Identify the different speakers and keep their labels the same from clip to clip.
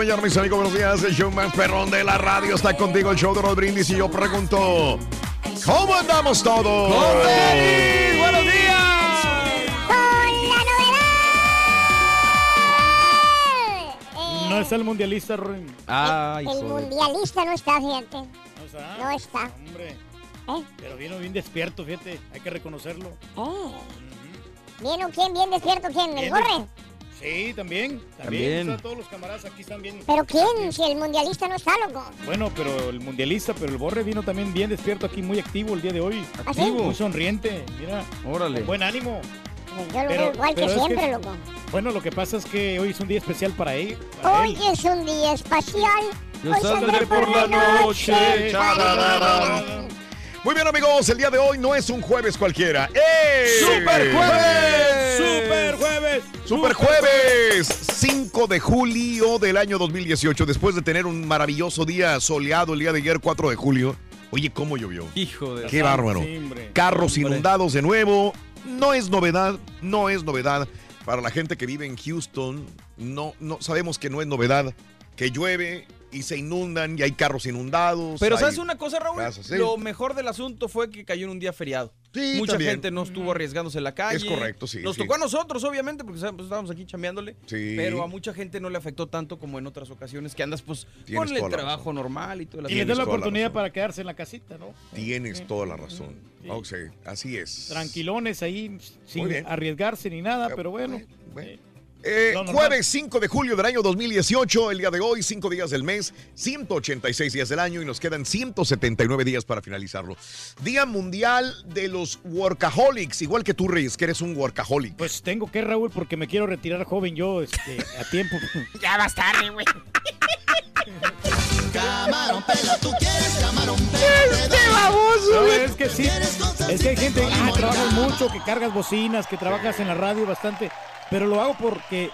Speaker 1: Mañana, mis amigos, buenos días. El show más perrón de la radio está contigo, el show de los brindis. Y yo pregunto, ¿cómo andamos todos?
Speaker 2: ¡Buenos días! No es el mundialista, Ruin.
Speaker 3: el mundialista no está, fíjate.
Speaker 2: No está.
Speaker 3: No está.
Speaker 2: Hombre.
Speaker 3: ¿Eh?
Speaker 2: Pero vino bien despierto, fíjate. Hay que reconocerlo.
Speaker 3: Eh. ¿Bien o quién? ¿Bien despierto quién? ¿El gorre?
Speaker 2: Sí, también. También.
Speaker 3: También.
Speaker 2: O sea, todos los camaradas aquí están bien.
Speaker 3: ¿Pero quién? Si el mundialista no está, loco.
Speaker 2: Bueno, pero el mundialista, pero el Borre vino también bien despierto aquí, muy activo el día de hoy.
Speaker 3: ¿Ah, sí?
Speaker 2: Muy sonriente, mira.
Speaker 4: Órale.
Speaker 2: Con buen ánimo.
Speaker 3: Yo lo veo igual que
Speaker 2: pero es
Speaker 3: siempre, loco.
Speaker 2: Bueno, lo que pasa es que hoy es un día especial para él. para
Speaker 3: Hoy
Speaker 2: él.
Speaker 3: es un día espacial.
Speaker 2: Yo
Speaker 3: Hoy
Speaker 2: saldré por la noche.
Speaker 1: Muy bien, amigos, el día de hoy no es un jueves cualquiera. ¡Eh!
Speaker 2: ¡Super jueves! ¡Super jueves!
Speaker 1: Super jueves, 5 de julio del año 2018, después de tener un maravilloso día soleado el día de ayer, 4 de julio. Oye, ¿cómo llovió?
Speaker 4: Hijo de...
Speaker 1: Qué bárbaro. Carros
Speaker 4: Hombre.
Speaker 1: inundados de nuevo. No es novedad, no es novedad. Para la gente que vive en Houston, no, no sabemos que no es novedad que llueve y se inundan y hay carros inundados.
Speaker 4: Pero
Speaker 1: hay
Speaker 4: ¿sabes una cosa, Raúl?
Speaker 1: casas, sí.
Speaker 4: Lo mejor del asunto fue que cayó en un día feriado.
Speaker 1: Sí,
Speaker 4: Mucha
Speaker 1: también.
Speaker 4: gente no estuvo arriesgándose en la calle.
Speaker 1: Es correcto, sí,
Speaker 4: Nos
Speaker 1: sí.
Speaker 4: tocó a nosotros, obviamente, porque pues, estábamos aquí chambeándole.
Speaker 1: Sí.
Speaker 4: Pero a mucha gente no le afectó tanto como en otras ocasiones que andas pues
Speaker 1: Tienes
Speaker 4: con el trabajo normal y todo el
Speaker 2: Y les da la oportunidad para quedarse en la casita, ¿no?
Speaker 1: Tienes toda la razón. Ok, así es.
Speaker 2: Tranquilones ahí, sin arriesgarse ni nada, pero bueno.
Speaker 1: Eh, jueves 5 de julio del año 2018, el día de hoy, 5 días del mes, 186 días del año y nos quedan 179 días para finalizarlo. Día Mundial de los Workaholics, igual que tú, Reyes, que eres un workaholic.
Speaker 2: Pues tengo que, Raúl, porque me quiero retirar joven yo este, a tiempo.
Speaker 3: Ya vas tarde, güey.
Speaker 5: Camarón, pela, tú quieres camarón,
Speaker 2: ¡Este baboso! es que sí. Es que hay gente que trabajas mucho, que cargas bocinas, que trabajas en la radio bastante. Pero lo hago porque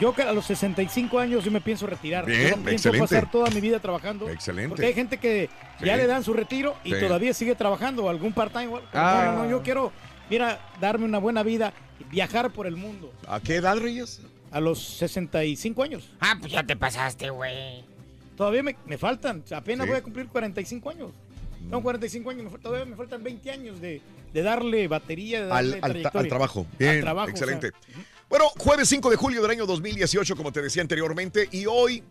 Speaker 2: yo a los 65 años yo me pienso retirar.
Speaker 1: Bien,
Speaker 2: yo no pienso
Speaker 1: excelente.
Speaker 2: pasar toda mi vida trabajando.
Speaker 1: Excelente.
Speaker 2: Porque hay gente que ya
Speaker 1: Sí.
Speaker 2: le dan su retiro y
Speaker 1: Sí.
Speaker 2: todavía sigue trabajando, algún part-time.
Speaker 1: Ah.
Speaker 2: No, no, no, yo quiero, mira, darme una buena vida y viajar por el mundo.
Speaker 1: ¿A qué edad, Reyes?
Speaker 2: A los 65 años.
Speaker 3: Ah, pues ya te pasaste, güey.
Speaker 2: Todavía me, me faltan, apenas
Speaker 1: Sí.
Speaker 2: voy a cumplir 45 años. No, 45 años, me todavía me faltan 20 años de, de darle batería, de darle
Speaker 1: Al, al al trabajo. Bien,
Speaker 2: Al trabajo, o sea,
Speaker 1: excelente. Bueno, jueves 5 de julio del año 2018, como te decía anteriormente, y hoy,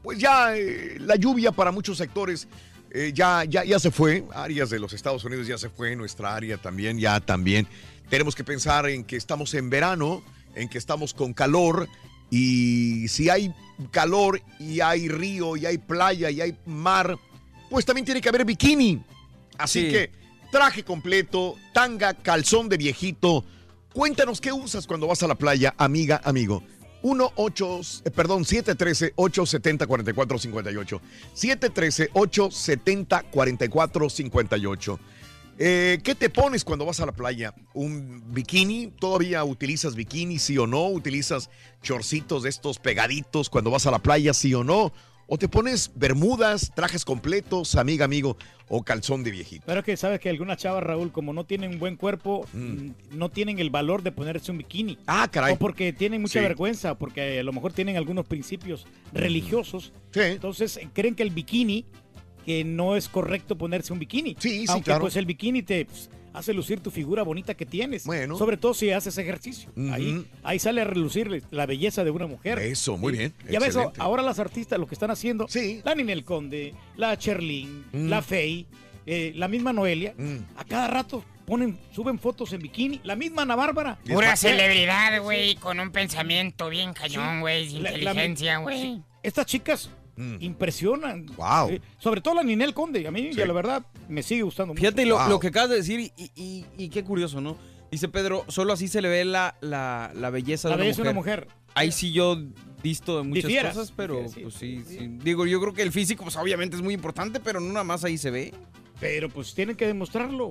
Speaker 1: pues ya eh, la lluvia para muchos sectores eh, ya, ya, ya se fue. Áreas de los Estados Unidos ya se fue, nuestra área también, ya también. Tenemos que pensar en que estamos en verano, en que estamos con calor, y si hay calor y hay río y hay playa y hay mar, pues también tiene que haber bikini. Así
Speaker 4: Sí.
Speaker 1: que traje completo, tanga, calzón de viejito. Cuéntanos qué usas cuando vas a la playa, amiga, amigo. 1 8 eh, perdón, 713 870 4458. 713 870 4458. Eh, ¿Qué te pones cuando vas a la playa? ¿Un bikini? ¿Todavía utilizas bikini, sí o no? ¿Utilizas chorcitos de estos pegaditos cuando vas a la playa, sí o no? ¿O te pones bermudas, trajes completos, amiga, amigo, o calzón de viejito?
Speaker 2: Pero es que sabes que algunas chavas, Raúl, como no tienen un buen cuerpo, mm, no tienen el valor de ponerse un bikini.
Speaker 1: Ah, caray.
Speaker 2: O porque tienen mucha
Speaker 1: Sí.
Speaker 2: vergüenza, porque a lo mejor tienen algunos principios religiosos.
Speaker 1: Sí.
Speaker 2: Entonces eh, creen que el bikini, que no es correcto ponerse un bikini.
Speaker 1: Sí, sí,
Speaker 2: Aunque
Speaker 1: claro.
Speaker 2: pues el bikini te pues, hace lucir tu figura bonita que tienes.
Speaker 1: Bueno.
Speaker 2: Sobre todo si haces ejercicio. ahí, ahí sale a relucir la belleza de una mujer.
Speaker 1: Eso, muy bien.
Speaker 2: Ya ves, ahora las artistas lo que están haciendo, la Ninel Conde, la Cherlin,
Speaker 1: Mm.
Speaker 2: la Fey, eh, la misma Noelia, a cada rato ponen, suben fotos en bikini, la misma Ana Bárbara.
Speaker 6: Pura celebridad, güey, con un pensamiento bien cañón, güey, inteligencia,
Speaker 2: sí.
Speaker 6: güey.
Speaker 2: Estas chicas impresionan.
Speaker 1: Wow.
Speaker 2: Eh, sobre todo la Ninel Conde, a mí
Speaker 4: Sí.
Speaker 2: la verdad me sigue gustando mucho.
Speaker 4: Fíjate lo, lo que acabas de decir y, y- y- y qué curioso, ¿no? Dice Pedro, solo así se le ve la, la, la belleza,
Speaker 2: La
Speaker 4: de, una
Speaker 2: belleza de
Speaker 4: mujer.
Speaker 2: una mujer.
Speaker 4: Ahí sí yo disto de muchas
Speaker 2: Difieras,
Speaker 4: cosas, pero
Speaker 2: difieras, sí,
Speaker 4: pues sí, sí. Digo, yo creo que el físico pues obviamente es muy importante, pero no nada más ahí se ve.
Speaker 2: Pero pues tienen que demostrarlo.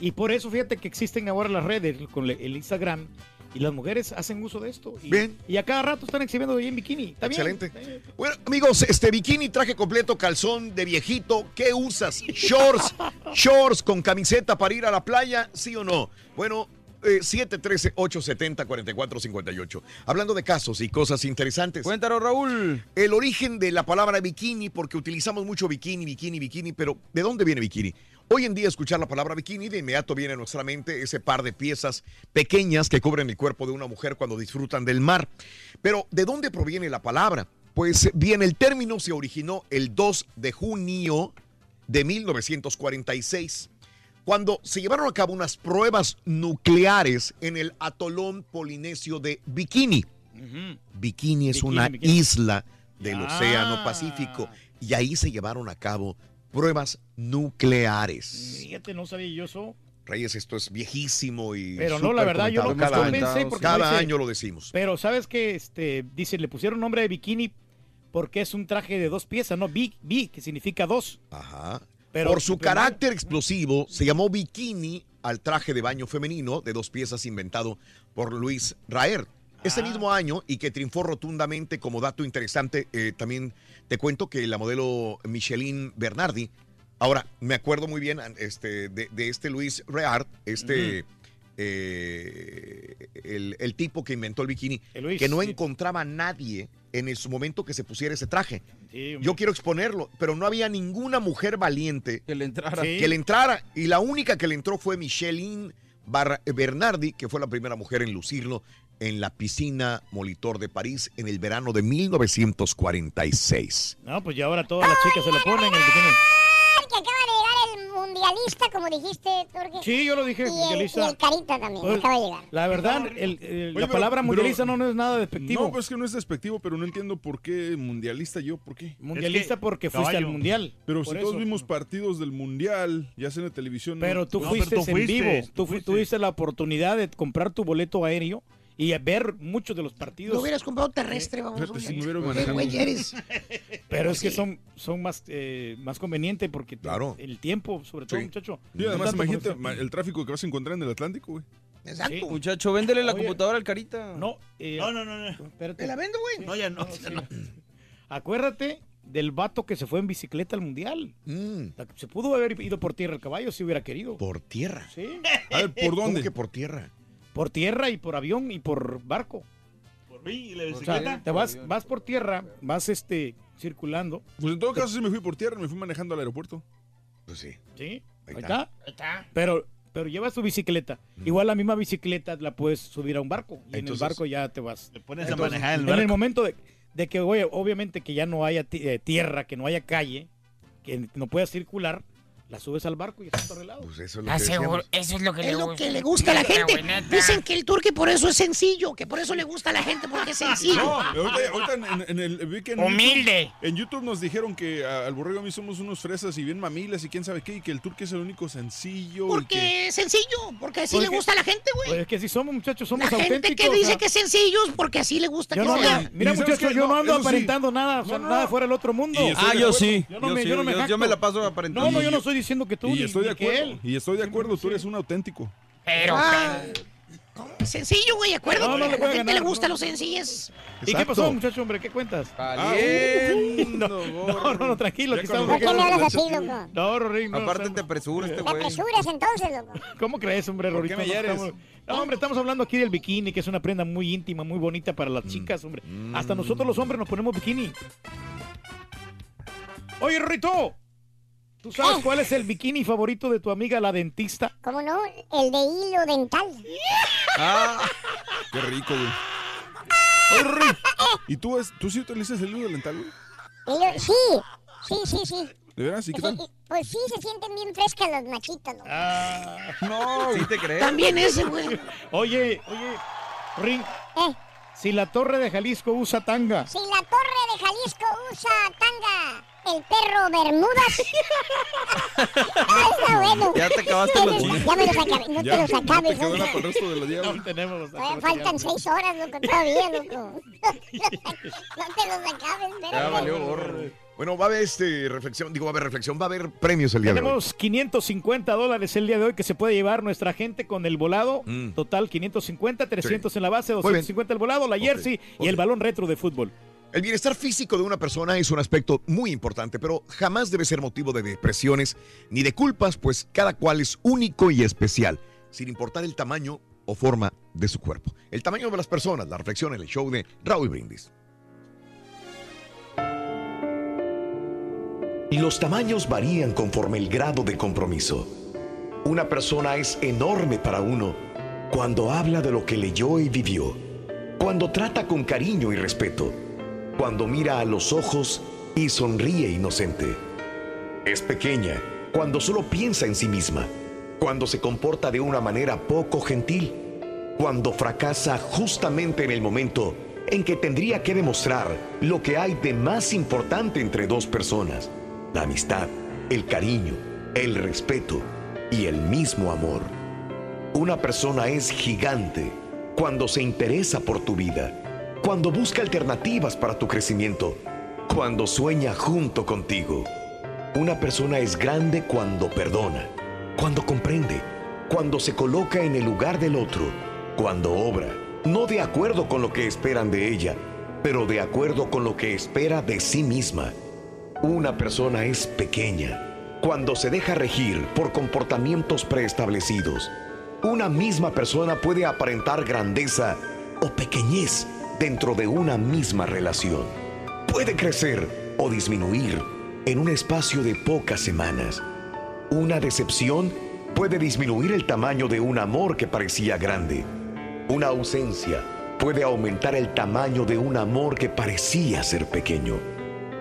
Speaker 2: Y por eso fíjate que existen ahora las redes con el Instagram y las mujeres hacen uso de esto. Y,
Speaker 1: Bien.
Speaker 2: Y a cada rato están exhibiendo ahí en bikini. Está bien.
Speaker 1: Excelente. Bueno, amigos, este bikini, traje completo, calzón de viejito, ¿qué usas? Shorts, shorts con camiseta para ir a la playa, ¿sí o no? Bueno, eh, 713-870-4458. Hablando de casos y cosas interesantes.
Speaker 4: Cuéntanos, Raúl.
Speaker 1: El origen de la palabra bikini, porque utilizamos mucho bikini, bikini, bikini, pero ¿de dónde viene bikini? Hoy en día escuchar la palabra bikini, de inmediato viene a nuestra mente ese par de piezas pequeñas que cubren el cuerpo de una mujer cuando disfrutan del mar. Pero ¿de dónde proviene la palabra? Pues bien, el término se originó el 2 de junio de 1946, cuando se llevaron a cabo unas pruebas nucleares en el atolón polinesio de Bikini. Bikini es
Speaker 2: Bikini,
Speaker 1: una
Speaker 2: bikini.
Speaker 1: isla del. Océano Pacífico y ahí se llevaron a cabo pruebas nucleares.
Speaker 2: Fíjate, no sabía yo eso.
Speaker 1: Reyes, esto es viejísimo y
Speaker 2: Pero no, la verdad, yo lo
Speaker 1: cada,
Speaker 2: pensé
Speaker 1: año,
Speaker 2: porque
Speaker 1: cada
Speaker 2: dice-
Speaker 1: año lo decimos.
Speaker 2: Pero sabes que este dice le pusieron nombre de bikini porque es un traje de dos piezas, no bi, bi que significa dos.
Speaker 1: Ajá.
Speaker 2: Pero-
Speaker 1: Por su
Speaker 2: pero-
Speaker 1: carácter explosivo, se llamó bikini al traje de baño femenino de dos piezas inventado por Luis Raer. Ese mismo año, y que triunfó rotundamente como dato interesante, eh, también te cuento que la modelo Micheline Bernardi, ahora me acuerdo muy bien este, de, de este Luis Reard, este, eh, el, el tipo que inventó el bikini,
Speaker 2: El Luis,
Speaker 1: que no
Speaker 2: sí.
Speaker 1: encontraba a nadie en el- su momento que se pusiera ese traje.
Speaker 2: Sí.
Speaker 1: Yo quiero exponerlo, pero no había ninguna mujer valiente
Speaker 4: que le entrara.
Speaker 2: Sí.
Speaker 1: que le entrara. Y la única que le entró fue Micheline Bar- Bernardi, que fue la primera mujer en lucirlo en la piscina Molitor de París en el verano de 1946.
Speaker 2: No, pues ya ahora todas las chicas se lo ponen el bikini.
Speaker 3: Que acaba de llegar el mundialista, como dijiste, Turque.
Speaker 2: Sí, yo lo dije,
Speaker 3: y el,
Speaker 2: mundialista.
Speaker 3: y el Carita también,
Speaker 2: Pues,
Speaker 3: acaba de llegar.
Speaker 2: La verdad, el- el- la palabra
Speaker 7: pero-
Speaker 2: mundialista no, no es nada despectivo.
Speaker 7: No, pues que no es despectivo, pero no entiendo por qué mundialista yo, ¿por qué?
Speaker 2: Mundialista porque fuiste al mundial.
Speaker 7: Pero
Speaker 2: Por
Speaker 7: si todos vimos partidos del mundial, ya sea en la televisión.
Speaker 2: Pero
Speaker 7: no-
Speaker 2: tú
Speaker 7: No,
Speaker 2: fuiste
Speaker 7: pero tú
Speaker 2: en
Speaker 7: fuiste,
Speaker 2: vivo.
Speaker 7: tú
Speaker 2: Tú fu-
Speaker 7: fuiste.
Speaker 2: tuviste la oportunidad de comprar tu boleto aéreo y ver muchos de los partidos.
Speaker 3: Lo hubieras comprado terrestre, vamos.
Speaker 7: Si me hubiera
Speaker 3: ¿Qué
Speaker 7: manejado.
Speaker 3: güey eres?
Speaker 2: Pero es que son, son más, eh, más convenientes porque
Speaker 7: Claro.
Speaker 2: el tiempo, sobre todo,
Speaker 7: Sí.
Speaker 2: muchacho.
Speaker 7: Sí, además,
Speaker 2: no
Speaker 7: imagínate el tráfico que vas a encontrar en el Atlántico, güey.
Speaker 3: Exacto.
Speaker 4: Muchacho, véndele la
Speaker 2: Oye.
Speaker 4: computadora al carita.
Speaker 2: No, eh,
Speaker 8: No, no, no, no.
Speaker 2: espérate.
Speaker 3: ¿Te la vendo, güey?
Speaker 8: No, ya no.
Speaker 2: Sí. Acuérdate del vato que se fue en bicicleta al mundial.
Speaker 1: Mm,
Speaker 2: Se pudo haber ido por tierra el caballo si hubiera querido.
Speaker 1: por tierra.
Speaker 2: Sí.
Speaker 7: A ver, ¿por
Speaker 1: ¿Cómo
Speaker 7: dónde?
Speaker 1: que por tierra?
Speaker 2: Por tierra y por avión y por barco.
Speaker 8: Por mí y la
Speaker 2: O
Speaker 8: bicicleta.
Speaker 2: sea, te vas, vas por tierra, vas este circulando.
Speaker 7: Pues en todo caso, sí me fui por tierra, me fui manejando al aeropuerto.
Speaker 1: Pues sí.
Speaker 2: Sí,
Speaker 1: Ahí está.
Speaker 6: Ahí está.
Speaker 2: Pero, pero llevas tu bicicleta. Igual la misma bicicleta la puedes subir a un barco. Y en el barco ya te vas.
Speaker 8: Te pones
Speaker 2: Entonces,
Speaker 8: a manejar el
Speaker 2: en
Speaker 8: barco.
Speaker 2: el momento de, de que, oye, obviamente que ya no haya eh, tierra, que no haya calle, que no puedas circular, la subes al barco y estás arreglado.
Speaker 1: Pues eso es lo que
Speaker 6: seguro,
Speaker 1: decíamos.
Speaker 6: eso es lo que le
Speaker 3: lo
Speaker 6: gusta.
Speaker 3: que le gusta a la gente. Dicen que el turque por eso es sencillo, que por eso le gusta a la gente, porque es sencillo.
Speaker 7: No, ahorita, ahorita en, en el vi que en
Speaker 6: Humilde.
Speaker 7: YouTube, en YouTube nos dijeron que a- al borrego y a mí somos unos fresas y bien mamilas y quién sabe qué, y que el turque es el único sencillo. y que-
Speaker 3: Porque es sencillo, porque así le
Speaker 2: Porque-
Speaker 3: gusta a la gente, güey.
Speaker 2: Pues es que si somos muchachos,
Speaker 3: La
Speaker 2: somos
Speaker 3: gente
Speaker 2: auténticos.
Speaker 3: que
Speaker 2: o
Speaker 3: dice
Speaker 2: sea,
Speaker 3: que es sencillo es porque así le gusta
Speaker 2: yo
Speaker 3: que
Speaker 2: no,
Speaker 3: sea.
Speaker 2: mira, mira,
Speaker 7: ¿Y sabes
Speaker 2: muchachos, yo no ando
Speaker 7: sí.
Speaker 2: aparentando nada, o sea,
Speaker 7: No, no,
Speaker 2: nada fuera del otro mundo.
Speaker 4: Ah, yo sí.
Speaker 2: No
Speaker 4: yo
Speaker 2: me
Speaker 4: la paso aparentando.
Speaker 2: No, no, yo no soy diciendo que tú
Speaker 7: Y
Speaker 2: ni-
Speaker 7: estoy de
Speaker 2: ni que
Speaker 7: acuerdo.
Speaker 2: él.
Speaker 7: Y estoy de acuerdo, tú eres un auténtico.
Speaker 6: Pero,
Speaker 9: Ah.
Speaker 6: Sencillo, güey, acuerdo.
Speaker 2: No, no
Speaker 6: a
Speaker 2: le
Speaker 6: la
Speaker 2: puede
Speaker 6: gente
Speaker 2: ganar,
Speaker 6: le gustan
Speaker 2: no.
Speaker 6: los sencillos.
Speaker 2: ¿Y qué pasó, muchacho, hombre? ¿Qué cuentas?
Speaker 10: Caliendo,
Speaker 2: no, no, no, tranquilo. Aquí estamos.
Speaker 10: ¿Por qué me hablas
Speaker 3: así, loco?
Speaker 2: No, Rorín, no.
Speaker 10: Aparte te apresura este
Speaker 3: Te
Speaker 10: güey.
Speaker 3: apresuras entonces, loco.
Speaker 2: ¿Cómo crees, hombre,
Speaker 10: ¿Por
Speaker 2: Rorito?
Speaker 10: qué me
Speaker 2: No
Speaker 10: hieres?
Speaker 2: estamos- No, hombre, estamos hablando aquí del bikini, que es una prenda muy íntima, muy bonita para las chicas, hombre. Hasta nosotros los hombres nos ponemos bikini. Oye, Rorito, ¿tú sabes cuál es el bikini favorito de tu amiga la dentista?
Speaker 3: ¿Cómo no? El de hilo dental.
Speaker 7: Ah, qué rico, güey. Oye, Rory, ¿y tú, es, tú sí utilizas el hilo dental, güey?
Speaker 3: Hilo- Sí, sí, sí, sí.
Speaker 7: ¿De veras? ¿Y qué tal?
Speaker 3: Pues sí, se sienten bien frescas las machitas, loco.
Speaker 2: No,
Speaker 10: ¿Sí te crees?
Speaker 6: También ese, güey.
Speaker 2: Oye, oye, Ring,
Speaker 3: Eh,
Speaker 2: si la Torre de Jalisco usa tanga,
Speaker 3: si la torre de Jalisco usa tanga, el perro Bermudas. ah, está bueno.
Speaker 10: Ya te acabaste los
Speaker 3: Ya
Speaker 10: chistes.
Speaker 3: me los acabé. No te los
Speaker 7: ya
Speaker 3: acabes,
Speaker 7: te para el resto de la día, güey.
Speaker 2: no tenemos.
Speaker 3: Faltan seis horas, loco, todavía, loco. no te los acabes,
Speaker 10: Ya
Speaker 3: espérate.
Speaker 10: valió gorro.
Speaker 11: Bueno, va a haber este reflexión, digo, va a haber reflexión, va a haber premios el día de hoy.
Speaker 2: Tenemos 550 dólares el día de hoy que se puede llevar nuestra gente con el volado.
Speaker 11: Mm.
Speaker 2: Total 550, 300 en la base,
Speaker 11: Muy bien.
Speaker 2: 250 el volado, la jersey y el balón retro de fútbol.
Speaker 11: El bienestar físico de una persona es un aspecto muy importante, pero jamás debe ser motivo de depresiones ni de culpas, pues cada cual es único y especial, sin importar el tamaño o forma de su cuerpo. El tamaño de las personas, la reflexión en el show de Raúl Brindis.
Speaker 1: Los tamaños varían conforme el grado de compromiso. Una persona es enorme para uno cuando habla de lo que leyó y vivió, cuando trata con cariño y respeto, cuando mira a los ojos y sonríe inocente. Es pequeña cuando solo piensa en sí misma, cuando se comporta de una manera poco gentil, cuando fracasa justamente en el momento en que tendría que demostrar lo que hay de más importante entre dos personas, la amistad, el cariño, el respeto y el mismo amor. Una persona es gigante cuando se interesa por tu vida, cuando busca alternativas para tu crecimiento, cuando sueña junto contigo. Una persona es grande cuando perdona, cuando comprende, cuando se coloca en el lugar del otro, cuando obra, no de acuerdo con lo que esperan de ella, pero de acuerdo con lo que espera de sí misma. Una persona es pequeña cuando se deja regir por comportamientos preestablecidos. Una misma persona puede aparentar grandeza o pequeñez dentro de una misma relación. Puede crecer o disminuir en un espacio de pocas semanas. Una decepción puede disminuir el tamaño de un amor que parecía grande. Una ausencia puede aumentar el tamaño de un amor que parecía ser pequeño.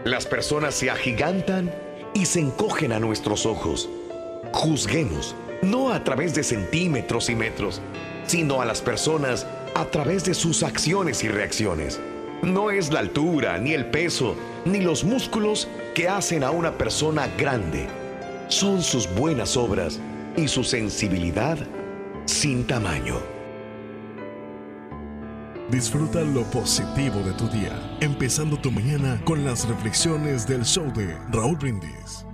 Speaker 1: Las personas se agigantan y se encogen a nuestros ojos. Juzguemos, no a través de centímetros y metros, sino a las personas a través de sus acciones y reacciones. No es la altura, ni el peso, ni los músculos que hacen a una persona grande. Son sus buenas obras y su sensibilidad sin tamaño.
Speaker 12: Disfruta lo positivo de tu día, empezando tu mañana con las reflexiones del show de Raúl Brindis.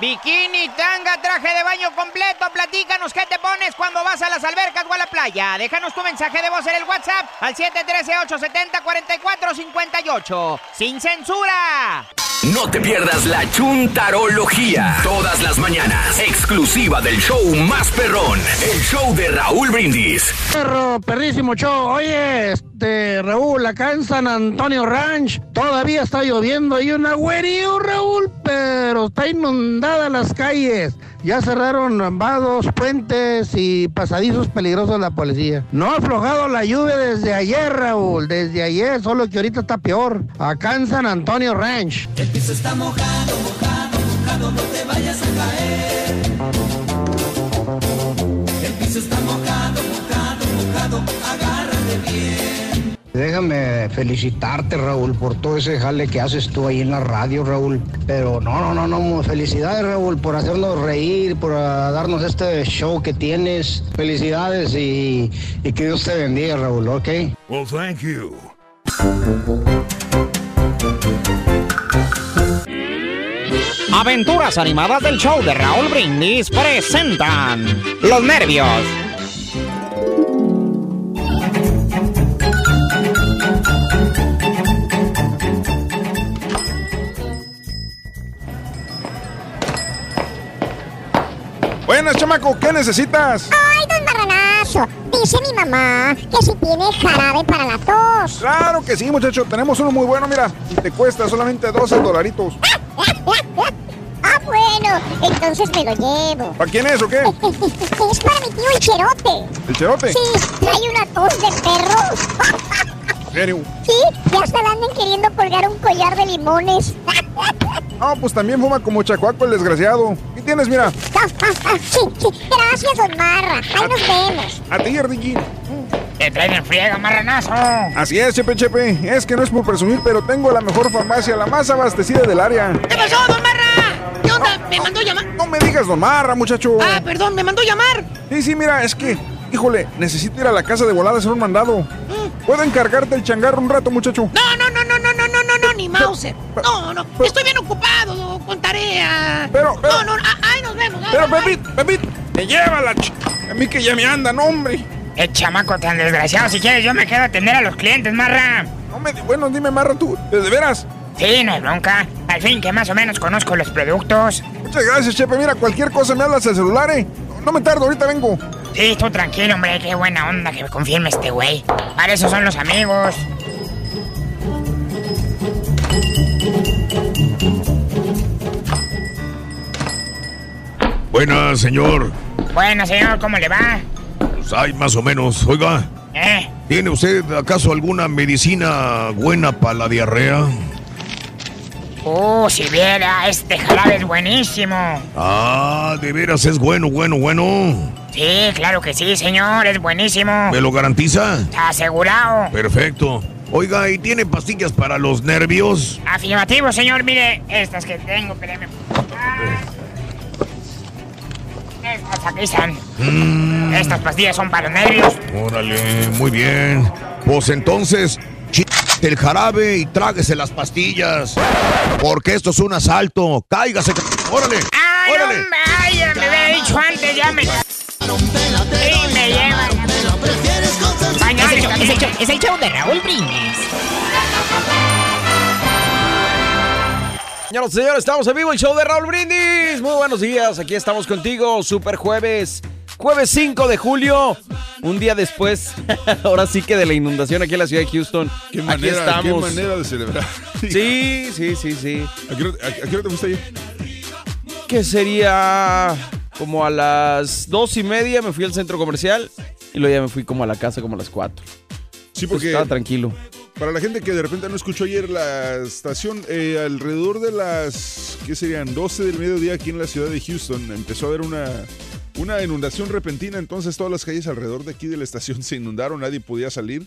Speaker 6: Bikini, tanga, traje de baño completo. Platícanos qué te pones cuando vas a las albercas o a la playa. Déjanos tu mensaje de voz en el WhatsApp al 713-870-4458. ¡Sin censura!
Speaker 13: No te pierdas la chuntarología. Todas las mañanas. Exclusiva del show más perrón. El show de Raúl Brindis.
Speaker 14: Perro, perrísimo show. Oye, este, Raúl, acá en San Antonio Ranch todavía está lloviendo. Hay un agüerío, Raúl, pero está inundada las calles. Ya cerraron vados, puentes y pasadizos peligrosos la policía. No ha aflojado la lluvia desde ayer, Raúl. Desde ayer, solo que ahorita está peor. Acá en San Antonio Ranch.
Speaker 15: El piso está mojado,
Speaker 14: Déjame felicitarte, Raúl, por todo ese jale que haces tú ahí en la radio, Raúl. Pero no, no, no, no, felicidades, Raúl, por hacernos reír, por ah, darnos este show que tienes. Felicidades y, y que Dios te bendiga, Raúl, ¿ok?
Speaker 12: Well, thank you.
Speaker 8: Aventuras animadas del show de Raúl Brindis presentan Los Nervios.
Speaker 7: Chamaco, ¿qué necesitas?
Speaker 3: Ay, don Marranazo. Dice mi mamá que si tiene jarabe para la tos.
Speaker 7: Claro que sí, muchacho. Tenemos uno muy bueno, mira. Y te cuesta solamente 12 dolaritos.
Speaker 3: Ah, bueno, entonces me lo llevo.
Speaker 7: ¿Para quién es o qué?
Speaker 3: Es para mi tío el Cherote.
Speaker 7: ¿El cherote?
Speaker 3: Sí, trae una tos de perro.
Speaker 7: ¿En serio?
Speaker 3: Sí, ya hasta le andan queriendo colgar un collar de limones.
Speaker 7: No, pues también fuma como chacuaco el desgraciado. ¿Qué tienes, mira?
Speaker 3: Ah, ah, ah, sí, sí, gracias, don Marra. Ahí nos vemos.
Speaker 7: A ti, Ardillín.
Speaker 8: Te traen en friega, marranazo.
Speaker 7: Así es, Chepe Chepe. Es que no es por presumir, pero tengo la mejor farmacia, la más abastecida del área.
Speaker 9: ¿Qué pasó, don Marra? ¿Qué onda? ¿Me mandó llamar?
Speaker 7: No me digas, don Marra, muchacho.
Speaker 9: Ah, perdón, me mandó llamar.
Speaker 7: Sí, sí, mira, es que, híjole, necesito ir a la casa de volada a hacer un mandado. ¿Puedo encargarte el changarro un rato, muchacho?
Speaker 9: No, no, no, no, no, no, no, no, no, ni Mauser. No, no, estoy bien ocupado con tarea.
Speaker 7: Pero, pero-
Speaker 9: No, no, ah, ahí nos vemos.
Speaker 7: Pero,
Speaker 9: bye.
Speaker 7: Pepito, Pepito, te llévala, ch- A mí que ya me andan, hombre.
Speaker 8: El chamaco tan desgraciado. Si quieres, yo me quedo a atender a los clientes, marra.
Speaker 7: No me, bueno, dime, Marra, tú, ¿de de veras?
Speaker 8: Sí, no hay bronca. Al fin que más o menos conozco los productos.
Speaker 7: Muchas gracias, Chepe. Mira, cualquier cosa me hablas al celular, ¿eh? No me tardo, ahorita vengo.
Speaker 8: Sí, tú tranquilo, hombre. Qué buena onda que me confirme este güey. Para eso son los amigos.
Speaker 16: Buenas, señor.
Speaker 8: Bueno, señor, ¿cómo le va?
Speaker 16: Pues hay más o menos. Oiga,
Speaker 8: ¿Eh?
Speaker 16: ¿tiene usted acaso alguna medicina buena para la diarrea?
Speaker 8: Uh, si viera, este jarabe es buenísimo.
Speaker 16: Ah, de veras es bueno, bueno, bueno.
Speaker 8: Sí, claro que sí, señor, es buenísimo.
Speaker 16: ¿Me lo garantiza?
Speaker 8: Está asegurado.
Speaker 16: Perfecto. Oiga, ¿y tiene pastillas para los nervios?
Speaker 8: Afirmativo, señor, mire, estas que tengo, espéreme. Estas aquí están.
Speaker 16: Mm,
Speaker 8: Estas pastillas son para los nervios.
Speaker 16: órale, muy bien. Pues entonces, el jarabe y tráguese las pastillas. Porque esto es un asalto. Cáigase. Órale.
Speaker 8: ¡Ay,
Speaker 16: órale.
Speaker 8: hombre! ¡Ay, ya me había dicho antes! ¡Ya me... Sí, me llevan.
Speaker 9: Es el, show, es, el show, es el show de Raúl Brindis.
Speaker 10: Señoras y señores, estamos en vivo, el show de Raúl Brindis. Muy buenos días, aquí estamos contigo, super jueves, jueves 5 de julio, un día después, ahora sí que de la inundación aquí en la ciudad de Houston.
Speaker 7: Qué
Speaker 10: aquí
Speaker 7: manera,
Speaker 10: estamos.
Speaker 7: qué manera de celebrar.
Speaker 10: Sí, sí, sí, sí.
Speaker 7: ¿A qué, hora- a- a qué hora te fuiste ayer?
Speaker 10: Que sería como a las dos y media me fui al centro comercial y luego ya me fui como a la casa como a las cuatro.
Speaker 7: Sí, porque
Speaker 10: Estaba tranquilo.
Speaker 7: para la gente que de repente no escuchó ayer la estación, eh, alrededor de las, ¿qué serían? 12 del mediodía aquí en la ciudad de Houston, empezó a haber una, una inundación repentina, entonces todas las calles alrededor de aquí de la estación se inundaron, nadie podía salir.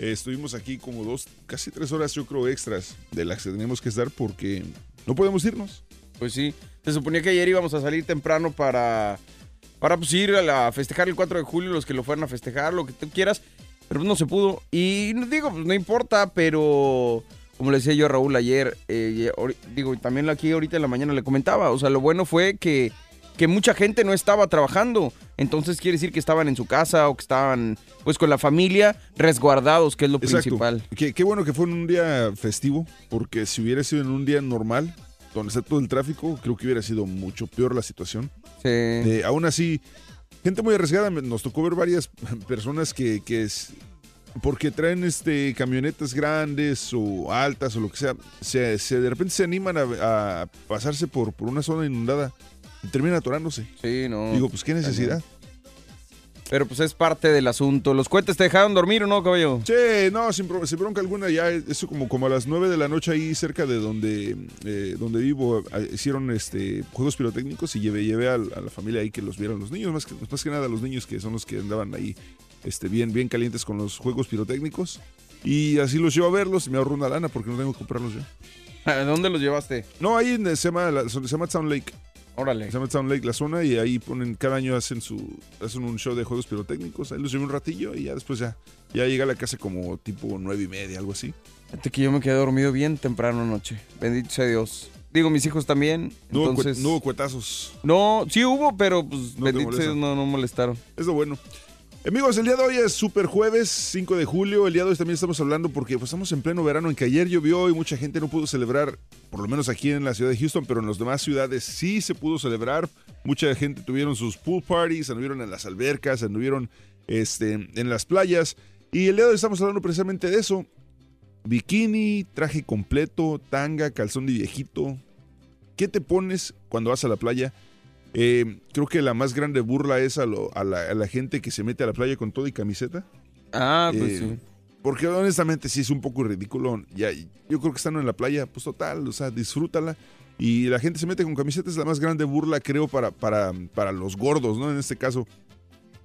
Speaker 7: Eh, estuvimos aquí como dos, casi tres horas yo creo extras de las que teníamos que estar porque no podemos irnos.
Speaker 10: Pues sí, se suponía que ayer íbamos a salir temprano para, para pues, ir a, la- festejar el 4 de julio, los que lo fueran a festejar, lo que tú quieras, pero pues, no se pudo. Y digo, pues no importa, pero como le decía yo a Raúl ayer, eh, digo, también aquí ahorita en la mañana le comentaba, o sea, lo bueno fue que, que mucha gente no estaba trabajando, entonces quiere decir que estaban en su casa o que estaban pues con la familia resguardados, que es lo
Speaker 7: Exacto.
Speaker 10: principal.
Speaker 7: Qué, qué bueno que fue en un día festivo, porque si hubiera sido en un día normal, donde está todo el tráfico, creo que hubiera sido mucho peor la situación.
Speaker 10: Sí.
Speaker 7: Eh, aún así, gente muy arriesgada, nos tocó ver varias personas que, que es, porque traen este camionetas grandes o altas o lo que sea, se, se- de repente se animan a, a pasarse por, por una zona inundada y terminan atorándose.
Speaker 10: Sí, no.
Speaker 7: Digo, pues qué necesidad.
Speaker 10: Pero pues es parte del asunto. ¿Los cohetes te dejaron dormir o no, caballo?
Speaker 7: Sí, no, sin, sin bronca alguna, ya eso como, como a las 9 de la noche ahí cerca de donde, eh, donde vivo, eh, hicieron este juegos pirotécnicos y llevé, llevé a, la familia ahí que los vieran los niños, más que, más que nada los niños que son los que andaban ahí este, bien, bien calientes con los juegos pirotécnicos. Y así los llevo a verlos y me ahorro una lana porque no tengo que comprarlos yo.
Speaker 10: ¿A dónde los llevaste?
Speaker 7: No, ahí en- se llama, la- se llama Town Lake.
Speaker 10: Órale.
Speaker 7: Se llama Town Lake la zona y ahí ponen, cada año hacen su, hacen un show de juegos pirotécnicos. Ahí los llevo un ratillo y ya después ya, ya llega a la casa como tipo nueve y media, algo así.
Speaker 10: Fíjate que yo me quedé dormido bien temprano anoche. Bendito sea Dios. Digo, mis hijos también.
Speaker 7: No hubo, cue-
Speaker 10: entonces,
Speaker 7: no hubo cuetazos.
Speaker 10: no, sí hubo, pero pues
Speaker 7: No
Speaker 10: bendito sea. Dios, no, no molestaron.
Speaker 7: Es lo bueno. Amigos, el día de hoy es super jueves, 5 de julio. El día de hoy también estamos hablando porque pues, estamos en pleno verano, en que ayer llovió y mucha gente no pudo celebrar, por lo menos aquí en la ciudad de Houston, pero en las demás ciudades sí se pudo celebrar. Mucha gente tuvieron sus pool parties, anduvieron en las albercas, anduvieron este, en las playas. Y el día de hoy estamos hablando precisamente de eso. Bikini, traje completo, tanga, calzón de viejito. ¿Qué te pones cuando vas a la playa? Eh, creo que la más grande burla es a, lo- a la, a la gente que se mete a la playa con todo y camiseta.
Speaker 10: Ah, pues
Speaker 7: Eh,
Speaker 10: sí.
Speaker 7: Porque honestamente sí es un poco ridículo. Ya, yo creo que estando en la playa, pues total, o sea, disfrútala. Y la gente se mete con camiseta, es la más grande burla, creo, para, para, para los gordos, ¿no? En este caso.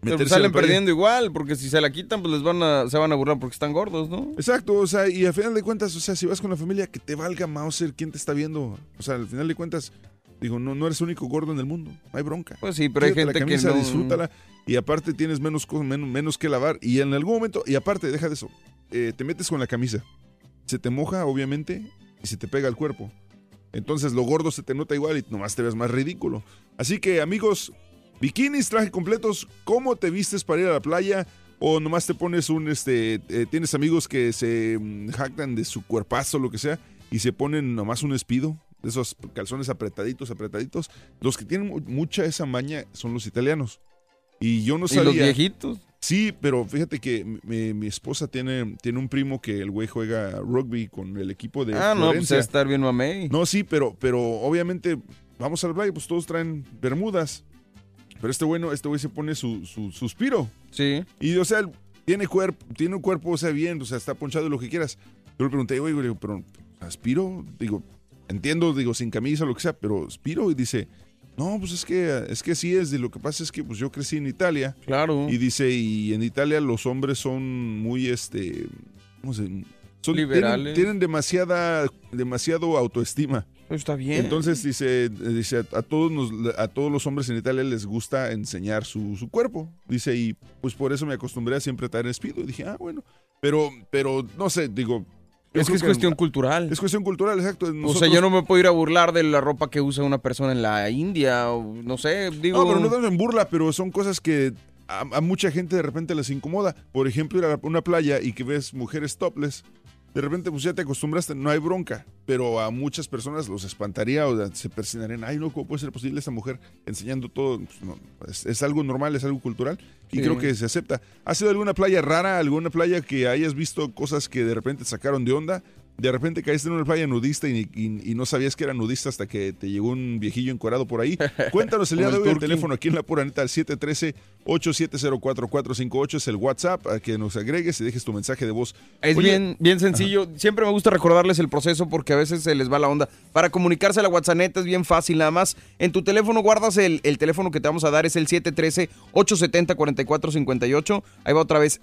Speaker 10: Pero pues salen perdiendo igual, porque si se la quitan, pues les van a, se van a burlar porque están gordos, ¿no?
Speaker 7: Exacto, o sea, y al final de cuentas, o sea, si vas con la familia, que te valga Mauser quién te está viendo. O sea, al final de cuentas, digo, no, no eres el único gordo en el mundo, no hay bronca.
Speaker 10: Pues sí, pero hay gente
Speaker 7: la
Speaker 10: que
Speaker 7: camisa,
Speaker 10: no-
Speaker 7: disfrútala y aparte tienes menos, menos, menos que lavar y en algún momento, y aparte, deja de eso, eh, te metes con la camisa, se te moja, obviamente, y se te pega al cuerpo. Entonces lo gordo se te nota igual y nomás te ves más ridículo. Así que amigos, bikinis, traje completos, ¿cómo te vistes para ir a la playa? O nomás te pones un, este, eh, tienes amigos que se mm, jactan de su cuerpazo, lo que sea, y se ponen nomás un espido, de esos calzones apretaditos, apretaditos. Los que tienen mu- mucha esa maña son los italianos. Y yo no
Speaker 10: ¿Y
Speaker 7: sabía.
Speaker 10: los viejitos?
Speaker 7: Sí, pero fíjate que mi, mi esposa tiene, tiene un primo que el güey juega rugby con el equipo de
Speaker 10: Ah, no, pues a estar bien mamey.
Speaker 7: No, sí, pero, pero obviamente vamos a la playa, pues todos traen bermudas. Pero este bueno, este güey se pone su, su suspiro.
Speaker 10: Sí.
Speaker 7: Y o sea, tiene cuerpo, tiene un cuerpo, o sea, bien, o sea, está ponchado y lo que quieras. Yo le pregunté, güey, pero aspiro, digo, entiendo, digo, sin camisa, lo que sea, pero aspiro y dice, no, pues es que, es que sí es, y lo que pasa es que pues yo crecí en Italia.
Speaker 10: Claro.
Speaker 7: Y dice, y en Italia los hombres son muy, este, ¿cómo se? Son, tienen-
Speaker 10: Liberales.
Speaker 7: Tienen, demasiada, demasiado autoestima.
Speaker 10: Está bien.
Speaker 7: Entonces dice, dice a, a todos nos- a todos los hombres en Italia les gusta enseñar su, su cuerpo. Dice, y pues por eso me acostumbré a siempre estar en espido. Y dije, ah, bueno. Pero, pero, no sé, digo. Yo
Speaker 10: Es que es cuestión cultural.
Speaker 7: Es cuestión cultural, exacto.
Speaker 10: O sea, yo no me puedo ir a burlar de la ropa que usa una persona en la India, o no sé, digo...
Speaker 7: No, pero no tanto en burla, pero son cosas que a, a mucha gente de repente les incomoda. Por ejemplo, ir a una playa y que ves mujeres topless, de repente pues ya te acostumbraste, no hay bronca. Pero a muchas personas los espantaría o se persinarían, ay no, ¿cómo puede ser posible esta mujer enseñando todo? Pues, no, es, es algo normal, es algo cultural y
Speaker 10: Sí.
Speaker 7: creo que se acepta. ¿Ha sido alguna playa rara, alguna playa que hayas visto cosas que de repente te sacaron de onda? De repente caíste en una playa nudista y, y- y no sabías que era nudista hasta que te llegó un viejillo encuadrado por ahí. Cuéntanos el día de hoy el teléfono aquí en la pura neta al 713-870-4458 es el WhatsApp a que nos agregues y dejes tu mensaje de voz.
Speaker 10: Es
Speaker 7: Oye,
Speaker 10: bien, bien sencillo. Siempre me gusta recordarles el proceso porque a veces se les va la onda. Para comunicarse a la WhatsApp es bien fácil. Nada más en tu teléfono guardas el, el teléfono que te vamos a dar. Es el 713-870-4458. Ahí va otra vez.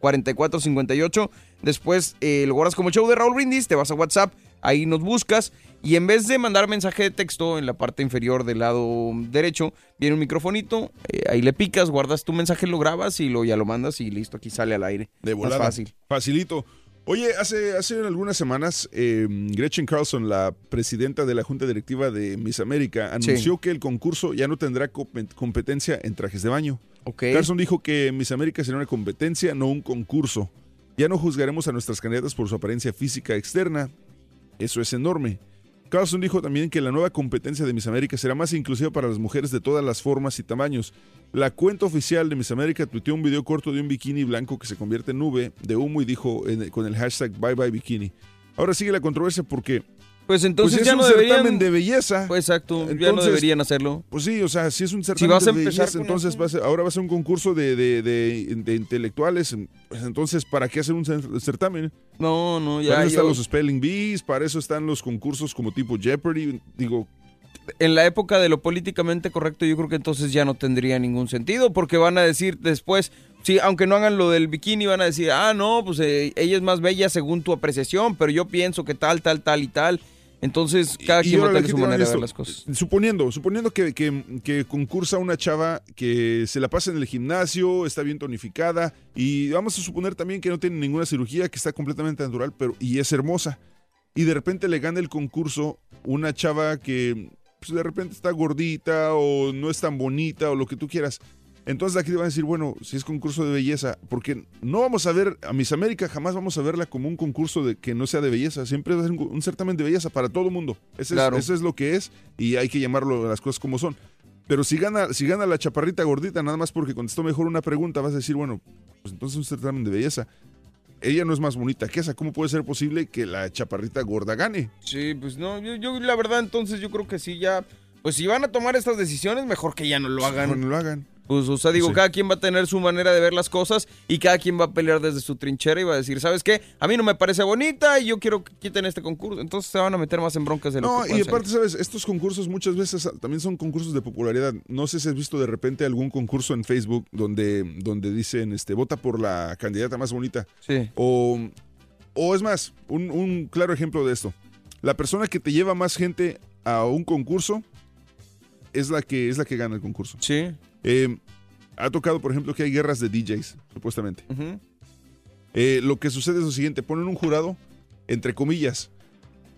Speaker 10: 713-870-4458. Después eh, lo guardas como el show de Raúl Brindis. Te vas a WhatsApp. Ahí nos buscas. Y en vez de mandar mensaje de texto en la parte inferior del lado derecho, viene un microfonito. eh, ahí le picas, guardas tu mensaje, lo grabas y lo, ya lo mandas y listo. Aquí sale al aire.
Speaker 7: De
Speaker 10: Más
Speaker 7: volada.
Speaker 10: fácil.
Speaker 7: Facilito. Oye, hace, hace algunas semanas, eh, Gretchen Carlson, la presidenta de la Junta Directiva de Miss América,
Speaker 10: Sí.
Speaker 7: anunció que el concurso ya no tendrá compe- competencia en trajes de baño.
Speaker 10: Ok.
Speaker 7: Carlson dijo que Miss América será una competencia, no un concurso. Ya no juzgaremos a nuestras candidatas por su apariencia física externa. Eso es enorme. Carlson dijo también que la nueva competencia de Miss América será más inclusiva para las mujeres de todas las formas y tamaños. La cuenta oficial de Miss América tuiteó un video corto de un bikini blanco que se convierte en nube de humo y dijo con el hashtag Bye Bye Bikini. Ahora sigue la controversia porque
Speaker 10: Pues entonces
Speaker 7: es
Speaker 10: ya
Speaker 7: un
Speaker 10: no deberían.
Speaker 7: certamen de belleza.
Speaker 10: Pues exacto, ya no deberían hacerlo.
Speaker 7: Pues sí, o sea, si es un certamen
Speaker 10: vas a
Speaker 7: de belleza, entonces va a ser- ahora va a ser un concurso de, de- de- de intelectuales. Pues entonces, ¿para qué hacer un cer- certamen?
Speaker 10: No, no, ya.
Speaker 7: Para eso están los spelling bees, para eso están los concursos como tipo Jeopardy. Digo,
Speaker 10: en la época de lo políticamente correcto, yo creo que entonces ya no tendría ningún sentido, porque van a decir después, sí, aunque no hagan lo del bikini, van a decir, ah, no, pues eh, ella es más bella según tu apreciación, pero yo pienso que tal, tal, tal y tal. Entonces, cada
Speaker 7: y
Speaker 10: quien va a tener su manera de ver las cosas.
Speaker 7: Suponiendo, suponiendo que, que- que concursa una chava que se la pasa en el gimnasio, está bien tonificada, y vamos a suponer también que no tiene ninguna cirugía, que está completamente natural, pero y es hermosa. y de repente le gana el concurso una chava que pues, de repente está gordita o no es tan bonita o lo que tú quieras. Entonces aquí te van a decir, bueno, si es concurso de belleza, porque no vamos a ver, a Miss América jamás vamos a verla como un concurso de que no sea de belleza, siempre va a ser un, un certamen de belleza para todo mundo. Ese
Speaker 4: Claro.
Speaker 7: es, eso es lo que es y hay que llamarlo las cosas como son. Pero si gana, si gana la chaparrita gordita, nada más porque contestó mejor una pregunta, vas a decir, bueno, pues entonces es un certamen de belleza. Ella no es más bonita que esa. ¿Cómo puede ser posible que la chaparrita gorda gane?
Speaker 4: Sí, pues no, yo, yo la verdad entonces yo creo que sí ya, pues si van a tomar estas decisiones, mejor que ya no lo hagan.
Speaker 7: No lo hagan.
Speaker 4: Pues, o sea, digo,
Speaker 7: Sí.
Speaker 4: cada quien va a tener su manera de ver las cosas y cada quien va a pelear desde su trinchera y va a decir, ¿sabes qué? A mí no me parece bonita y yo quiero que quiten este concurso. Entonces se van a meter más en broncas de lo
Speaker 7: No,
Speaker 4: que
Speaker 7: y aparte. ¿sabes? Estos concursos muchas veces también son concursos de popularidad. No sé si has visto de repente algún concurso en Facebook donde, donde dicen, este, vota por la candidata más bonita.
Speaker 4: Sí.
Speaker 7: O, o es más, un, un claro ejemplo de esto. La persona que te lleva más gente a un concurso es la que, es la que gana el concurso.
Speaker 4: Sí.
Speaker 7: Eh, ha tocado, por ejemplo, que hay guerras de DJs, supuestamente. Eh, lo que sucede es lo siguiente, ponen un jurado, entre comillas,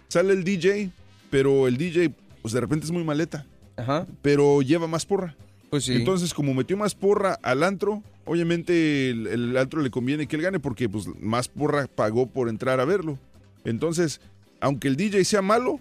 Speaker 7: sale el DJ, pero el DJ, pues de repente es muy maleta,
Speaker 4: Ajá.
Speaker 7: pero lleva más porra.
Speaker 4: Pues sí.
Speaker 7: Entonces, como metió más porra al antro, obviamente el, el antro le conviene que él gane porque pues más porra pagó por entrar a verlo. Entonces, aunque el DJ sea malo,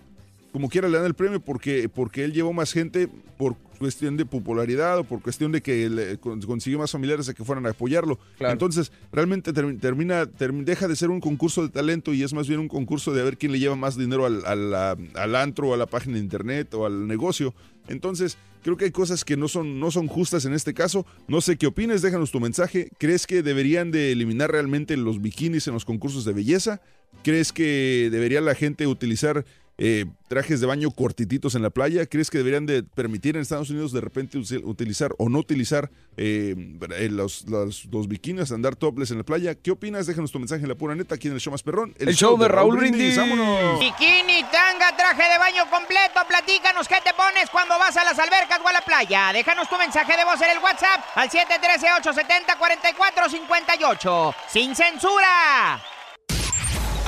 Speaker 7: como quiera le dan el premio porque, porque él llevó más gente por cuestión de popularidad o por cuestión de que le con- consiguió más familiares a que fueran a apoyarlo.
Speaker 4: Claro.
Speaker 7: Entonces, realmente termi- termina, termi- deja de ser un concurso de talento y es más bien un concurso de a ver quién le lleva más dinero al, al, al antro o a la página de internet o al negocio. Entonces, creo que hay cosas que no son, no son justas en este caso. No sé qué opines, déjanos tu mensaje. ¿Crees que deberían de eliminar realmente los bikinis en los concursos de belleza? ¿Crees que debería la gente utilizar eh, trajes de baño cortititos en la playa? ¿Crees que deberían de permitir en Estados Unidos de repente utilizar o no utilizar eh, eh, los, los, los bikinis, andar topless en la playa? ¿Qué opinas? Déjanos tu mensaje en la pura neta aquí en el show más perrón.
Speaker 4: El show de Raúl Brindis.
Speaker 7: ¡Vámonos!
Speaker 6: Bikini, tanga, traje de baño completo. Platícanos qué te pones cuando vas a las albercas o a la playa. Déjanos tu mensaje de voz en el WhatsApp al 713-870-4458. ¡Sin censura!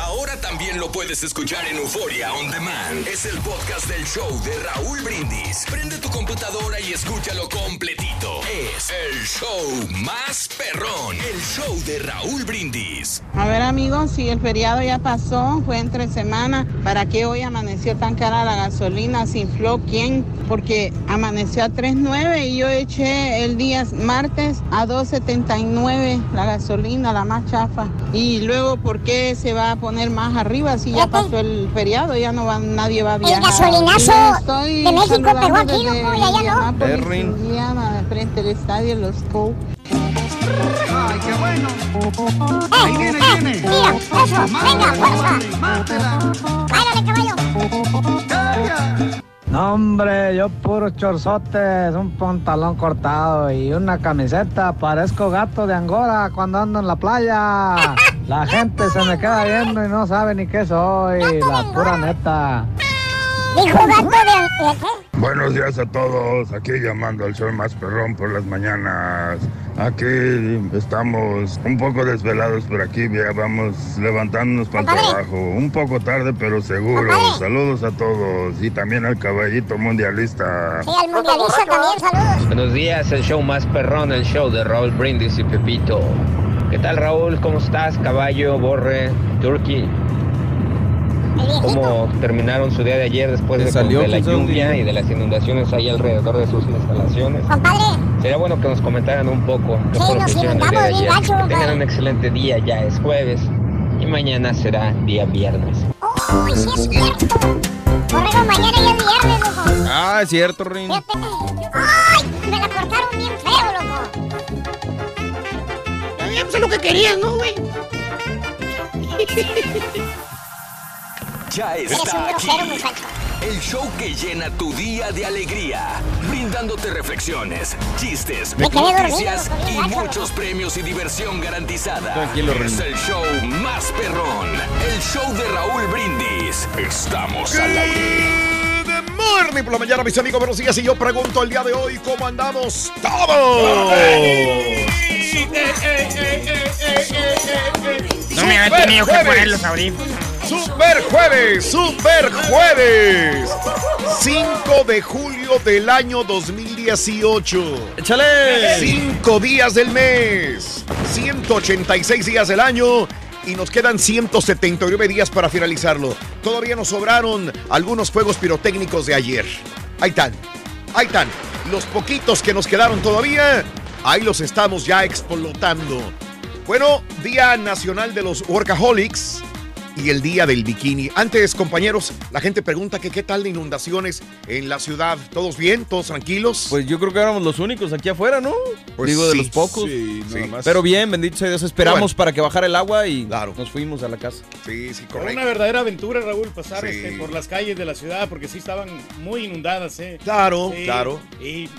Speaker 13: Ahora también lo puedes escuchar en Euforia On Demand. Es el podcast del show de Raúl Brindis. Prende tu computadora y escúchalo completito. Es el show más perrón. El show de Raúl Brindis.
Speaker 17: A ver amigos, si el feriado ya pasó, fue entre semana, ¿para qué hoy amaneció tan cara la gasolina? ¿Se infló quién? Porque amaneció a 3.9 y yo eché el día martes a 2.79 la gasolina, la más chafa. Y luego, ¿por qué se va a poner más arriba si ya pasó el feriado? Ya no va, nadie va a viajar.
Speaker 3: gasolinazo de México
Speaker 17: saludando
Speaker 3: pegó aquí, loco, y allá no.
Speaker 17: Indiana, frente al estadio Los Cobos.
Speaker 5: ¡Ay, qué bueno!
Speaker 3: Ahí viene, ahí viene. Mira, eso, venga, fuerza. Báilale, caballo.
Speaker 18: No, hombre, yo puro chorzotes, un pantalón cortado y una camiseta. Parezco gato de Angora cuando ando en la playa. La gente se me queda viendo y no sabe ni qué soy. La pura neta.
Speaker 3: Dijo gato de... ¿Qué?
Speaker 19: Buenos días a todos, aquí llamando al show más perrón por las mañanas. Aquí estamos un poco desvelados por aquí, ya vamos levantándonos para el trabajo. Un poco tarde, pero seguro. Saludos a todos y también al caballito mundialista.
Speaker 3: Sí, al mundialista también, saludos.
Speaker 20: Buenos días, el show más perrón, el show de Raúl Brindis y Pepito. ¿Qué tal Raúl? ¿Cómo estás? Caballo, Borre, Turkey. ¿Cómo terminaron su día de ayer después de,
Speaker 4: salió
Speaker 20: de la
Speaker 4: dónde
Speaker 20: lluvia y de las inundaciones ahí alrededor de sus instalaciones? Sería bueno que nos comentaran un poco
Speaker 3: Sí, nos
Speaker 20: que hicieron el día de
Speaker 3: inundamos bien
Speaker 20: ayer.
Speaker 3: gacho,
Speaker 20: Que tengan
Speaker 3: compadre.
Speaker 20: un excelente día, ya es jueves y mañana será día viernes.
Speaker 3: Uy, sí es cierto. Mañana ya es viernes, loco.
Speaker 4: Ah, es cierto, Rin.
Speaker 3: Fíjate. ¡Ay! Me la cortaron bien feo, loco.
Speaker 8: Ya pues es lo que querías, ¿no, güey?
Speaker 13: Ya está aquí. El show que llena tu día de alegría, brindándote reflexiones, chistes, noticias y muchos premios y diversión garantizada.
Speaker 4: Tranquilo,
Speaker 13: es el show más perrón, el show de Raúl Brindis. Estamos al aire.
Speaker 1: Good morning por la mañana, mis amigos. Buenos días. Y yo pregunto el día de hoy, ¿cómo andamos todos?
Speaker 6: No me había tenido que poner los audífonos.
Speaker 1: Super jueves, super jueves. 5 de julio del año 2018.
Speaker 4: ¡Échale!
Speaker 1: 5 días del mes. 186 días del año. Y nos quedan 179 días para finalizarlo. Todavía nos sobraron algunos fuegos pirotécnicos de ayer. Ahí están. Ahí están. Los poquitos que nos quedaron todavía, ahí los estamos ya explotando. Bueno, Día Nacional de los Workaholics y el Día del Bikini. Antes, compañeros, la gente pregunta que qué tal de inundaciones en la ciudad. ¿Todos bien? ¿Todos tranquilos?
Speaker 4: Pues yo creo que éramos los únicos aquí afuera, ¿no?
Speaker 1: Pues
Speaker 4: Digo, de
Speaker 1: sí,
Speaker 4: los pocos.
Speaker 7: sí, nada más.
Speaker 4: Pero bien, bendito sea Dios. Esperamos
Speaker 1: Bueno.
Speaker 4: para que bajara el agua y
Speaker 1: Claro.
Speaker 4: nos fuimos a la casa.
Speaker 1: Sí, sí,
Speaker 2: Fue
Speaker 1: correcto.
Speaker 2: una verdadera aventura, Raúl, pasar
Speaker 1: Sí.
Speaker 2: este, por las calles de la ciudad, porque sí estaban muy inundadas, ¿eh?
Speaker 1: Claro,
Speaker 2: Sí,
Speaker 1: claro.
Speaker 2: Y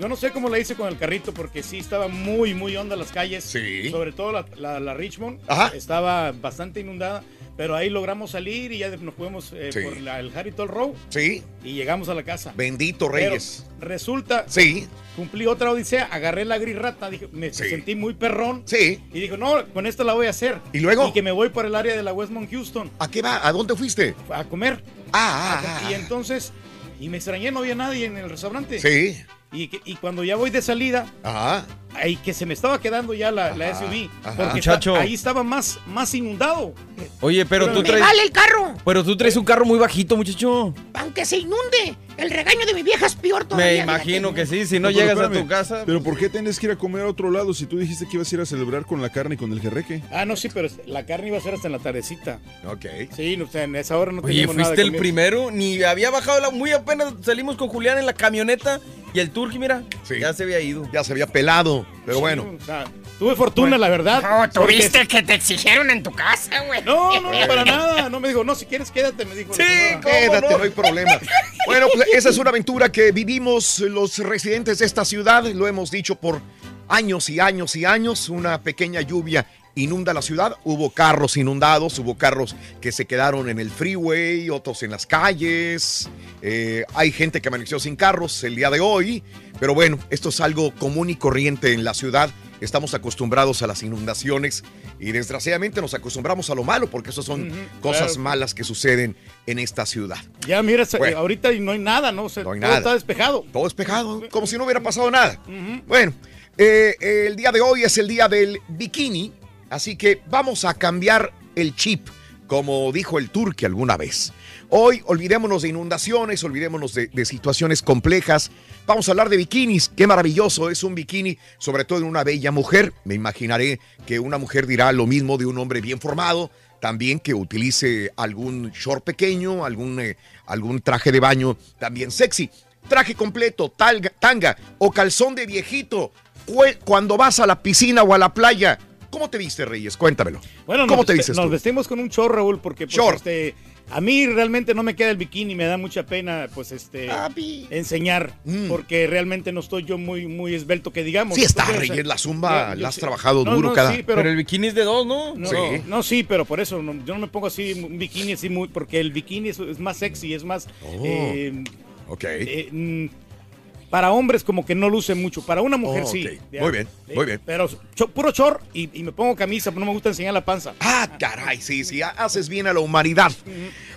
Speaker 2: yo no sé cómo la hice con el carrito, porque sí estaba muy, muy honda las calles.
Speaker 1: Sí.
Speaker 2: Sobre todo la, la- la Richmond.
Speaker 1: Ajá.
Speaker 2: Estaba bastante inundada, pero ahí logramos salir y ya nos fuimos eh,
Speaker 1: Sí.
Speaker 2: por la- el Harrington Road
Speaker 1: Sí,
Speaker 2: y llegamos a la casa.
Speaker 1: bendito
Speaker 2: Pero
Speaker 1: Reyes.
Speaker 2: resulta,
Speaker 1: Sí,
Speaker 2: cumplí otra odisea, agarré la gris rata, dije, me
Speaker 1: Sí.
Speaker 2: sentí muy perrón.
Speaker 1: sí.
Speaker 2: Y dijo, no, con esta la voy a hacer.
Speaker 1: ¿Y luego?
Speaker 2: Y que me voy por el área de la Westmont Houston
Speaker 1: ¿A qué va? ¿A dónde fuiste?
Speaker 2: a comer.
Speaker 1: Ah, ah, ah.
Speaker 2: Y entonces, y me extrañé, no había nadie en el restaurante.
Speaker 1: Sí.
Speaker 2: Y, y cuando ya voy de salida,
Speaker 1: Ajá.
Speaker 2: Ahí que se me estaba quedando ya la, la SUV.
Speaker 1: ajá.
Speaker 2: Porque
Speaker 4: Muchacho.
Speaker 2: ahí estaba más, más inundado.
Speaker 4: Oye, pero tú
Speaker 8: ¡Me
Speaker 4: traes.
Speaker 8: vale el carro!
Speaker 4: Pero tú traes un carro muy bajito, muchacho.
Speaker 8: Aunque se inunde, el regaño de mi vieja es peor
Speaker 4: Me
Speaker 8: todavía.
Speaker 4: imagino que sí. Si no,
Speaker 7: pero
Speaker 4: llegas a tu casa.
Speaker 7: Pero ¿por qué tienes que ir a comer a otro lado si tú dijiste que ibas a ir a celebrar con la carne y con el jerreque?
Speaker 2: Ah, no, sí, pero la carne iba a ser hasta en la tardecita.
Speaker 1: Ok.
Speaker 2: Sí, no, o sea, en esa hora no
Speaker 4: Oye,
Speaker 2: teníamos nada
Speaker 4: fuiste
Speaker 2: de
Speaker 4: el primero, ni había bajado la. Muy apenas salimos con Julián en la camioneta y el Turki, mira,
Speaker 1: Sí.
Speaker 4: ya se había ido.
Speaker 1: Ya se había pelado, pero
Speaker 2: Sí,
Speaker 1: bueno.
Speaker 2: o sea, tuve fortuna, la verdad.
Speaker 8: No,
Speaker 2: porque-
Speaker 8: tuviste que te exigieron en tu casa, güey.
Speaker 2: No, no, no, para nada. No me dijo, no, si quieres quédate, me dijo.
Speaker 4: Sí. ¿cómo
Speaker 1: Quédate,
Speaker 4: no?
Speaker 1: no hay problema. Bueno, pues esa es una aventura que vivimos los residentes de esta ciudad, lo hemos dicho por años y años y años, una pequeña lluvia inunda la ciudad, hubo carros inundados, hubo carros que se quedaron en el freeway, otros en las calles, eh, hay gente que amaneció sin carros el día de hoy, pero bueno, esto es algo común y corriente en la ciudad, estamos acostumbrados a las inundaciones y desgraciadamente nos acostumbramos a lo malo porque eso son cosas
Speaker 2: claro.
Speaker 1: malas que suceden en esta ciudad.
Speaker 2: Ya, mira,
Speaker 1: Bueno.
Speaker 2: ahorita no hay nada, ¿no? O sea,
Speaker 1: No hay
Speaker 2: todo
Speaker 1: nada.
Speaker 2: está despejado.
Speaker 1: Todo despejado, como si no hubiera pasado nada. Bueno, eh, el día de hoy es el día del bikini, así que vamos a cambiar el chip, como dijo el Turque alguna vez. Hoy olvidémonos de inundaciones, olvidémonos de, situaciones complejas. Vamos a hablar de bikinis. Qué maravilloso es un bikini, sobre todo en una bella mujer. Me imaginaré que una mujer dirá lo mismo de un hombre bien formado. También que utilice algún short pequeño, algún, eh, algún traje de baño también sexy. Traje completo, tanga o calzón de viejito. Cuando vas a la piscina o a la playa, ¿cómo te viste, Reyes? Cuéntamelo.
Speaker 2: Bueno,
Speaker 1: ¿Cómo
Speaker 2: nos,
Speaker 1: te dices
Speaker 2: nos
Speaker 1: tú?
Speaker 2: vestimos con un short, Raúl, porque pues,
Speaker 1: Short.
Speaker 2: este, a mí realmente no me queda el bikini, me da mucha pena pues este enseñar, porque realmente no estoy yo muy muy esbelto que digamos.
Speaker 1: Mm. Sí está,
Speaker 2: Porque, o sea,
Speaker 1: Reyes, la zumba
Speaker 2: yo- yo
Speaker 1: la has
Speaker 2: sí.
Speaker 1: trabajado
Speaker 2: No,
Speaker 1: duro
Speaker 2: no,
Speaker 1: cada...
Speaker 2: sí, pero,
Speaker 4: Pero el bikini es de dos, ¿no?
Speaker 2: no,
Speaker 1: Sí.
Speaker 2: no, sí, pero por eso no- yo no me pongo así un bikini así muy, porque el bikini es, es más sexy, es más
Speaker 1: Oh.
Speaker 2: eh,
Speaker 1: Ok.
Speaker 2: eh, mm, para hombres como que no luce mucho, para una mujer
Speaker 1: Oh,
Speaker 2: sí.
Speaker 1: Muy bien,
Speaker 2: Sí,
Speaker 1: muy bien.
Speaker 2: Pero puro short y, y me pongo camisa, pero no me gusta enseñar la panza.
Speaker 1: Ah, caray, sí, sí, haces bien a la humanidad.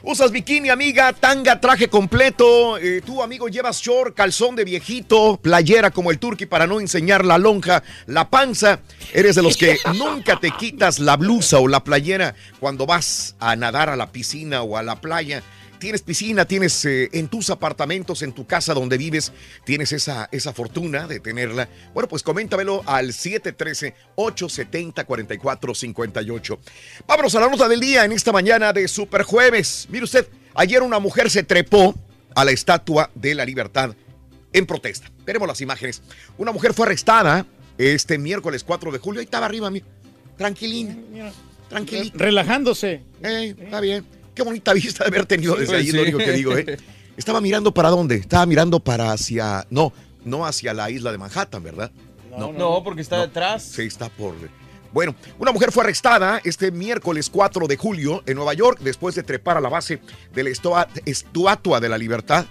Speaker 1: Usas bikini, amiga, tanga, traje completo. eh, tú, amigo, llevas short, calzón de viejito, playera como el turqui para no enseñar la lonja, la panza. Eres de los que nunca te quitas la blusa o la playera cuando vas a nadar a la piscina o a la playa. Tienes piscina, tienes eh, en tus apartamentos, en tu casa donde vives, tienes esa, esa fortuna de tenerla. Bueno, pues coméntamelo al 713-870-4458. Vámonos a la nota del día en esta mañana de Super Jueves. Mire usted, ayer una mujer se trepó a la estatua de la libertad en protesta. Veremos las imágenes. Una mujer fue arrestada este miércoles 4 de julio. Ahí estaba arriba, mira. Tranquilina, tranquilita.
Speaker 2: Relajándose.
Speaker 1: Eh, está bien. Qué bonita vista de haber tenido desde ahí,
Speaker 4: sí.
Speaker 1: lo único que digo, ¿eh? Estaba mirando para dónde? Estaba mirando para hacia. No, no hacia la isla de Manhattan, ¿verdad?
Speaker 4: No, no, porque está detrás.
Speaker 1: Sí, está por. Bueno, una mujer fue arrestada este miércoles 4 de julio en Nueva York después de trepar a la base de la estatua de la libertad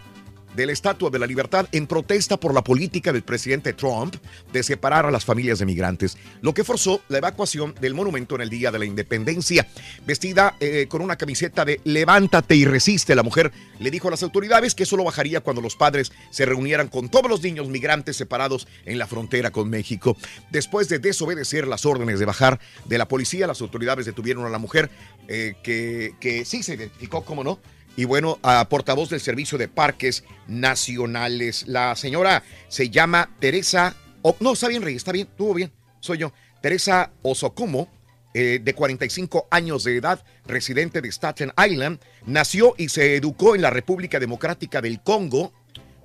Speaker 1: de la Estatua de la Libertad en protesta por la política del presidente Trump de separar a las familias de migrantes, lo que forzó la evacuación del monumento en el Día de la Independencia. Vestida eh, con una camiseta de Levántate y resiste, la mujer le dijo a las autoridades que solo bajaría cuando los padres se reunieran con todos los niños migrantes separados en la frontera con México. Después de desobedecer las órdenes de bajar de la policía, las autoridades detuvieron a la mujer eh, que, que sí se identificó, como no, y bueno, a portavoz del Servicio de Parques Nacionales. La señora se llama Teresa. No, está bien, Rey, está bien, estuvo bien, soy yo. Teresa Osocomo, eh, de 45 años de edad, residente de Staten Island, nació y se educó en la República Democrática del Congo,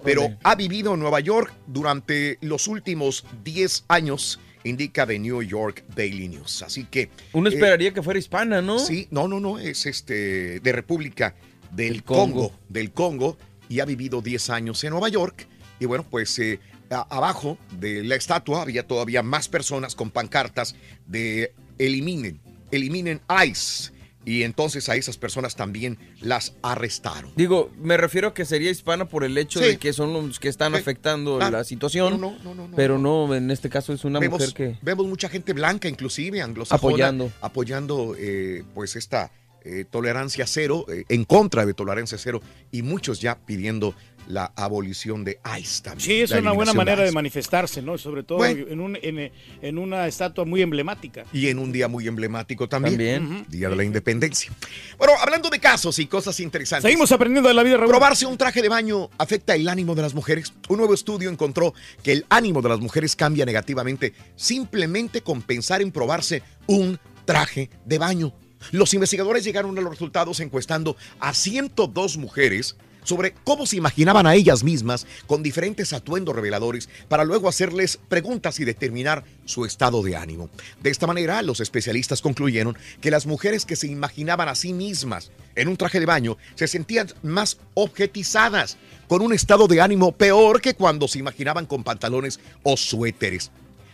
Speaker 1: pero ha vivido en Nueva York durante los últimos 10 años, indica The New York Daily News. Así que.
Speaker 4: Uno
Speaker 1: eh,
Speaker 4: esperaría que fuera hispana, ¿no?
Speaker 1: Sí, no, no, no, es este de República del
Speaker 4: El Congo.
Speaker 1: Congo. del Congo, y ha vivido 10 años en Nueva York. Y bueno, pues eh, a- abajo de la estatua había todavía más personas con pancartas de eliminen, eliminen ICE. Y entonces a esas personas también las arrestaron.
Speaker 4: Digo, me refiero a que sería hispana por el hecho
Speaker 1: Sí.
Speaker 4: de que son los que están
Speaker 1: Sí.
Speaker 4: afectando
Speaker 1: Claro.
Speaker 4: la situación.
Speaker 1: No, no, no, no,
Speaker 4: pero no, en este caso es una
Speaker 1: vemos,
Speaker 4: mujer que...
Speaker 1: vemos mucha gente blanca, inclusive anglosajona,
Speaker 4: Apoyando.
Speaker 1: apoyando eh, pues esta eh, tolerancia cero, eh, en contra de tolerancia cero, y muchos ya pidiendo la abolición de ICE también.
Speaker 2: Sí, es una buena manera de manifestarse, ¿no? Sobre todo
Speaker 1: Bueno.
Speaker 2: en, un- en- en una estatua muy emblemática.
Speaker 1: Y en un día muy emblemático también,
Speaker 2: También.
Speaker 1: Día de la Independencia. Bueno, hablando de casos y cosas interesantes.
Speaker 2: Seguimos aprendiendo de la vida, Raúl.
Speaker 1: Probarse un traje de baño afecta el ánimo de las mujeres. Un nuevo estudio encontró que el ánimo de las mujeres cambia negativamente simplemente con pensar en probarse un traje de baño. Los investigadores llegaron a los resultados encuestando a 102 mujeres sobre cómo se imaginaban a ellas mismas con diferentes atuendos reveladores para luego hacerles preguntas y determinar su estado de ánimo. De esta manera, los especialistas concluyeron que las mujeres que se imaginaban a sí mismas en un traje de baño se sentían más objetizadas, con un estado de ánimo peor que cuando se imaginaban con pantalones o suéteres.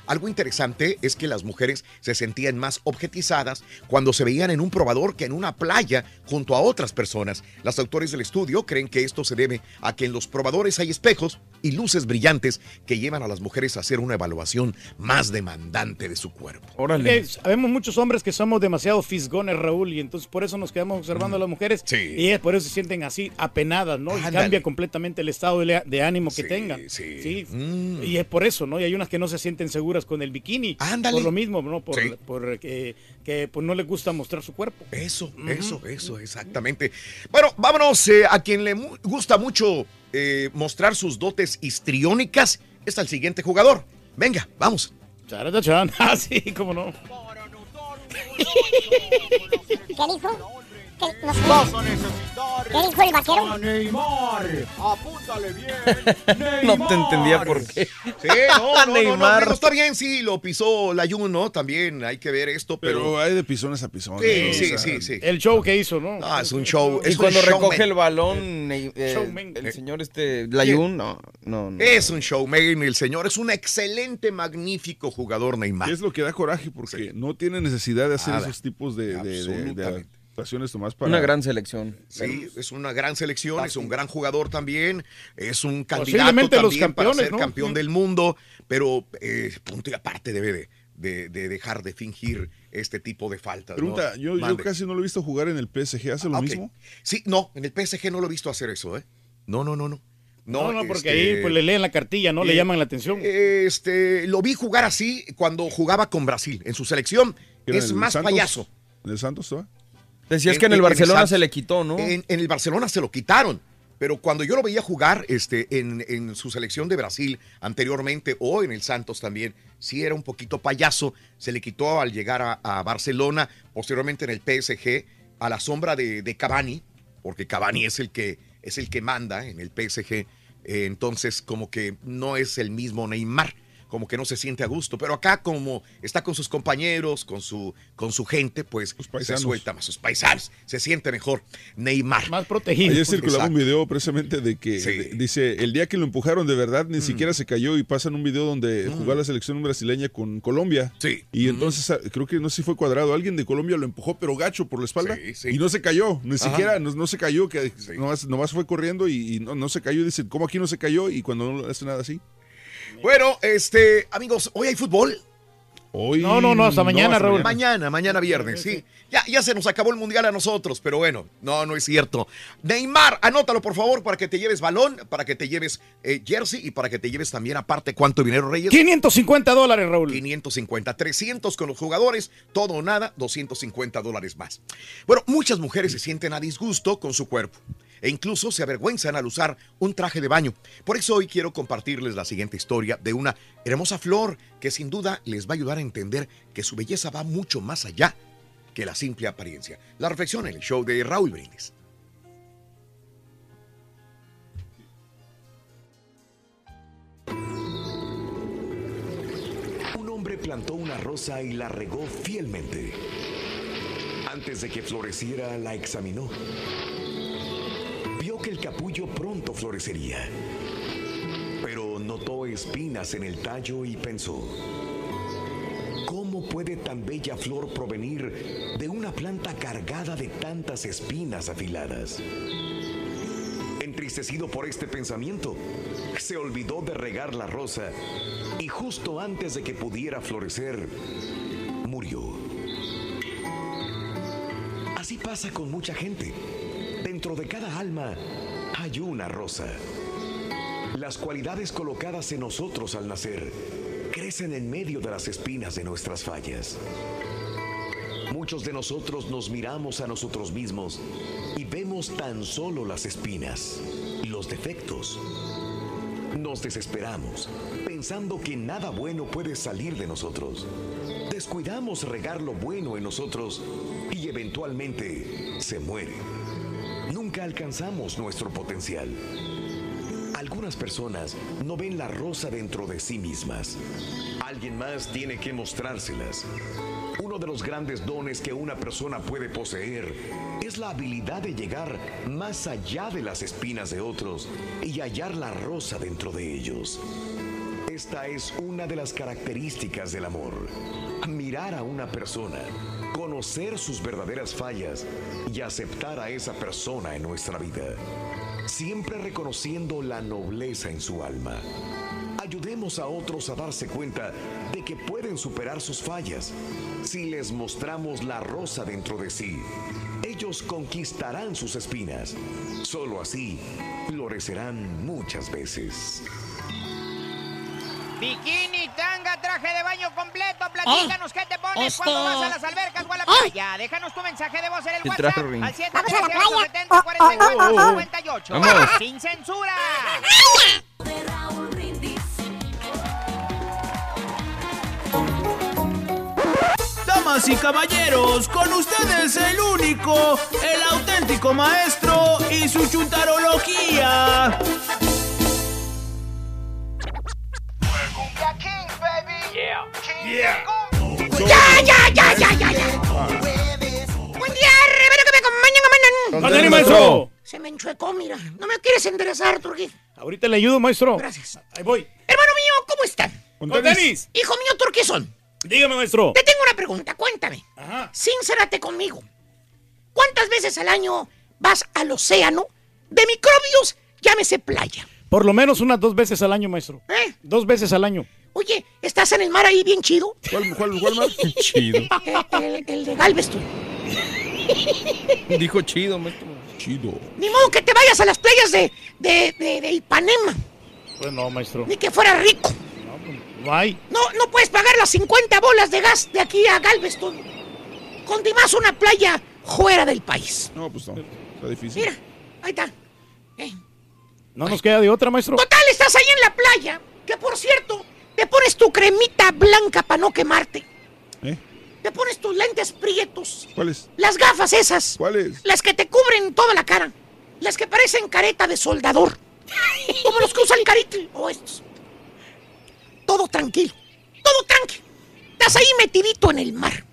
Speaker 1: Algo interesante es que las mujeres se sentían más objetizadas cuando se veían en un probador que en una playa junto a otras personas. Los autores del estudio creen que esto se debe a que en los probadores hay espejos y luces brillantes que llevan a las mujeres a hacer una evaluación más demandante de su cuerpo.
Speaker 2: Eh, sabemos muchos hombres que somos demasiado fisgones, Raúl, y entonces por eso nos quedamos observando a las mujeres. Y es por eso se sienten así apenadas, ¿no? Y cambia completamente el estado de, de ánimo que tengan. Sí. Y es por eso, ¿no? Y hay unas que no se sienten seguras con el bikini. Por lo mismo, ¿no? Por,
Speaker 1: Sí.
Speaker 2: por, que, que, pues, no les gusta mostrar su cuerpo.
Speaker 1: Eso, eso, eso, exactamente. Bueno, vámonos eh, a quien le mu- gusta mucho eh, mostrar sus dotes histriónicas. Es el siguiente jugador. Venga, vamos.
Speaker 2: Charatachán. Ah, sí, cómo no.
Speaker 3: ¿Qué dijo? ¿Qué, no sé. ¿Qué dijo el vaquero?
Speaker 5: Neymar, apúntale bien.
Speaker 4: No te entendía por qué.
Speaker 1: Sí, no, no, no, no,
Speaker 4: Neymar.
Speaker 1: digo, está bien, sí, lo pisó la Juno, también hay que ver esto, pero...
Speaker 7: Pero hay de pisones a pisones.
Speaker 1: Sí,
Speaker 7: ¿no? O
Speaker 1: sí,
Speaker 7: sea,
Speaker 1: sí, sí.
Speaker 2: El show que hizo, ¿no?
Speaker 1: Ah, es un show.
Speaker 4: Y
Speaker 1: es
Speaker 4: cuando recoge el balón, eh, eh, el señor este, Layun, no, no, no.
Speaker 1: Es un showman, el señor es un excelente, magnífico jugador Neymar.
Speaker 7: Y es lo que da coraje porque no tiene necesidad de hacer
Speaker 1: Nada.
Speaker 7: esos tipos de, de, de- de Nomás para...
Speaker 4: Una gran selección.
Speaker 1: Sí, es una gran selección, es un gran jugador también, es un candidato
Speaker 2: los
Speaker 1: también para ser
Speaker 2: ¿no?
Speaker 1: campeón del mundo, pero eh, punto y aparte debe de, de- de dejar de fingir este tipo de faltas. ¿no?
Speaker 7: Pregunta, yo, casi no lo he visto jugar en el PSG, ¿hace lo
Speaker 1: Ah,
Speaker 7: mismo?
Speaker 1: Sí, no, en el PSG no lo he visto hacer eso, ¿eh? No, no, no, no.
Speaker 2: No, no, porque
Speaker 1: este,
Speaker 2: ahí pues le leen la cartilla, ¿no? Le
Speaker 1: eh,
Speaker 2: llaman la atención.
Speaker 1: Este, lo vi jugar así cuando jugaba con Brasil. En su selección
Speaker 7: ¿Era
Speaker 1: es más
Speaker 7: Santos?
Speaker 1: payaso.
Speaker 7: ¿En el Santos todavía?
Speaker 4: Decías que en el Barcelona se le quitó, ¿no?
Speaker 1: En, el Barcelona se lo quitaron. Pero cuando yo lo veía jugar este, en, en su selección de Brasil anteriormente o en el Santos también, sí era un poquito payaso. Se le quitó al llegar a, a Barcelona, posteriormente en el PSG, a la sombra de, de Cavani, porque Cavani es el que, es el que manda en el PSG. Eh, entonces, como que no es el mismo Neymar. Como que no se siente a gusto. Pero acá, como está con sus compañeros, con su, con su gente, pues se suelta más, sus paisanos, se siente mejor. Neymar.
Speaker 2: Más
Speaker 7: Ayer circulaba
Speaker 1: Exacto.
Speaker 7: un video precisamente de que de- dice el día que lo empujaron de verdad
Speaker 1: Mm.
Speaker 7: ni siquiera se cayó y pasan un video donde jugó la selección brasileña con Colombia.
Speaker 1: Sí.
Speaker 7: Y entonces ah, creo que no sé si fue cuadrado, alguien de Colombia lo empujó pero gacho por la espalda
Speaker 1: Sí, sí.
Speaker 7: y no se cayó, ni
Speaker 1: Ajá.
Speaker 7: siquiera no, no se cayó, que nomás, nomás fue corriendo y, y no, no se cayó dicen, ¿cómo aquí no se cayó? Y cuando no hace nada así.
Speaker 1: Bueno, este, amigos, hoy hay fútbol.
Speaker 7: Hoy
Speaker 2: No, no, no, hasta mañana, Raúl.
Speaker 1: Mañana, mañana viernes, sí. Ya, ya se nos acabó el mundial a nosotros, pero bueno, no, no es cierto. Neymar, anótalo por favor para que te lleves balón, para que te lleves eh, jersey y para que te lleves también aparte cuánto dinero, Reyes.
Speaker 2: 550 dólares, Raúl.
Speaker 1: 550, 300 con los jugadores, todo o nada, 250 dólares más. Bueno, muchas mujeres se sienten a disgusto con su cuerpo e incluso se avergüenzan al usar un traje de baño. Por eso hoy quiero compartirles la siguiente historia de una hermosa flor que sin duda les va a ayudar a entender que su belleza va mucho más allá que la simple apariencia. La reflexión en el show de Raúl Brindis.
Speaker 21: Un hombre plantó una rosa y la regó fielmente. Antes de que floreciera, la examinó. El capullo pronto florecería. Pero notó espinas en el tallo y pensó, ¿cómo puede tan bella flor provenir de una planta cargada de tantas espinas afiladas? Entristecido por este pensamiento, se olvidó de regar la rosa y justo antes de que pudiera florecer, murió. Así pasa con mucha gente. Dentro de cada alma hay una rosa. Las cualidades colocadas en nosotros al nacer crecen en medio de las espinas de nuestras fallas. Muchos de nosotros nos miramos a nosotros mismos y vemos tan solo las espinas, los defectos. Nos desesperamos, pensando que nada bueno puede salir de nosotros. Descuidamos regar lo bueno en nosotros y eventualmente se muere. Nunca alcanzamos nuestro potencial. Algunas personas no ven la rosa dentro de sí mismas. Alguien más tiene que mostrárselas. Uno de los grandes dones que una persona puede poseer es la habilidad de llegar más allá de las espinas de otros y hallar la rosa dentro de ellos. Esta es una de las características del amor. Mirar a una persona, conocer sus verdaderas fallas y aceptar a esa persona en nuestra vida. Siempre reconociendo la nobleza en su alma. Ayudemos a otros a darse cuenta de que pueden superar sus fallas. Si les mostramos la rosa dentro de sí, ellos conquistarán sus espinas. Solo así florecerán muchas veces.
Speaker 6: Bikini, tanga, traje de baño completo. Platícanos qué te pones
Speaker 3: este-
Speaker 6: cuando vas a las albercas o a la playa. Déjanos tu mensaje de voz en el
Speaker 10: El
Speaker 6: WhatsApp
Speaker 10: traje
Speaker 6: al
Speaker 3: Vamos a la playa.
Speaker 6: 713 870
Speaker 3: Oh, oh, oh.
Speaker 6: 58
Speaker 10: Vamos.
Speaker 6: Sin censura.
Speaker 22: Damas y caballeros, con ustedes el único, el auténtico maestro y su chuntarología.
Speaker 9: ¡Ya, ya, ya, ya, ya, ya! Buen día, Rivero, que me acompañan, acompañan.
Speaker 2: ¡Con Dani, maestro!
Speaker 9: Se me enchuecó, mira. No me quieres enderezar, Turquí.
Speaker 2: Ahorita le ayudo, maestro.
Speaker 9: Gracias.
Speaker 2: Ahí voy.
Speaker 9: Hermano mío, ¿cómo están?
Speaker 2: Con tenis.
Speaker 9: Hijo mío, Turquizón.
Speaker 2: Dígame, maestro.
Speaker 9: Te tengo una pregunta, cuéntame.
Speaker 2: Ajá.
Speaker 9: Sincérate conmigo. ¿Cuántas veces al año vas al océano de microbios, llámese playa?
Speaker 2: Por lo menos unas dos veces al año, maestro.
Speaker 9: ¿Eh?
Speaker 2: Dos veces al año.
Speaker 9: Oye, ¿estás en el mar ahí bien chido?
Speaker 7: ¿Cuál, cuál, cuál mar?
Speaker 10: Chido.
Speaker 9: Eh, el, el de Galveston.
Speaker 10: Dijo chido, maestro.
Speaker 7: Chido.
Speaker 9: Ni modo que te vayas a las playas de, de, de, de Ipanema,
Speaker 2: Pues no, maestro.
Speaker 9: ni que fuera rico.
Speaker 2: No hay.
Speaker 9: No, no puedes pagar las 50 bolas de gas de aquí a Galveston. Con más una playa fuera del país.
Speaker 7: No, pues no. Está difícil.
Speaker 9: Mira, ahí está.
Speaker 2: No nos queda de otra, maestro.
Speaker 9: Total, estás ahí en la playa. Que por cierto, te pones tu cremita blanca para no quemarte.
Speaker 7: ¿Eh?
Speaker 9: Te pones tus lentes prietos.
Speaker 7: ¿Cuáles?
Speaker 9: Las gafas esas.
Speaker 7: ¿Cuáles?
Speaker 9: Las que te cubren toda la cara. Las que parecen careta de soldador. Como los que usan carita o estos. Todo tranquilo. Todo tranquilo. Estás ahí metidito en el mar.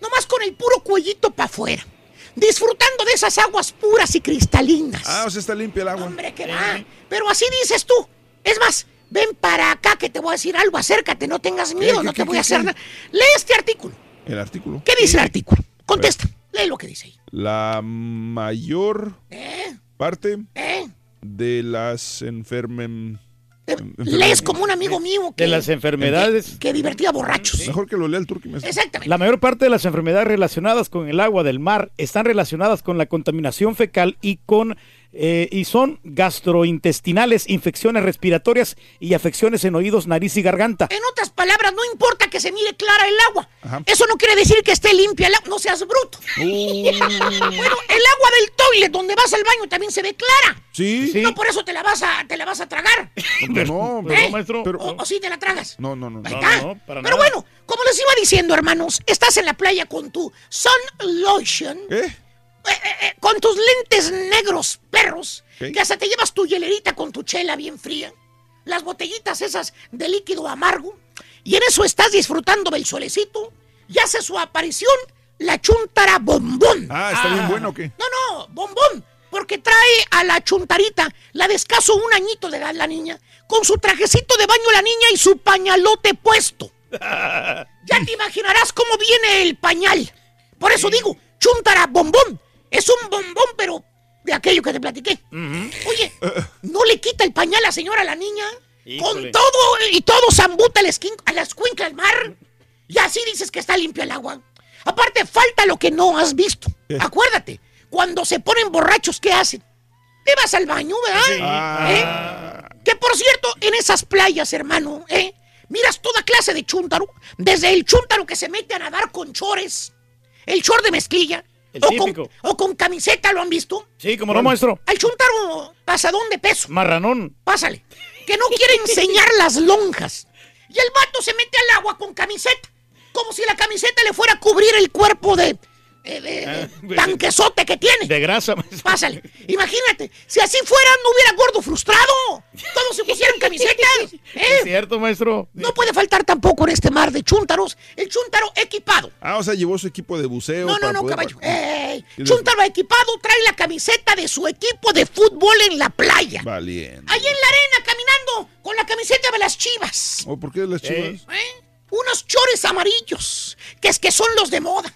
Speaker 9: Nomás con el puro cuellito para afuera. Disfrutando de esas aguas puras y cristalinas.
Speaker 7: Ah, o sea, está limpia el agua.
Speaker 9: Hombre, que va. Pero así dices tú. Es más, ven para acá que te voy a decir algo. Acércate, no tengas miedo,
Speaker 7: qué,
Speaker 9: no te
Speaker 7: qué,
Speaker 9: voy a hacer nada. Lee este artículo.
Speaker 7: El artículo.
Speaker 9: ¿Qué dice el artículo? Contesta. Lee lo que dice ahí.
Speaker 7: La mayor
Speaker 9: ¿Eh?
Speaker 7: parte
Speaker 9: ¿Eh?
Speaker 7: de las enfermen...
Speaker 9: Lees como un amigo mío que,
Speaker 2: De las enfermedades.
Speaker 9: que divertía borrachos.
Speaker 7: Mejor que lo lea el maestro.
Speaker 9: Exactamente.
Speaker 2: La mayor parte de las enfermedades relacionadas con el agua del mar están relacionadas con la contaminación fecal y con eh, y son gastrointestinales, infecciones respiratorias y afecciones en oídos, nariz y garganta.
Speaker 9: En otras palabras, no importa que se mire clara el agua.
Speaker 2: Ajá.
Speaker 9: Eso no quiere decir que esté limpia el agua. No seas bruto.
Speaker 7: Uh.
Speaker 9: bueno, el agua del toilet donde vas al baño también se ve clara.
Speaker 7: Sí.
Speaker 9: No por eso te la vas a, te la vas a tragar.
Speaker 7: No,
Speaker 9: ¿Eh?
Speaker 7: maestro. Pero,
Speaker 9: o, o sí te la tragas.
Speaker 7: no, no, no.
Speaker 9: Ahí está. Pero bueno, como les iba diciendo, hermanos, estás en la playa con tu sun lotion.
Speaker 7: ¿Eh?
Speaker 9: Con tus lentes negros, perros,
Speaker 7: ¿Qué?
Speaker 9: que hasta te llevas tu hielerita con tu chela bien fría, las botellitas esas de líquido amargo, y en eso estás disfrutando del solecito, y hace su aparición la chuntara bombón.
Speaker 7: Ah, ¿está bien bueno o qué?
Speaker 9: No, no, bombón, porque trae a la chuntarita, la de escaso un añito de edad la niña, con su trajecito de baño la niña y su pañalote puesto. Ya te imaginarás cómo viene el pañal. Por eso digo, chuntara bombón. Es un bombón, pero de aquello que te platiqué. Oye, ¿no le quita el pañal a la señora a la niña?
Speaker 2: Híjole.
Speaker 9: Con todo y todo zambuta el esquin, a la escuincla al mar. Y así dices que está limpio el agua. Aparte, falta lo que no has visto. Acuérdate, cuando se ponen borrachos, ¿qué hacen? Te vas al baño, ¿verdad? ¿Eh? Que por cierto, en esas playas, hermano, ¿eh? Miras toda clase de chúntaro. Desde el chúntaro que se mete a nadar con chores, el chor de mezclilla,
Speaker 2: El
Speaker 9: o,
Speaker 2: típico.
Speaker 9: con, o con camiseta, ¿lo han visto?
Speaker 2: Sí, como no, maestro.
Speaker 9: Al chúntaro pasadón de peso.
Speaker 2: Marranón.
Speaker 9: Pásale. Que no quiere enseñar las lonjas. Y el vato se mete al agua con camiseta. Como si la camiseta le fuera a cubrir el cuerpo de. Eh, de- de tanquesote que tiene.
Speaker 2: De grasa, maestro.
Speaker 9: Pásale. Imagínate, si así fuera, no hubiera gordo frustrado. Todos se pusieran camisetas.
Speaker 2: Es
Speaker 9: ¿eh?
Speaker 2: cierto, maestro.
Speaker 9: No puede faltar tampoco en este mar de chúntaros el chúntaro equipado.
Speaker 7: Ah, o sea, llevó su equipo de buceo.
Speaker 9: No, no,
Speaker 7: para
Speaker 9: no,
Speaker 7: poder-
Speaker 9: caballo. Ey,
Speaker 7: ¿Qué
Speaker 9: chúntaro equipado trae la camiseta de su equipo de fútbol en la playa.
Speaker 7: Valiente.
Speaker 9: Ahí en la arena caminando con la camiseta de las chivas.
Speaker 7: ¿O por qué de las chivas?
Speaker 9: ¿Eh? Unos chores amarillos, que es que son los de moda.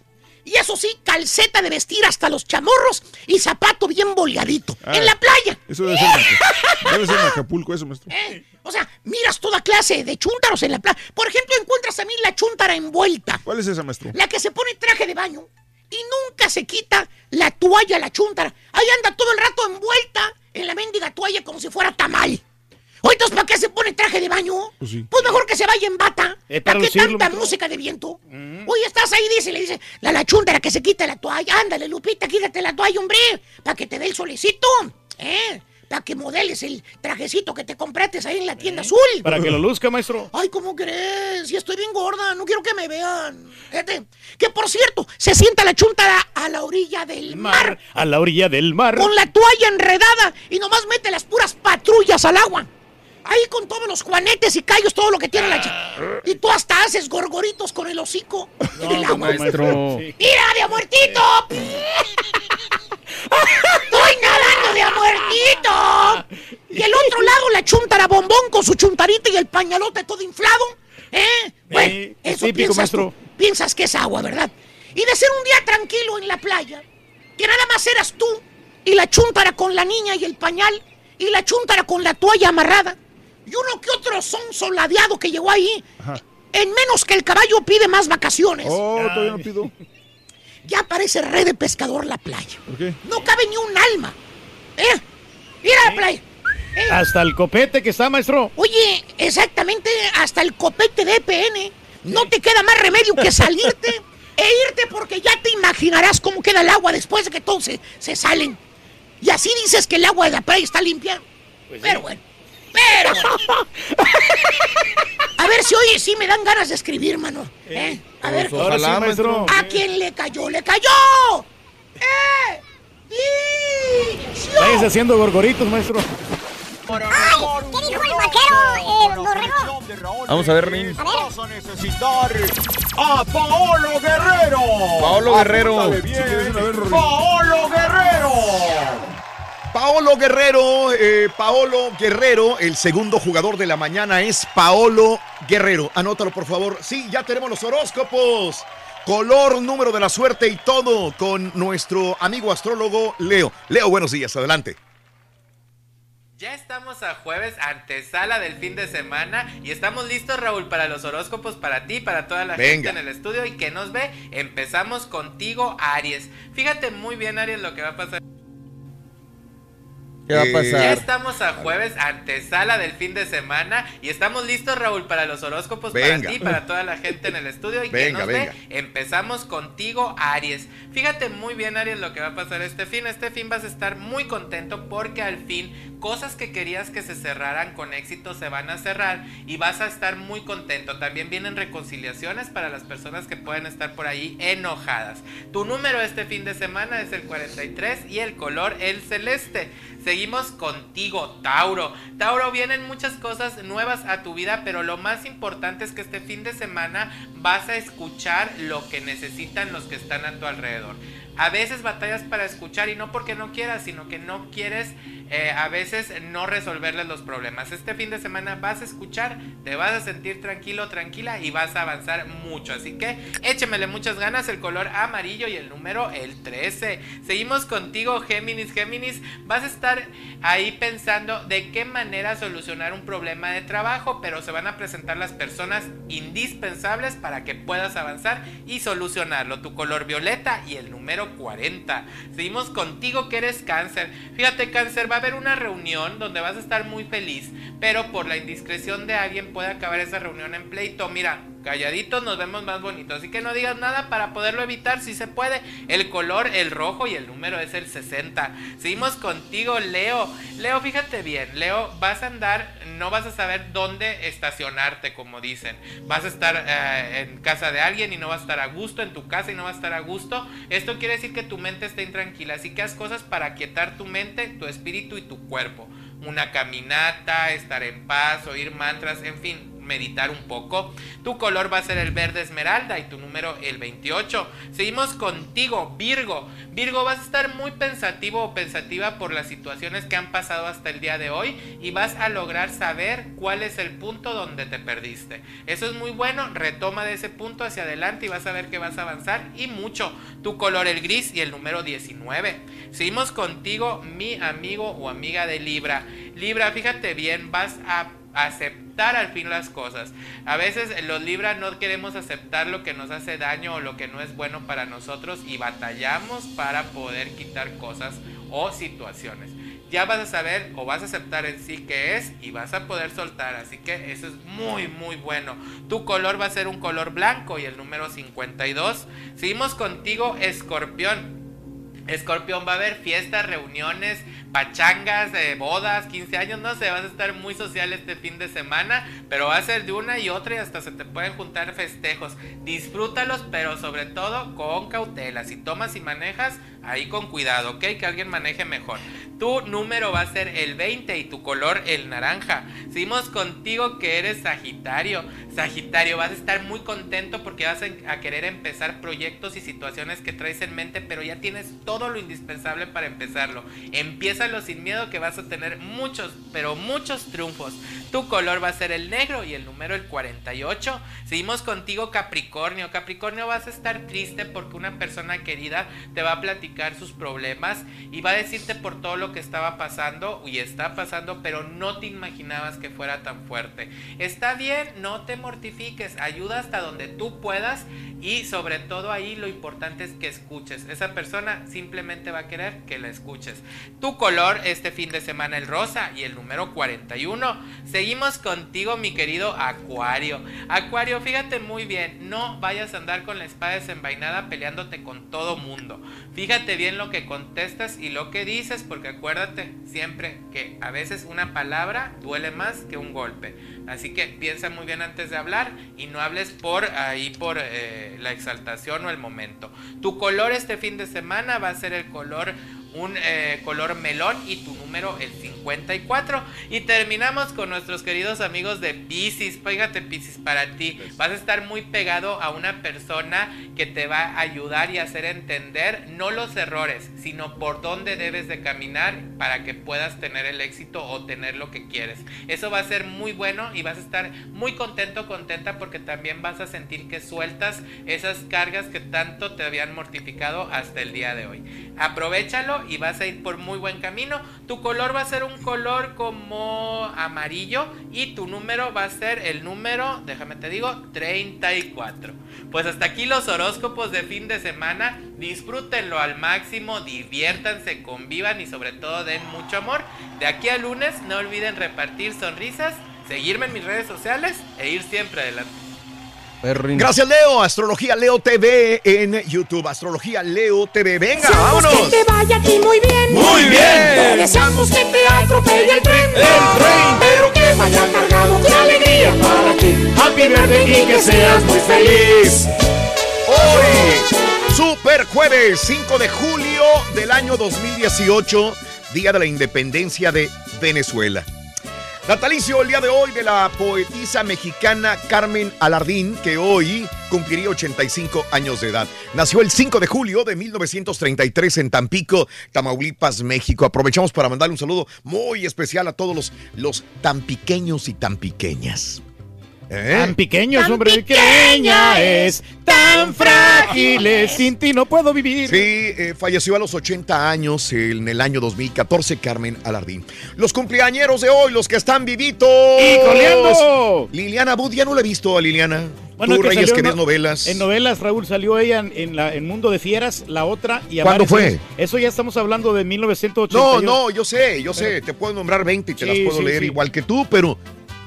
Speaker 9: Y eso sí, calceta de vestir hasta los chamorros y zapato bien boleadito.
Speaker 7: Ah,
Speaker 9: en la playa.
Speaker 7: Eso debe ser, debe ser en Acapulco, eso, maestro.
Speaker 9: ¿Eh? O sea, miras toda clase de chúntaros en la playa. Por ejemplo, encuentras también la chúntara envuelta.
Speaker 7: ¿Cuál es esa, maestro?
Speaker 9: La que se pone traje de baño y nunca se quita la toalla, la chúntara. Ahí anda todo el rato envuelta en la mendiga toalla como si fuera tamal. Entonces, ¿para qué se pone traje de baño?
Speaker 7: Pues sí.
Speaker 9: Pues mejor que se vaya en bata. ¿Para qué tanta música de viento? Oye, estás ahí, dice, le dice, la, la chúntara que se quita la toalla. Ándale, Lupita, quítate la toalla, hombre, para que te dé el solecito. ¿Eh? Para que modeles el trajecito que te compraste ahí en la tienda azul.
Speaker 2: Para que lo luzca, maestro.
Speaker 9: Ay, ¿cómo crees? Si estoy bien gorda, no quiero que me vean. Que por cierto, se sienta la chuntara a la orilla del mar,
Speaker 2: A la orilla del mar.
Speaker 9: con la toalla enredada y nomás mete las puras patrullas al agua. Ahí con todos los juanetes y callos, todo lo que tiene la chica. Y tú hasta haces gorgoritos con el hocico en el agua.
Speaker 10: maestro.
Speaker 9: ¡Mira, de a muertito! ¡Estoy nadando de muertito! Y el otro lado la chuntara bombón con su chuntarita y el pañalote todo inflado. ¿Eh? Bueno, eso
Speaker 2: típico,
Speaker 9: piensas
Speaker 2: maestro.
Speaker 9: tú. Piensas que es agua, ¿verdad? Y de ser un día tranquilo en la playa, que nada más eras tú y la chuntara con la niña y el pañal y la chuntara con la toalla amarrada y uno que otro son soladeado que llegó ahí.
Speaker 7: Ajá.
Speaker 9: En menos que el caballo pide más vacaciones.
Speaker 7: Oh, todavía no pido.
Speaker 9: Ya parece red de pescador la playa.
Speaker 7: ¿Por qué?
Speaker 9: No cabe ni un alma. ¿Eh? Mira la playa. ¿Eh?
Speaker 2: Hasta el copete que está, maestro.
Speaker 9: Oye, exactamente hasta el copete de EPN. No te queda más remedio que salirte e irte porque ya te imaginarás cómo queda el agua después de que todos se, se salen. Y así dices que el agua de la playa está limpia. pero bueno. Pero. A ver si oye, sí me dan ganas de escribir, mano. ¿Eh? A ver.
Speaker 2: Pues Ahora sí,
Speaker 10: Ojalá,
Speaker 2: maestro.
Speaker 9: ¿A quién le cayó? ¡Le cayó! ¡Eh!
Speaker 2: Váyase haciendo gorgoritos, maestro.
Speaker 4: ¡Ay! ¿Qué dijo el vaquero, eh, borrego? Vamos a ver, Rin.
Speaker 1: Vas a necesitar a Paolo Guerrero.
Speaker 4: Paolo Guerrero.
Speaker 1: Bien. Paolo Guerrero. Paolo Guerrero, eh, Paolo Guerrero, el segundo jugador de la mañana es Paolo Guerrero. Anótalo, por favor. Sí, ya tenemos los horóscopos. Color, número de la suerte y todo con nuestro amigo astrólogo Leo. Leo, buenos días, adelante.
Speaker 23: Ya estamos a jueves, antesala del fin de semana y estamos listos Raúl para los horóscopos para ti, para toda la
Speaker 1: Venga.
Speaker 23: gente en el estudio y que nos ve. Empezamos contigo Aries. Fíjate muy bien Aries lo que va a pasar.
Speaker 4: ¿Qué va a
Speaker 23: Ya
Speaker 4: pasar?
Speaker 23: estamos a jueves, antesala del fin de semana y estamos listos Raúl para los horóscopos
Speaker 1: Venga.
Speaker 23: para ti, para toda la gente en el estudio y que
Speaker 1: Venga,
Speaker 23: nos
Speaker 1: venga.
Speaker 23: ve. Empezamos contigo Aries. Fíjate muy bien Aries lo que va a pasar este fin. Este fin vas a estar muy contento porque al fin cosas que querías que se cerraran con éxito se van a cerrar y vas a estar muy contento. También vienen reconciliaciones para las personas que pueden estar por ahí enojadas. Tu número este fin de semana es el 43 y el color el celeste. Seguimos contigo, Tauro. Tauro, vienen muchas cosas nuevas a tu vida, pero lo más importante es que este fin de semana vas a escuchar lo que necesitan los que están a tu alrededor. A veces batallas para escuchar y no porque no quieras, sino que no quieres eh, a veces no resolverles los problemas. Este fin de semana vas a escuchar, te vas a sentir tranquilo, tranquila y vas a avanzar mucho. Así que échemele muchas ganas, el color amarillo y el número el 13. Seguimos contigo, Géminis. Géminis, vas a estar ahí pensando de qué manera solucionar un problema de trabajo, pero se van a presentar las personas indispensables para que puedas avanzar y solucionarlo. Tu color violeta y el número 40. Seguimos contigo que eres cáncer. Fíjate cáncer, va a haber una reunión donde vas a estar muy feliz, pero por la indiscreción de alguien puede acabar esa reunión en pleito. Mira, calladitos nos vemos más bonitos. Así que no digas nada para poderlo evitar si se puede. El color, el rojo y el número es el 60. Seguimos contigo, Leo. Leo, fíjate bien. Leo, vas a andar, no vas a saber dónde estacionarte, como dicen. Vas a estar eh, en casa de alguien y no vas a estar a gusto, en tu casa y no vas a estar a gusto. Esto quiere decir que tu mente está intranquila. Así que haz cosas para quietar tu mente, tu espíritu y tu cuerpo. Una caminata, estar en paz, oír mantras, en fin, meditar un poco. Tu color va a ser el verde esmeralda y tu número el 28. Seguimos contigo, Virgo. Virgo, vas a estar muy pensativo o pensativa por las situaciones que han pasado hasta el día de hoy y vas a lograr saber cuál es el punto donde te perdiste. Eso es muy bueno, retoma de ese punto hacia adelante y vas a ver que vas a avanzar y mucho. Tu color el gris y el número 19. Seguimos contigo, mi amigo o amiga de Libra. Libra, fíjate bien, vas a aceptar al fin las cosas. A veces los Libra no queremos aceptar lo que nos hace daño o lo que no es bueno para nosotros y batallamos para poder quitar cosas o situaciones. Ya vas a saber o vas a aceptar en sí qué es y vas a poder soltar. Así que eso es muy muy bueno. Tu color va a ser un color blanco y el número 52. Seguimos contigo, Escorpión. Escorpión va a haber fiestas, reuniones, pachangas, eh, bodas, 15 años, no sé, vas a estar muy social este fin de semana, pero va a ser de una y otra y hasta se te pueden juntar festejos. Disfrútalos, pero sobre todo con cautela. Si tomas y manejas, ahí con cuidado, ¿ok? Que alguien maneje mejor. Tu número va a ser el 20 y tu color el naranja. Seguimos contigo que eres Sagitario. Sagitario, vas a estar muy contento porque vas a, querer empezar proyectos y situaciones que traes en mente, pero ya tienes todo lo indispensable para empezarlo. Empiézalo sin miedo que vas a tener muchos, pero muchos triunfos. Tu color va a ser el negro y el número el 48. Seguimos contigo Capricornio. Capricornio vas a estar triste porque una persona querida te va a platicar sus problemas y va a decirte por todo lo que estaba pasando y está pasando, pero no te imaginabas que fuera tan fuerte. Está bien, no te mortifiques, ayuda hasta donde tú puedas y sobre todo ahí lo importante es que escuches. Esa persona simplemente va a querer que la escuches. Tu color este fin de semana el rosa y el número 41. Seguimos contigo mi querido Acuario. Acuario, fíjate muy bien, no vayas a andar con la espada desenvainada peleándote con todo mundo. Fíjate bien lo que contestas y lo que dices porque acuérdate siempre que a veces una palabra duele más que un golpe. Así que piensa muy bien antes de hablar y no hables por ahí por eh, la exaltación o el momento. Tu color este fin de semana va a ser el color un eh, color melón y tu número el 50. 54. Y terminamos con nuestros queridos amigos de Pisces. Fíjate, Pisces, para ti. Vas a estar muy pegado a una persona que te va a ayudar y hacer entender no los errores, sino por dónde debes de caminar para que puedas tener el éxito o tener lo que quieres. Eso va a ser muy bueno y vas a estar muy contento, contenta porque también vas a sentir que sueltas esas cargas que tanto te habían mortificado hasta el día de hoy. Aprovechalo y vas a ir por muy buen camino. Tu color va a ser un color como amarillo y tu número va a ser el número, déjame te digo, 34. Pues hasta aquí los horóscopos de fin de semana. Disfrútenlo al máximo, diviértanse, convivan y sobre todo den mucho amor. De aquí al lunes no olviden repartir sonrisas, seguirme en mis redes sociales e ir siempre adelante.
Speaker 1: Gracias, Leo. Astrología Leo TV en YouTube. Astrología Leo TV. Venga, vámonos.
Speaker 5: que te vaya a ti muy bien.
Speaker 1: Muy bien.
Speaker 5: Te deseamos que te atropelle el tren. El tren. Pero que vaya cargado de alegría para ti. Happy birthday y que seas muy feliz.
Speaker 1: Hoy, Super Jueves, 5 de julio del año 2018, Día de la Independencia de Venezuela. Natalicio el día de hoy de la poetisa mexicana Carmen Alardín, que hoy cumpliría 85 años de edad. Nació el 5 de julio de 1933 en Tampico, Tamaulipas, México. Aprovechamos para mandarle un saludo muy especial a todos los, los tan pequeños y tan pequeñas. ¿Eh?
Speaker 2: Tan pequeños, hombre, pequeña es, tan frágil es, sin ti no puedo vivir.
Speaker 1: Sí, eh, falleció a los 80 años en el año 2014 Carmen Alardín. Los cumpleañeros de hoy, los que están vivitos.
Speaker 2: ¡Y coleando!
Speaker 1: Liliana Bud, ya no la he visto a Liliana.
Speaker 2: Bueno,
Speaker 1: Tú,
Speaker 2: que
Speaker 1: Reyes, novelas.
Speaker 2: En novelas, Raúl, salió ella en, en la, en Mundo de Fieras, la otra. Y
Speaker 1: ¿Cuándo
Speaker 2: Amares
Speaker 1: fue?
Speaker 2: Eso ya estamos hablando de 1980.
Speaker 1: No, no, yo sé, yo sé. Te puedo nombrar 20 y te
Speaker 2: Sí,
Speaker 1: las puedo
Speaker 2: sí,
Speaker 1: leer
Speaker 2: sí.
Speaker 1: igual que tú, pero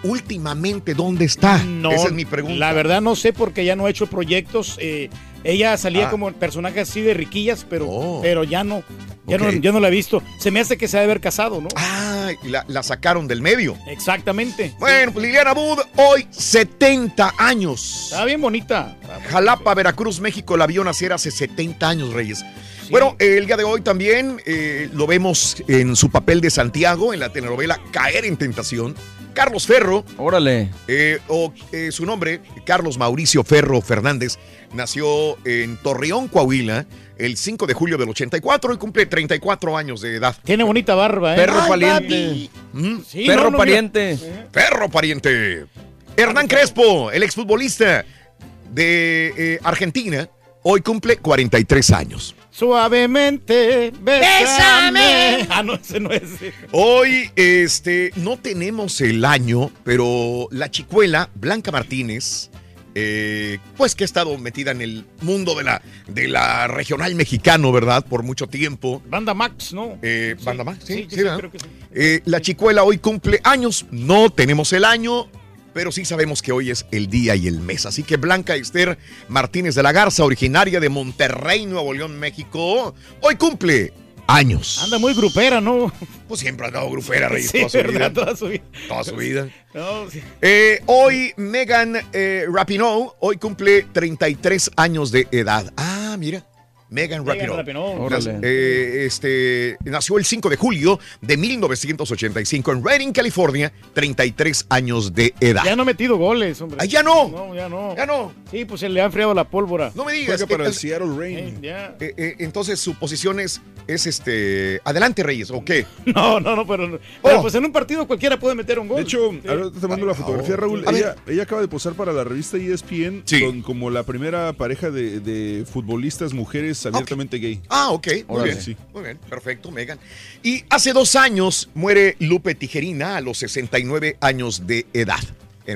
Speaker 1: últimamente, ¿dónde está?
Speaker 2: No,
Speaker 1: Esa es mi pregunta.
Speaker 2: La verdad no sé porque ya no ha hecho proyectos. eh, ella salía
Speaker 1: Ah.
Speaker 2: como personaje así de riquillas, pero,
Speaker 1: Oh.
Speaker 2: pero ya no, ya no, ya no la he visto. Se me hace que se ha de haber casado, ¿no?
Speaker 1: Ah, la sacaron del medio.
Speaker 2: Exactamente.
Speaker 1: Bueno, pues Liliana Bud, hoy 70 años.
Speaker 2: Está bien bonita.
Speaker 1: Jalapa, Veracruz, México la vio nacer hace 70 años, Reyes. Bueno, eh, el día de hoy también eh, lo vemos en su papel de Santiago en la telenovela Caer en Tentación. Carlos Ferro,
Speaker 4: Órale.
Speaker 1: eh, o eh, su nombre, Carlos Mauricio Ferro Fernández, nació en Torreón, Coahuila, el 5 de julio del 84 y cumple 34 años de edad.
Speaker 2: Tiene bonita barba, ¿eh?
Speaker 4: Perro
Speaker 2: Ay,
Speaker 4: pariente.
Speaker 1: ¿Mm?
Speaker 2: Sí,
Speaker 4: Perro
Speaker 2: no, no,
Speaker 4: pariente.
Speaker 1: Perro pariente. Hernán Crespo, el exfutbolista de eh, Argentina, hoy cumple 43 años.
Speaker 2: Suavemente, bésame. Ah, no, ese no es.
Speaker 1: Hoy, este, no tenemos el año, pero la chicuela Blanca Martínez, eh, pues que ha estado metida en el mundo de la, de la regional mexicano, ¿verdad? Por mucho tiempo.
Speaker 2: Banda Max, ¿no?
Speaker 1: Eh, ¿Banda Max? Sí,
Speaker 2: sí,
Speaker 1: sí,
Speaker 2: creo que sí.
Speaker 1: Eh, la chicuela hoy cumple años, no tenemos el año, pero sí sabemos que hoy es el día y el mes. Así que Blanca Esther Martínez de la Garza, originaria de Monterrey, Nuevo León, México, hoy cumple años.
Speaker 2: Anda muy grupera, ¿no?
Speaker 1: Pues siempre ha dado grufera, Reyes,
Speaker 2: Sí,
Speaker 1: toda su
Speaker 2: verdad,
Speaker 1: vida.
Speaker 2: toda su vida.
Speaker 1: Toda su vida.
Speaker 2: No, sí.
Speaker 1: Eh, hoy Megan eh, Rapinoe, hoy cumple 33 años de edad. Ah, mira. Megan
Speaker 2: Megan
Speaker 1: Rapinoe. Eh, este, nació el 5 de julio de 1985 en Redding, California, 33 años de edad.
Speaker 2: Ya no ha metido goles, hombre.
Speaker 1: Ah, ya no.
Speaker 2: No, ya no.
Speaker 1: Ya no.
Speaker 2: Sí, pues se le ha enfriado la pólvora.
Speaker 1: No me digas.
Speaker 7: Juega para el Seattle Rain.
Speaker 2: Eh,
Speaker 1: eh, eh, entonces su posición es, es este. Adelante, Reyes, ¿o qué?
Speaker 2: No, no, no, pero, pero
Speaker 1: Oh.
Speaker 2: pues en un partido cualquiera puede meter un gol.
Speaker 7: De hecho,
Speaker 2: Sí.
Speaker 7: ahora te mando la fotografía, Raúl.
Speaker 1: A ver.
Speaker 7: Ella, ella acaba de posar para la revista ESPN
Speaker 1: Sí.
Speaker 7: con- como la primera pareja de, de futbolistas mujeres abiertamente gay.
Speaker 1: Ah, ok, muy bien.
Speaker 7: Sí.
Speaker 1: Muy bien, perfecto, Megan. Y hace dos años muere Lupe Tijerina a los 69 años de edad.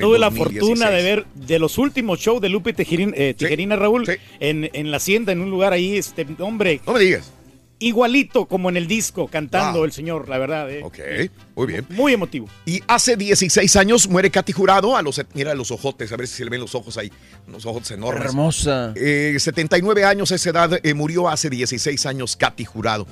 Speaker 2: Tuve la
Speaker 1: 2016.
Speaker 2: fortuna de ver de los últimos shows de Lupe Tijerín- eh, Tijerina, Raúl,
Speaker 1: sí.
Speaker 2: en, en la hacienda, en un lugar ahí, este hombre,
Speaker 1: No me digas.
Speaker 2: Igualito como en el disco, cantando
Speaker 1: Wow.
Speaker 2: el señor, la verdad. eh.
Speaker 1: Ok, muy bien.
Speaker 2: Muy emotivo.
Speaker 1: Y hace 16 años muere Katy Jurado a los... Mira los ojotes, a ver si se le ven los ojos ahí. Unos ojotes enormes.
Speaker 4: Hermosa.
Speaker 1: Eh, 79 años a esa edad, eh, murió hace 16 años Katy Jurado,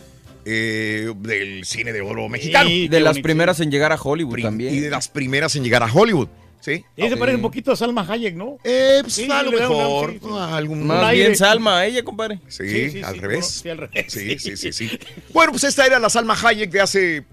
Speaker 1: eh, del cine de oro mexicano.
Speaker 2: Sí,
Speaker 4: De las primeras en llegar a Hollywood
Speaker 1: Prim-
Speaker 4: también.
Speaker 1: Y de las primeras en llegar a Hollywood. ¿Sí?
Speaker 2: Sí, se parece un poquito a Salma Hayek, ¿no?
Speaker 1: Eh, pues
Speaker 2: Sí,
Speaker 1: a lo mejor.
Speaker 2: sí, sí.
Speaker 1: algún-
Speaker 4: Más
Speaker 2: aire.
Speaker 4: bien Salma, ella, compadre.
Speaker 1: Sí,
Speaker 2: Sí, sí,
Speaker 1: al
Speaker 2: sí,
Speaker 1: revés.
Speaker 2: no, sí, al revés,
Speaker 1: Sí, sí,
Speaker 2: sí.
Speaker 1: sí, sí. Bueno, pues esta era la Salma Hayek de hace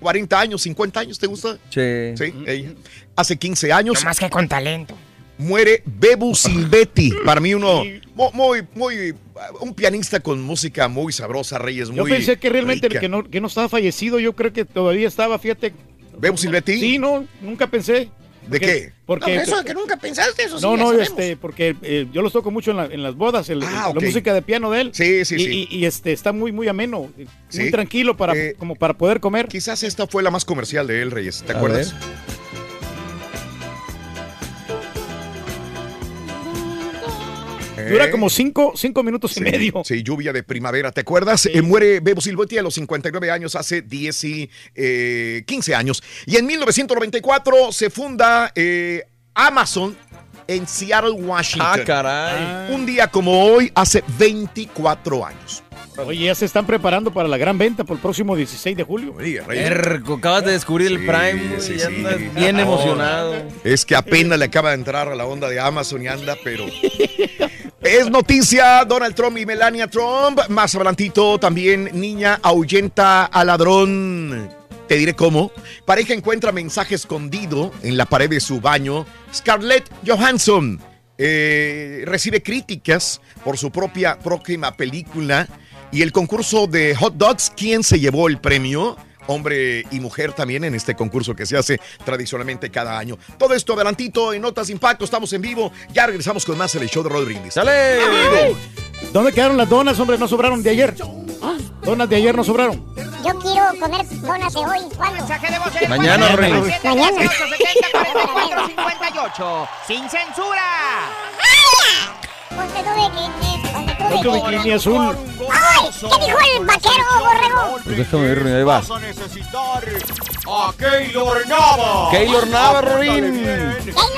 Speaker 1: 40 años, 50 años, ¿te gusta?
Speaker 4: Sí.
Speaker 1: Sí, ella. Hace 15 años.
Speaker 6: Más que con talento.
Speaker 1: Muere Bebu Silvetti. Para mí uno mu- muy, muy, un pianista con música muy sabrosa, Reyes, muy
Speaker 2: Yo pensé que realmente
Speaker 1: rica.
Speaker 2: que no, que no estaba fallecido, yo creo que todavía estaba, fíjate.
Speaker 1: ¿Bebu Silvetti?
Speaker 2: Sí, no, nunca pensé.
Speaker 1: ¿De qué?
Speaker 2: Porque,
Speaker 8: No, eso de que nunca pensaste, eso
Speaker 2: no, no, este, porque eh, yo los toco mucho en, la- en las bodas, el-
Speaker 1: Ah,
Speaker 2: la música de piano de él.
Speaker 1: Sí, sí,
Speaker 2: y,
Speaker 1: sí.
Speaker 2: Y, y, este, está muy, muy ameno, muy
Speaker 1: Sí.
Speaker 2: tranquilo para,
Speaker 1: Eh,
Speaker 2: como para poder comer.
Speaker 1: Quizás esta fue la más comercial de él, Reyes. ¿Te
Speaker 2: A
Speaker 1: acuerdas?
Speaker 2: Dura
Speaker 1: ¿Eh?
Speaker 2: como cinco, cinco minutos y medio.
Speaker 1: Sí, lluvia de primavera, ¿te acuerdas? Eh, muere Bebo Silvetti a los 59 años, hace 10 y eh, 15 años. Y en 1994 se funda eh, Amazon en Seattle, Washington.
Speaker 4: Ah, caray.
Speaker 1: Un día como hoy, hace 24 años.
Speaker 2: Oye, ya se están preparando para la gran venta por el próximo 16 de julio.
Speaker 4: Erco, acabas de descubrir el Prime güey, y andas bien emocionado.
Speaker 1: Es que apenas le acaba de entrar a la onda de Amazon y anda, pero... Es noticia, Donald Trump y Melania Trump. Más adelantito también, niña ahuyenta al ladrón. Te diré cómo. Pareja encuentra mensaje escondido en la pared de su baño. Scarlett Johansson eh, recibe críticas por su propia próxima película. Y el concurso de hot dogs, ¿quién se llevó el premio? Hombre y mujer también en este concurso que se hace tradicionalmente cada año. Todo esto adelantito en Notas Impacto, estamos en vivo. Ya regresamos con más en el show de Rod Brindis.
Speaker 4: ¡Sale!
Speaker 2: ¿Dónde quedaron las donas, hombre? No sobraron de ayer. Donas de ayer no sobraron.
Speaker 3: Yo quiero comer donas de hoy. ¿Cuándo?
Speaker 6: Mensaje de voz
Speaker 2: Mañana, Rey.
Speaker 6: 870 sin censura.
Speaker 3: De que- de
Speaker 2: No bikini azul.
Speaker 3: ¡Ay! ¿Qué dijo el vaquero, borrego?
Speaker 4: Pues déjame ver, ahí va.
Speaker 22: A Keylor Nava.
Speaker 4: Keylor Nava, Rorín.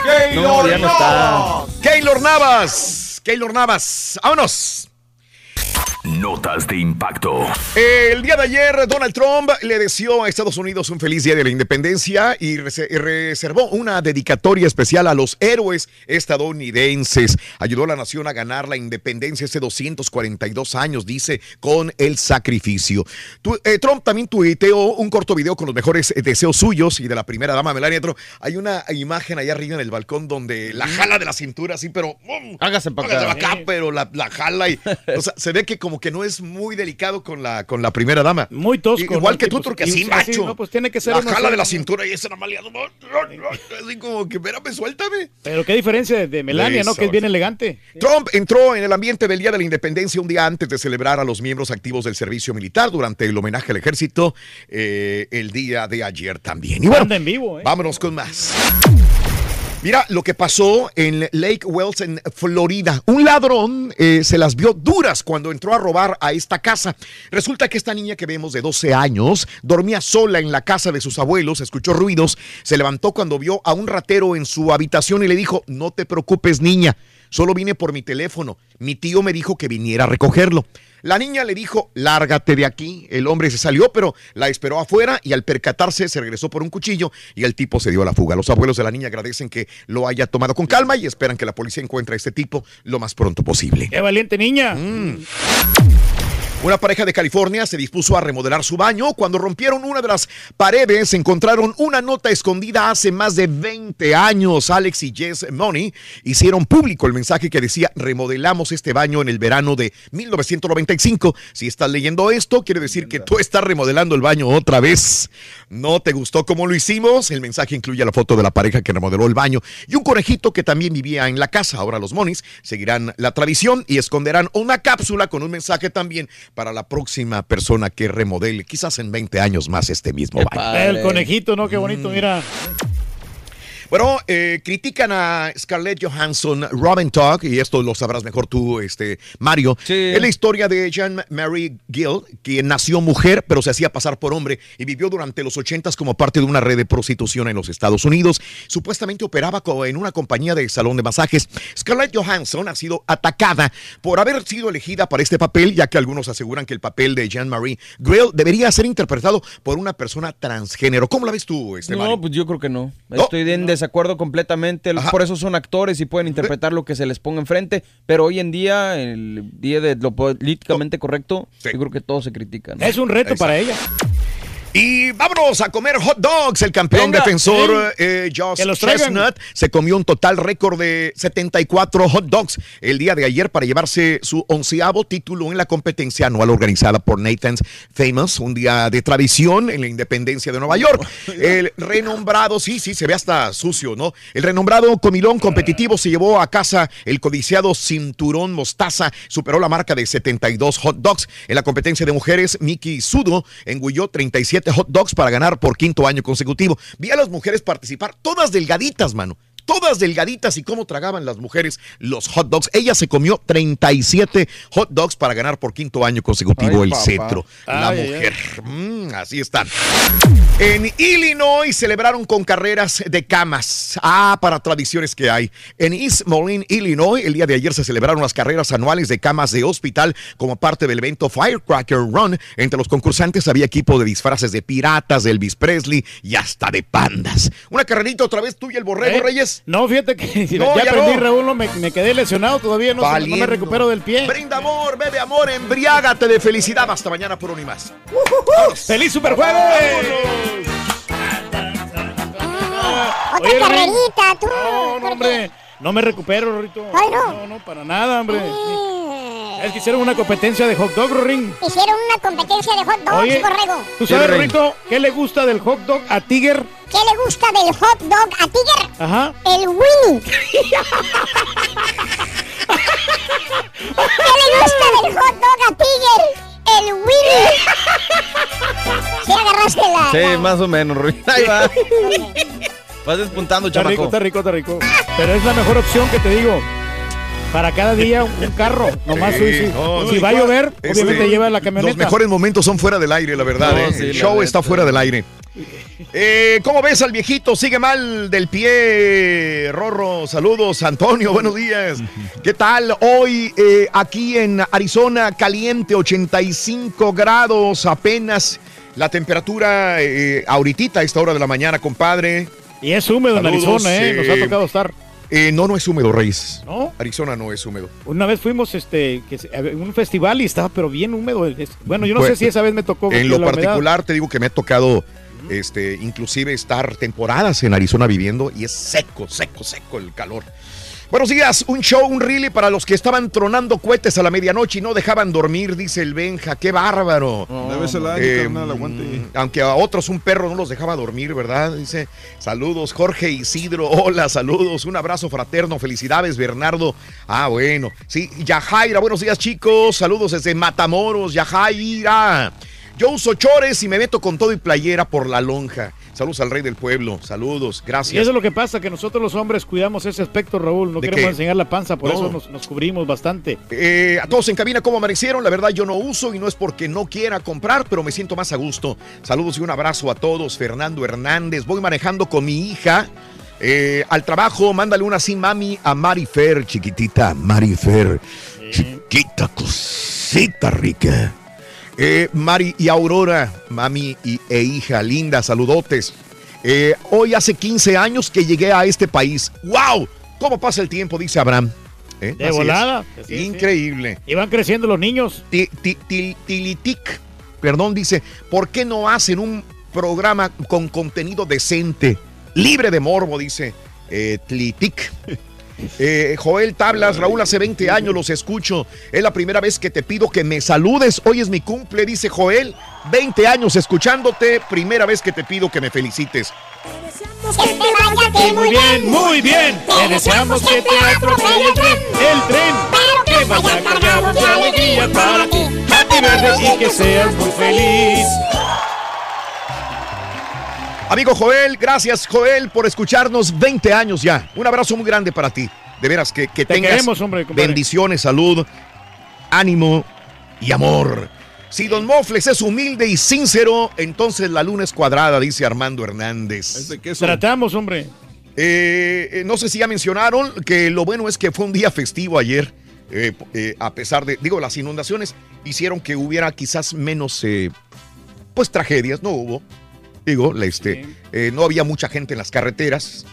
Speaker 1: Keylor
Speaker 4: No, ya no está.
Speaker 1: Keylor Navas. Keylor Navas. Vámonos.
Speaker 13: Notas de impacto.
Speaker 1: El día de ayer, Donald Trump le deseó a Estados Unidos un feliz día de la independencia y rese- y reservó una dedicatoria especial a los héroes estadounidenses. Ayudó a la nación a ganar la independencia hace 242 años, dice, con el sacrificio. Tu- eh, Trump también tuiteó un corto video con los mejores eh, deseos suyos y de la primera dama Melania Trump. Hay una imagen allá arriba en el balcón donde la jala de la cintura, así, pero... ¡bum!
Speaker 4: Hágase para
Speaker 1: Hágase
Speaker 4: acá.
Speaker 1: pa' acá, pero la, la jala y... O sea, se ve que como que no es muy delicado con la, con la primera dama.
Speaker 2: Muy tosco.
Speaker 1: Igual
Speaker 2: ¿no?
Speaker 1: que tú,
Speaker 2: pues-
Speaker 1: porque
Speaker 2: y
Speaker 1: así, macho.
Speaker 2: no, pues tiene que ser
Speaker 1: La jala de la cintura y esa hace- Así como que, espérame, suéltame.
Speaker 2: Pero qué diferencia de, Melania, ¿no? Que es bien elegante.
Speaker 1: Trump entró en el ambiente del Día de la Independencia un día antes de celebrar a los miembros activos del servicio militar durante el homenaje al ejército eh, el día de ayer también. Y bueno,
Speaker 2: Anda en vivo, ¿eh?
Speaker 1: vámonos con más. Mira lo que pasó en Lake Wells, en Florida. Un ladrón eh, se las vio duras cuando entró a robar a esta casa. Resulta que esta niña que vemos de 12 años dormía sola en la casa de sus abuelos, escuchó ruidos, se levantó cuando vio a un ratero en su habitación y le dijo, no te preocupes niña, solo vine por mi teléfono. Mi tío me dijo que viniera a recogerlo. La niña le dijo, lárgate de aquí. El hombre se salió, pero la esperó afuera y al percatarse se regresó por un cuchillo y el tipo se dio a la fuga. Los abuelos de la niña agradecen que lo haya tomado con calma y esperan que la policía encuentre a este tipo lo más pronto posible.
Speaker 2: ¡Qué valiente niña!
Speaker 1: Una pareja de California se dispuso a remodelar su baño. Cuando rompieron una de las paredes, encontraron una nota escondida hace más de 20 años. Alex y Jess Money hicieron público el mensaje que decía: Remodelamos este baño en el verano de 1995. Si estás leyendo esto, quiere decir que tú estás remodelando el baño otra vez. ¿No te gustó cómo lo hicimos? El mensaje incluye la foto de la pareja que remodeló el baño y un conejito que también vivía en la casa. Ahora los Monis seguirán la tradición y esconderán una cápsula con un mensaje también para la próxima persona que remodele, quizás en 20 años más este mismo baño.
Speaker 2: El conejito, ¿no? Qué
Speaker 1: Mm.
Speaker 2: bonito, mira.
Speaker 1: Bueno, eh, critican a Scarlett Johansson, Robin Talk, y esto lo sabrás mejor tú, este, Mario. Es la historia de Jean Mary Gill, quien nació mujer, pero se hacía pasar por hombre y vivió durante los ochentas como parte de una red de prostitución en los Estados Unidos. Supuestamente operaba en una compañía de salón de masajes. Scarlett Johansson ha sido atacada por haber sido elegida para este papel, ya que algunos aseguran que el papel de Jean Marie Gill debería ser interpretado por una persona transgénero. ¿Cómo la ves tú, este, Mario?
Speaker 4: No, pues yo creo que no. Estoy en desacuerdo completamente. Por eso son actores y pueden interpretar lo que se les ponga enfrente. Pero hoy en día, el día de lo políticamente correcto, yo creo que todo se critica. ¿no?
Speaker 2: Es un reto para ella.
Speaker 1: Y vámonos a comer hot dogs. El campeón
Speaker 2: Venga,
Speaker 1: defensor eh, Josh. Chestnut se comió un total récord de 74 hot dogs el día de ayer para llevarse su onceavo título en la competencia anual organizada por Nathan's Famous, un día de tradición en la independencia de Nueva York. El renombrado, sí, sí, se ve hasta sucio, ¿no? El renombrado comilón competitivo se llevó a casa el codiciado cinturón mostaza, superó la marca de 72 hot dogs. En la competencia de mujeres, Miki Sudo engulló 37 hot dogs para ganar por quinto año consecutivo. Vi a las mujeres participar, todas delgaditas, mano. Todas delgaditas y cómo tragaban las mujeres los hot dogs. Ella se comió 37 hot dogs para ganar por quinto año consecutivo
Speaker 4: Ay,
Speaker 1: el
Speaker 4: papá.
Speaker 1: cetro. La
Speaker 4: Ay,
Speaker 1: mujer. Mm, así están. En Illinois celebraron con carreras de camas. Ah, para tradiciones que hay. En East Moline, Illinois, el día de ayer se celebraron las carreras anuales de camas de hospital como parte del evento Firecracker Run. Entre los concursantes había equipo de disfraces de piratas, de Elvis Presley y hasta de pandas. Una carrerita otra vez tú y el borrego,
Speaker 2: ¿Eh?
Speaker 1: Reyes.
Speaker 2: No, fíjate que
Speaker 1: No,
Speaker 2: ya,
Speaker 1: ya
Speaker 2: perdí,
Speaker 1: no.
Speaker 2: Raúl, me, me quedé lesionado todavía, no, me recupero del pie.
Speaker 1: Brinda amor, bebe amor, embriágate de felicidad. Hasta mañana por un y más.
Speaker 2: ¡Feliz Superjueves!
Speaker 3: Otra
Speaker 2: Oye,
Speaker 3: carrerita, tú.
Speaker 2: No, no, hombre, no me recupero, Rorito.
Speaker 3: Ay, no.
Speaker 2: No, no, para nada, hombre. Es que hicieron una competencia de hot dog, Rorín.
Speaker 3: Hicieron una competencia de hot dogs,
Speaker 2: Oye,
Speaker 3: borrego.
Speaker 2: ¿tú sabes,
Speaker 4: Rey.
Speaker 2: Rorito, qué le gusta del hot dog a Tiger?
Speaker 3: ¿Qué le gusta del hot dog a Tiger?
Speaker 2: Ajá.
Speaker 3: El Winnie. ¿Qué le gusta del hot dog a Tiger? El Winnie. Sí, agarraste la.
Speaker 4: Sí,
Speaker 3: la-
Speaker 4: más o menos, Rui. Ahí va. Vas despuntando,
Speaker 2: Está rico,
Speaker 4: chamaco.
Speaker 2: está rico, está rico. Pero es la mejor opción que te digo. Para cada día un carro. Nomás
Speaker 1: Sí, no,
Speaker 2: si
Speaker 1: no,
Speaker 2: va a llover,
Speaker 1: este,
Speaker 2: obviamente lleva la camioneta.
Speaker 1: Los mejores momentos son fuera del aire, la verdad.
Speaker 4: No,
Speaker 1: ¿eh?
Speaker 4: sí,
Speaker 1: el
Speaker 4: la
Speaker 1: show está fuera del aire. Eh, ¿Cómo ves al viejito? Sigue mal del pie, Rorro. Saludos, Antonio. Buenos días. ¿Qué tal? Hoy eh, aquí en Arizona, caliente, 85 grados apenas. La temperatura eh, ahorita a esta hora de la mañana, compadre.
Speaker 2: Y es húmedo en Arizona, ¿eh? Nos ha
Speaker 1: eh,
Speaker 2: tocado estar.
Speaker 1: Eh, no, no es húmedo, Reyes.
Speaker 2: ¿No?
Speaker 1: Arizona no es húmedo.
Speaker 2: Una vez fuimos este, que a un festival y estaba pero bien húmedo. Bueno, yo no
Speaker 1: Pues,
Speaker 2: sé si esa vez me tocó.
Speaker 1: En lo
Speaker 2: humedad-
Speaker 1: particular, te digo que me ha tocado, este, inclusive estar temporadas en Arizona viviendo y es seco, seco, seco el calor. Buenos días, un show, un really para los que estaban tronando cohetes a la medianoche y no dejaban dormir, dice el Benja. ¡Qué bárbaro! Eh,
Speaker 7: carnal, aguante.
Speaker 1: mm, aunque a otros un perro no los dejaba dormir, ¿verdad? Dice, saludos, Jorge Isidro, hola, saludos, un abrazo fraterno, felicidades, Bernardo. Ah, bueno, sí, Yajaira, buenos días, chicos, saludos desde Matamoros, Yajaira. Yo uso chores y me meto con todo y playera por la lonja. Saludos al rey del pueblo, saludos,
Speaker 2: Y
Speaker 1: gracias.
Speaker 2: eso es lo que pasa, que nosotros los hombres cuidamos ese aspecto, Raúl. No
Speaker 1: ¿De
Speaker 2: queremos
Speaker 1: qué?
Speaker 2: enseñar la panza, por
Speaker 1: No.
Speaker 2: eso nos, nos cubrimos bastante.
Speaker 1: Eh, a todos en cabina, ¿cómo amanecieron? La verdad, yo no uso y no es porque no quiera comprar, pero me siento más a gusto. Saludos y un abrazo a todos. Fernando Hernández, voy manejando con mi hija. eh, al trabajo, mándale una sin mami a Marifer, chiquitita, Marifer. Chiquita cosita rica. Eh, Mari y Aurora, mami y, e hija linda, saludotes. Eh, hoy hace 15 años que llegué a este país. ¡Wow! ¿Cómo pasa el tiempo? Dice Abraham. ¿Eh?
Speaker 2: De
Speaker 1: Así
Speaker 2: volada. Sí, sí.
Speaker 1: Increíble.
Speaker 2: Y van creciendo los niños.
Speaker 1: Ti- ti- ti- Tilitic, perdón, dice, ¿por qué no hacen un programa con contenido decente, libre de morbo? Dice eh, Tilitic. Eh, Joel Tablas, Raúl, hace 20 años los escucho. Es la primera vez que te pido que me saludes. Hoy es mi cumple, dice Joel. 20 años escuchándote, primera vez que te pido que me felicites.
Speaker 3: Que te vaya ti muy bien.
Speaker 2: Muy bien. Te deseamos que te atropelle el tren. El tren.
Speaker 3: Pero que vaya cargado de alegría para ti.
Speaker 2: Happy birthday y que seas muy feliz.
Speaker 1: Amigo Joel, gracias Joel por escucharnos 20 años ya. Un abrazo muy grande para ti. De veras, que, que
Speaker 2: Te
Speaker 1: tengas
Speaker 2: queremos, hombre,
Speaker 1: bendiciones, salud, ánimo y amor. Si Don Mofles es humilde y sincero, entonces la luna es cuadrada, dice Armando Hernández.
Speaker 2: Tratamos, hombre.
Speaker 1: Eh, eh, no sé si ya mencionaron que lo bueno es que fue un día festivo ayer. eh, eh, a pesar de, digo, las inundaciones hicieron que hubiera quizás menos, eh, pues tragedias, no hubo. Digo, este, eh, no había mucha gente en las carreteras.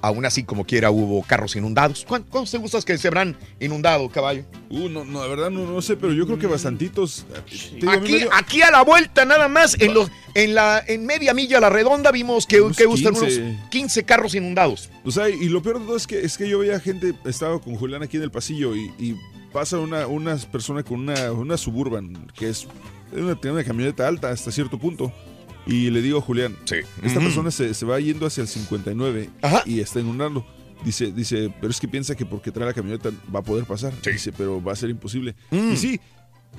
Speaker 1: Aún así, como quiera, hubo carros inundados. ¿Cuán- ¿Cuántos te gustas que se habrán inundado, caballo?
Speaker 7: Uh, no, no, la verdad no, no sé, pero yo creo que bastantitos. Te digo, a mí
Speaker 1: Aquí,
Speaker 7: dio-
Speaker 1: aquí a la vuelta nada más, en los, en la, en media milla a la redonda vimos que, que gustan
Speaker 7: 15.
Speaker 1: unos 15 carros inundados.
Speaker 7: O sea, y lo peor de todo es que, es que yo veía gente, estaba con Julián aquí en el pasillo y, y pasa una, una persona con una, una Suburban, que es una, tiene una camioneta alta hasta cierto punto. Y le digo a Julián, esta persona se, se va yendo hacia el 59 y está inundando. Dice, dice, pero es que piensa que porque trae la camioneta va a poder pasar. Dice, pero va a ser imposible.
Speaker 1: Mm.
Speaker 7: Y sí,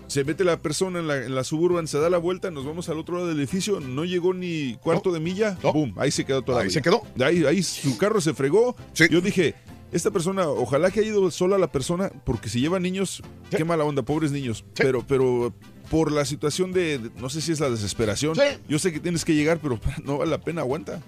Speaker 7: se mete la persona en la, en la Suburban, se da la vuelta, nos vamos al otro lado del edificio, no llegó ni cuarto de milla, boom, ahí se quedó toda
Speaker 1: Ahí se quedó.
Speaker 7: Ahí, ahí su carro se fregó. Yo dije, esta persona, ojalá que haya ido sola la persona, porque si lleva niños, qué mala onda, pobres niños. Pero, pero por la situación de, de- no sé si es la desesperación, yo sé que tienes que llegar, pero no vale la pena, aguanta.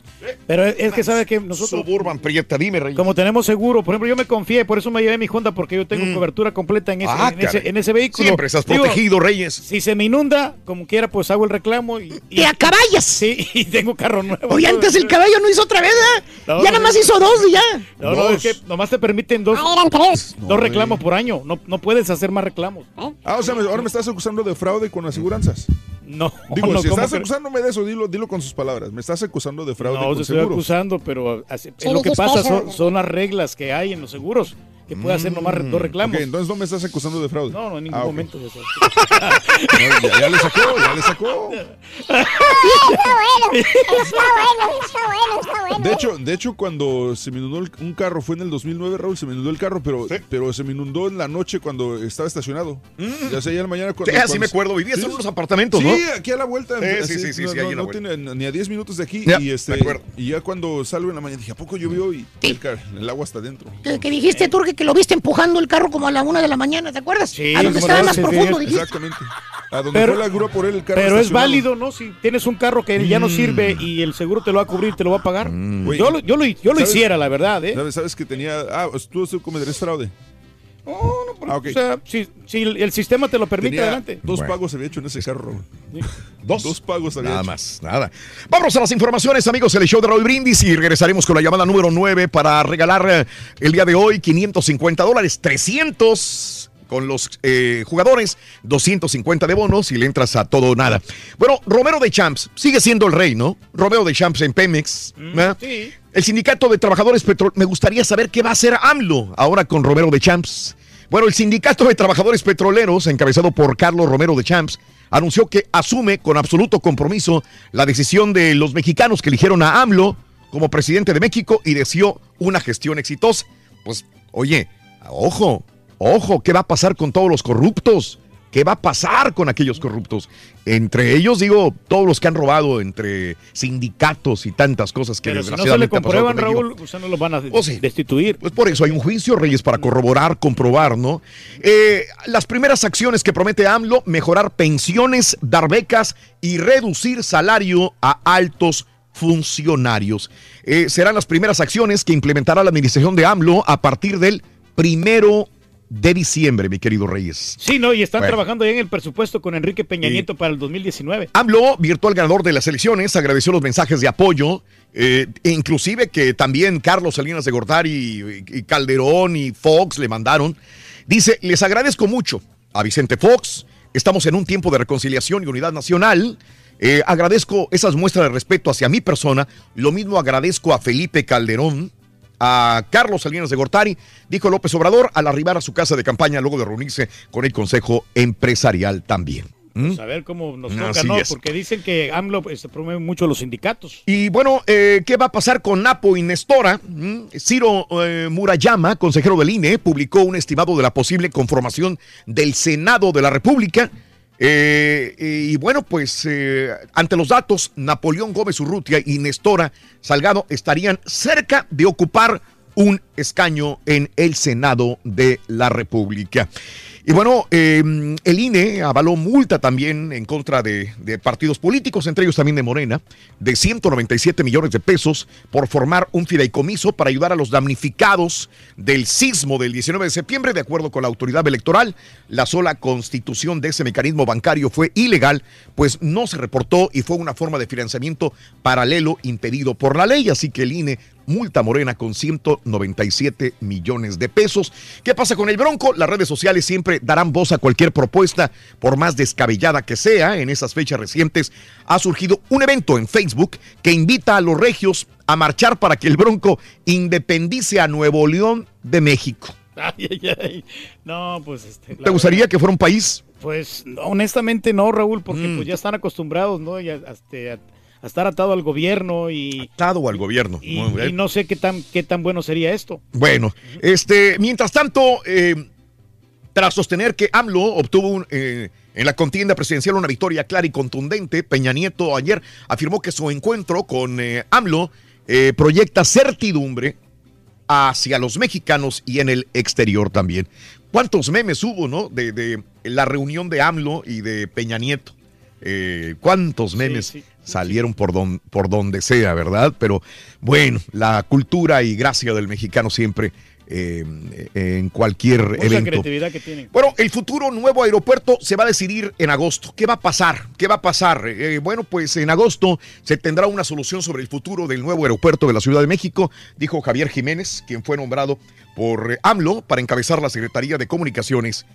Speaker 2: Pero es, es que sabe que nosotros.
Speaker 1: Suburban, Prieta, dime, Rey.
Speaker 2: Como tenemos seguro, por ejemplo, yo me confié, por eso me llevé mi Honda, porque yo tengo cobertura completa en ese,
Speaker 1: Ah,
Speaker 2: en ese,
Speaker 1: caray.
Speaker 2: en ese vehículo.
Speaker 1: Siempre estás protegido, Reyes.
Speaker 2: Si se me inunda, como quiera, pues hago el reclamo y. y
Speaker 8: ¡Te acaballas!
Speaker 2: Sí, y tengo carro nuevo.
Speaker 8: Oye, antes el caballo no hizo otra vez, ¿eh?
Speaker 2: No,
Speaker 8: ya
Speaker 2: no,
Speaker 8: nada más hizo dos y ya.
Speaker 2: No, no, es que nomás te permiten dos,
Speaker 3: Ah, eran tres.
Speaker 2: dos reclamos por año. No, no puedes hacer más reclamos.
Speaker 7: Ah, o sea, me- ahora me estás acusando de fraude con aseguranzas.
Speaker 2: No,
Speaker 7: Digo,
Speaker 2: no,
Speaker 7: si
Speaker 2: ¿cómo
Speaker 7: estás acusándome de eso, dilo, dilo con sus palabras. Me estás acusando de fraude
Speaker 2: No,
Speaker 7: con
Speaker 2: te estoy
Speaker 7: seguros.
Speaker 2: acusando, pero así-
Speaker 7: Sí,
Speaker 2: lo que pasa son, son las reglas que hay en los seguros, que puede hacer nomás re- dos reclamos.
Speaker 7: Ok, entonces no me estás acusando de fraude.
Speaker 2: No, no, en ningún
Speaker 7: Ah, ok.
Speaker 2: momento de eso.
Speaker 7: No, ya, ya le sacó, ya le sacó.
Speaker 3: Está bueno, está bueno, está bueno, está bueno.
Speaker 7: De hecho, de hecho, cuando se me inundó el- un carro, fue en el 2009, Raúl, se me inundó el carro, pero, pero se me inundó en la noche cuando estaba estacionado. Ya sé, ya en la mañana cuando...
Speaker 1: Sí, así
Speaker 7: cuando-
Speaker 1: me acuerdo, vivías en unos apartamentos,
Speaker 7: sí,
Speaker 1: ¿no?
Speaker 7: aquí a la vuelta.
Speaker 1: Sí,
Speaker 7: así,
Speaker 1: sí, sí, sí,
Speaker 7: no,
Speaker 1: sí,
Speaker 7: no-
Speaker 1: ahí a la
Speaker 7: no
Speaker 1: vuelta.
Speaker 7: tiene ni a 10 minutos de aquí.
Speaker 1: Ya,
Speaker 7: y, este,
Speaker 1: me acuerdo.
Speaker 7: y ya cuando salgo en la mañana dije, ¿a poco llovió? Y el, car- el agua está dentro.
Speaker 8: Que, que dijiste, Turque, que lo viste empujando el carro como a la una de la mañana, ¿te acuerdas?
Speaker 2: Sí,
Speaker 8: a donde estaba más profundo,
Speaker 2: sí,
Speaker 8: dijiste.
Speaker 7: Exactamente. A donde
Speaker 2: Pero-
Speaker 7: fue la grúa por él, el carro
Speaker 2: Pero es válido, ¿no? Si tienes un carro que ya no
Speaker 7: Mm.
Speaker 2: sirve y el seguro te lo va a cubrir, te lo va a pagar.
Speaker 7: Güey,
Speaker 2: yo lo, yo lo, yo lo hiciera, la verdad, ¿eh?
Speaker 7: ¿Sabes, sabes que tenía... Ah, tú tú cometerías fraude. Ah, ok.
Speaker 2: O sea, si, si el, sistema te lo permite,
Speaker 7: Tenía
Speaker 2: adelante.
Speaker 7: Dos
Speaker 1: Bueno.
Speaker 7: pagos había hecho en ese carro, Raúl.
Speaker 1: Dos.
Speaker 7: Dos pagos había
Speaker 1: Nada
Speaker 7: hecho.
Speaker 1: más, nada. Vámonos a las informaciones, amigos, el show de Raúl Brindis y regresaremos con la llamada número 9 para regalar eh, el día de hoy 550 dólares, 300 con los eh, jugadores, 250 de bonos y le entras a todo o nada. Bueno, Romero de Champs sigue siendo el rey, ¿no? Romero de Champs en Pemex. ¿verdad?
Speaker 2: sí.
Speaker 1: El sindicato de trabajadores petroleros, me gustaría saber qué va a hacer AMLO ahora con Romero de Champs. Bueno, el sindicato de trabajadores petroleros, encabezado por Carlos Romero de Champs, anunció que asume con absoluto compromiso la decisión de los mexicanos que eligieron a AMLO como presidente de México y deseó una gestión exitosa. Pues, oye, ojo, ojo, ¿qué va a pasar con todos los corruptos? ¿Qué va a pasar con aquellos corruptos? Entre ellos, digo, todos los que han robado entre sindicatos y tantas cosas que
Speaker 2: Pero si no se le
Speaker 1: desgraciadamente
Speaker 2: comprueban. Raúl, usted no los van a
Speaker 1: sí.
Speaker 2: destituir.
Speaker 1: Pues por eso hay un juicio, Reyes, para corroborar, comprobar, ¿no? Eh, las primeras acciones que promete AMLO, mejorar pensiones, dar becas y reducir salario a altos funcionarios. Eh, serán las primeras acciones que implementará la administración de AMLO a partir del primero de diciembre, mi querido Reyes.
Speaker 2: Sí, no, y están
Speaker 1: Bueno.
Speaker 2: trabajando ya en el presupuesto con Enrique Peña. Nieto para el 2019.
Speaker 1: AMLO, virtual ganador de las elecciones, agradeció los mensajes de apoyo, eh, e inclusive que también Carlos Salinas de Gortari y, y Calderón y Fox le mandaron. Dice, les agradezco mucho a Vicente Fox, estamos en un tiempo de reconciliación y unidad nacional. Eh, agradezco esas muestras de respeto hacia mi persona, lo mismo agradezco a Felipe Calderón, a Carlos Salinas de Gortari, dijo López Obrador al arribar a su casa de campaña luego de reunirse con el Consejo Empresarial también. ¿Mm?
Speaker 2: Pues a ver cómo nos toca,
Speaker 1: Así
Speaker 2: ¿no?
Speaker 1: es.
Speaker 2: Porque dicen que AMLO pues, promueve mucho los sindicatos.
Speaker 1: Y bueno, eh, ¿qué va a pasar con Napo y Nestora? Mm, Ciro eh, Murayama, consejero del INE, publicó un estimado de la posible conformación del Senado de la República. Eh, y bueno, pues eh, ante los datos, Napoleón Gómez Urrutia y Nestora Salgado estarían cerca de ocupar un escaño en el Senado de la República. Y bueno, eh, el INE avaló multa también en contra de, de partidos políticos, entre ellos también de Morena, de 197 millones de pesos por formar un fideicomiso para ayudar a los damnificados del sismo del 19 de septiembre. De acuerdo con la autoridad electoral, la sola constitución de ese mecanismo bancario fue ilegal, pues no se reportó y fue una forma de financiamiento paralelo impedido por la ley. Así que el INE multa morena con 197 millones de pesos. ¿Qué pasa con el Bronco? Las redes sociales siempre darán voz a cualquier propuesta, por más descabellada que sea. En esas fechas recientes ha surgido un evento en Facebook que invita a los regios a marchar para que el Bronco independice a Nuevo León de México.
Speaker 2: Ay, ay, ay. No, pues este.
Speaker 1: ¿Te gustaría que fuera un país?
Speaker 2: Pues honestamente no, Raúl, porque
Speaker 1: Mm.
Speaker 2: pues ya están acostumbrados, ¿no? Y a, este, a- estar atado al gobierno y,
Speaker 1: Atado al gobierno.
Speaker 2: y,
Speaker 1: bien.
Speaker 2: y no sé qué tan, qué tan bueno sería esto.
Speaker 1: Bueno, este, mientras tanto, eh, tras sostener que AMLO obtuvo un, eh, en la contienda presidencial una victoria clara y contundente, Peña Nieto ayer afirmó que su encuentro con eh, AMLO eh, proyecta certidumbre hacia los mexicanos y en el exterior también. ¿Cuántos memes hubo, no? De, de la reunión de AMLO y de Peña Nieto. Eh, ¿Cuántos memes salieron por, don- por donde sea, verdad? Pero bueno, la cultura y gracia del mexicano siempre eh, en cualquier
Speaker 2: Mucha
Speaker 1: evento.
Speaker 2: creatividad que tienen.
Speaker 1: Bueno, el futuro nuevo aeropuerto se va a decidir en agosto. ¿Qué va a pasar? ¿Qué va a pasar? Eh, bueno, pues en agosto se tendrá una solución sobre el futuro del nuevo aeropuerto de la Ciudad de México, dijo Javier Jiménez, quien fue nombrado por eh, AMLO para encabezar la Secretaría de Comunicaciones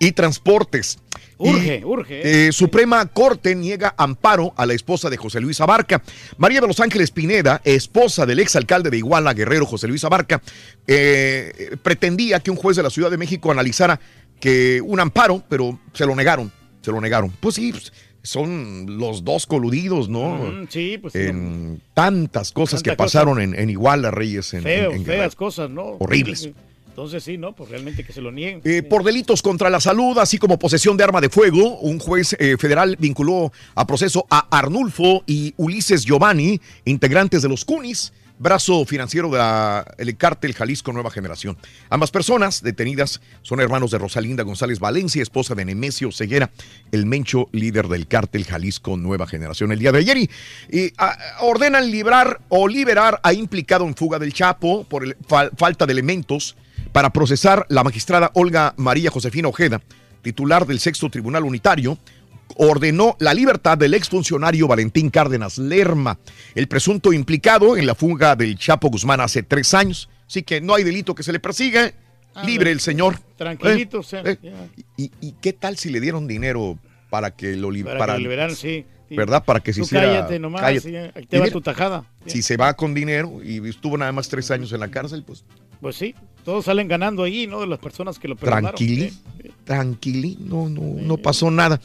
Speaker 1: y Transportes.
Speaker 2: Urge,
Speaker 1: Y,
Speaker 2: urge.
Speaker 1: eh, Suprema Corte niega amparo a la esposa de José Luis Abarca. María de los Ángeles Pineda, esposa del exalcalde de Iguala, Guerrero José Luis Abarca, eh, pretendía que un juez de la Ciudad de México analizara que un amparo, pero se lo negaron, se lo negaron. Pues sí, pues, son los dos coludidos, ¿no?
Speaker 2: Mm, sí, pues sí,
Speaker 1: en tantas cosas
Speaker 2: Tanta
Speaker 1: que pasaron en, en Iguala, Reyes, en,
Speaker 2: Feo,
Speaker 1: en- en
Speaker 2: feas cosas, ¿no?
Speaker 1: Horribles.
Speaker 2: Entonces sí, ¿no? Pues realmente que se lo nieguen.
Speaker 1: Eh, por delitos contra la salud, así como posesión de arma de fuego, un juez eh, federal vinculó a proceso a Arnulfo y Ulises Giovanni, integrantes de los CUNIS, brazo financiero del cártel Jalisco Nueva Generación. Ambas personas detenidas son hermanos de Rosalinda González Valencia, esposa de Nemesio Ceguera, el mencho líder del cártel Jalisco Nueva Generación el día de ayer. Y, ordenan librar o liberar a implicado en fuga del Chapo por el- fal- falta de elementos para procesar la magistrada Olga María Josefina Ojeda, titular del sexto tribunal unitario, ordenó la libertad del exfuncionario Valentín Cárdenas Lerma, el presunto implicado en la fuga del Chapo Guzmán hace tres años. Así que no hay delito que se le persiga. Libre el señor.
Speaker 2: Tranquilito,
Speaker 1: Eh, eh. ¿Y, y qué tal si le dieron dinero para que lo
Speaker 2: Para,
Speaker 1: liberaran?
Speaker 2: que liberaran, sí.
Speaker 1: ¿Verdad? Para que se
Speaker 2: Tú
Speaker 1: hiciera.
Speaker 2: cállate nomás,
Speaker 1: cállate.
Speaker 2: sí, te va
Speaker 1: mira,
Speaker 2: tu tajada.
Speaker 1: Si se va con dinero y estuvo nada más tres años en la cárcel, pues
Speaker 2: Pues sí, todos salen ganando ahí, ¿no? De las personas que lo perdonaron.
Speaker 1: tranquilí,
Speaker 2: Sí.
Speaker 1: tranquilí, no, no, no pasó nada.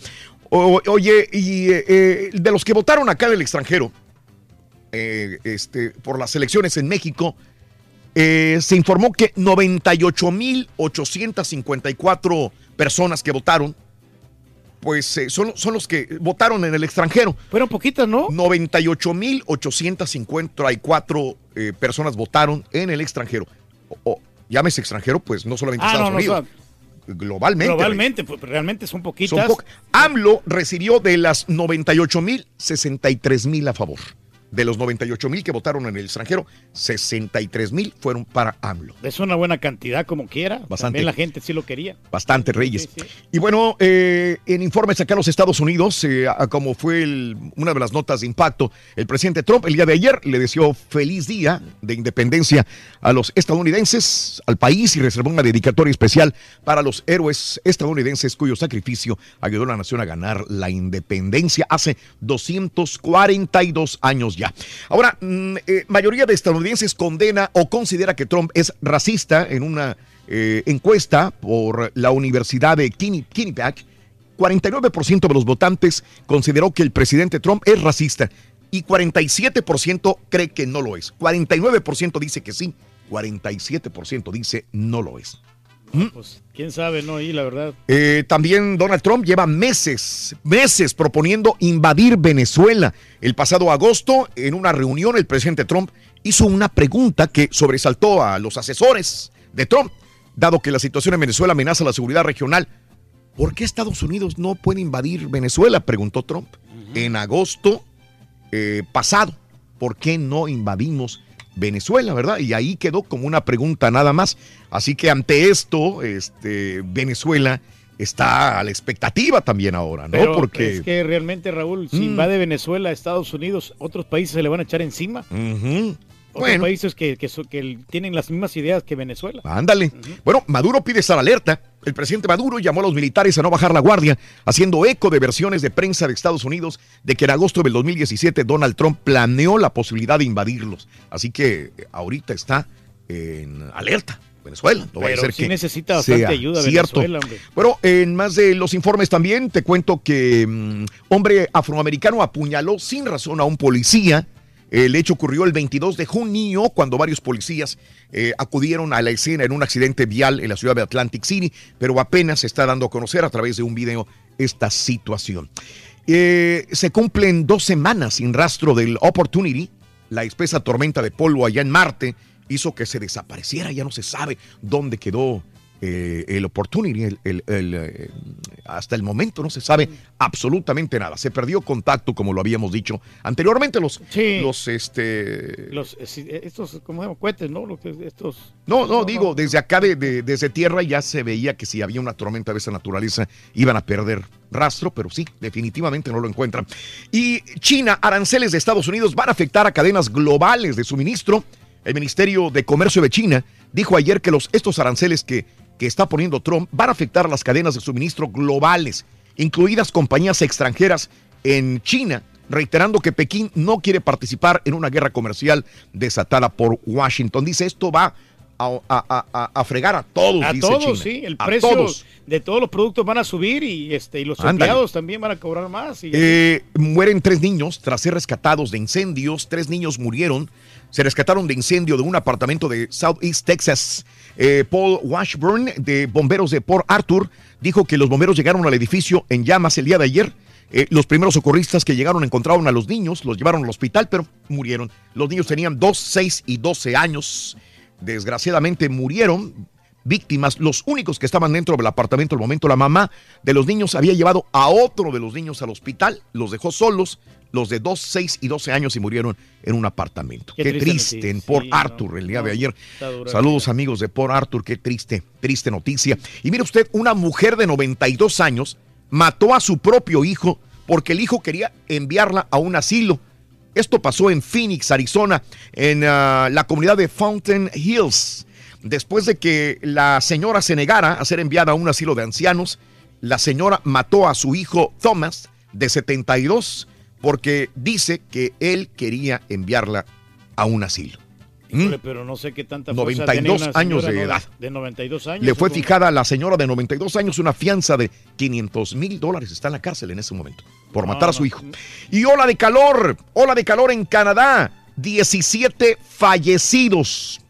Speaker 1: O- oye, y eh, eh, de los que votaron acá en el extranjero, eh, este, por las elecciones en México, eh, se informó que 98.854 personas que votaron, pues eh, son, son los que votaron en el extranjero.
Speaker 2: Fueron poquitas, ¿no?
Speaker 1: 98.854 eh, personas votaron en el extranjero. O, llámese extranjero, pues no solamente
Speaker 2: Ah,
Speaker 1: Estados
Speaker 2: no, no,
Speaker 1: Unidos. globalmente.
Speaker 2: Globalmente, pues, realmente son poquitas.
Speaker 1: Son AMLO recibió de las 98 mil, 63 mil a favor. De los 98 mil que votaron en el extranjero, 63 mil fueron para AMLO.
Speaker 2: Es una buena cantidad como quiera.
Speaker 1: Bastante.
Speaker 2: También la gente sí lo quería.
Speaker 1: Bastante, Reyes. Y bueno, eh, en informes acá en los Estados Unidos, eh, a- como fue el- una de las notas de impacto, el presidente Trump el día de ayer le deseó feliz día de independencia a los estadounidenses, al país y reservó una dedicatoria especial para los héroes estadounidenses cuyo sacrificio ayudó a la nación a ganar la independencia hace 242 años Ahora, mm, eh, mayoría de estadounidenses condena o considera que Trump es racista en una eh, encuesta por la Universidad de Quinni- Quinnipiac. 49% de los votantes consideró que el presidente Trump es racista y 47% cree que no lo es. 49% dice que sí, 47% dice no lo es.
Speaker 2: Pues quién sabe, ¿no? Y la verdad.
Speaker 1: Eh, también Donald Trump lleva meses, meses proponiendo invadir Venezuela. El pasado agosto, en una reunión, el presidente Trump hizo una pregunta que sobresaltó a los asesores de Trump, dado que la situación en Venezuela amenaza la seguridad regional. ¿Por qué Estados Unidos no puede invadir Venezuela? Preguntó Trump. En agosto eh, pasado, ¿por qué no invadimos Venezuela, verdad? Y ahí quedó como una pregunta nada más. Así que ante esto, este, Venezuela está a la expectativa también ahora, ¿no?
Speaker 2: Pero
Speaker 1: Porque
Speaker 2: es que realmente, Raúl, si
Speaker 1: Mm.
Speaker 2: invade Venezuela, Estados Unidos, otros países se le van a echar encima. Otros países que, tienen las mismas ideas que Venezuela.
Speaker 1: Ándale. Bueno, Maduro pide estar alerta. El presidente Maduro llamó a los militares a no bajar la guardia, haciendo eco de versiones de prensa de Estados Unidos de que en agosto del 2017 Donald Trump planeó la posibilidad de invadirlos. Así que eh, ahorita está en alerta. Venezuela, no vaya a
Speaker 2: Pero
Speaker 1: ser
Speaker 2: sí
Speaker 1: que
Speaker 2: necesita bastante ayuda
Speaker 1: cierto.
Speaker 2: Venezuela, hombre.
Speaker 1: Bueno, en más de los informes también te cuento que mm, hombre afroamericano apuñaló sin razón a un policía. El hecho ocurrió el 22 de junio cuando varios policías eh, acudieron a la escena en un accidente vial en la ciudad de Atlantic City, pero apenas se está dando a conocer a través de un video esta situación. Eh, se cumplen dos semanas sin rastro del Opportunity, la espesa tormenta de polvo allá en Marte hizo que se desapareciera, ya no se sabe dónde quedó eh, el Opportunity, el- el- el, eh, hasta el momento no se sabe absolutamente nada, se perdió contacto como lo habíamos dicho anteriormente, los, los este...
Speaker 2: Los, eh, estos, ¿cómo se? Cohetes, ¿no? Estos...
Speaker 1: No, no, digo, desde acá, de, de- desde tierra ya se veía que si había una tormenta de esa naturaleza iban a perder rastro, pero sí, definitivamente no lo encuentran. Y China, aranceles de Estados Unidos van a afectar a cadenas globales de suministro. El Ministerio de Comercio de China dijo ayer que los, estos aranceles que, que está poniendo Trump van a afectar a las cadenas de suministro globales, incluidas compañías extranjeras en China, reiterando que Pekín no quiere participar en una guerra comercial desatada por Washington. Dice, esto va a, a- a- a fregar a todos,
Speaker 2: A
Speaker 1: dice
Speaker 2: todos,
Speaker 1: China.
Speaker 2: sí. El
Speaker 1: A
Speaker 2: precio
Speaker 1: todos.
Speaker 2: de todos los productos van a subir y, este, y los empleados también van a cobrar más. Y,
Speaker 1: Eh, mueren tres niños tras ser rescatados de incendios. Tres niños murieron. Se rescataron de incendio de un apartamento de Southeast Texas. Eh, Paul Washburn, de bomberos de Port Arthur, dijo que los bomberos llegaron al edificio en llamas el día de ayer. Eh, los primeros socorristas que llegaron encontraron a los niños, los llevaron al hospital, pero murieron. Los niños tenían 2, 6 y 12 años. Desgraciadamente murieron víctimas, los únicos que estaban dentro del apartamento al momento, la mamá de los niños había llevado a otro de los niños al hospital, los dejó solos, los de 2, 6 y 12 años y murieron en un apartamento. Qué,
Speaker 2: Qué
Speaker 1: triste, en Port
Speaker 2: sí,
Speaker 1: Arthur
Speaker 2: no,
Speaker 1: el día
Speaker 2: no,
Speaker 1: de ayer. Saludos amigos de Port Arthur, qué triste, triste noticia. Y mire usted, una mujer de 92 años mató a su propio hijo porque el hijo quería enviarla a un asilo. Esto pasó en Phoenix, Arizona, en ah, la comunidad de Fountain Hills. Después de que la señora se negara a ser enviada a un asilo de ancianos, la señora mató a su hijo Thomas, de 72, porque dice que él quería enviarla a un asilo.
Speaker 2: Híjole, pero no sé qué tanta fuerza
Speaker 1: 92
Speaker 2: tenía una
Speaker 1: años de edad.
Speaker 2: De 92 años.
Speaker 1: Le fue fijada a la señora de 92 años una fianza de 500 mil dólares. Está en la cárcel en ese momento por matar a su hijo. Y ola de calor, ola de calor en Canadá. 17 fallecidos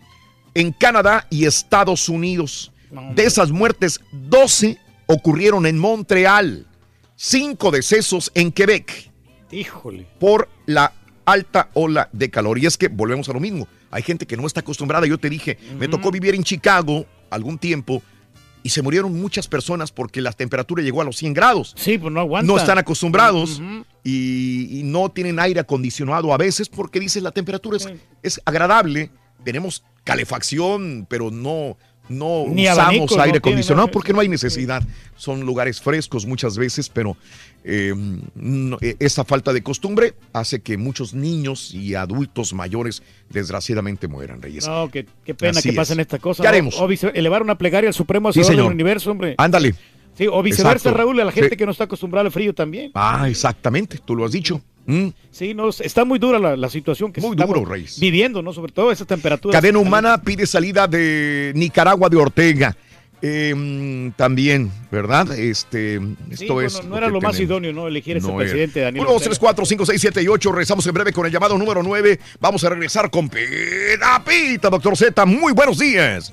Speaker 1: en Canadá y Estados Unidos. De esas muertes, 12 ocurrieron en Montreal. 5 decesos en Quebec
Speaker 2: Híjole.
Speaker 1: por la alta ola de calor. Y es que volvemos a lo mismo. Hay gente que no está acostumbrada. Yo te dije, me tocó vivir en Chicago algún tiempo y se murieron muchas personas porque la temperatura llegó a los 100 grados.
Speaker 2: Sí, pues no aguanta.
Speaker 1: No están acostumbrados y no tienen aire acondicionado a veces porque dices la temperatura es, es agradable. Tenemos calefacción, pero no, no
Speaker 2: Ni
Speaker 1: usamos
Speaker 2: abanico, no
Speaker 1: aire
Speaker 2: tiene,
Speaker 1: acondicionado
Speaker 2: ¿no?
Speaker 1: porque no hay necesidad. Son lugares frescos muchas veces, pero eh, no- eh, esa falta de costumbre hace que muchos niños y adultos mayores desgraciadamente mueran, Reyes.
Speaker 2: No, qué, qué pena
Speaker 1: Así
Speaker 2: que pasen
Speaker 1: es.
Speaker 2: estas cosas.
Speaker 1: ¿Qué haremos?
Speaker 2: O vice- elevar una plegaria al Supremo
Speaker 1: Sí,
Speaker 2: Hacedor del. Universo, hombre.
Speaker 1: Ándale.
Speaker 2: Sí, o viceversa,
Speaker 1: Exacto.
Speaker 2: Raúl, a la gente
Speaker 1: Sí.
Speaker 2: que no está acostumbrada al frío también.
Speaker 1: Ah, exactamente, tú lo has dicho. Mm.
Speaker 2: Sí, no, está muy dura la, la situación que
Speaker 1: Muy
Speaker 2: estamos
Speaker 1: duro, Reyes.
Speaker 2: viviendo, ¿no? Sobre todo esas temperaturas.
Speaker 1: Cadena Humana pide salida de Nicaragua de Ortega. Eh, también, ¿verdad? Este,
Speaker 2: Sí,
Speaker 1: esto
Speaker 2: bueno,
Speaker 1: es.
Speaker 2: no era
Speaker 1: que
Speaker 2: lo más
Speaker 1: tenemos.
Speaker 2: idóneo, ¿no? Elegir ese
Speaker 1: No era.
Speaker 2: presidente, Daniel.
Speaker 1: 1, 2,
Speaker 2: Ortega.
Speaker 1: 3, 4, 5, 6, 7 y 8. Regresamos en breve con el llamado número 9. Vamos a regresar con Pita Pita, doctor Z. Muy buenos días.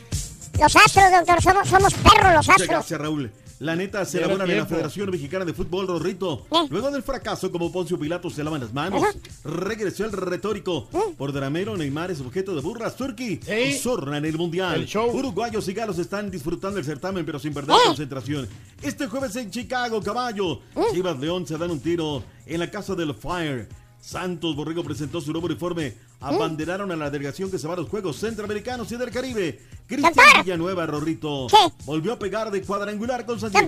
Speaker 3: Los astros, doctor, somos, somos perros los
Speaker 24: Muchas
Speaker 3: astros.
Speaker 24: gracias, Raúl. La neta se
Speaker 3: Lleva
Speaker 24: elaboran en la. Federación Mexicana de Fútbol, Rorrito. Luego del fracaso como Poncio Pilato se lavan las manos, regresó el retórico. Por Dramero, Neymar es objeto de burlas, Turki y Zorra en el Mundial. Uruguayos y galos están disfrutando el certamen, pero sin perder concentración. Este jueves en Chicago, caballo. Chivas León se dan un tiro en la casa del Fire. Santos Borrego presentó su nuevo uniforme. ¿Eh? Abanderaron a la delegación que se va a los Juegos Centroamericanos y del Caribe. Cristian Villanueva Rorrito ¿Qué? volvió a pegar de cuadrangular con San
Speaker 3: Los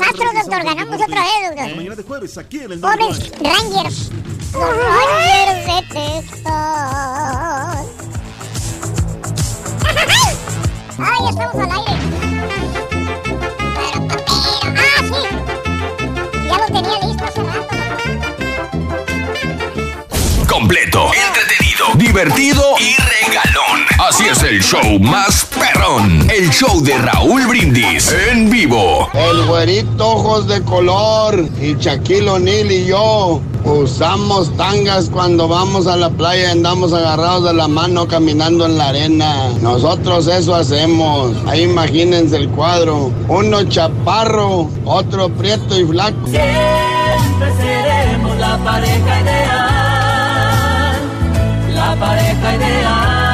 Speaker 3: Astros, doctor, ganamos otra vez,
Speaker 24: mañana de jueves, aquí en el
Speaker 3: Pobres Rangers. Rangers de Texas. ¡Ay, estamos al aire! Pero, pero, ah, sí. Ya lo tenía listo,
Speaker 13: Completo, entretenido, divertido y regalón. Así es el show más perrón. El show de Raúl Brindis en vivo.
Speaker 25: El güerito ojos de color y Shaquille O'Neal y yo usamos tangas cuando vamos a la playa y andamos agarrados de la mano caminando en la arena. Nosotros eso hacemos. Ahí imagínense el cuadro. Uno chaparro, otro prieto y flaco.
Speaker 5: Siempre seremos la pareja ideal, pareja ideal.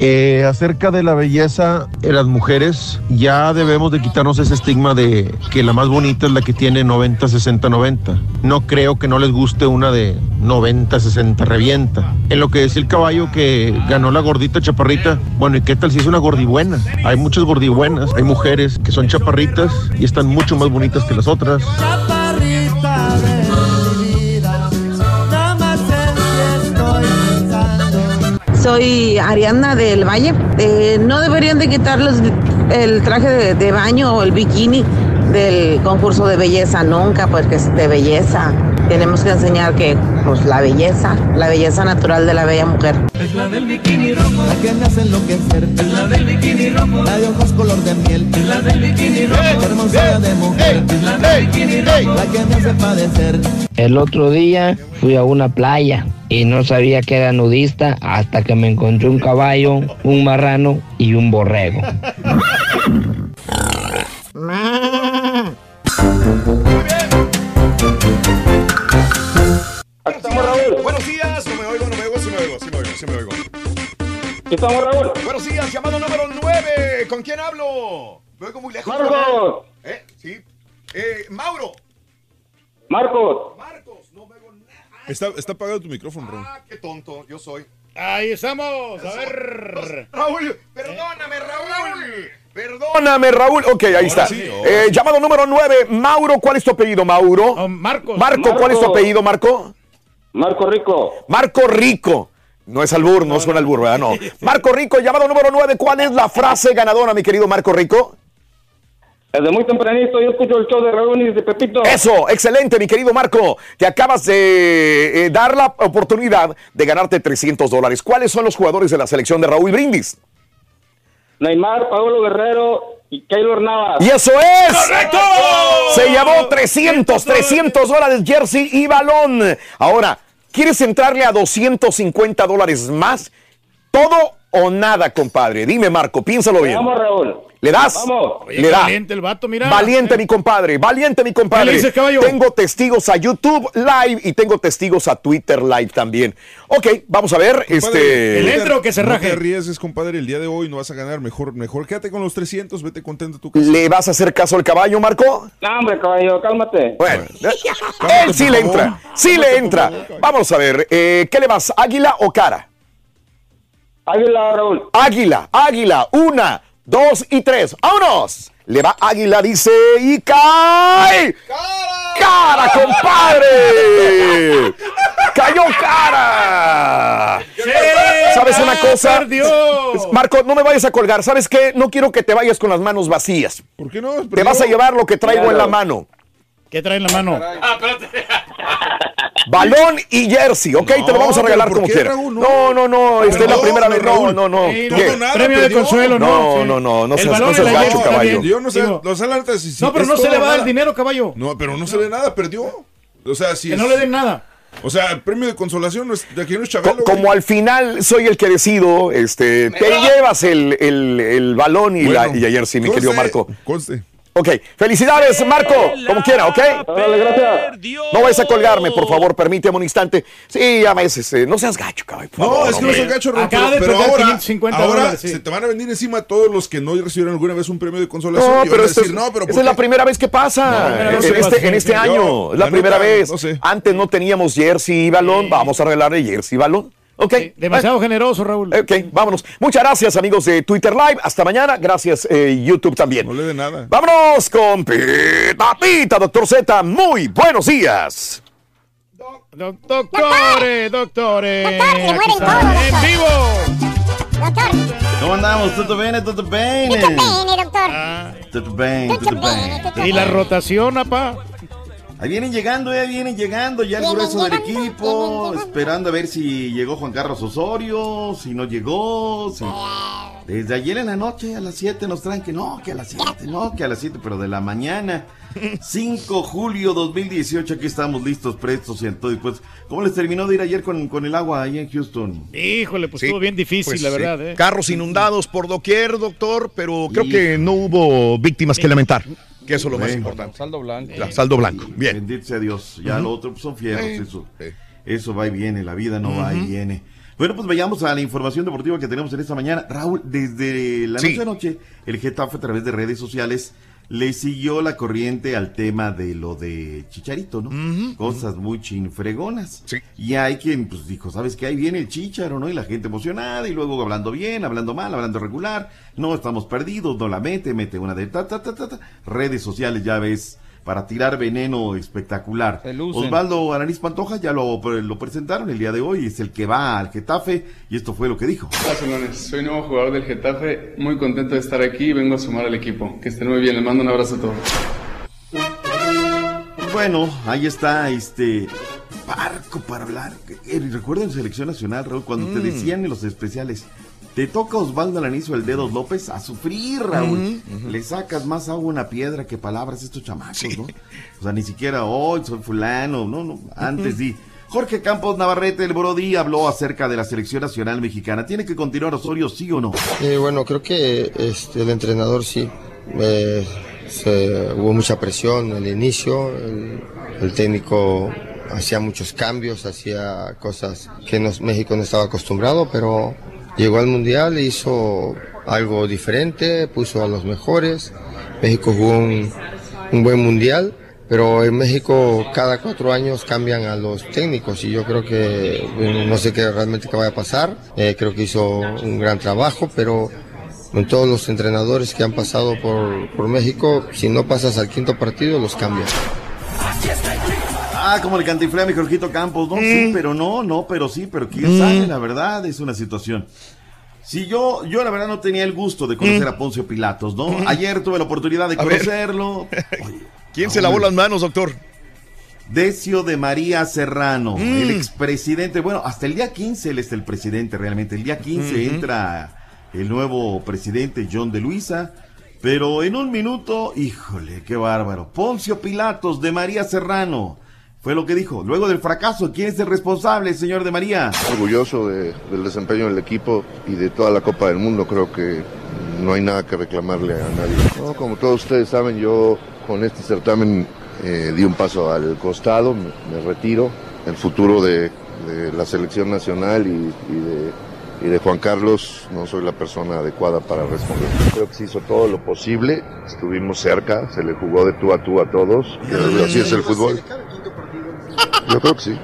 Speaker 26: Eh, acerca de la belleza en las mujeres, ya debemos de quitarnos ese estigma de que la más bonita es la que tiene 90, 60, 90. No creo que no les guste una de 90, 60, revienta. En lo que decía el caballo que ganó la gordita chaparrita, bueno, ¿y qué tal si es una gordibuena? Hay muchas gordibuenas, hay mujeres que son chaparritas y están mucho más bonitas que las otras.
Speaker 17: Soy Ariana del Valle. Eh, no deberían de quitarles el traje de, de baño o el bikini del concurso de belleza nunca, porque es de belleza. Tenemos que enseñar que pues, la belleza, la belleza natural de la bella mujer.
Speaker 5: Es la del bikini rojo, la que me hace enloquecer. Es la del bikini rojo, la de ojos color de miel. Es la del bikini rojo, hermosura de mujer. Es la del bikini rojo, la que me hace padecer.
Speaker 27: El otro día fui a una playa y no sabía que era nudista hasta que me encontré un caballo, un marrano y un borrego.
Speaker 1: Estamos, Raúl. Buenos días. No me oigo, no me oigo, sí me oigo, sí me oigo, sí me oigo. Estamos, Raúl. Buenos días, llamado número 9. ¿Con quién hablo? Me oigo muy lejos.
Speaker 28: Marcos.
Speaker 1: ¿Eh? Sí. Eh, Mauro.
Speaker 28: Marcos.
Speaker 7: Está, está apagado tu micrófono, Ron.
Speaker 1: Ah, qué tonto, yo soy.
Speaker 2: Ahí estamos, a ver.
Speaker 1: Raúl, perdóname, Raúl. Perdóname, Raúl. Ok, ahí está. Eh, llamado número 9. Mauro, ¿cuál es tu apellido, Mauro?
Speaker 2: Marcos.
Speaker 1: Marco, ¿cuál es tu apellido, Marco?
Speaker 28: Marco Rico.
Speaker 1: Marco Rico. No es albur, no, suena albur, ¿verdad? No. Marco Rico, llamado número 9. ¿Cuál es la frase ganadora, mi querido Marco Rico?
Speaker 28: Desde muy tempranito yo escucho el show de Raúl y de Pepito.
Speaker 1: Eso, excelente, mi querido Marco. Te acabas de eh, dar la oportunidad de ganarte 300 dólares. ¿Cuáles son los jugadores de la selección de Raúl Brindis?
Speaker 28: Neymar, Pablo Guerrero y Keylor Navas.
Speaker 1: Y eso es. ¡Correcto! Se llevó 300, 300 dólares jersey y balón. Ahora, ¿quieres entrarle a 250 dólares más? Todo o nada, compadre. Dime, Marco, piénsalo bien.
Speaker 28: Vamos, Raúl.
Speaker 1: ¿Le das?
Speaker 28: Vamos.
Speaker 2: Oye,
Speaker 1: Le da.
Speaker 2: valiente el vato, mira.
Speaker 1: Valiente mi compadre, valiente mi compadre.
Speaker 2: ¿Qué le dices, caballo?
Speaker 1: Tengo testigos a YouTube Live y tengo testigos a Twitter Live también. Ok, vamos a ver. este.
Speaker 2: ¿El entro que se
Speaker 7: No
Speaker 2: raje?
Speaker 7: te arriesgues, compadre. El día de hoy no vas a ganar. Mejor, mejor quédate con los 300. Vete contento a tu casa.
Speaker 1: ¿Le vas a hacer caso al caballo, Marco?
Speaker 28: No, hombre, caballo, cálmate.
Speaker 1: Bueno, él sí le entra. Sí le entra. Vamos a ver. eh, ¿Qué le vas? ¿Águila o cara?
Speaker 28: Águila, Raúl.
Speaker 1: Águila, águila. Una, dos y tres. ¡Vámonos! Le va águila, dice, y cae. ¡Cara, compadre! ¡Cayó cara! ¿Sabes una cosa? Marco, no me vayas a colgar. ¿Sabes qué? No quiero que te vayas con las manos vacías.
Speaker 7: ¿Por qué no?
Speaker 1: Te vas a llevar lo que traigo en la mano.
Speaker 2: ¿Qué trae en la mano?
Speaker 1: Balón y jersey, ¿ok? te lo vamos a regalar como quieras. No, no, no, esta es la
Speaker 7: No,
Speaker 1: primera
Speaker 7: no,
Speaker 1: vez. No,
Speaker 7: Raúl.
Speaker 1: no, no.
Speaker 7: No,
Speaker 2: Premio de consuelo, ¿no?
Speaker 1: No, no, no, no
Speaker 2: El
Speaker 1: seas, no seas
Speaker 2: la
Speaker 1: gacho, caballo.
Speaker 7: Yo no sé, alertas. si- si
Speaker 2: No, pero no se le va a dar
Speaker 7: nada.
Speaker 2: dinero, caballo.
Speaker 7: No, pero no se le da nada, perdió. O sea, si
Speaker 2: Que no le den nada.
Speaker 7: O sea, el premio de consolación no es, de aquí no es Chabelo.
Speaker 1: Co- Como al final soy el que decido, este, te llevas el, el, el balón y, la, y ayer sí, mi querido Marco.
Speaker 7: Conste.
Speaker 1: Ok, felicidades, Marco, como quiera, ¿ok?
Speaker 28: Dale, gracias.
Speaker 1: No vayas a colgarme, por favor, permíteme un instante. Sí, ya me dices, eh, no seas gacho, por
Speaker 7: No,
Speaker 1: favor,
Speaker 7: es que no
Speaker 1: hombre.
Speaker 7: soy gacho, Raúl,
Speaker 2: Acaba
Speaker 7: pero,
Speaker 2: de
Speaker 7: pero
Speaker 2: perder
Speaker 7: ahora,
Speaker 2: 550
Speaker 7: ahora
Speaker 2: dólares, sí.
Speaker 7: se te van a venir encima todos los que no recibieron alguna vez un premio de consolación.
Speaker 1: No,
Speaker 7: y van
Speaker 1: pero
Speaker 7: a decir,
Speaker 1: es,
Speaker 7: no, pero
Speaker 1: esa
Speaker 7: ¿por
Speaker 1: es la primera vez que pasa
Speaker 7: No,
Speaker 1: en,
Speaker 7: no sé,
Speaker 1: este, en este año. Es la
Speaker 7: la
Speaker 1: primera
Speaker 7: neta,
Speaker 1: vez.
Speaker 7: no sé.
Speaker 1: Antes no teníamos jersey y balón. Vamos a regalarle jersey y balón. Ok.
Speaker 2: Demasiado generoso, Raúl.
Speaker 1: Ok, vámonos. Muchas gracias, amigos de Twitter Live. Hasta mañana. Gracias, eh, YouTube también.
Speaker 7: No le de nada.
Speaker 1: Vámonos con Pita Pita, doctor Z. Muy buenos días.
Speaker 2: Doc- Doctores, doctores.
Speaker 3: Doctor, mueren todos,
Speaker 2: En vivo.
Speaker 3: Doctor.
Speaker 24: ¿Cómo andamos? ¿Tutto bene? ¿Tutto bene?
Speaker 3: Tutto bene, doctor.
Speaker 24: Tutto bene, tutto bene.
Speaker 2: Y la rotación, apá.
Speaker 24: Ahí vienen llegando, ya vienen llegando ya el grueso del
Speaker 3: llegando,
Speaker 24: equipo, esperando a ver si llegó Juan Carlos Osorio, si no llegó, si... Desde ayer en la noche a las 7 nos traen que no, que a las 7, no, que a las 7, pero de la mañana. 5 julio 2018, aquí estamos listos, prestos y en todo. Y pues, ¿cómo les terminó de ir ayer con, con el agua ahí en Houston?
Speaker 2: Híjole, pues
Speaker 1: Sí,
Speaker 2: estuvo bien difícil,
Speaker 1: pues,
Speaker 2: la
Speaker 1: sí.
Speaker 2: verdad, ¿eh?
Speaker 1: Carros inundados por doquier, doctor, pero creo que no hubo víctimas que lamentar, que eso es lo más importante.
Speaker 4: Saldo blanco.
Speaker 1: La- saldo blanco. Bien.
Speaker 24: Bendito sea Dios. Ya lo otro pues, son fierros,
Speaker 1: Sí.
Speaker 24: eso. Eso va y viene, la vida no va y viene. Bueno, pues vayamos a la información deportiva que tenemos en esta mañana. Raúl, desde la
Speaker 1: Sí.
Speaker 24: noche a noche, el Getafe a través de redes sociales le siguió la corriente al tema de lo de Chicharito, ¿no? Cosas muy chinfregonas. Y hay quien, pues, dijo, ¿sabes qué? Ahí viene el Chicharo, ¿no? Y la gente emocionada, y luego hablando bien, hablando mal, hablando regular. No, estamos perdidos, no la mete, mete una de ta, ta, ta, ta, ta. Redes sociales, ya ves, para tirar veneno espectacular. Osvaldo Aranís Pantoja ya lo, lo presentaron el día de hoy, es el que va al Getafe, y esto fue lo que dijo.
Speaker 29: Hola. Soy nuevo jugador del Getafe. Muy contento de estar aquí y vengo a sumar al equipo. Que estén muy bien. Les mando un abrazo a todos.
Speaker 24: Bueno, ahí está este barco para hablar. Eh, Recuerdo en Selección Nacional, Raúl, cuando te
Speaker 1: Mm.
Speaker 24: decían en los especiales, te toca Osvaldo Alanizo el dedos López a sufrir, Raúl. Le sacas más agua a una piedra que palabras a estos chamacos, ¿no? O sea, ni siquiera hoy soy fulano, no, no, antes di. Jorge Campos Navarrete, el Brody, habló acerca de la selección nacional mexicana. ¿Tiene que continuar Osorio, sí o no?
Speaker 30: Eh, bueno, creo que este, el entrenador sí. eh, se- hubo mucha presión al inicio. El, el técnico hacía muchos cambios, hacía cosas que nos- México no estaba acostumbrado, pero llegó al mundial hizo algo diferente, puso a los mejores. México jugó un, buen mundial. Pero en México cada cuatro años cambian a los técnicos y yo creo que no sé qué realmente qué vaya a pasar. Eh, creo que hizo un gran trabajo, pero con todos los entrenadores que han pasado por, por México, si no pasas al quinto partido, los cambian.
Speaker 24: Ah, como el cantiflé a mi Jorgito Campos, no, sí, pero no, no, pero sí, pero quién
Speaker 1: Mm.
Speaker 24: sabe, la verdad, es una situación. Si yo, yo la verdad no tenía el gusto de conocer
Speaker 1: Mm.
Speaker 24: a Poncio Pilatos, ¿no? Ayer tuve la oportunidad de conocerlo.
Speaker 1: ¿Quién se lavó las manos, doctor?
Speaker 24: Decio de María Serrano,
Speaker 1: Mm.
Speaker 24: el expresidente, bueno, hasta el día 15 él es el presidente realmente, el día 15
Speaker 1: Ujú.
Speaker 24: entra el nuevo presidente John de Luisa, pero en un minuto, híjole, qué bárbaro, Poncio Pilatos de María Serrano, fue lo que dijo, luego del fracaso, ¿quién es el responsable, señor de María?
Speaker 31: Orgulloso de- del desempeño del equipo y de toda la Copa del Mundo. Creo que no hay nada que reclamarle a nadie. No, como todos ustedes saben, yo con este certamen eh, di un paso al costado, me, me retiro. El futuro de, de la selección nacional y, y de, y de Juan Carlos no soy la persona adecuada para responder. Creo que se hizo todo lo posible, estuvimos cerca, se le jugó de tú a tú a todos. y así es el fútbol. Yo creo que sí.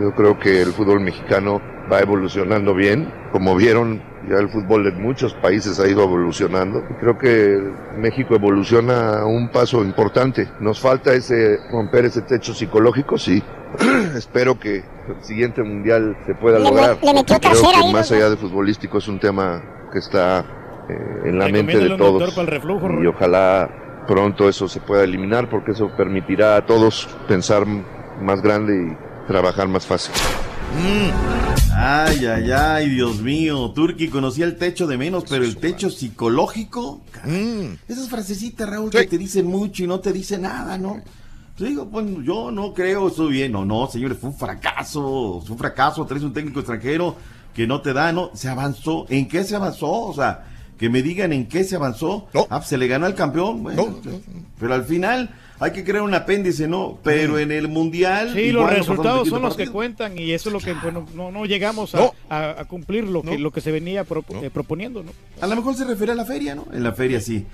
Speaker 31: Yo creo que el fútbol mexicano va evolucionando bien. Como vieron, ya el fútbol en muchos países ha ido evolucionando. Y Creo que México evoluciona a un paso importante. Nos falta ese romper ese techo psicológico, sí. Espero que el siguiente mundial se pueda
Speaker 3: Le me-
Speaker 31: lograr.
Speaker 3: le metió
Speaker 31: Creo
Speaker 3: trasera
Speaker 31: que
Speaker 3: ahí,
Speaker 31: más
Speaker 3: ¿no?
Speaker 31: allá de futbolístico es un tema que está eh, en la mente de todos.
Speaker 2: reflujo,
Speaker 31: y ojalá pronto eso se pueda eliminar porque eso permitirá a todos pensar más grande y trabajar más fácil.
Speaker 24: Ay, ay, ay, Dios mío. Turki conocía el techo de menos, pero el techo psicológico. caray. Esas frasecitas, Raúl, que te dicen mucho y no te dicen nada, ¿no? Pues digo, pues yo no creo, estoy bien. No, no, señores, fue un fracaso. Fue un fracaso. Traes un técnico extranjero que no te da, ¿no? Se avanzó. ¿En qué se avanzó? O sea, que me digan en qué se avanzó. Ah, pues se le ganó al campeón. bueno, Pero al final hay que crear un apéndice, ¿no? Pero en el mundial.
Speaker 2: Sí, los
Speaker 24: pasamos
Speaker 2: resultados son los que cuentan y eso es lo que bueno, no, no llegamos a, a- a cumplir lo que, lo que se venía pro- eh, proponiendo, ¿no?
Speaker 24: A lo mejor se refiere a la feria, ¿no? En la feria sí.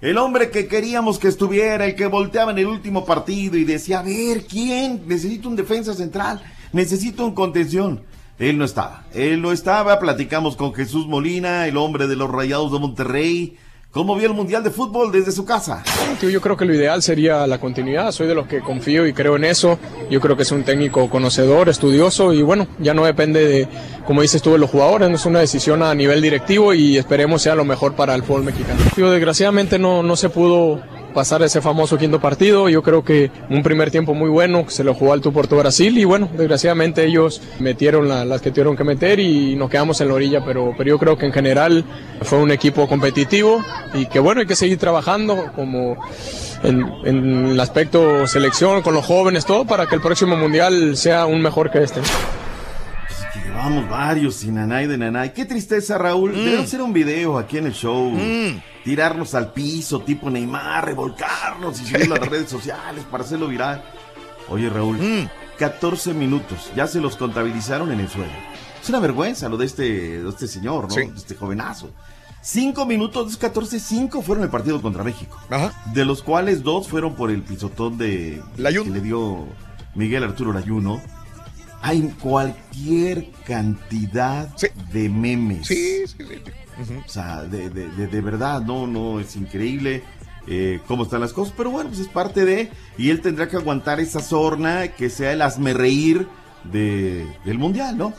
Speaker 24: El hombre que queríamos que estuviera, el que volteaba en el último partido y decía, a ver, ¿quién? Necesito un defensa central, necesito un contención. Él no estaba, él no estaba, platicamos con Jesús Molina, el hombre de los Rayados de Monterrey, ¿Cómo vio el Mundial de Fútbol desde su casa?
Speaker 32: Yo creo que lo ideal sería la continuidad. Soy de los que confío y creo en eso. Yo creo que es un técnico conocedor, estudioso y bueno, ya no depende de, como dices tú, de los jugadores. Es una decisión a nivel directivo y esperemos sea lo mejor para el fútbol mexicano. Yo, desgraciadamente no, no se pudo pasar ese famoso quinto partido. Yo creo que un primer tiempo muy bueno, se lo jugó al Puerto Brasil y bueno, desgraciadamente ellos metieron la- las que tuvieron que meter y nos quedamos en la orilla, pero, pero yo creo que en general fue un equipo competitivo y que bueno, hay que seguir trabajando como en, en el aspecto selección, con los jóvenes, todo para que el próximo mundial sea aún mejor que este.
Speaker 24: Llevamos varios sin Nanay de Nanay. Qué tristeza, Raúl. Debemos hacer un video aquí en el show. Tirarnos al piso, tipo Neymar, revolcarnos y subirlo a las redes sociales para hacerlo viral. Oye, Raúl, 14 minutos. Ya se los contabilizaron en el suelo. Es una vergüenza lo de este, de este señor, ¿no?
Speaker 1: Sí.
Speaker 24: De este jovenazo. Cinco minutos de esos 14, cinco fueron el partido contra México. De los cuales dos fueron por el pisotón de que le dio Miguel Arturo Layuno. Hay cualquier cantidad de memes. O sea, de, de- de- de verdad, no, no, es increíble eh, cómo están las cosas. Pero bueno, pues es parte de. Y él tendrá que aguantar esa sorna que sea el reír de, del mundial, ¿no?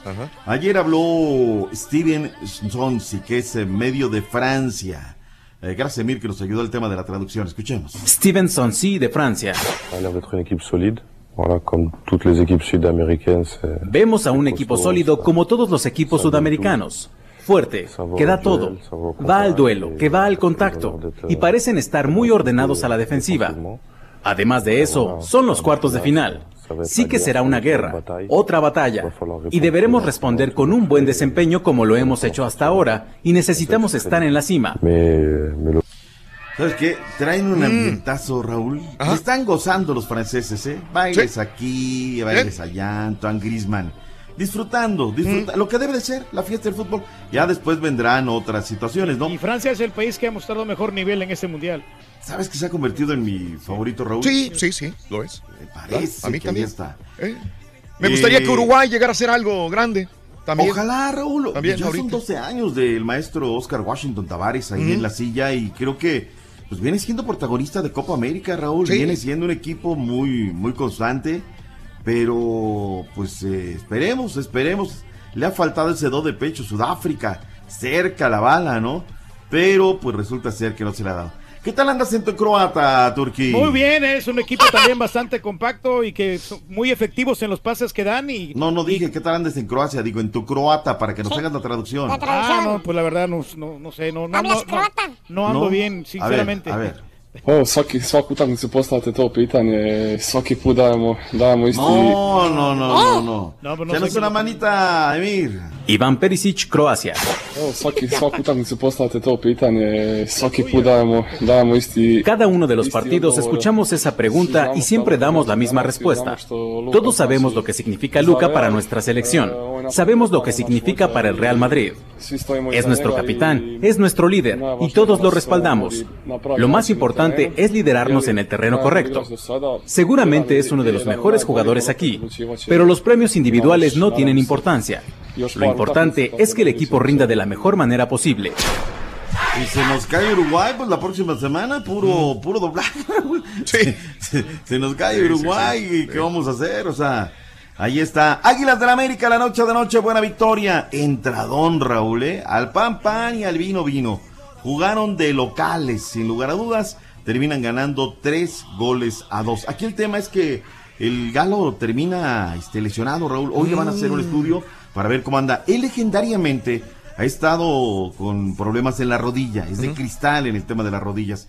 Speaker 24: Ayer habló Steven Sonsi, que es eh, medio de Francia. Eh, gracias, Emir, que nos ayudó al tema de la traducción. Escuchemos.
Speaker 33: Stevenson, sí, de Francia. Vemos a un equipo sólido como todos los equipos sudamericanos. Fuerte, que da todo. Va al duelo, que va al contacto. Y parecen estar muy ordenados a la defensiva. Además de eso, son los cuartos de final. Sí que será una guerra, otra batalla. Y deberemos responder con un buen desempeño como lo hemos hecho hasta ahora. Y necesitamos estar en la cima.
Speaker 24: ¿Sabes qué? Traen un
Speaker 34: Mm.
Speaker 24: ambientazo, Raúl. Están gozando los franceses, ¿eh? Bailes aquí, bailes allá, Antoine Griezmann. Disfrutando, disfruta
Speaker 1: Mm.
Speaker 24: lo que debe de ser la fiesta del fútbol. Ya después vendrán otras situaciones, ¿no?
Speaker 2: Y Francia es el país que ha mostrado mejor nivel en este mundial.
Speaker 24: ¿Sabes que se ha convertido en mi favorito, Raúl?
Speaker 1: Sí, sí, sí, lo es.
Speaker 24: Me parece
Speaker 1: A mí
Speaker 24: que
Speaker 1: también.
Speaker 24: ahí está.
Speaker 1: Eh, Me gustaría
Speaker 24: Eh,
Speaker 1: que Uruguay llegara a ser algo grande. También.
Speaker 24: Ojalá, Raúl.
Speaker 1: También,
Speaker 24: ya son
Speaker 1: ahorita.
Speaker 24: 12 años del maestro Oscar Washington Tavares ahí en la silla y creo que pues viene siendo protagonista de Copa América, Raúl.
Speaker 1: Sí.
Speaker 24: Viene siendo un equipo muy, muy constante, pero pues eh, esperemos, esperemos. Le ha faltado ese do de pecho Sudáfrica, cerca la bala, ¿no? Pero pues resulta ser que no se le ha dado. ¿Qué tal andas en tu croata, Turquí?
Speaker 2: Muy bien, es un equipo también bastante compacto y que son muy efectivos en los pases que dan y
Speaker 24: No, no dije qué tal andas en Croacia, digo en tu croata para que nos hagas la traducción.
Speaker 2: Ah, no, pues la verdad no, no, no sé, no, no, no, no, no ando
Speaker 24: No.
Speaker 2: bien,
Speaker 24: A ver,
Speaker 2: sinceramente.
Speaker 24: a ver.
Speaker 29: O, svaki, svaku utakmicu postavite to pitanje, svaki put dajemo, dajemo isti...
Speaker 24: No, no, no, no, no.
Speaker 33: No, pero no
Speaker 24: una
Speaker 33: qué-
Speaker 24: manita, Emir.
Speaker 33: Iván Perisic, Croacia.
Speaker 29: Evo, svaki, svaku utakmicu postavite to pitanje, svaki put dajemo, dajemo isti...
Speaker 33: Cada uno de los partidos escuchamos esa pregunta y siempre damos la misma respuesta. Todos sabemos lo que significa Luca para nuestra selección. Sabemos lo que significa para el Real Madrid. Es nuestro capitán, es nuestro líder y todos lo respaldamos. Lo más importante es liderarnos en el terreno correcto. Seguramente es uno de los mejores jugadores aquí, pero los premios individuales no tienen importancia. Lo importante es que el equipo rinda de la mejor manera posible.
Speaker 24: Y se nos cae Uruguay, pues la próxima semana, puro, puro doblaje. Sí. Se, se nos cae Uruguay,
Speaker 1: sí,
Speaker 24: ¿y ¿qué vamos a hacer? O sea, ahí está. Águilas del América, la noche de noche, buena victoria. Entradón, Raúl, ¿eh? Al pan, pan y al vino, vino. Jugaron de locales, sin lugar a dudas. Terminan ganando tres goles a dos. Aquí el tema es que el Galo termina este, lesionado, Raúl. Hoy le van a hacer un
Speaker 1: Mm.
Speaker 24: estudio para ver cómo anda. Él legendariamente ha estado con problemas en la rodilla, es de cristal en el tema de las rodillas.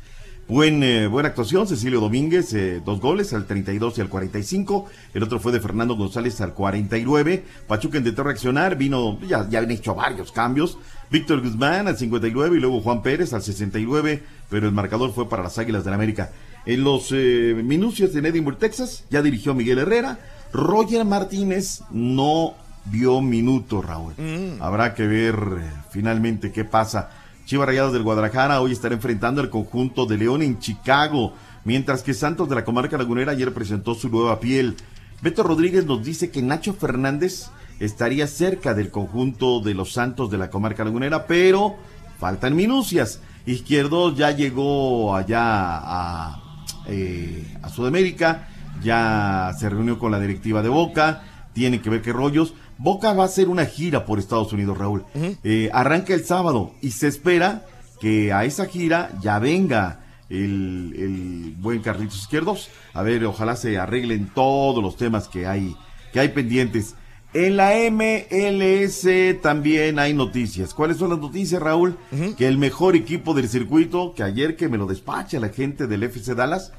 Speaker 24: Buen, eh, buena actuación, Cecilio Domínguez, eh, dos goles al 32 y al 45. El otro fue de Fernando González al 49. Pachuca intentó reaccionar, vino, ya, ya habían hecho varios cambios. Víctor Guzmán al 59 y luego Juan Pérez al 69, pero el marcador fue para las Águilas del América. En los eh, minucios en Edinburgh, Texas, ya dirigió Miguel Herrera. Roger Martínez no vio minuto, Raúl. Habrá que ver eh, finalmente qué pasa. Chivas Rayadas del Guadalajara hoy estará enfrentando al conjunto de León en Chicago, mientras que Santos de la Comarca Lagunera ayer presentó su nueva piel. Beto Rodríguez nos dice que Nacho Fernández estaría cerca del conjunto de los Santos de la Comarca Lagunera, pero faltan minucias. Izquierdo ya llegó allá a, eh, Sudamérica, ya se reunió con la directiva de Boca, tiene que ver qué rollos. Boca va a hacer una gira por Estados Unidos, Raúl. Eh, arranca el sábado y se espera que a esa gira ya venga el, el buen Carlitos Izquierdos. A ver, ojalá se arreglen todos los temas que hay, que hay pendientes. En la MLS también hay noticias. ¿Cuáles son las noticias, Raúl? Que el mejor equipo del circuito, que ayer que me lo despacha la gente del FC Dallas,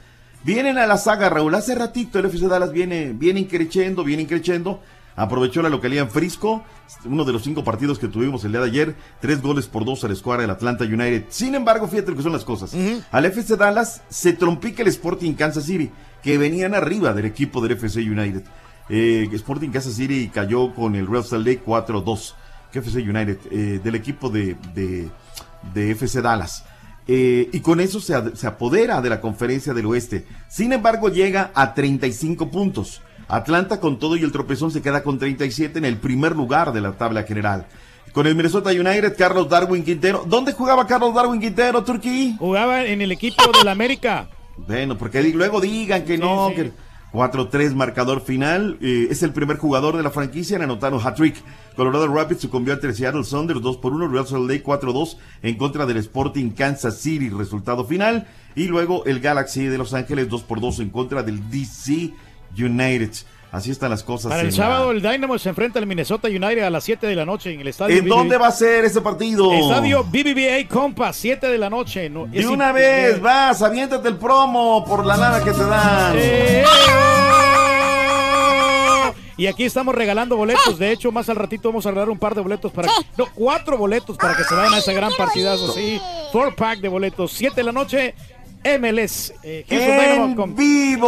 Speaker 24: vienen a la saga, Raúl. Hace ratito el FC Dallas viene, viene increciendo, viene increciendo. Aprovechó la localidad en Frisco, uno de los cinco partidos que tuvimos el día de ayer, tres goles por dos a la escuadra del Atlanta United. Sin embargo, fíjate lo que son las cosas. Al FC Dallas se trompica el Sporting Kansas City, que venían arriba del equipo del FC United. Eh, Sporting Kansas City cayó con el Real Salt Lake 4-2. Que FC United, eh, del equipo de, de, de FC Dallas. Eh, y con eso se, se apodera de la conferencia del oeste. Sin embargo, llega a 35 puntos. Atlanta con todo y el tropezón se queda con 37 en el primer lugar de la tabla general. Con el Minnesota United, Carlos Darwin Quintero. ¿Dónde jugaba Carlos Darwin Quintero, Turquí?
Speaker 2: Jugaba en el equipo del América.
Speaker 24: Bueno, porque luego digan que no, que 4-3 marcador final. eh, es el primer jugador de la franquicia en anotar un hat-trick. Colorado Rapids sucumbió ante Seattle Sounders 2 por 1, Real Salt Lake 4-2 en contra del Sporting Kansas City, resultado final. Y luego el Galaxy de Los Ángeles 2 por 2 en contra del DC United. Así están las cosas.
Speaker 2: Para el sábado
Speaker 24: la-
Speaker 2: el Dynamo se enfrenta al Minnesota United a las 7 de la noche en el estadio.
Speaker 24: ¿En dónde va a ser ese partido?
Speaker 2: Estadio BBVA Compass, 7 de la noche. No,
Speaker 24: De una vez, vas, aviéntate el promo por la lana que te dan.
Speaker 2: Eh, Y aquí estamos regalando boletos. De hecho, más al ratito vamos a regalar un par de boletos para. No, cuatro boletos para que se vayan a ese gran partidazo. Sí, four pack de boletos. 7 de la noche, MLS. eh,
Speaker 24: ¡En
Speaker 2: con-
Speaker 24: vivo!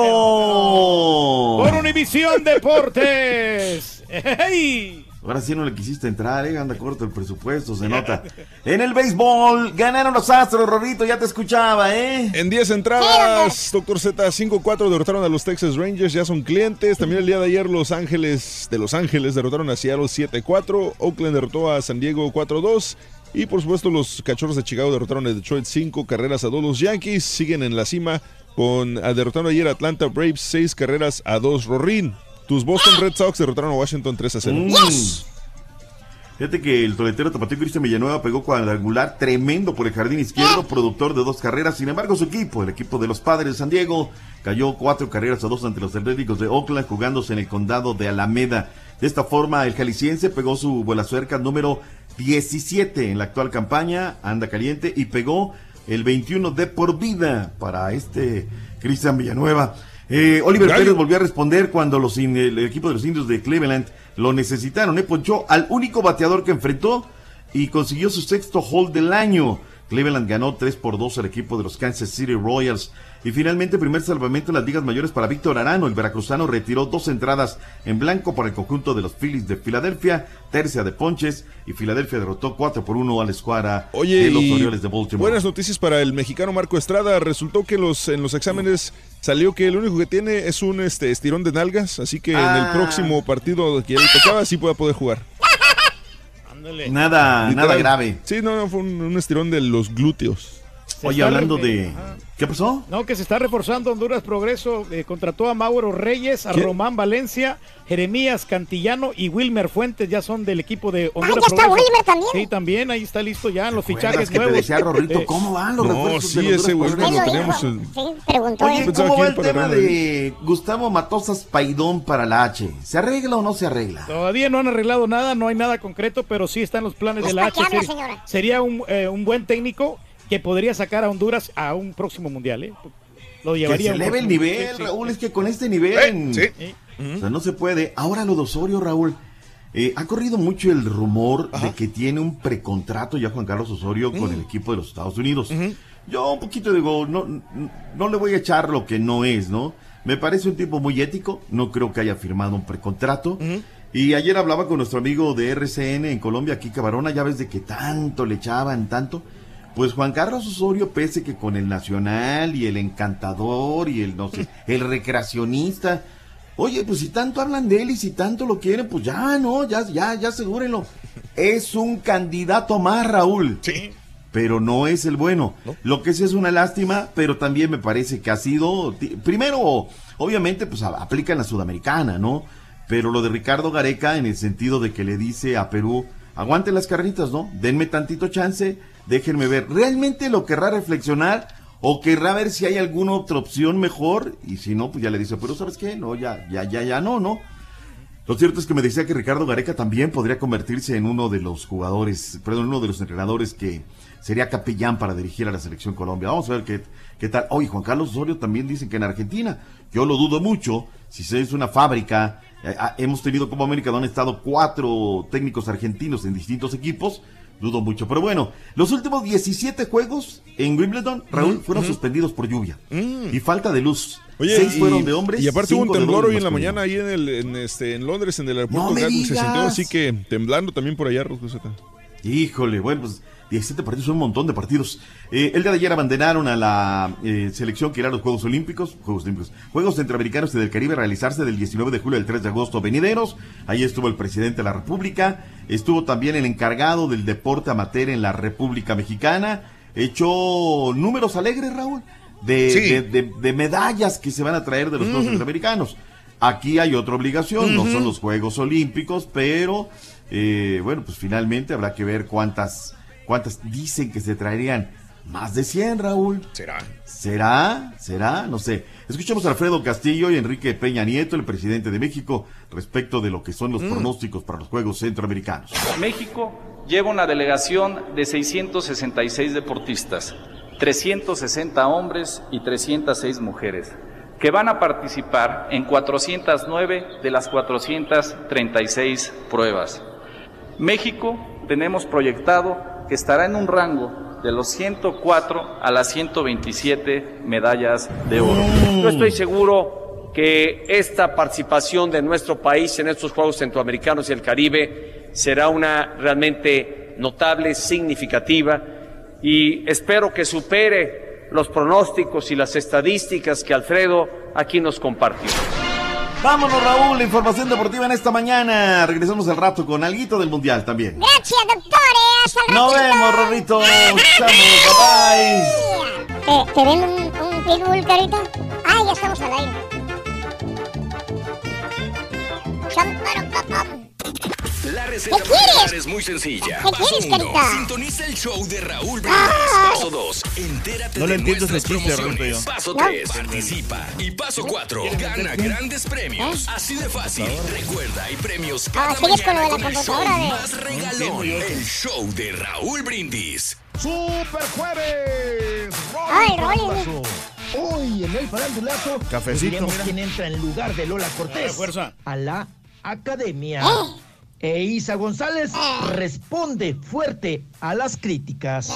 Speaker 2: Por Univisión Deportes. ¡Hey!
Speaker 24: Ahora sí no le quisiste entrar, ¿eh? Anda corto el presupuesto, se nota. En el béisbol, ganaron los Astros, Rorrito, ya te escuchaba, ¿eh?
Speaker 7: En 10 entradas, Doctor Z 5-4 derrotaron a los Texas Rangers, ya son clientes. También el día de ayer Los Ángeles de Los Ángeles derrotaron a Seattle 7-4. Oakland derrotó a San Diego 4-2. Y por supuesto los Cachorros de Chicago derrotaron a Detroit 5 carreras a 2. Los Yankees siguen en la cima con ah, derrotaron ayer a Atlanta Braves 6 carreras a 2. Rorín, tus Boston Red Sox derrotaron a Washington 3 a 0.
Speaker 24: Mm. Fíjate que el toletero tapatío Cristian Villanueva pegó cuadrangular tremendo por el jardín izquierdo, productor de dos carreras. Sin embargo, su equipo, el equipo de los padres de San Diego, cayó cuatro carreras a dos ante los Atléticos de Oakland, jugándose en el condado de Alameda. De esta forma, el jalisciense pegó su vuela suerca número 17 en la actual campaña, anda caliente, y pegó el 21 de por vida para este Cristian Villanueva. Eh, Oliver. Pérez volvió a responder cuando los in- el equipo de los indios de Cleveland lo necesitaron. ¿eh? Ponchó al único bateador que enfrentó y consiguió su sexto hold del año. Cleveland ganó 3 por 2 al equipo de los Kansas City Royals. Y finalmente, primer salvamento en las ligas mayores para Víctor Arano. El veracruzano retiró dos entradas en blanco para el conjunto de los Phillies de Filadelfia, tercia de ponches, y Filadelfia derrotó 4 por 1 a la escuadra
Speaker 7: Oye,
Speaker 24: de los Orioles de Baltimore.
Speaker 7: buenas noticias para el mexicano Marco Estrada. Resultó que los en los exámenes salió que el único que tiene es un este estirón de nalgas, así que en el
Speaker 24: Ah.
Speaker 7: próximo partido que ya le tocaba sí pueda poder jugar.
Speaker 24: Nada, nada grave.
Speaker 7: Sí, no, no, fue un, un estirón de los glúteos.
Speaker 24: Oye, hablando de... ¿Qué pasó?
Speaker 2: No, que se está reforzando Honduras Progreso. eh, contrató a Mauro Reyes, a
Speaker 24: ¿Quién?
Speaker 2: Román Valencia, Jeremías Cantillano y Wilmer Fuentes. Ya son del equipo de Honduras
Speaker 3: ya está
Speaker 2: Progreso.
Speaker 3: Wilmer también.
Speaker 2: Sí, también. Ahí está listo ya en los fichajes
Speaker 24: que te
Speaker 2: nuevos.
Speaker 24: decía Rorrito
Speaker 2: Eh,
Speaker 24: cómo van los
Speaker 7: No,
Speaker 24: refuerzos
Speaker 7: sí,
Speaker 24: de
Speaker 7: ese güey lo en-
Speaker 3: Sí, preguntó
Speaker 24: Oye,
Speaker 3: él.
Speaker 7: Pensaba
Speaker 24: ¿cómo va el tema de Gustavo Matosas Paidón para la H? ¿Se arregla o no se arregla?
Speaker 2: Todavía no han arreglado nada, no hay nada concreto, pero sí están los planes de la
Speaker 3: ¿Para qué
Speaker 2: H.
Speaker 3: habla,
Speaker 2: Sería-
Speaker 3: señora?
Speaker 2: Sería un, eh, un buen técnico que podría sacar a Honduras a un próximo mundial. ¿eh? Lo
Speaker 24: Que
Speaker 2: llevaría
Speaker 24: se
Speaker 2: a un
Speaker 24: eleve el nivel,
Speaker 2: sí, sí.
Speaker 24: Raúl, es que con este nivel...
Speaker 7: Eh, sí.
Speaker 24: O sea, no se puede. Ahora lo de Osorio, Raúl. eh, ha corrido mucho el rumor de que tiene un precontrato ya Juan Carlos Osorio con el equipo de los Estados Unidos. Yo un poquito digo, no, no, no le voy a echar lo que no es, ¿no? Me parece un tipo muy ético, no creo que haya firmado un precontrato. Y ayer hablaba con nuestro amigo de RCN en Colombia, Kika Barona, ya ves de que tanto le echaban, tanto. Pues Juan Carlos Osorio, pese que con el Nacional y el Encantador y el, no sé, el recreacionista, Oye, pues si tanto hablan de él y si tanto lo quieren, pues ya, no, ya, ya, ya asegúrenlo. Es un candidato más, Raúl.
Speaker 1: Sí.
Speaker 24: pero no es el bueno. Lo que sí es una lástima, pero también me parece que ha sido, primero, obviamente, pues aplica en la sudamericana, ¿no? Pero lo de Ricardo Gareca en el sentido de que le dice a Perú, aguanten las carreritas, ¿no? Denme tantito chance, déjenme ver. ¿Realmente lo querrá reflexionar o querrá ver si hay alguna otra opción mejor? Y si no, pues ya le dice, pero ¿sabes qué? No, ya, ya, ya, ya no, ¿no? Lo cierto es que me decía que Ricardo Gareca también podría convertirse en uno de los jugadores, perdón, uno de los entrenadores que sería capellán para dirigir a la selección Colombia. Vamos a ver qué, qué tal. Oye, Juan Carlos Osorio también dicen que en Argentina. Yo lo dudo mucho. Si se es una fábrica, eh, ah, hemos tenido como América donde han estado cuatro técnicos argentinos en distintos equipos. Dudo mucho. Pero bueno, los últimos 17 juegos en Wimbledon, Raúl, fueron suspendidos por lluvia y falta de luz.
Speaker 7: Oye,
Speaker 24: Seis
Speaker 7: y,
Speaker 24: fueron de hombres.
Speaker 7: y aparte hubo un temblor hoy en la mañana ahí en, el, en, este, en Londres, en el aeropuerto
Speaker 24: No me
Speaker 7: Gatwick, se sintió
Speaker 24: digas.
Speaker 7: así que temblando también por allá, Rosco Zeta.
Speaker 24: Híjole, bueno, pues 17 partidos son un montón de partidos. Eh, el día de ayer abandonaron a la eh, selección que irá a los Juegos Olímpicos, Juegos Olímpicos, Juegos Centroamericanos y del Caribe a realizarse del 19 de julio al 3 de agosto venideros. Ahí estuvo el presidente de la República, estuvo también el encargado del deporte amateur en la República Mexicana. Echó números alegres, Raúl, de,
Speaker 1: Sí.
Speaker 24: de, de- de medallas que se van a traer de los Juegos. Centroamericanos. Aquí hay otra obligación, no son los Juegos Olímpicos, pero eh, bueno, pues finalmente habrá que ver cuántas, cuántas dicen que se traerían. Más de 100, Raúl.
Speaker 1: ¿Será?
Speaker 24: ¿Será? ¿Será? No sé. Escuchamos a Alfredo Castillo y Enrique Peña Nieto, el presidente de México, respecto de lo que son los
Speaker 35: Mm.
Speaker 24: pronósticos para los Juegos Centroamericanos.
Speaker 35: México lleva una delegación de 666 deportistas, 360 hombres y 306 mujeres, que van a participar en 409 de las 436 pruebas. México tenemos proyectado que estará en un rango de los 104 a las 127 medallas de oro.
Speaker 36: Yo estoy seguro que esta participación de nuestro país en estos Juegos Centroamericanos y el Caribe será una realmente notable, significativa y espero que supere los pronósticos y las estadísticas que Alfredo aquí nos compartió.
Speaker 24: Vámonos, Raúl, la información deportiva en esta mañana. Regresamos al rato con alguito del Mundial también.
Speaker 3: Gracias, doctores. Hasta el
Speaker 24: Nos vemos, Rorrito. Chamo, bye bye.
Speaker 3: ¿Te, te ven un, un pitbull, carita? Ah, ya estamos al aire.
Speaker 13: La receta
Speaker 3: ¿Qué
Speaker 13: para
Speaker 3: quieres?
Speaker 13: ganar es muy sencilla.
Speaker 3: ¿Qué
Speaker 13: Paso
Speaker 3: quieres,
Speaker 13: uno,
Speaker 3: carita?
Speaker 13: Sintoniza el show de Raúl Brindis. Paso 2. Entérate
Speaker 37: No le
Speaker 13: de nuestras
Speaker 37: chiste,
Speaker 13: promociones. Paso
Speaker 3: No.
Speaker 13: 3. Participa. Y paso 4. Gana grandes premios. Así de fácil. Recuerda, hay premios cada
Speaker 3: Ah, sigues con lo
Speaker 13: mañana
Speaker 3: de la
Speaker 13: con el show
Speaker 3: computadora de-
Speaker 13: más regalón. El show de Raúl Brindis.
Speaker 38: ¡Super jueves!
Speaker 3: Ay, Rolly.
Speaker 38: Hoy en el farandulazo
Speaker 37: Cafecito,
Speaker 38: diremos
Speaker 37: mira.
Speaker 38: quién entra en lugar de Lola Cortés
Speaker 2: A fuerza.
Speaker 38: a la academia.
Speaker 3: Eh.
Speaker 38: E Isa González responde fuerte a las críticas.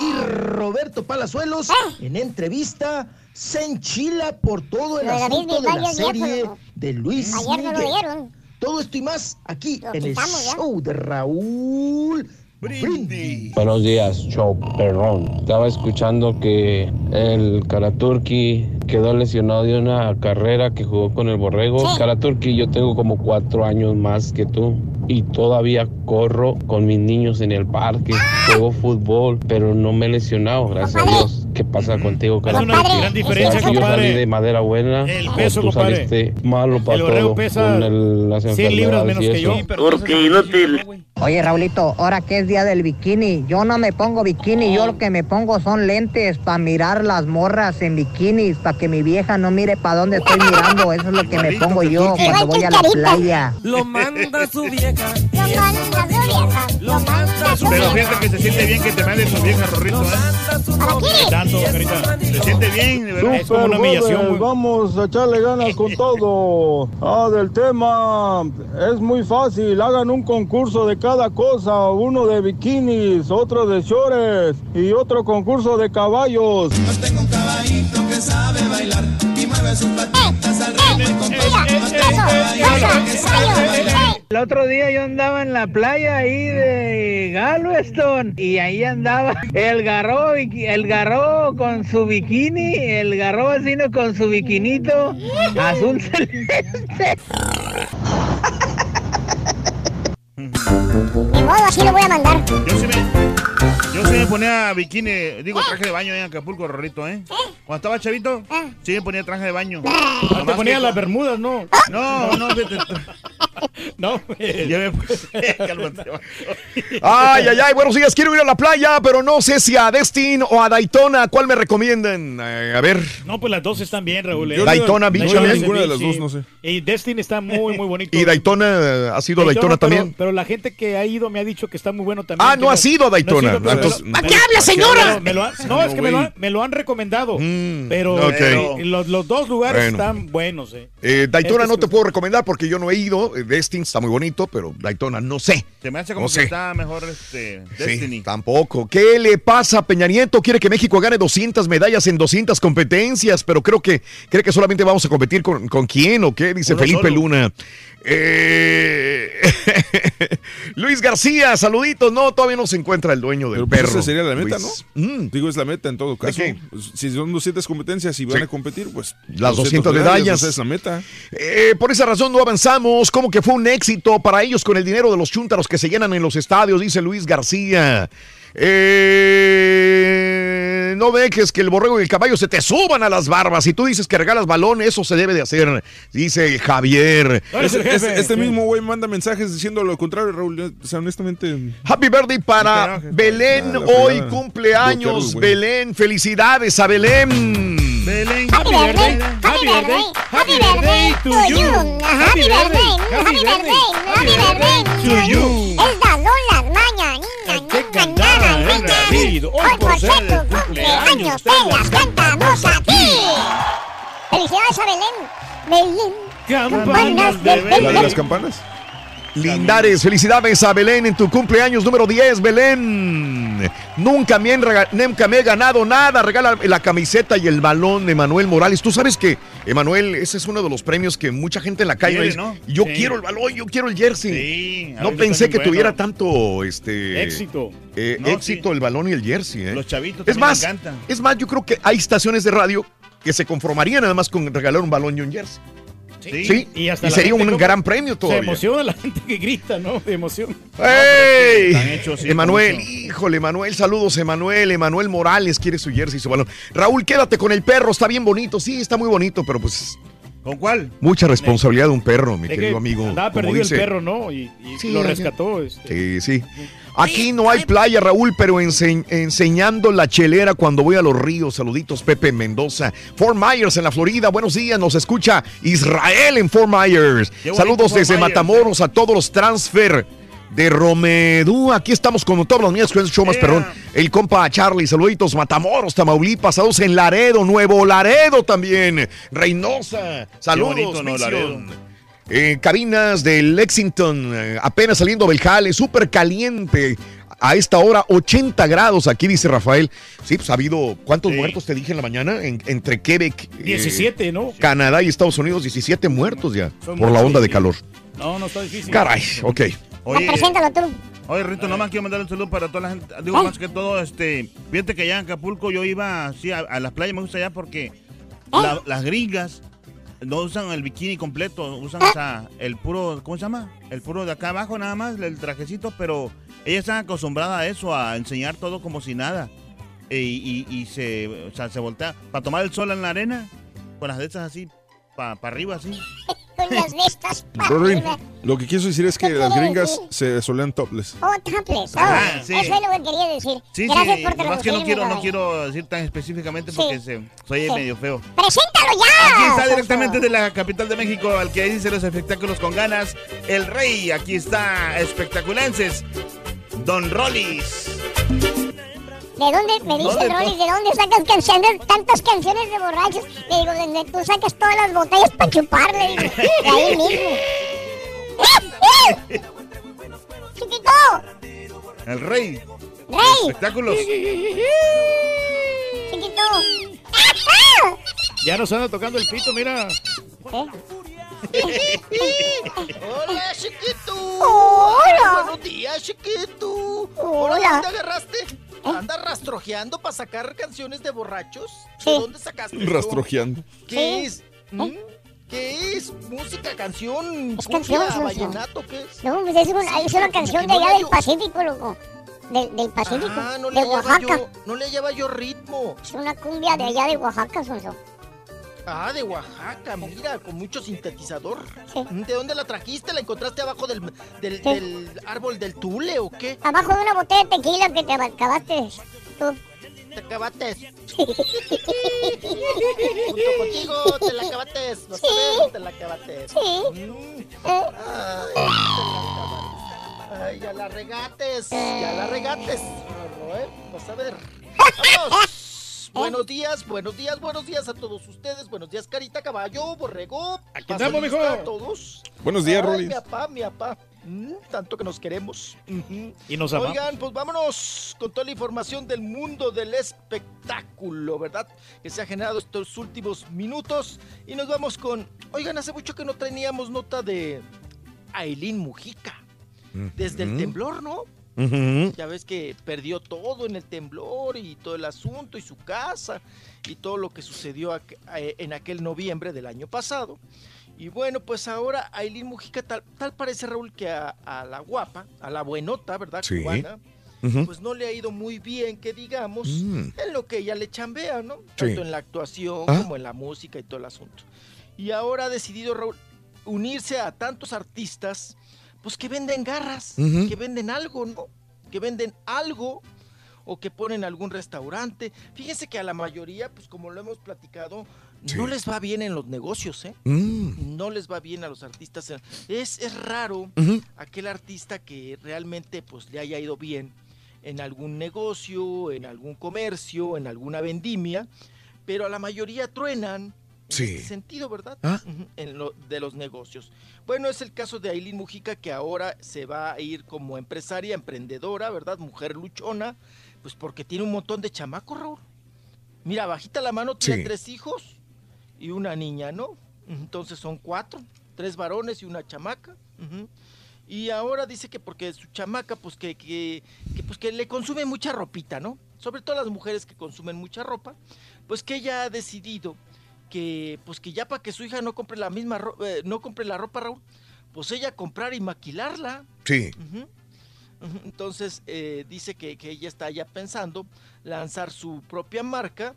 Speaker 38: Y Roberto Palazuelos, en entrevista, se enchila por todo el asunto de la serie de Luis Miguel. Todo esto y más aquí en el show de Raúl Brindis.
Speaker 39: Buenos días, show perrón. Estaba escuchando que el Karaturki quedó lesionado de una carrera que jugó con el Borrego. Karaturki, yo tengo como cuatro años más que tú y todavía corro con mis niños en el parque. Juego fútbol, pero no me he lesionado, gracias a Dios. ¿Qué pasa contigo,
Speaker 2: Es una
Speaker 39: Karaturki?
Speaker 2: gran diferencia,
Speaker 39: O sea, yo salí de madera buena
Speaker 2: El peso,
Speaker 39: tú
Speaker 2: compadre.
Speaker 39: saliste malo para
Speaker 2: El Borrego
Speaker 39: todo
Speaker 2: pesa
Speaker 39: con el- las
Speaker 2: 100 libras menos
Speaker 39: y
Speaker 2: que yo. Porque
Speaker 39: inútil.
Speaker 40: Oye, Raulito, ahora que es día del bikini, yo no me pongo bikini, yo lo que me pongo son lentes para mirar las morras en bikinis, para que mi vieja no mire para dónde estoy mirando, eso es lo que me pongo yo cuando voy a la playa.
Speaker 41: Lo manda su vieja.
Speaker 3: Lo manda su vieja. Lo manda su
Speaker 37: Pero
Speaker 3: vieja.
Speaker 37: fíjate que se siente bien que te mande tu vieja, Rorrito, ¿eh? Tanto, carita. Se siente bien, de verdad. Es como una humillación, güey.
Speaker 42: vamos a echarle ganas con todo. Ah, del tema es muy fácil. Hagan un concurso de cada cosa. Uno de bikinis, otro de shorts y otro concurso de caballos.
Speaker 5: Tengo un caballito que sabe bailar y mueve sus patitas al ritmo que sabe bailar.
Speaker 40: El otro día yo andaba en la playa ahí de Galveston y ahí andaba el garro, el garro con su bikini, el garro vecino con su bikinito azul celeste.
Speaker 3: Ni modo, así lo voy a mandar.
Speaker 37: Yo sí me, yo sí me ponía bikini, digo traje de baño en Acapulco, Rorrito, ¿eh? Cuando estaba chavito, sí me ponía traje de baño.
Speaker 2: Ah, te ponía
Speaker 37: que-
Speaker 2: las bermudas, ¿no?
Speaker 37: No, no, vete.
Speaker 2: No,
Speaker 37: Ya me.
Speaker 1: Ay, ay, ay, buenos días. Quiero ir a la playa, pero no sé si a Destin o a Daytona. ¿Cuál me recomiendan? Eh, a ver.
Speaker 2: No, pues las dos están bien, Raúl. ¿eh?
Speaker 1: Yo no- Daytona Beach
Speaker 2: Daytona. Beach,
Speaker 1: Ninguna de las dos,
Speaker 2: sí.
Speaker 1: no sé.
Speaker 2: Y Destin está muy, muy bonito.
Speaker 1: ¿Y Daytona? eh, ¿Ha sido Daytona,
Speaker 2: pero-
Speaker 1: también?
Speaker 2: Pero la gente que ha ido me ha dicho que está muy bueno también.
Speaker 1: Ah, no ha sido a Daytona.
Speaker 2: no
Speaker 1: Entonces- ¿A qué habla, señora?
Speaker 2: me lo han- no, es que me lo, han, me lo han recomendado. pero
Speaker 1: ok.
Speaker 2: pero los, los dos lugares
Speaker 1: Bueno.
Speaker 2: están buenos. Eh.
Speaker 1: Eh, Daytona
Speaker 2: Este
Speaker 1: no te puedo recomendar porque yo no he ido. Eh, Destin está muy bonito, pero Daytona no sé.
Speaker 37: Se me hace como
Speaker 1: No
Speaker 37: que
Speaker 1: sé.
Speaker 37: está mejor este
Speaker 1: Sí,
Speaker 37: Destiny.
Speaker 1: tampoco. ¿Qué le pasa a Peña Nieto? Quiere que México gane 200 medallas en 200 competencias, pero creo que cree que solamente vamos a competir con, con quién o qué, dice
Speaker 37: Uno
Speaker 1: Felipe
Speaker 37: solo.
Speaker 1: Luna. Eh, Luis García, saluditos. No, todavía no se encuentra el dueño del
Speaker 7: Pero pues
Speaker 1: perro.
Speaker 7: esa sería la meta,
Speaker 1: Luis.
Speaker 7: ¿no? Digo, es la meta en todo caso.
Speaker 1: qué?
Speaker 7: Pues, Si son 200 competencias y van
Speaker 1: Sí.
Speaker 7: a competir, pues.
Speaker 1: Las 200 medallas.
Speaker 7: esa es la meta.
Speaker 1: Eh, por esa razón no avanzamos. Como que fue un éxito para ellos con el dinero de los chúntaros que se llenan en los estadios, dice Luis García. Eh, no dejes que el borrego y el caballo se te suban a las barbas. Si tú dices que regalas balones, eso se debe de hacer, dice Javier.
Speaker 7: Este, este- este mismo güey manda mensajes diciendo lo contrario, Raúl. O sea, honestamente.
Speaker 1: Happy birthday para Belén.
Speaker 7: La
Speaker 1: Hoy
Speaker 7: fregada.
Speaker 1: cumpleaños. Belén. Felicidades a Belén.
Speaker 37: Belén.
Speaker 2: Happy birthday, happy birthday, happy birthday to you.
Speaker 3: Happy birthday, happy birthday, happy birthday
Speaker 2: to you.
Speaker 3: Las mañanitas,
Speaker 2: cantada David,
Speaker 3: Hoy por ser tu cumpleaños te las cantamos aquí. Felicidades a Belén. Belén.
Speaker 2: Campanas
Speaker 3: de
Speaker 7: ¿La de las campanas?
Speaker 1: Lindares, felicidades a Belén en tu cumpleaños número 10, Belén. Nunca me, nunca me he ganado nada. Regala la camiseta y el balón de Manuel Morales. Tú sabes que, Emanuel, ese es uno de los premios que mucha gente en la calle
Speaker 37: Quiere,
Speaker 1: dice,
Speaker 37: ¿no?
Speaker 1: Yo
Speaker 37: Sí.
Speaker 1: quiero el balón, yo quiero el jersey.
Speaker 37: Sí,
Speaker 1: no pensé que tuviera tanto este
Speaker 2: Éxito.
Speaker 1: eh,
Speaker 37: No,
Speaker 1: éxito el balón y el jersey. ¿eh?
Speaker 37: Los chavitos
Speaker 1: es más,
Speaker 37: me encantan.
Speaker 1: es más, yo creo que hay estaciones de radio que se conformarían nada más con regalar un balón y un jersey. Sí,
Speaker 2: Y hasta
Speaker 1: y sería un gran premio
Speaker 2: Se
Speaker 1: todavía.
Speaker 2: emociona la gente que grita, ¿no? De emoción.
Speaker 1: ¡Ey!
Speaker 37: hechos,
Speaker 1: Emanuel, híjole, Emanuel, saludos, Emanuel. Emanuel Morales quiere su jersey y su balón. Raúl, quédate con el perro, está bien bonito. Sí, está muy bonito, pero pues
Speaker 37: ¿Con cuál?
Speaker 1: mucha responsabilidad de un perro, mi
Speaker 2: Es que
Speaker 1: querido amigo.
Speaker 2: Andaba
Speaker 1: como
Speaker 2: perdido
Speaker 1: dice.
Speaker 2: el perro, ¿no? Y, y
Speaker 1: Sí,
Speaker 2: lo rescató. Este.
Speaker 1: Sí, sí. Aquí no hay playa, Raúl, pero ense- enseñando la chelera cuando voy a los ríos. Saluditos, Pepe Mendoza. Fort Myers en la Florida. Buenos días, nos escucha Israel en Fort Myers. Saludos
Speaker 37: Fort
Speaker 1: desde
Speaker 37: Myers,
Speaker 1: Matamoros a todos los transfer. De Romedú, aquí estamos con todos los el show más
Speaker 37: Yeah.
Speaker 1: perrón. El compa Charlie, saluditos, Matamoros, Tamaulipas, saludos en Laredo, Nuevo Laredo también, Reynosa, saludos,
Speaker 37: bonito, ¿no,
Speaker 1: Mission.
Speaker 37: Laredo?
Speaker 1: Eh, cabinas de Lexington, eh, apenas saliendo del jale, súper caliente. A esta hora, 80 grados aquí, dice Rafael. Sí, pues ha habido, ¿cuántos
Speaker 37: Sí.
Speaker 1: muertos te dije en la mañana? En- entre Quebec, eh,
Speaker 2: 17, ¿no?
Speaker 1: Canadá y Estados Unidos, 17 muertos ya
Speaker 2: Son
Speaker 1: por la onda de calor.
Speaker 2: No, no está difícil.
Speaker 1: Caray, ok.
Speaker 37: Oye,
Speaker 3: Preséntalo tú.
Speaker 37: Oye, Rito, nomás quiero mandar un saludo para toda la gente. Digo, más que todo, este, fíjate que allá en Acapulco yo iba así a, a las playas, me gusta allá porque la- las gringas no usan el bikini completo, usan o sea, el puro, ¿cómo se llama? El puro de acá abajo nada más, el trajecito, pero ellas están acostumbradas a eso, a enseñar todo como si nada. Y, y- y se, se voltea para tomar el sol en la arena, con las de estas así, para arriba así.
Speaker 3: Con las de estas pa'
Speaker 7: Rory,
Speaker 3: arriba.
Speaker 7: lo que quiso decir es que
Speaker 3: ¿Qué
Speaker 7: las gringas
Speaker 3: decir?
Speaker 7: se solean topless.
Speaker 3: Oh, topless. Oh,
Speaker 37: Ajá, sí.
Speaker 3: Eso es lo que quería decir.
Speaker 37: Sí,
Speaker 3: Gracias
Speaker 37: sí,
Speaker 3: por
Speaker 37: más que no
Speaker 3: traducirme,
Speaker 37: quiero, no quiero decir tan específicamente
Speaker 3: Sí.
Speaker 37: porque se, soy
Speaker 3: Sí.
Speaker 37: medio feo.
Speaker 3: ¡Preséntalo ya!
Speaker 37: Aquí está directamente de la capital de México, al que dice los espectáculos con ganas, el rey. Aquí está, espectaculenses, Don Rollis.
Speaker 3: ¿De dónde, me dice
Speaker 37: ¿Dónde,
Speaker 3: Rolly, de dónde sacas canciones, tantas canciones de borrachos? Le digo, donde tú sacas todas las botellas para chuparle, digo, de ahí mismo. ¡Chiquito!
Speaker 37: El rey.
Speaker 3: ¡Rey!
Speaker 37: Espectáculos.
Speaker 3: ¡Chiquito! ¡Ah,
Speaker 2: Ya nos anda tocando el pito, mira.
Speaker 43: Hola, chiquito.
Speaker 3: Hola.
Speaker 43: Buenos días, chiquito.
Speaker 3: Hola.
Speaker 43: ¿Dónde agarraste? ¿Andas rastrojeando para sacar canciones de borrachos? ¿De dónde sacaste?
Speaker 7: Rastrojeando.
Speaker 43: ¿Qué es? ¿Mm? ¿Qué es? ¿Música, canción,
Speaker 3: Es
Speaker 43: cumbia,
Speaker 3: canción,
Speaker 43: vallenato? ¿Qué es?
Speaker 3: No, pues es una, es una canción de allá del Pacífico, loco. Del, del Pacífico,
Speaker 43: Ah, no le,
Speaker 3: de Oaxaca.
Speaker 43: yo, no le lleva yo ritmo.
Speaker 3: Es una cumbia de allá de Oaxaca, Sonso.
Speaker 43: Ah, de Oaxaca, mira, con mucho sintetizador. ¿De dónde la trajiste? ¿La encontraste abajo del, del, del árbol del tule o qué?
Speaker 3: Abajo de una botella de tequila que te acabaste tú.
Speaker 43: Te acabaste. Junto contigo, te la acabaste. Vas a ver, te la acabaste. Mm. Ay, Ay, ya la regates, ya la regates. ¿eh? Vas a ver. ¡Vamos! Buenos días, buenos días, buenos días a todos ustedes. Buenos días, Carita, Caballo, Borrego. Aquí
Speaker 2: estamos, mijo.
Speaker 43: A todos.
Speaker 7: Buenos días, Rolis.
Speaker 43: Mi papá, mi papá. Mm, tanto que nos queremos.
Speaker 2: Y nos amamos.
Speaker 43: Oigan, pues vámonos con toda la información del mundo del espectáculo, ¿verdad? Que se ha generado estos últimos minutos. Y nos vamos con. Oigan, hace mucho que no teníamos nota de Aileen Mujica. Desde el temblor, ¿no? Ya ves que perdió todo en el temblor y todo el asunto y su casa y todo lo que sucedió en aquel noviembre del año pasado. Y bueno, pues ahora Aileen Mujica, tal, tal parece Raúl que a, a la guapa, a la buenota, ¿verdad?
Speaker 1: Sí.
Speaker 43: Cubana, pues no le ha ido muy bien, que digamos,
Speaker 1: Mm.
Speaker 43: en lo que ella le chambea, ¿no?
Speaker 1: Sí.
Speaker 43: Tanto en la actuación
Speaker 1: Ah.
Speaker 43: como en la música y todo el asunto. Y ahora ha decidido Raúl unirse a tantos artistas, pues que venden garras, que venden algo, ¿no? Que venden algo o que ponen algún restaurante. Fíjense que a la mayoría, pues como lo hemos platicado, no les va bien en los negocios, ¿eh?
Speaker 1: Mm.
Speaker 43: No les va bien a los artistas. Es, es raro aquel artista que realmente pues le haya ido bien en algún negocio, en algún comercio, en alguna vendimia, pero a la mayoría truenan en
Speaker 1: Sí.
Speaker 43: ese sentido, ¿verdad?
Speaker 1: Ah.
Speaker 43: En lo de los negocios. Bueno, es el caso de Aileen Mujica que ahora se va a ir como empresaria, emprendedora, ¿verdad? Mujer luchona, pues porque tiene un montón de chamacos, Raúl. Mira, bajita la mano, tiene
Speaker 1: Sí.
Speaker 43: tres hijos y una niña, ¿no? Entonces son cuatro, tres varones y una chamaca. Y ahora dice que porque su chamaca, pues que, que, que, pues que le consume mucha ropita, ¿no? Sobre todo las mujeres que consumen mucha ropa, pues que ella ha decidido que, pues que ya para que su hija no compre la misma, ro- eh, no compre la ropa, Raúl, pues ella comprar y maquilarla.
Speaker 1: Sí.
Speaker 43: Ujú. Entonces eh, dice que, que ella está ya pensando lanzar su propia marca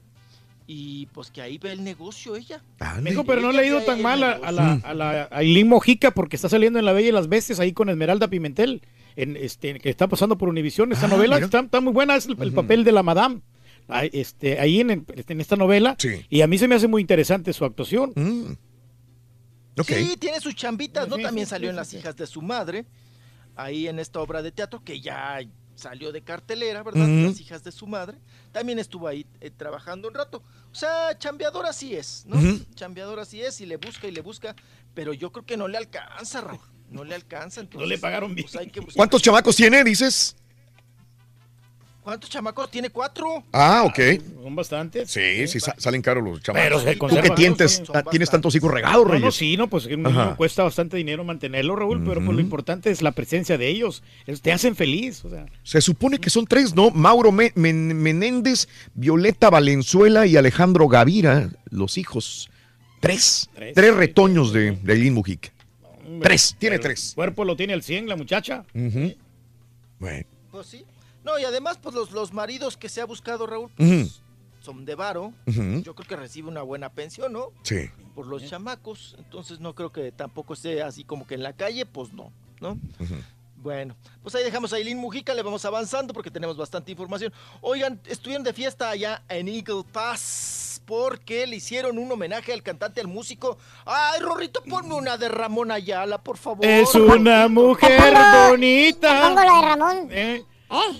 Speaker 43: y pues que ahí ve el negocio ella.
Speaker 2: Mijo, pero no le ha ido tan mal a, a la, a la Aileen Mojica porque está saliendo en La Bella y las Bestias ahí con Esmeralda Pimentel, en, este, que está pasando por Univisión. Esta
Speaker 1: Ah,
Speaker 2: novela está muy buena, es el, el papel de la Madame. Ahí, Este, ahí en, en esta novela. Y a mí se me hace muy interesante su actuación.
Speaker 1: Mm.
Speaker 43: Sí, tiene sus chambitas, ¿no?
Speaker 2: Sí,
Speaker 43: También
Speaker 2: sí,
Speaker 43: salió
Speaker 2: sí,
Speaker 43: en Las
Speaker 2: sí.
Speaker 43: hijas de su madre, ahí en esta obra de teatro que ya salió de cartelera, ¿verdad? Las hijas de su madre. También estuvo ahí eh, trabajando un rato. O sea, chambeadora sí es, ¿no?
Speaker 1: Ujú.
Speaker 43: Chambeadora sí es y le busca y le busca, pero yo creo que no le alcanza, Raúl. No le alcanza, entonces.
Speaker 2: le pagaron bien.
Speaker 43: pues hay que buscar-
Speaker 1: ¿Cuántos chamacos tiene, dices?
Speaker 43: ¿Cuántos chamacos? Tiene cuatro.
Speaker 1: Ah, ok.
Speaker 2: Son bastantes.
Speaker 1: Sí, sí, sa- salen caros los chamacos.
Speaker 2: Pero se
Speaker 1: Tú que ah, tienes tantos hijos regados,
Speaker 2: No,
Speaker 1: Reyes.
Speaker 2: no, sí, no, pues un
Speaker 1: Ajá.
Speaker 2: niño cuesta bastante dinero mantenerlo, Raúl, pero pues, lo importante es la presencia de ellos. Es- Te hacen feliz, o sea.
Speaker 1: Se supone que son tres, ¿no? Mauro Me- Men- Menéndez, Violeta Valenzuela y Alejandro Gavira, los hijos. Tres. Tres,
Speaker 2: Tres.
Speaker 1: retoños de, de Aileen Mujica. Tres, tiene
Speaker 2: El
Speaker 1: tres.
Speaker 2: cuerpo lo tiene al 100, la muchacha.
Speaker 1: Ujú. Bueno.
Speaker 43: Pues sí. No, y además, pues los, los maridos que se ha buscado, Raúl, pues, son de varo. Yo creo que recibe una buena pensión, ¿no?
Speaker 1: Sí.
Speaker 43: Por los chamacos. Entonces no creo que tampoco esté así como que en la calle, pues no, ¿no? Bueno, pues ahí dejamos a Eileen Mujica, le vamos avanzando porque tenemos bastante información. Oigan, estuvieron de fiesta allá en Eagle Pass porque le hicieron un homenaje al cantante, al músico. Ay, Rorrito, ponme una de Ramón Ayala, por favor.
Speaker 2: Es una mujer bonita.
Speaker 3: Pongo la de Ramón.
Speaker 2: Eh,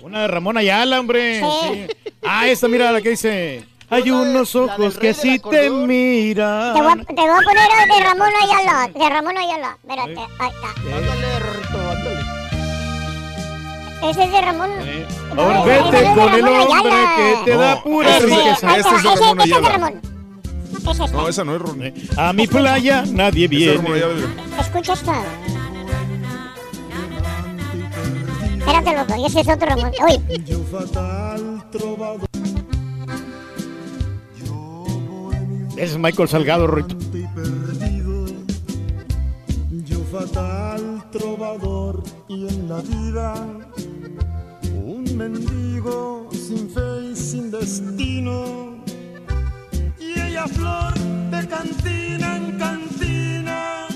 Speaker 2: Una de Ramón Ayala, hombre.
Speaker 3: Sí.
Speaker 2: sí. Ah, esta, mira la que dice. Hay unos ojos que sí te
Speaker 3: Te voy, a,
Speaker 2: miran.
Speaker 3: te voy a poner de Ramón Ayala. De Ramón Ayala. Espérate, ahí está.
Speaker 43: Ándale, Rorrito, ándale.
Speaker 3: Ese es de Ramón.
Speaker 2: Ahora
Speaker 3: ese
Speaker 2: vete
Speaker 3: es
Speaker 2: con el hombre
Speaker 3: Ayala.
Speaker 2: que te da
Speaker 7: No,
Speaker 2: pura
Speaker 7: este es de-
Speaker 2: riqueza.
Speaker 7: este es de
Speaker 3: Ese- ese es de. Ramón. Ese es-
Speaker 7: No, esa no es Ron.
Speaker 2: A mi playa nadie
Speaker 7: es
Speaker 2: viene.
Speaker 3: Escucha esto. Espérate, loco, y ese es otro Ramón. Oye,
Speaker 2: Ese es Michael Salgado, Rito.
Speaker 5: tal trovador y en la vida un mendigo sin fe y sin destino. Y ella flor de cantina en cantina.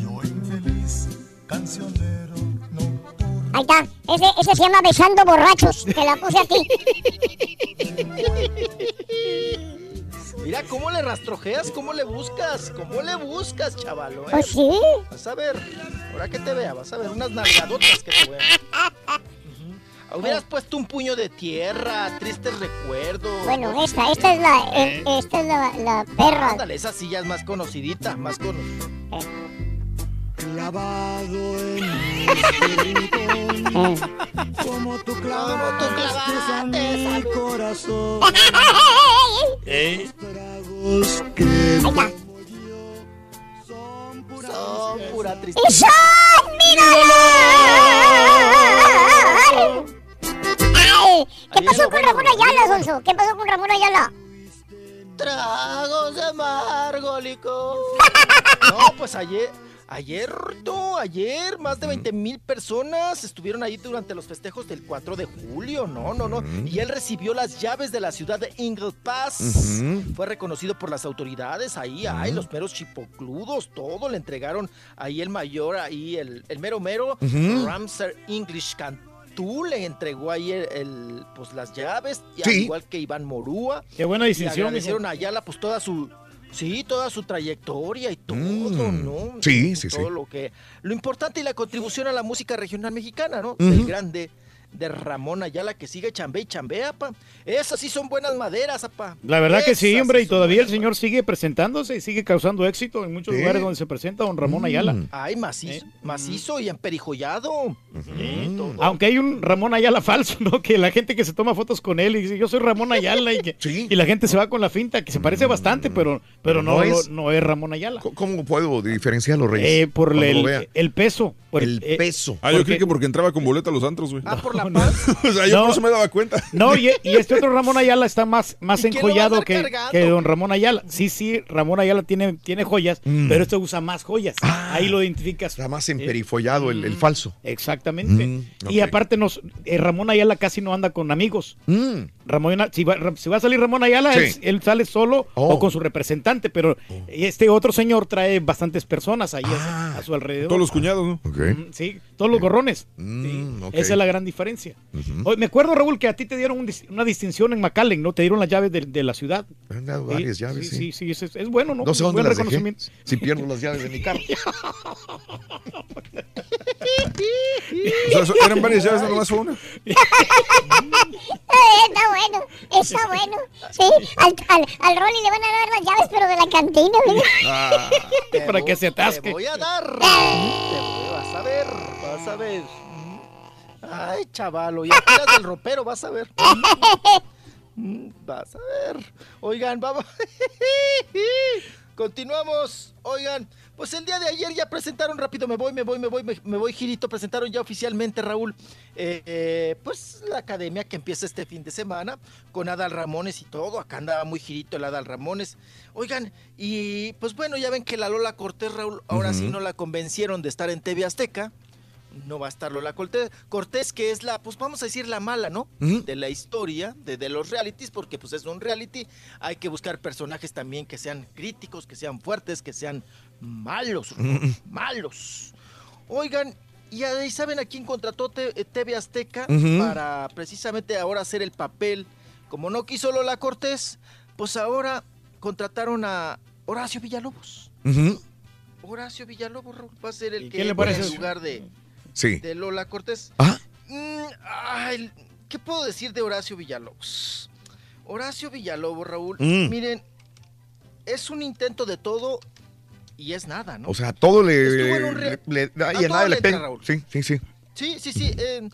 Speaker 5: Yo infeliz cancionero.
Speaker 3: Ahí está. Ese, ese se llama Besando Borrachos. Te la puse a ti.
Speaker 43: Mira cómo le rastrojeas, cómo le buscas, cómo le buscas, chavalo. ¿eh?
Speaker 3: Pues sí.
Speaker 43: Vas a ver, ahora que te vea, vas a ver unas nalgadotas que te Ujú. Hubieras puesto un puño de tierra, tristes recuerdos.
Speaker 3: Bueno, esta, esta es la, eh, esta es la, la perra.
Speaker 43: Ándale, esa sí ya es más conocidita, más conocida.
Speaker 5: Clavado en mi rincón, como tú clavaste a mi corazón. Tragos que tomo yo son pura
Speaker 43: Son pura
Speaker 3: ¡Y
Speaker 43: tristeza.
Speaker 3: son mirador! Ay, ¿Qué
Speaker 43: Ahí
Speaker 3: pasó con
Speaker 43: bueno,
Speaker 3: Ramón. Ayala, Sonso? ¿Qué pasó con Ramón Ayala?
Speaker 43: Tragos de amargo licor. No, pues ayer, ayer, no, ayer, más de 20 mil personas estuvieron ahí durante los festejos del 4 de julio. No, no, no. Y él recibió las llaves de la ciudad de Eagle Pass. Fue reconocido por las autoridades ahí, ay, los meros chipocludos, todo le entregaron ahí el mayor, ahí el, el mero mero. Ramsar English Cantú le entregó ahí el, el, pues las llaves, al igual que Iván Morúa.
Speaker 2: Qué buena
Speaker 43: Y
Speaker 2: distinción,
Speaker 43: agradecieron a Ayala pues toda su sí, toda su trayectoria y todo,
Speaker 1: Mm.
Speaker 43: ¿no?
Speaker 1: Sí, sí,
Speaker 43: todo
Speaker 1: sí.
Speaker 43: lo que lo importante y la contribución a la música regional mexicana, ¿no?
Speaker 1: Ujú.
Speaker 43: Del grande de Ramón Ayala que sigue chambe y chambea, pa. Esas sí son buenas maderas, apa.
Speaker 2: La verdad que sí, hombre, y todavía el señor sigue presentándose y sigue causando éxito en muchos
Speaker 43: Sí.
Speaker 2: lugares donde se presenta don Ramón Ayala.
Speaker 43: Ay, macizo, macizo y emperijollado.
Speaker 2: Aunque hay un Ramón Ayala falso, ¿no? Que la gente que se toma fotos con él y dice, yo soy Ramón Ayala, y, que- y la gente se va con la finta, que se parece bastante, pero, pero no,
Speaker 1: ¿No
Speaker 2: no
Speaker 1: es?
Speaker 2: no es Ramón Ayala.
Speaker 1: ¿Cómo puedo diferenciarlo, Reyes?
Speaker 2: Eh, por el,
Speaker 1: lo vea.
Speaker 2: el peso. por
Speaker 1: El
Speaker 2: eh,
Speaker 1: peso.
Speaker 7: Ah, yo
Speaker 2: porque-
Speaker 7: creí que porque entraba con boleta a los antros, güey.
Speaker 43: Ah, por la
Speaker 7: paz. o sea, yo
Speaker 2: No.
Speaker 7: por eso me daba cuenta.
Speaker 2: No, y, y este otro Ramón Ayala está más, más
Speaker 7: ¿Y quién lo va a
Speaker 2: enjollado que, que don Ramón Ayala. Sí, sí, Ramón Ayala tiene, tiene joyas,
Speaker 1: Mm.
Speaker 2: pero este usa más joyas. Ahí lo identificas.
Speaker 1: Está más emperifollado el, el falso.
Speaker 2: Exactamente.
Speaker 1: Mm,
Speaker 2: Y aparte nos, eh, Ramón Ayala casi no anda con amigos.
Speaker 1: Mm.
Speaker 2: Ramón, si, va, si va a salir Ramón Ayala,
Speaker 1: Sí.
Speaker 2: él, él sale solo
Speaker 1: Oh.
Speaker 2: o con su representante, pero este otro señor trae bastantes personas ahí a, a su alrededor.
Speaker 7: Todos los cuñados, ¿no?
Speaker 2: Mm, Sí, todos los gorrones.
Speaker 1: Mm, ok.
Speaker 2: Esa es la gran diferencia. Oye, me acuerdo, Raúl, que a ti te dieron un una distinción en McAllen, ¿no? Te dieron las llaves de, de la ciudad.
Speaker 1: Me han dado
Speaker 2: Sí,
Speaker 1: varias llaves,
Speaker 2: sí.
Speaker 1: sí.
Speaker 2: Sí, sí, es, es bueno, ¿no?
Speaker 1: No sé dónde
Speaker 2: Buen
Speaker 1: las dejé. Si pierdo las llaves de mi carro.
Speaker 7: O sea, eran varias llaves, no nomás fue una.
Speaker 3: Eh, está bueno, está bueno. Sí, al, al, al Rolly le van a dar las llaves, pero de la cantina, ¿verdad?
Speaker 2: Para que se atasque.
Speaker 43: Te voy a dar. Te voy- vas a ver, vas a ver. Ay, chavalo, ya tiras del ropero, vas a ver. Vas a ver. Oigan, vamos. Continuamos. Oigan, pues el día de ayer ya presentaron rápido, me voy, me voy, me voy, me, me voy, Girito. Presentaron ya oficialmente, Raúl, eh, eh, pues la academia que empieza este fin de semana con Adal Ramones y todo. Acá andaba muy girito el Adal Ramones. Oigan, y pues bueno, ya ven que la Lola Cortés, Raúl, ahora sí no la convencieron de estar en TV Azteca. No va a estar Lola Cortés, Cortés, que es la, pues vamos a decir la mala, ¿no? De la historia, de, de los realities, porque pues es un reality. Hay que buscar personajes también que sean críticos, que sean fuertes, que sean malos, malos. Oigan, y ahí saben a quién contrató Te- eh, TV Azteca para precisamente ahora hacer el papel. Como no quiso Lola Cortés, pues ahora contrataron a Horacio Villalobos. Horacio Villalobos va a ser el
Speaker 2: ¿Y
Speaker 43: que
Speaker 2: qué le
Speaker 43: pone
Speaker 2: parece
Speaker 43: en lugar de,
Speaker 1: Sí.
Speaker 43: de Lola Cortés.
Speaker 1: Ah.
Speaker 43: Mm, ay, ¿Qué puedo decir de Horacio Villalobos? Horacio Villalobos, Raúl,
Speaker 1: Mm.
Speaker 43: miren, es un intento de todo y es nada, ¿no?
Speaker 1: O sea, todo le,
Speaker 43: Estuvo en un re-
Speaker 1: le- le-
Speaker 43: A
Speaker 1: y a nada
Speaker 43: le
Speaker 1: pega. Sí, sí, sí.
Speaker 43: Sí, sí, sí. eh,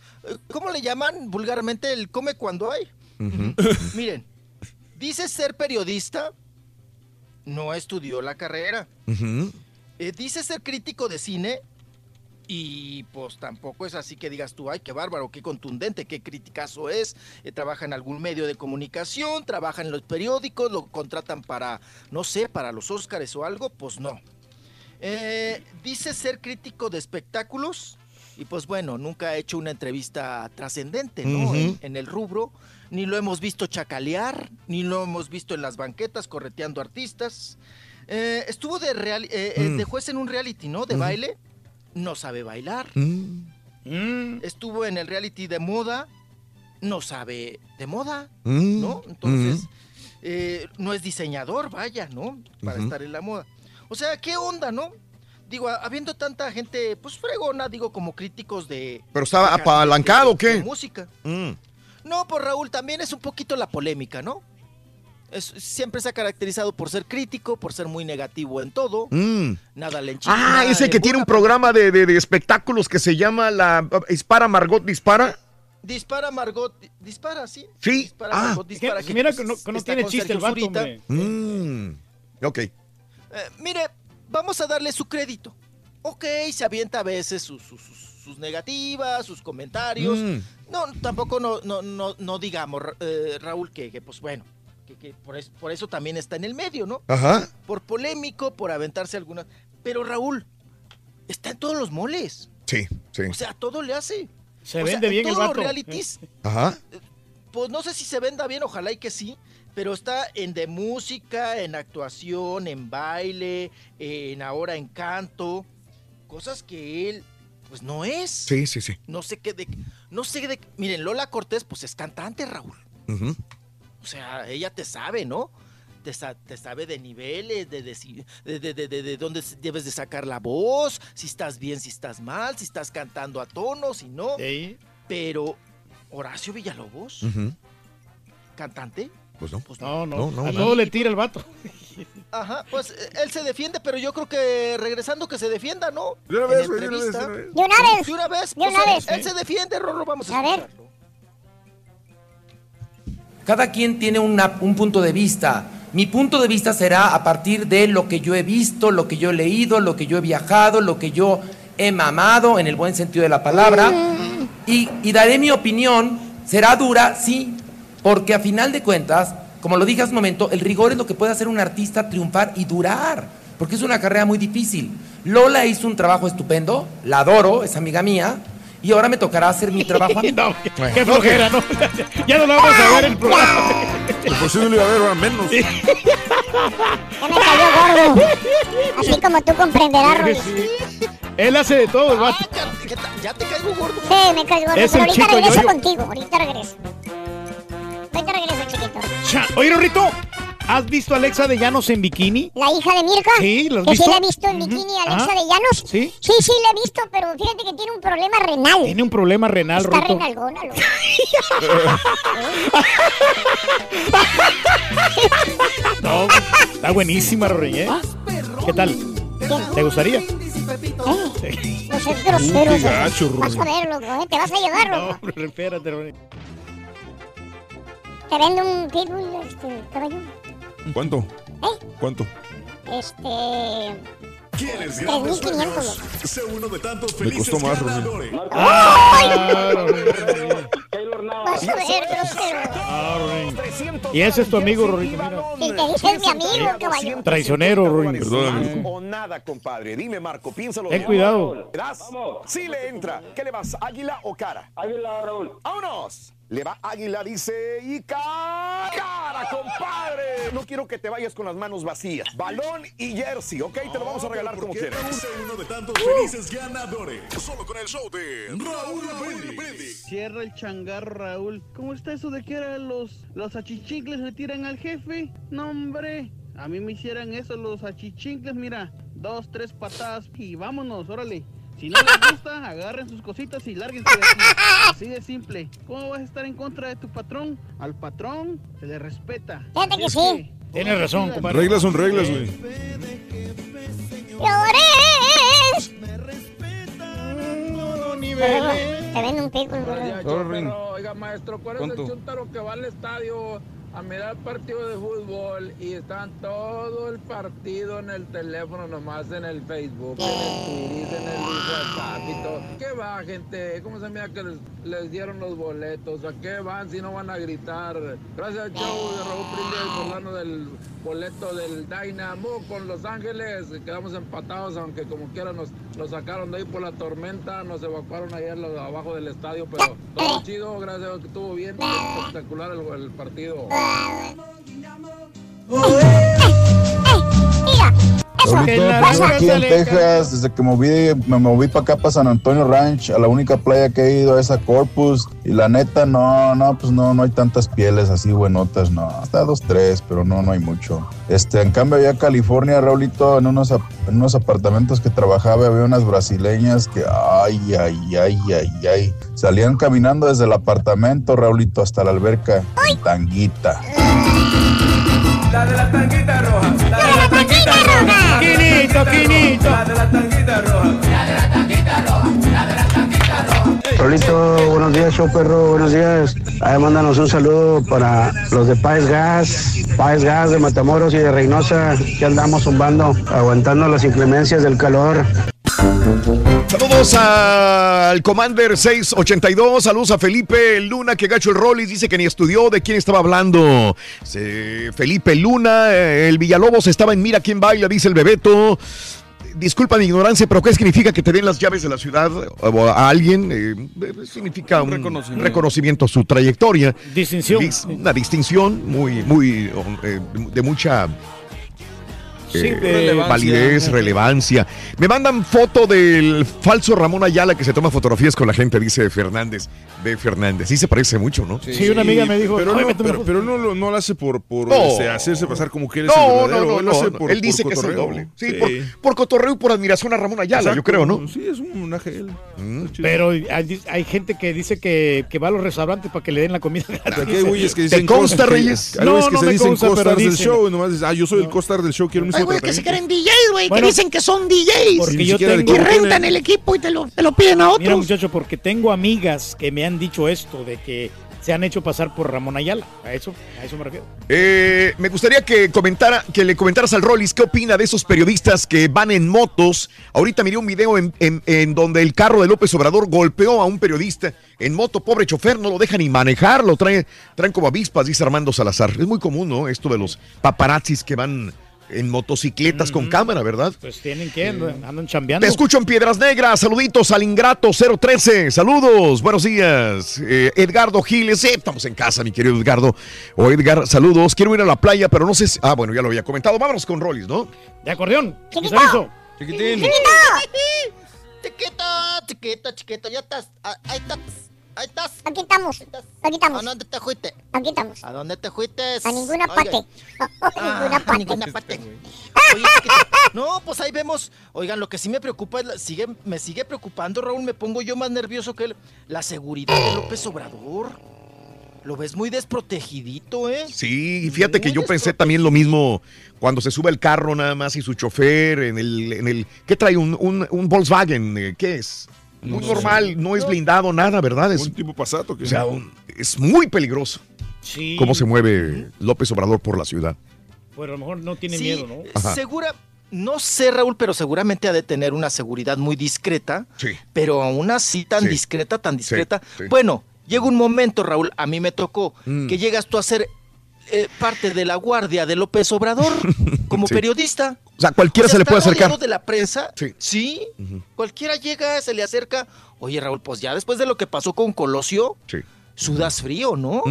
Speaker 43: ¿Cómo le llaman vulgarmente el come cuando hay? Miren, dice ser periodista, no estudió la carrera. Eh, dice ser crítico de cine y pues tampoco es así que digas tú, ay, qué bárbaro, qué contundente, qué criticazo es. Eh, trabaja en algún medio de comunicación, trabaja en los periódicos, lo contratan para, no sé, para los Óscares o algo, pues no. Eh, dice ser crítico de espectáculos y pues bueno, nunca ha hecho una entrevista trascendente, ¿no? En, en el rubro, ni lo hemos visto chacalear, ni lo hemos visto en las banquetas correteando artistas. Eh, estuvo de, reali- eh, eh,
Speaker 1: Mm.
Speaker 43: de juez en un reality, ¿no? De baile, no sabe bailar.
Speaker 1: Mm.
Speaker 43: Estuvo en el reality de moda, no sabe de moda,
Speaker 1: Mm.
Speaker 43: ¿no? Entonces, eh, no es diseñador, vaya, ¿no? Para estar en la moda. O sea, ¿qué onda, no? Digo, a- habiendo tanta gente, pues fregona, digo, como críticos de...
Speaker 1: ¿Pero estaba
Speaker 43: de-
Speaker 1: apalancado o
Speaker 43: de- de
Speaker 1: qué?
Speaker 43: música.
Speaker 1: Mm.
Speaker 43: No, pues Raúl, también es un poquito la polémica, ¿no? Es, siempre se ha caracterizado por ser crítico, por ser muy negativo en todo.
Speaker 1: Mm.
Speaker 43: Nada le enchila,
Speaker 1: Ah, ese que tiene un programa de, de- de espectáculos que se llama la Dispara Margot Dispara.
Speaker 43: Dispara Margot, di- dispara, sí.
Speaker 1: Sí.
Speaker 43: Dispara
Speaker 1: Ah.
Speaker 43: Margot, dispara.
Speaker 2: Que- mira que no- que no
Speaker 43: está
Speaker 2: tiene chiste el vato.
Speaker 1: Mm. Ok.
Speaker 43: Eh, mire, vamos a darle su crédito. Ok, se avienta a veces sus, sus- negativas, sus comentarios.
Speaker 1: Mm.
Speaker 43: No, tampoco no, no, no, no digamos, eh, Raúl, que, que, pues bueno, que, que por, es- por eso también está en el medio, ¿no?
Speaker 1: Ajá.
Speaker 43: Por polémico, por aventarse algunas. Pero Raúl, está en todos los moles.
Speaker 1: Sí, sí.
Speaker 43: O sea, todo le hace.
Speaker 2: Se
Speaker 43: O sea,
Speaker 2: vende
Speaker 43: en
Speaker 2: bien el
Speaker 43: todos
Speaker 2: vato.
Speaker 43: los realities,
Speaker 1: Ajá.
Speaker 43: pues no sé si se venda bien, ojalá y que sí, pero está en de música, en actuación, en baile, en ahora en canto, cosas que él pues no es.
Speaker 1: Sí, sí, sí.
Speaker 43: No sé qué de no sé de miren, Lola Cortés pues es cantante, Raúl. O sea, ella te sabe, ¿no? Te, sa- te sabe de niveles, de, de, de, de, de- de dónde debes de sacar la voz, si estás bien, si estás mal, si estás cantando a tono, si no. Pero Horacio Villalobos, cantante,
Speaker 1: Pues no.
Speaker 2: No, no,
Speaker 1: No, no,
Speaker 2: a
Speaker 1: no.
Speaker 2: todo le tira el vato.
Speaker 43: Ajá, pues él se defiende, pero yo creo que regresando que se defienda, ¿no?
Speaker 7: De una vez, de una vez, de una vez.
Speaker 3: De una vez.
Speaker 43: De una vez,
Speaker 3: De
Speaker 43: pues,
Speaker 3: vez.
Speaker 43: Él se defiende, Rorro, vamos a,
Speaker 3: A ver.
Speaker 44: Cada quien tiene una- un punto de vista. Mi punto de vista será a partir de lo que yo he visto, lo que yo he leído, lo que yo he viajado, lo que yo he mamado, en el buen sentido de la palabra. Y, y daré mi opinión. ¿Será dura? Sí. Porque a final de cuentas, como lo dije hace un momento, el rigor es lo que puede hacer un artista triunfar y durar. Porque es una carrera muy difícil. Lola hizo un trabajo estupendo, la adoro, es amiga mía. Y ahora me tocará hacer mi trabajo a mí.
Speaker 2: No, qué flojera, ¿no? ya no lo vamos a ver el programa.
Speaker 7: Por si no lo iba a ver, ahora menos.
Speaker 3: Ya me cayó gordo. Así como tú comprenderás, Rolis.
Speaker 2: Él hace de todo, el vato.
Speaker 43: ¿Qué ta- ¿Ya te caigo gordo?
Speaker 3: Sí, me cayó gordo.
Speaker 2: Es
Speaker 3: Pero ahorita
Speaker 2: chico
Speaker 3: regreso contigo. Ahorita regreso. Ahorita regreso, chiquito.
Speaker 2: Oye, Rorrito, ¿has visto a Alexa de Llanos en bikini?
Speaker 3: La hija de Mirka.
Speaker 2: Sí, ¿lo has
Speaker 3: Que sí
Speaker 2: visto?
Speaker 3: la he visto en bikini, Alexa
Speaker 2: Ajá.
Speaker 3: de Llanos.
Speaker 2: Sí.
Speaker 3: Sí, sí la he visto, pero fíjate que tiene un problema renal.
Speaker 2: Tiene un problema renal,
Speaker 3: Está
Speaker 2: Rorrito.
Speaker 3: renalgona, loco.
Speaker 2: No, está buenísima, Rorri, ¿eh? ¿Qué tal? ¿Te gustaría?
Speaker 3: No seas grosero.
Speaker 2: qué
Speaker 3: Sergio.
Speaker 2: gacho,
Speaker 3: Vas a ver, loco, ¿eh? Te vas a llevar,
Speaker 2: No,
Speaker 3: loco.
Speaker 2: hombre, espérate, Rorri.
Speaker 3: Te vende un pitbull, este, caballo.
Speaker 7: ¿Cuánto? ¿Cuánto?
Speaker 3: Este...
Speaker 45: ¿Quieres
Speaker 3: 3500, loco.
Speaker 45: Sé uno de tantos
Speaker 7: Me
Speaker 45: felices
Speaker 7: costó más,
Speaker 45: ganadores.
Speaker 3: Vas a ver, grosero.
Speaker 2: Y ese es tu amigo, mira.
Speaker 3: Si te dices mi amigo, caballo.
Speaker 2: Traicionero, Rorri.
Speaker 7: Perdóname.
Speaker 46: O nada, compadre. Dime, Marco, piénsalo.
Speaker 2: Ten cuidado.
Speaker 46: ¿Le das? Sí le entra. ¿Qué le vas? ¿Águila o cara? Águila, Raúl. ¡Vámonos! Le va Águila, dice, y cara, cara, compadre. No quiero que te vayas con las manos vacías. Balón y jersey, ¿ok? Te lo vamos a regalar como quieras.
Speaker 45: Sé uno de tantos felices ganadores. Solo con el show de Raúl Brindis.
Speaker 47: Cierra el changarro, Raúl. ¿Cómo está eso de que ahora los, los achichincles le tiran al jefe? No, hombre. A mí me hicieran eso los achichincles, mira. Dos, tres patadas y vámonos, órale. Si no les gusta, agarren sus cositas y lárguense de aquí. Así de simple. ¿Cómo vas a estar en contra de tu patrón? Al patrón se le respeta.
Speaker 3: Fíjate que sí.
Speaker 2: Tienes razón, compadre.
Speaker 7: Reglas son reglas, güey.
Speaker 3: ¡Flores! Te vende un gordo.
Speaker 48: Oiga, maestro, ¿cuál es
Speaker 7: ¿Cuánto?
Speaker 48: el chuntaro que va al estadio a mirar partido de fútbol y están todo el partido en el teléfono, nomás en el Facebook, en el Twitter, en el WhatsApp y todo? ¿Qué va, gente? ¿Cómo se mira que les, les dieron los boletos? ¿A qué van si no van a gritar? Gracias al show de Raúl Brindis acordando del boleto del Dynamo con Los Ángeles. Quedamos empatados, aunque como quiera nos, nos sacaron de ahí por la tormenta. Nos evacuaron lo- abajo del estadio, pero todo chido, gracias a Dios que estuvo bien. Espectacular el partido.
Speaker 49: Ahorita, pues, aquí en Texas, desde que moví, me moví para acá, para San Antonio Ranch, a la única playa que he ido es a Corpus. Y la neta, no, no, pues no, no hay tantas pieles así buenotas, no. Hasta dos, tres, pero no, no hay mucho. Este, en cambio, allá en California, Raulito, en unos, en unos apartamentos que trabajaba, había unas brasileñas que, ay, ay, ay, ay, ay. Salían caminando desde el apartamento, Raulito, hasta la alberca, en tanguita.
Speaker 41: La de la tanguita roja. La de la tanguita roja.
Speaker 2: Quinito, quinito.
Speaker 41: La de la tanguita roja. La de la tanguita roja. La de la tanguita roja.
Speaker 50: Rolito, buenos días, show perro, buenos días. Ahí mándanos un saludo para los de Paes Gas, Paes Gas de Matamoros y de Reynosa, que andamos zumbando, aguantando las inclemencias del calor.
Speaker 1: Saludos al Commander 682. Saludos a Felipe Luna, que gacho el Rollis. Dice que ni estudió de quién estaba hablando. Felipe Luna, eh, el Villalobos estaba en Mira quién baila, dice el Bebeto. Disculpa mi ignorancia, pero ¿qué significa que te den las llaves de la ciudad o a alguien? Eh, eh, significa un,
Speaker 2: reconocimiento.
Speaker 1: reconocimiento a su trayectoria.
Speaker 2: Distinción.
Speaker 1: Dis- una distinción muy, muy, eh, de mucha
Speaker 2: Sí,
Speaker 1: eh,
Speaker 2: relevancia.
Speaker 1: validez, relevancia. Me mandan foto del falso Ramón Ayala que se toma fotografías con la gente, dice Fernández. B. Fernández. Sí se parece mucho, ¿no?
Speaker 2: Sí, una amiga me dijo,
Speaker 7: Pero,
Speaker 2: "Ay,
Speaker 7: no,
Speaker 2: me
Speaker 7: pero,
Speaker 2: foto".
Speaker 7: pero no, lo, no lo hace por, por
Speaker 1: No.
Speaker 7: este, hacerse pasar como que él es
Speaker 1: No,
Speaker 7: el verdadero.
Speaker 1: no,
Speaker 7: él lo
Speaker 1: no,
Speaker 7: hace
Speaker 1: no.
Speaker 7: por-
Speaker 1: Él dice
Speaker 7: por
Speaker 1: que es el doble. Sí, Por, por cotorreo y por admiración a Ramón Ayala, yo creo, ¿no?
Speaker 7: Sí, es un homenaje él.
Speaker 2: Pero hay, hay gente que dice que, que va a los restaurantes para que le den la comida.
Speaker 7: Aquí hay güeyes que
Speaker 1: ¿Te
Speaker 7: dicen
Speaker 1: consta,
Speaker 7: cosas-
Speaker 1: Reyes?
Speaker 7: Hay
Speaker 2: No,
Speaker 7: que
Speaker 2: no
Speaker 7: se
Speaker 2: me
Speaker 7: dicen
Speaker 2: consta,
Speaker 7: costars del show y nomás dicen, ah, yo soy el costar del show, quiero mi
Speaker 9: Hay güeyes que se creen DJs, güey,
Speaker 2: Bueno,
Speaker 9: que dicen que son DJs.
Speaker 2: porque yo tengo-
Speaker 9: Y rentan el equipo y te lo, te lo piden a
Speaker 2: Mira,
Speaker 9: otros.
Speaker 2: muchacho, porque tengo amigas que me han dicho esto, de que se han hecho pasar por Ramón Ayala. A eso, a eso me refiero.
Speaker 1: Eh, me gustaría que comentara, que le comentaras al Rollis qué opina de esos periodistas que van en motos. Ahorita miré un video en, en- en donde el carro de López Obrador golpeó a un periodista en moto, pobre chofer, no lo deja ni manejar, lo trae, traen como avispas, dice Armando Salazar. Es muy común, ¿no? Esto de los paparazzis que van en motocicletas con cámara, ¿verdad?
Speaker 2: Pues tienen que, andan, andan chambeando.
Speaker 1: Te escucho en Piedras Negras. Saluditos al Ingrato 013. Saludos. Buenos días. Eh, Edgardo Giles. eh, estamos en casa, mi querido Edgardo. O Edgar, saludos. Quiero ir a la playa, pero no sé si. Ah, bueno, ya lo había comentado. Vámonos con Rollis, ¿no?
Speaker 2: De acordeón.
Speaker 3: Chiquito.
Speaker 2: Aviso.
Speaker 7: Chiquitín.
Speaker 43: Chiquito, chiquito, chiquito, ya estás. Ah, Ahí estás. Ahí estás.
Speaker 3: Aquí estamos. Aquí estamos.
Speaker 43: ¿A dónde te fuiste?
Speaker 3: Aquí estamos.
Speaker 43: ¿A dónde te fuiste?
Speaker 3: A ninguna
Speaker 43: Oye,
Speaker 3: parte. A
Speaker 43: Ah,
Speaker 3: ninguna parte.
Speaker 43: ninguna parte. Oye, chiquito, no, pues ahí vemos. Oigan, lo que sí me preocupa es, la- sigue, me sigue preocupando, Raúl, me pongo yo más nervioso que él. La seguridad de López Obrador. Lo ves muy desprotegidito, ¿eh?
Speaker 1: Sí, y fíjate que yo pensé también lo mismo cuando se sube el carro nada más y su chofer en el. En el ¿Qué trae? ¿Un, un, un Volkswagen? eh, ¿Qué es? Muy
Speaker 7: No sé.
Speaker 1: normal, no es blindado, nada, ¿verdad? Es,
Speaker 7: Un tipo pasato. Que
Speaker 1: o sea, un- es muy peligroso
Speaker 2: Sí.
Speaker 1: cómo se mueve López Obrador por la ciudad.
Speaker 2: Pues a lo mejor no tiene
Speaker 43: Sí,
Speaker 2: miedo, ¿no?
Speaker 1: Ajá.
Speaker 43: Segura, no sé, Raúl, pero seguramente ha de tener una seguridad muy discreta.
Speaker 1: Sí.
Speaker 43: Pero aún así tan
Speaker 1: Sí.
Speaker 43: discreta, tan discreta.
Speaker 1: sí.
Speaker 43: Bueno, llega un momento, Raúl, a mí me tocó
Speaker 1: Mm.
Speaker 43: que llegas tú a ser eh, parte de la guardia de López Obrador como
Speaker 1: Sí.
Speaker 43: periodista.
Speaker 1: O sea, cualquiera
Speaker 43: O sea,
Speaker 1: se le puede acercar.
Speaker 43: de la prensa.
Speaker 1: Sí.
Speaker 43: Sí. Cualquiera llega, se le acerca. Oye, Raúl, pues ya después de lo que pasó con Colosio,
Speaker 1: Sí.
Speaker 43: Sudas frío, ¿no?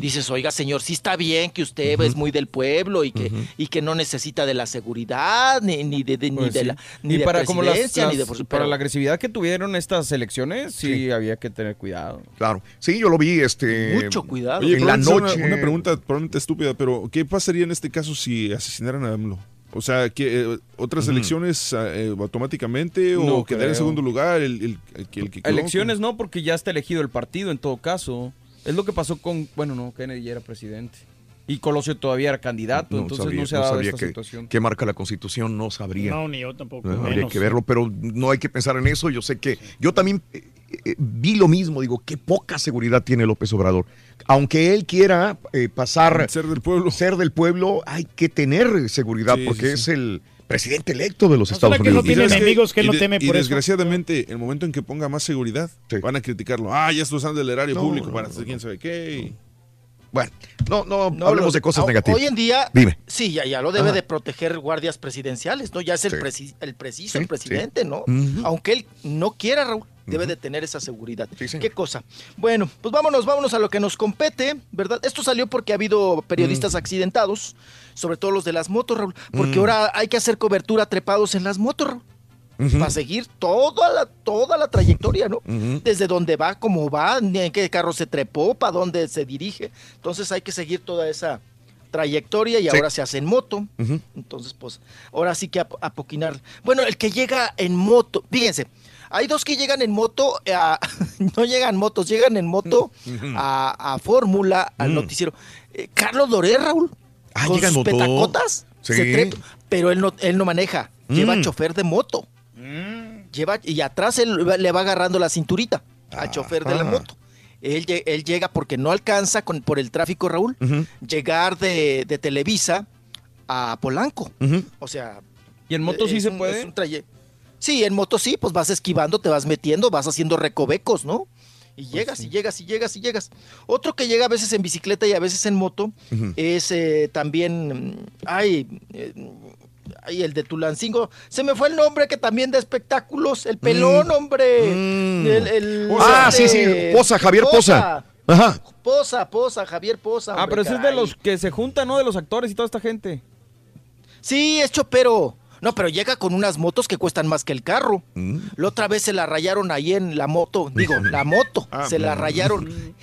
Speaker 43: Dices, oiga, señor, sí está bien que usted es muy del pueblo y que, y que no necesita de la seguridad, ni, ni de, de- ni
Speaker 10: Pues
Speaker 43: de
Speaker 10: sí.
Speaker 43: la, ni
Speaker 10: y
Speaker 43: de
Speaker 10: para como las-
Speaker 43: ni de...
Speaker 10: para la agresividad que tuvieron estas elecciones, sí, había que tener cuidado.
Speaker 1: Claro. Sí, yo lo vi, este.
Speaker 43: Mucho cuidado.
Speaker 7: Oye,
Speaker 1: en la noche.
Speaker 7: Una, una pregunta probablemente estúpida, pero ¿qué pasaría en este caso si asesinaran a AMLO? O sea, que eh, otras elecciones eh, automáticamente o
Speaker 10: No
Speaker 7: quedar en segundo lugar el, el- el que el que quedó?
Speaker 10: Elecciones no, porque ya está elegido el partido en todo caso. Es lo que pasó con, bueno, no, Kennedy ya era presidente. Y Colosio todavía era candidato, entonces no se ha dado
Speaker 1: sabría
Speaker 10: esta
Speaker 1: qué,
Speaker 10: situación.
Speaker 1: qué marca la constitución, no sabría.
Speaker 2: No, ni yo tampoco.
Speaker 1: No, habría
Speaker 2: menos.
Speaker 1: que verlo, pero no hay que pensar en eso. Yo sé que yo también eh, eh, vi lo mismo. Digo, qué poca seguridad tiene López Obrador. Aunque él quiera eh, pasar.
Speaker 7: Ser del pueblo.
Speaker 1: Ser del pueblo, hay que tener seguridad
Speaker 7: Sí,
Speaker 1: porque
Speaker 7: sí,
Speaker 1: es el presidente electo de los
Speaker 2: ¿No
Speaker 1: Estados
Speaker 2: que no
Speaker 1: Unidos.
Speaker 2: tiene enemigos que él
Speaker 7: Y
Speaker 2: no
Speaker 7: de-
Speaker 2: teme
Speaker 7: y
Speaker 2: por eso?
Speaker 7: desgraciadamente, el momento en que ponga más seguridad, van a criticarlo. Ah, ya está usando el erario
Speaker 1: No,
Speaker 7: público
Speaker 1: no,
Speaker 7: para
Speaker 1: no,
Speaker 7: hacer quién sabe qué. y-
Speaker 1: Bueno, no, no,
Speaker 43: No,
Speaker 1: hablemos
Speaker 43: lo-
Speaker 1: de cosas negativas.
Speaker 43: Hoy en día,
Speaker 1: Dime.
Speaker 43: sí, ya, ya lo debe
Speaker 1: Ajá.
Speaker 43: de proteger guardias presidenciales, ¿no? Ya es el,
Speaker 1: Sí.
Speaker 43: preci- el preciso,
Speaker 1: Sí,
Speaker 43: el presidente,
Speaker 1: sí.
Speaker 43: ¿no? Aunque él no quiera, Raúl, debe de tener esa seguridad. ¿Qué cosa? Bueno, pues vámonos, vámonos a lo que nos compete, ¿verdad? Esto salió porque ha habido periodistas accidentados, sobre todo los de las motos, Raúl, porque
Speaker 1: Mm.
Speaker 43: ahora hay que hacer cobertura trepados en las motos, Raúl. Para seguir toda la, toda la trayectoria, ¿no? Desde dónde va, cómo va, en qué carro se trepó, para dónde se dirige. Entonces hay que seguir toda esa trayectoria y
Speaker 1: Sí.
Speaker 43: ahora se hace en moto. Entonces, pues, ahora sí que a, a poquinar. Bueno, el que llega en moto, fíjense, hay dos que llegan en moto, eh, a- no llegan motos, llegan en moto a, a Fórmula, al
Speaker 1: Mm.
Speaker 43: noticiero. Eh, Carlos Doré, Raúl,
Speaker 1: Ah,
Speaker 43: con sus
Speaker 1: moto.
Speaker 43: petacotas,
Speaker 1: Sí.
Speaker 43: se trepa, pero él no, él no maneja, lleva
Speaker 1: Mm.
Speaker 43: chofer de moto. Lleva, y atrás él le va agarrando la cinturita al chofer de la
Speaker 1: Ajá.
Speaker 43: moto. Él, lle- él llega porque no alcanza con, por el tráfico, Raúl, llegar de, de Televisa a Polanco. O sea.
Speaker 10: ¿Y en moto sí
Speaker 43: es
Speaker 10: se
Speaker 43: un-
Speaker 10: puede?
Speaker 43: es un traye- Sí, en moto sí, pues vas esquivando, te vas metiendo, vas haciendo recovecos, ¿no? Y
Speaker 10: Pues
Speaker 43: llegas y llegas y llegas y llegas. Otro que llega a veces en bicicleta y a veces en moto es eh, también, ay, eh, ay, el de Tulancingo. Se me fue el nombre que también da espectáculos, el pelón,
Speaker 1: Mm.
Speaker 43: hombre.
Speaker 1: Mm.
Speaker 43: El- el-
Speaker 1: Ah, sí, sí, Poza, Javier Poza. Ajá.
Speaker 43: Poza, Poza, Javier Poza.
Speaker 10: Ah, pero ese es de los que se juntan, ¿no? De los actores y toda esta gente.
Speaker 43: Sí, es chopero. No, pero llega con unas motos que cuestan más que el carro. La otra vez se la rayaron ahí en la moto. Digo, la moto.
Speaker 1: Ah,
Speaker 43: se la
Speaker 1: mm.
Speaker 43: rayaron.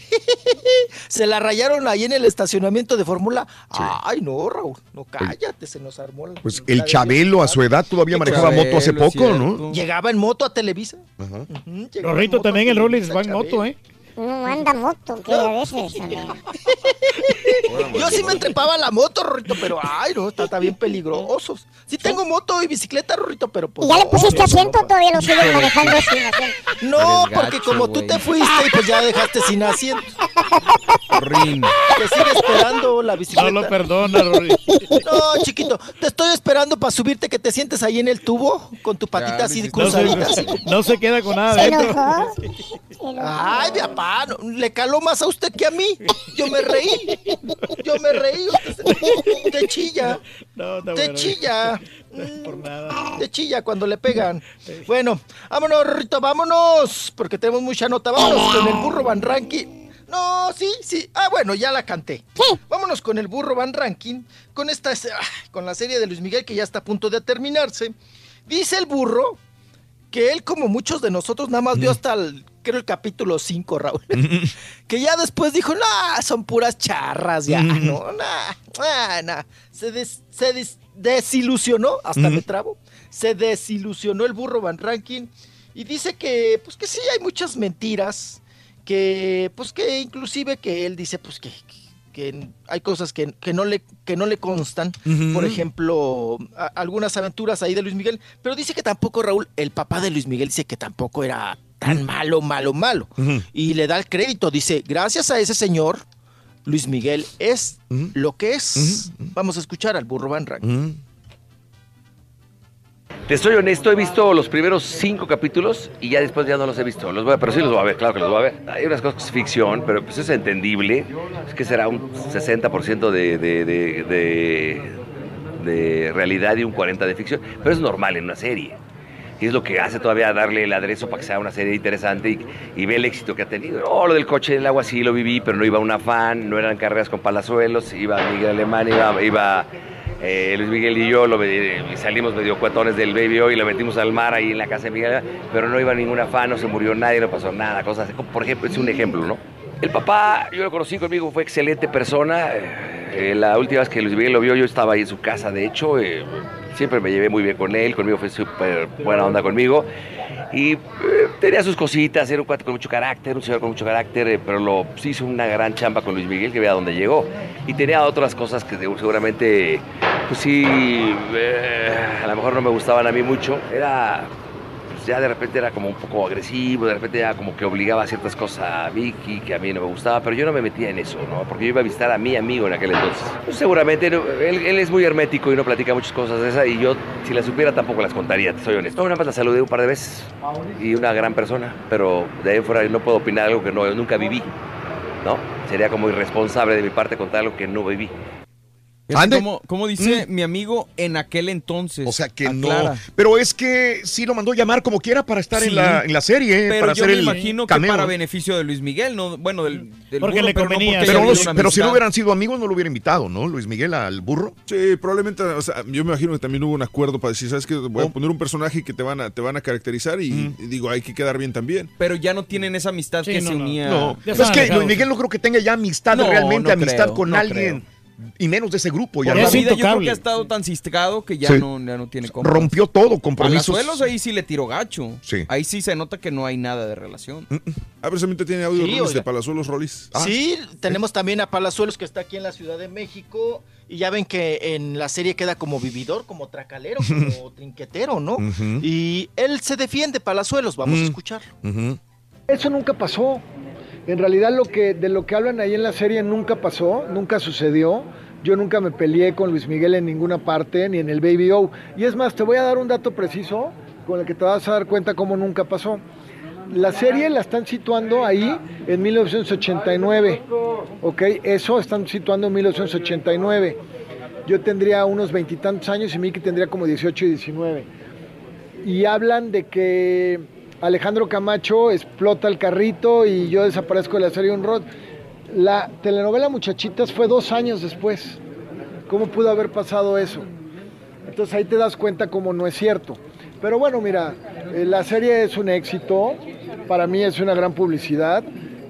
Speaker 43: se la rayaron ahí en el estacionamiento de Fórmula. Ay, no, Raúl. No, cállate, se nos armó. la-
Speaker 1: Pues el Chabelo a su edad todavía manejaba
Speaker 10: Chabelo,
Speaker 1: moto hace poco, ¿no?
Speaker 43: Llegaba en moto a Televisa.
Speaker 1: Ajá.
Speaker 2: Rorrito también, el Rollins va en moto. ¿eh?
Speaker 3: No anda moto, que a veces.
Speaker 43: Yo sí me trepaba la moto, Rorrito, pero ay, no, está, está bien peligroso. Sí tengo moto y bicicleta, Rorrito, pero pues.
Speaker 3: ¿Y ya le pusiste
Speaker 43: no,
Speaker 3: asiento
Speaker 43: no,
Speaker 3: todavía lo siguen manejando sin asiento?
Speaker 43: No, porque
Speaker 10: gacho,
Speaker 43: como tú te fuiste y pues ya dejaste sin asiento.
Speaker 10: Rin.
Speaker 43: Te sigue esperando la bicicleta.
Speaker 2: No lo perdona, Rorrito.
Speaker 43: No, chiquito, te estoy esperando para subirte que te sientes ahí en el tubo con tu patita
Speaker 10: Ya,
Speaker 43: así
Speaker 2: No
Speaker 43: cruzadita.
Speaker 2: se, no se queda con nada
Speaker 3: ¿Se
Speaker 2: adentro.
Speaker 3: enojó? Se enojó.
Speaker 43: Ay, mi papá, no, le caló más a usted que a mí. Yo me reí. Yo me reí. Usted, te chilla.
Speaker 2: No, está
Speaker 43: Te
Speaker 2: bueno.
Speaker 43: chilla.
Speaker 2: Por nada.
Speaker 43: Te chilla cuando le pegan. Bueno, vámonos, Rito, vámonos. Porque tenemos mucha nota. Vámonos con el burro Van Ranking. No, sí, sí. Ah, bueno, ya la canté. Vámonos con el burro Van Ranking. Con esta, ah, con la serie de Luis Miguel que ya está a punto de terminarse. Dice el burro que él, como muchos de nosotros, nada más vio hasta el, creo, el capítulo 5, Raúl. que ya después dijo, no, son puras charras, ya, no, nah, nah, nah". Se, des- se des- desilusionó, hasta me trabo, se desilusionó el burro Van Ranking y dice que, pues que sí, hay muchas mentiras, que, pues que inclusive que él dice, pues que, que hay cosas que, que no le, que no le constan, por ejemplo, a- algunas aventuras ahí de Luis Miguel, pero dice que tampoco Raúl, el papá de Luis Miguel dice que tampoco era tan malo, malo, malo. Y le da el crédito, dice, gracias a ese señor, Luis Miguel es lo que es. Vamos a escuchar al burro Van.
Speaker 1: Mm.
Speaker 51: Te soy honesto, he visto los primeros cinco capítulos y ya después ya no los he visto. Los voy a, pero sí los voy a ver, claro que los voy a ver. Hay unas cosas que es ficción, pero pues es entendible. Es que será un 60% de, de, de, de, de realidad y un 40% de ficción. Pero es normal en una serie. Y es lo que hace todavía darle el aderezo para que sea una serie interesante y, y ve el éxito que ha tenido. Oh, lo del coche del agua sí lo viví, pero no iba un afán, no eran carreras con palazuelos, iba Miguel Alemán, iba, iba eh, Luis Miguel y yo, lo, y salimos medio cuatones del Baby Hoy y lo metimos al mar ahí en la casa de Miguel, pero no iba ningún afán, no se murió nadie, no pasó nada, cosas. Por ejemplo, es un ejemplo, ¿no? El papá, yo lo conocí conmigo, fue excelente persona. Eh, la última vez que Luis Miguel lo vio, yo estaba ahí en su casa, de hecho. eh, siempre me llevé muy bien con él, conmigo fue súper buena onda conmigo. Y eh, tenía sus cositas, era un cuate con mucho carácter, un señor con mucho carácter, eh, pero lo, sí hizo una gran chamba con Luis Miguel, que vea dónde llegó. Y tenía otras cosas que seguramente, pues sí, a lo mejor no me gustaban a mí mucho. Era ya de repente era como un poco agresivo, de repente ya como que obligaba a ciertas cosas a Vicky que a mí no me gustaba, pero yo no me metía en eso, ¿no? Porque yo iba a visitar a mi amigo en aquel entonces. Pues seguramente él, es muy hermético y no platica muchas cosas de esas y yo si las supiera tampoco las contaría, te soy honesto. No, nada más la saludé un par de veces y una gran persona, pero de ahí fuera no puedo opinar algo que no, nunca viví. ¿no? Sería como irresponsable de mi parte contar algo que no viví.
Speaker 10: ¿Cómo, cómo dice mi amigo en aquel entonces?
Speaker 1: O sea que
Speaker 10: Aclara.
Speaker 1: no. Pero es que sí lo mandó llamar como quiera para estar en, la, en la serie,
Speaker 10: Pero
Speaker 1: para
Speaker 10: yo
Speaker 1: hacer
Speaker 10: me
Speaker 1: el
Speaker 10: imagino
Speaker 1: cameo.
Speaker 10: que para beneficio de Luis Miguel, no, bueno, del, del
Speaker 2: Porque
Speaker 10: burro,
Speaker 2: le
Speaker 10: pero no
Speaker 2: convenía.
Speaker 10: porque
Speaker 1: Pero, los-
Speaker 10: una
Speaker 1: pero si no hubieran sido amigos, no lo hubiera invitado, ¿no? Luis Miguel al burro.
Speaker 7: Sí, probablemente, o sea, yo me imagino que también hubo un acuerdo para decir, ¿sabes qué?
Speaker 1: Oh.
Speaker 7: Voy a poner un personaje que te van a, te van a caracterizar y, y digo, hay que quedar bien también.
Speaker 10: Pero ya no tienen esa amistad
Speaker 2: Sí,
Speaker 10: que
Speaker 2: no,
Speaker 10: se
Speaker 2: no.
Speaker 10: unía.
Speaker 1: No, es que. Luis Miguel no creo que tenga ya amistad,
Speaker 10: No,
Speaker 1: realmente
Speaker 10: no
Speaker 1: amistad
Speaker 10: creo,
Speaker 1: con
Speaker 10: no
Speaker 1: alguien. Y menos de ese grupo. Ya
Speaker 10: Por
Speaker 1: no.
Speaker 10: la vida yo creo
Speaker 2: intocable.
Speaker 10: que ha estado tan ciscado que ya,
Speaker 1: Sí.
Speaker 10: no, ya no tiene compas.
Speaker 1: Rompió todo, compromisos.
Speaker 10: Palazuelos ahí sí le tiró gacho.
Speaker 1: Sí.
Speaker 10: Ahí sí se nota que no hay nada de relación.
Speaker 7: Ah, precisamente tiene audio
Speaker 43: Sí,
Speaker 7: Rolis de
Speaker 43: oiga.
Speaker 7: Palazuelos Rolis.
Speaker 1: Ah.
Speaker 43: Sí, tenemos también a Palazuelos que está aquí en la Ciudad de México y ya ven que en la serie queda como vividor, como tracalero, como trinquetero, ¿no? Y él se defiende, Palazuelos, vamos a
Speaker 1: Mm.
Speaker 43: escucharlo.
Speaker 52: Eso nunca pasó. En realidad lo que de lo que hablan ahí en la serie nunca pasó, nunca sucedió. Yo nunca me peleé con Luis Miguel en ninguna parte, ni en el Baby O. Y es más, te voy a dar un dato preciso con el que te vas a dar cuenta cómo nunca pasó. La serie la están situando ahí en 1989, ¿ok? Eso están situando en 1989. Yo tendría unos veintitantos años y Miki tendría como 18 y 19 y hablan de que Alejandro Camacho explota el carrito y yo desaparezco de la serie Un Rod. La telenovela Muchachitas fue dos años después. ¿Cómo pudo haber pasado eso? Entonces ahí te das cuenta cómo no es cierto. Pero bueno, mira, eh, la serie es un éxito, para mí es una gran publicidad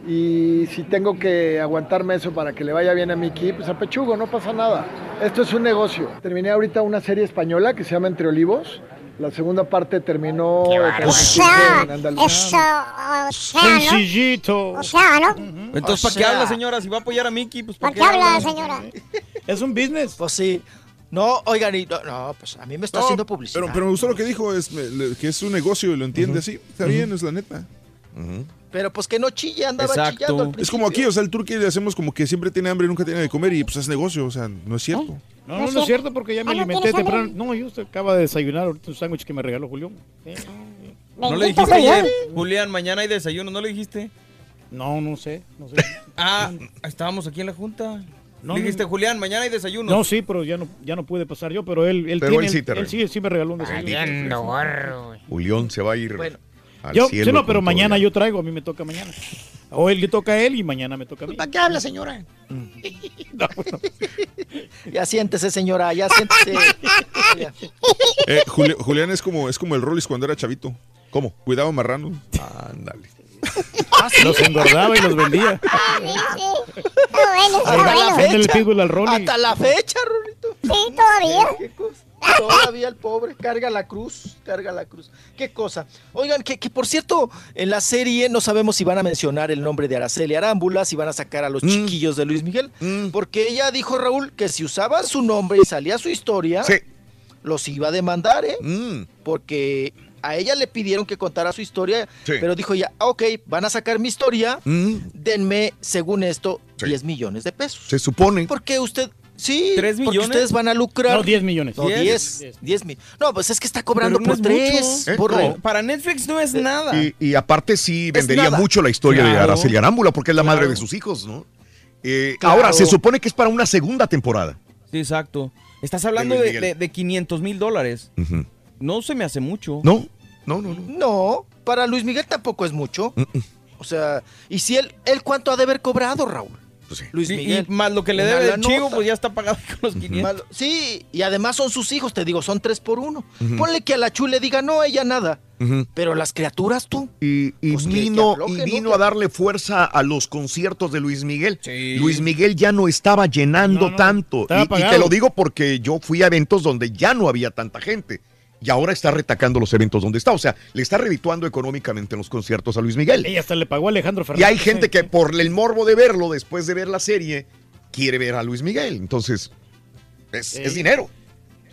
Speaker 52: y si tengo que aguantarme eso para que le vaya bien a Miki, pues a pechugo, no pasa nada. Esto es un negocio. Terminé ahorita una serie española que se llama Entre Olivos. La segunda parte terminó en Andalucía.
Speaker 3: Eso, o sea, ¿no?
Speaker 2: Sencillito.
Speaker 3: O sea, ¿no?
Speaker 10: Entonces,
Speaker 43: O
Speaker 10: ¿para qué
Speaker 43: sea-
Speaker 10: habla, señora? Si va a apoyar a Mickey, pues
Speaker 3: ¿Por
Speaker 10: ¿para
Speaker 3: qué
Speaker 10: qué
Speaker 3: habla, señora?
Speaker 2: Es un business.
Speaker 43: Pues sí. No, oigan, y- no, no, pues a mí me está
Speaker 7: No,
Speaker 43: haciendo publicidad.
Speaker 7: Pero, pero me gustó lo que dijo, es me- que es un negocio y lo entiende así. Está bien, es la neta.
Speaker 43: Pero pues que no chille, andaba
Speaker 10: Exacto.
Speaker 43: chillando al
Speaker 7: Es como aquí, o sea, el turqui le hacemos como que siempre tiene hambre y nunca tiene de comer y pues es negocio, o sea, no es cierto.
Speaker 2: No, no, no es cierto porque ya me
Speaker 3: Ah, ¿no
Speaker 2: alimenté temprano. No, yo usted acaba de desayunar ahorita un sándwich que me regaló Julián. Sí.
Speaker 10: ¿No le dijiste ayer, Julián, mañana hay desayuno? ¿No le dijiste?
Speaker 2: No, no sé, no sé.
Speaker 10: Ah, estábamos aquí en la junta.
Speaker 2: No,
Speaker 10: le dijiste,
Speaker 2: no.
Speaker 10: Julián, mañana hay desayuno.
Speaker 2: No, sí, pero ya no, ya no pude pasar yo, pero él, él
Speaker 1: Pero
Speaker 2: tiene,
Speaker 1: él sí
Speaker 2: él,
Speaker 1: te
Speaker 2: él sí, sí me regaló un desayuno.
Speaker 1: Julián se va a ir
Speaker 43: Bueno.
Speaker 1: Al
Speaker 2: Yo,
Speaker 1: cielo
Speaker 2: sí, no, pero mañana yo traigo, a mí me toca mañana. O él le toca a él y mañana me toca a mí.
Speaker 9: ¿Para qué habla, señora?
Speaker 2: No, bueno.
Speaker 43: Ya siéntese, señora, ya siéntese.
Speaker 7: Eh, Juli- Julián es como, es como el Rolis cuando era chavito.
Speaker 1: ¿Cómo?
Speaker 7: Cuidado marrano.
Speaker 1: Ándale.
Speaker 2: Los engordaba y los vendía.
Speaker 3: Ah.
Speaker 43: Hasta la fecha, Rolito.
Speaker 3: Sí, todavía.
Speaker 43: ¿Qué cosa? Todavía el pobre carga la cruz, carga la cruz. Qué cosa. Oigan, que, que por cierto, en la serie no sabemos si van a mencionar el nombre de Araceli Arámbula, si van a sacar a los
Speaker 1: Mm.
Speaker 43: chiquillos de Luis Miguel,
Speaker 1: Mm.
Speaker 43: porque ella dijo, Raúl, que si usaban su nombre y salía su historia,
Speaker 1: Sí.
Speaker 43: los iba a demandar, ¿eh?
Speaker 1: Mm.
Speaker 43: Porque a ella le pidieron que contara su historia,
Speaker 1: Sí.
Speaker 43: pero dijo ella, "Ah, ok, van a sacar mi historia,
Speaker 1: Mm.
Speaker 43: denme, según esto,
Speaker 1: Sí.
Speaker 43: 10 millones de pesos.
Speaker 1: Se supone.
Speaker 43: Porque usted, sí,
Speaker 10: ¿Tres
Speaker 43: porque ustedes van a lucrar.
Speaker 2: No, 10 millones.
Speaker 43: No,
Speaker 10: ¿Diez?
Speaker 43: 10. 10 mil. No, pues es que está cobrando
Speaker 10: no
Speaker 43: por
Speaker 10: es
Speaker 43: tres.
Speaker 1: mucho.
Speaker 43: por
Speaker 1: Eh,
Speaker 43: re-
Speaker 1: no.
Speaker 10: Para Netflix no es nada.
Speaker 1: Y, y aparte sí vendería mucho la historia de. Araceli Arámbula porque es la
Speaker 10: Claro.
Speaker 1: madre de sus hijos, ¿no? Eh,
Speaker 43: Claro.
Speaker 1: Ahora, se supone que es para una segunda temporada.
Speaker 10: Sí, exacto. Estás hablando de, de, de 500 mil dólares. No se me hace mucho.
Speaker 1: No, no, no, no.
Speaker 43: No, para Luis Miguel tampoco es mucho. O sea, y si él, él cuánto ha de haber cobrado, Raúl.
Speaker 1: Pues sí.
Speaker 43: Luis
Speaker 10: Y- y,
Speaker 43: Miguel.
Speaker 10: más lo que le debe de Chivo,
Speaker 43: nota.
Speaker 10: pues ya está pagado con los 500.
Speaker 43: Malo- Sí, y además son sus hijos, te digo, son tres por uno. Ponle que a la Chu le diga, no, ella nada. Pero las criaturas tú.
Speaker 1: Y, y
Speaker 43: Pues
Speaker 1: vino,
Speaker 43: que afloje,
Speaker 1: y
Speaker 43: ¿no?
Speaker 1: vino a darle fuerza a los conciertos de Luis Miguel.
Speaker 10: Sí.
Speaker 1: Luis Miguel ya no estaba llenando
Speaker 2: No, no,
Speaker 1: tanto.
Speaker 2: estaba
Speaker 1: Y- te lo digo porque yo fui a eventos donde ya no había tanta gente. Y ahora está retacando los eventos donde está. O sea, le está redituando económicamente en los conciertos a Luis Miguel.
Speaker 2: Y hasta le pagó a Alejandro
Speaker 1: Y
Speaker 2: Fernández.
Speaker 1: hay gente que por el morbo de verlo después de ver la serie, quiere ver a Luis Miguel. Entonces, es,
Speaker 2: Sí.
Speaker 1: es dinero.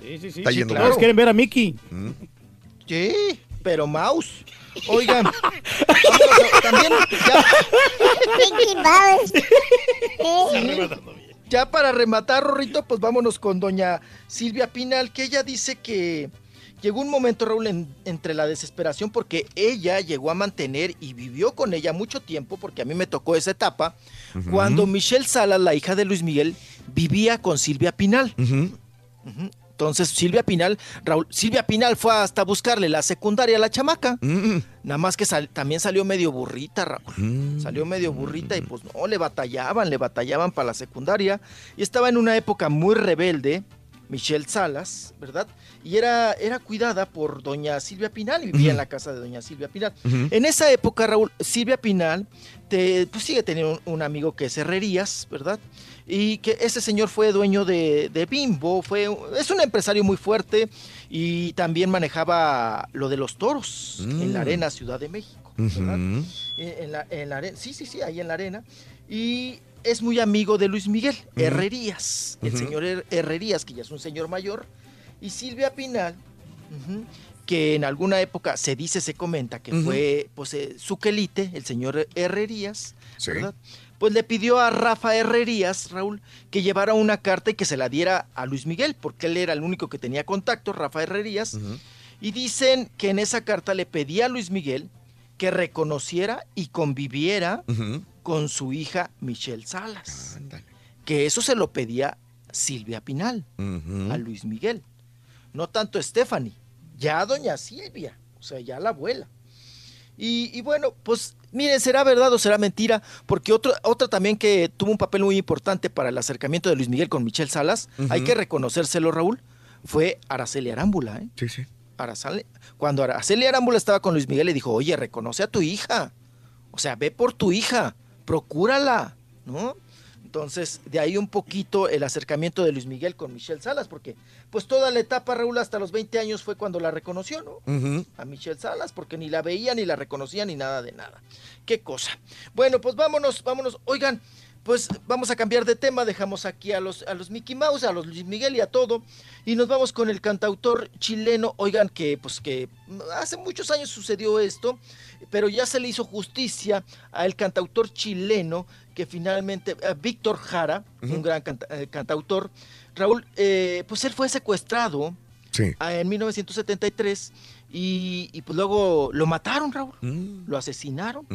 Speaker 2: Sí, sí, sí.
Speaker 1: Está
Speaker 2: Sí,
Speaker 1: yendo claro.
Speaker 2: quieren ver a Mickey.
Speaker 43: Sí, pero mouse. Oigan, a- también ya,
Speaker 3: Mickey Mouse. Sí.
Speaker 43: ya para rematar, Rorrito, pues vámonos con doña Silvia Pinal, que ella dice que, llegó un momento, Raúl, en- entre la desesperación porque ella llegó a mantener y vivió con ella mucho tiempo, porque a mí me tocó esa etapa, cuando Michelle Salas, la hija de Luis Miguel, vivía con Silvia Pinal. Entonces Silvia Pinal, Raúl, Silvia Pinal fue hasta buscarle la secundaria a la chamaca.
Speaker 1: Mm,
Speaker 43: Nada más que sal- también salió medio burrita, Raúl.
Speaker 1: mm.
Speaker 43: Salió medio burrita y pues no, le batallaban, le batallaban para la secundaria. Y estaba en una época muy rebelde, Michelle Salas, ¿verdad? Y era, era cuidada por doña Silvia Pinal, y vivía en la casa de doña Silvia Pinal. En esa época, Raúl, Silvia Pinal te, pues sigue teniendo un, un amigo que es Herrerías, ¿verdad? Y que ese señor fue dueño de, de Bimbo, fue, es un empresario muy fuerte y también manejaba lo de los toros en la
Speaker 1: Mm.
Speaker 43: arena Ciudad de México. ¿verdad? Eh, en la, en la arena, sí, sí, sí, ahí en la arena. Y es muy amigo de Luis Miguel. Herrerías, el señor Her- Herrerías, que ya es un señor mayor, y Silvia Pinal, que en alguna época se dice, se comenta que fue pues, eh, su quelite, el señor Herrerías,
Speaker 1: Sí.
Speaker 43: ¿verdad? Pues le pidió a Rafa Herrerías, Raúl, que llevara una carta y que se la diera a Luis Miguel, porque él era el único que tenía contacto, Rafa Herrerías. Y dicen que en esa carta le pedía a Luis Miguel que reconociera y conviviera con su hija Michelle Salas. Que eso se lo pedía Silvia Pinal a Luis Miguel. No tanto Stephanie, ya doña Silvia, o sea, ya la abuela. Y, y bueno, pues miren, será verdad o será mentira, porque otro, otra también que tuvo un papel muy importante para el acercamiento de Luis Miguel con Michelle Salas, hay que reconocérselo, Raúl, fue Araceli Arámbula. ¿eh?
Speaker 1: Sí, sí.
Speaker 43: Araceli- cuando Araceli Arámbula estaba con Luis Miguel, le dijo, oye, reconoce a tu hija. O sea, ve por tu hija, procúrala, ¿no? Entonces, de ahí un poquito el acercamiento de Luis Miguel con Michelle Salas, porque pues toda la etapa, Raúl, hasta los 20 años fue cuando la reconoció, ¿no? A Michelle Salas, porque ni la veía, ni la reconocía, ni nada de nada. Qué cosa. Bueno, pues vámonos, vámonos. Oigan, pues vamos a cambiar de tema, dejamos aquí a los, a los Mickey Mouse, a los Luis Miguel y a todo, y nos vamos con el cantautor chileno, oigan que pues que hace muchos años sucedió esto, pero ya se le hizo justicia al cantautor chileno que finalmente, eh, Víctor Jara, un gran canta- eh, cantautor, Raúl, eh, pues él fue secuestrado
Speaker 1: Sí.
Speaker 43: en 1973 y, y, pues luego lo mataron, Raúl,
Speaker 1: Mm.
Speaker 43: lo asesinaron.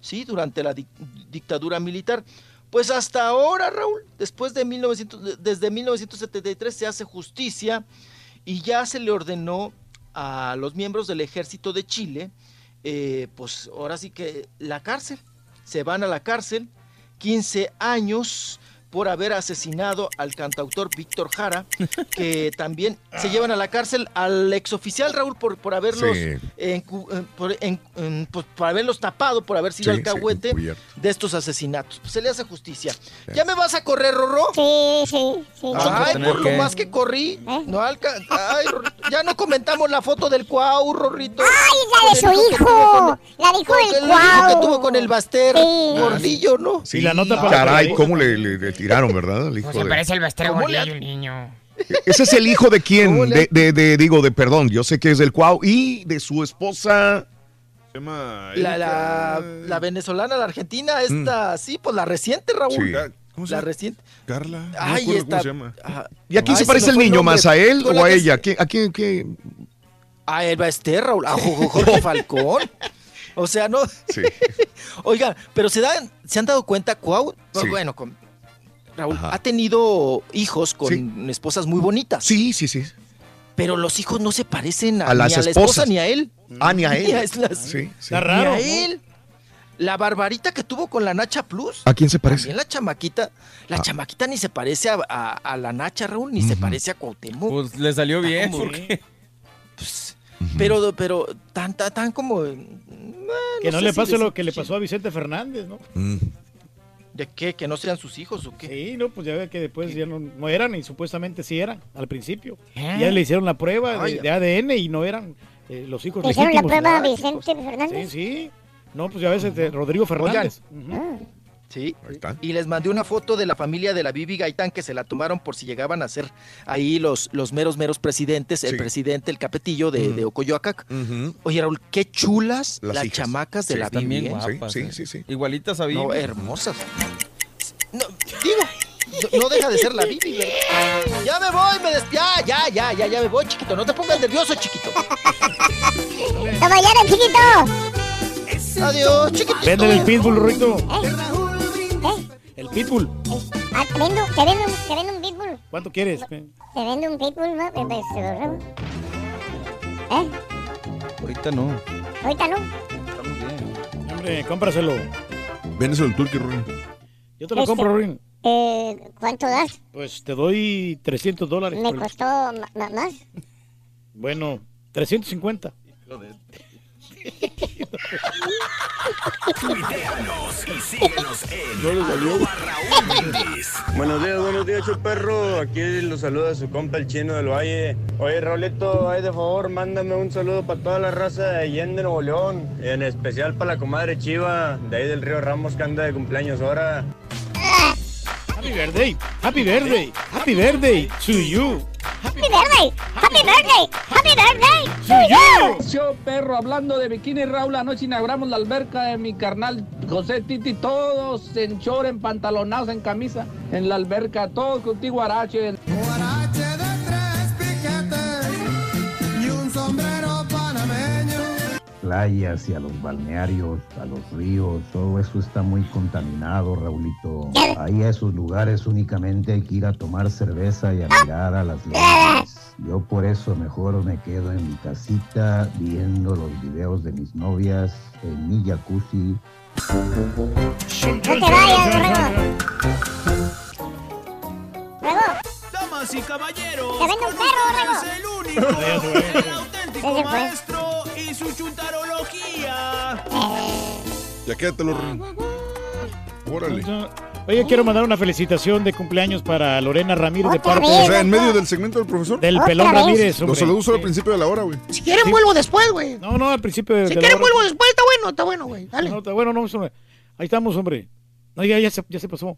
Speaker 43: ¿sí? Durante la dic- dictadura militar. Pues hasta ahora, Raúl, después de 1900, desde 1973 se hace justicia y ya se le ordenó a los miembros del ejército de Chile, eh, pues ahora sí que la cárcel, se van a la cárcel, 15 años por haber asesinado al cantautor Víctor Jara, que también se llevan a la cárcel al exoficial Raúl por, por haberlos
Speaker 1: Sí.
Speaker 43: eh, por, en- en- pues, por haberlos tapado, por haber sido
Speaker 1: Sí,
Speaker 43: alcahuete de estos asesinatos. Pues se le hace justicia. ¿Ya me vas a correr, Rorro?
Speaker 3: Sí, sí, sí.
Speaker 43: Ay, por lo
Speaker 10: que-
Speaker 43: más que corrí. No alca Ay, ya no comentamos la foto del Cuau, Rorrito.
Speaker 3: ¡Ay, la de su
Speaker 43: el
Speaker 3: hijo! La dijo del
Speaker 43: el hijo que
Speaker 3: cuau.
Speaker 43: tuvo con el Baster
Speaker 3: Sí.
Speaker 43: gordillo, ¿no?
Speaker 1: Sí,
Speaker 2: la nota para-
Speaker 1: Caray, ¿cómo le, le- le tiraron, verdad? Hijo
Speaker 53: Pues se
Speaker 1: de-
Speaker 53: parece el Bastero
Speaker 43: ¿Cómo le
Speaker 53: el niño.
Speaker 1: Ese es el hijo de quién?
Speaker 43: ¿Cómo le-
Speaker 1: De, de- de- digo, de perdón, yo sé que es del Cuau y de su esposa.
Speaker 7: Se llama
Speaker 43: La, la,
Speaker 7: Erika-
Speaker 43: la venezolana, la argentina, esta, sí, pues la reciente, Raúl.
Speaker 1: Mm. Sí.
Speaker 7: ¿Cómo se
Speaker 43: La
Speaker 7: llama?
Speaker 43: reciente.
Speaker 7: Carla. No
Speaker 43: Ay, esta.
Speaker 7: ¿Cómo se llama?
Speaker 1: ¿Y a quién
Speaker 43: Ay,
Speaker 1: se parece el niño más? ¿A él o a ella? ¿A quién? ¿A quién? qué?
Speaker 43: A el Baester, Raúl. A Jo- Jorge Falcón. O sea, no.
Speaker 1: Sí.
Speaker 43: Oigan, pero se dan, se han dado cuenta, Cuau,
Speaker 1: Sí.
Speaker 43: bueno, con Raúl
Speaker 1: Ajá.
Speaker 43: ha tenido hijos con
Speaker 1: Sí.
Speaker 43: esposas muy bonitas.
Speaker 1: Sí, sí, sí.
Speaker 43: Pero los hijos no se parecen a,
Speaker 1: A las
Speaker 43: ni a la
Speaker 1: esposas.
Speaker 43: esposa ni a él.
Speaker 1: Ah, ni a
Speaker 43: Ni a
Speaker 1: él.
Speaker 43: las-
Speaker 1: Sí, sí.
Speaker 2: Está
Speaker 43: Ni
Speaker 2: raro.
Speaker 43: a
Speaker 2: ¿no?
Speaker 43: él. La barbarita que tuvo con la Nacha Plus.
Speaker 1: ¿A quién se parece?
Speaker 43: También la chamaquita, la
Speaker 1: Ah.
Speaker 43: chamaquita ni se parece a, a- a la Nacha, Raúl, ni se parece a Cuauhtémoc.
Speaker 10: Pues le salió bien,
Speaker 43: como-
Speaker 10: porque
Speaker 43: Pues, pero, pero tan, tan, tan como. eh,
Speaker 2: Que no,
Speaker 43: sé
Speaker 2: le pase lo que le pasó a Vicente Fernández, ¿no?
Speaker 1: Mm.
Speaker 43: ¿De qué? ¿Que no sean sus hijos o qué?
Speaker 2: Sí, no, pues ya ve que después ya no, no eran y supuestamente sí eran al principio.
Speaker 53: ¿Eh?
Speaker 2: Ya le hicieron la prueba de, de ADN y no eran eh, los hijos
Speaker 3: ¿Le hicieron la prueba a Vicente Fernández?
Speaker 2: Sí, sí. No, pues ya ves este, Rodrigo Fernández. Ujú.
Speaker 43: Sí.
Speaker 1: Ahí está.
Speaker 43: Y les mandé una foto de la familia de la Bibi Gaitán que se la tomaron por si llegaban a ser ahí los, los meros, meros presidentes, el
Speaker 1: Sí.
Speaker 43: presidente, el capetillo de, de Ocoyoacac. Oye, Raúl, qué chulas
Speaker 1: Las
Speaker 43: chamacas de
Speaker 1: Sí,
Speaker 43: la Bibi.
Speaker 10: bien
Speaker 43: ¿eh?
Speaker 1: Sí,
Speaker 10: guapas.
Speaker 1: sí,
Speaker 10: eh.
Speaker 1: sí, sí.
Speaker 10: Igualitas a Bibi.
Speaker 43: No, hermosas. No, digo, no, no deja de ser la Bibi, ¿verdad? Ya me voy, me des... ya, ya, ya, ya, ya me voy, chiquito. No te pongas nervioso, chiquito.
Speaker 3: ¡Hasta mañana, chiquito!
Speaker 43: Adiós, chiquito.
Speaker 2: Véndele el pitbull, Rito.
Speaker 3: ¿Eh?
Speaker 2: El pitbull.
Speaker 3: Ah, te vendo, te vendo, un- te vendo un pitbull.
Speaker 2: ¿Cuánto quieres?
Speaker 3: Te vendo un pitbull, ¿no? Pues, te lo robo. ¿Eh?
Speaker 10: Ahorita no.
Speaker 3: Ahorita no.
Speaker 2: Hombre, cómpraselo.
Speaker 7: Véndeselo el turkey, Rorín.
Speaker 2: Yo te lo
Speaker 3: Este,
Speaker 2: compro, Rin.
Speaker 3: Eh, ¿Cuánto das?
Speaker 2: Pues te doy 300 dólares.
Speaker 3: Me
Speaker 2: el-
Speaker 3: costó ma- más.
Speaker 2: Bueno, 350.
Speaker 45: Tuiteanos y síguenos en arroba Raúl Brindis.
Speaker 53: Buenos días, buenos días, perro. Aquí los saluda su compa el chino del Valle. Oye, Raulito, ay, de favor, mándame un saludo para toda la raza de Allende, Nuevo León. En especial para la comadre Chiva, de ahí del río Ramos, que anda de cumpleaños ahora.
Speaker 2: Happy birthday. Happy birthday. Happy birthday to you.
Speaker 3: ¡Happy birthday! ¡Happy birthday! ¡Happy birthday!
Speaker 2: ¡To you!
Speaker 48: Yo, perro, hablando de bikini, Raúl, anoche inauguramos la alberca de mi carnal José Titi, todos en short, en pantalonados, en camisa, en la alberca, todos contigo, Arache.
Speaker 54: Playas y a los balnearios, a los ríos, todo eso está muy contaminado, Raulito. Ahí a esos lugares únicamente hay que ir a tomar cerveza y a mirar a las leones. Yo por eso mejor me quedo en mi casita viendo los videos de mis novias en mi jacuzzi.
Speaker 3: ¡No te vayas.
Speaker 41: Damas y caballeros,
Speaker 3: ¡Te vendo un perro,
Speaker 41: es el único, el auténtico maestro chuntarología.
Speaker 7: Ya quédatelo, Rorín. Órale.
Speaker 2: Oye, quiero mandar una felicitación de cumpleaños para Lorena Ramírez de parte
Speaker 7: O sea, en medio del segmento del profesor.
Speaker 2: del Pelón Ramírez. hombre.
Speaker 7: Los saludos solo al principio de la hora, güey.
Speaker 9: Si quieren, vuelvo después, güey.
Speaker 2: No, no, al principio de,
Speaker 9: Si
Speaker 2: de la
Speaker 9: quieren, vuelvo después. Está bueno, está bueno, güey. Dale.
Speaker 2: No, está bueno, no, hombre. Ahí estamos, hombre. No, ya, ya, se, ya se pasó.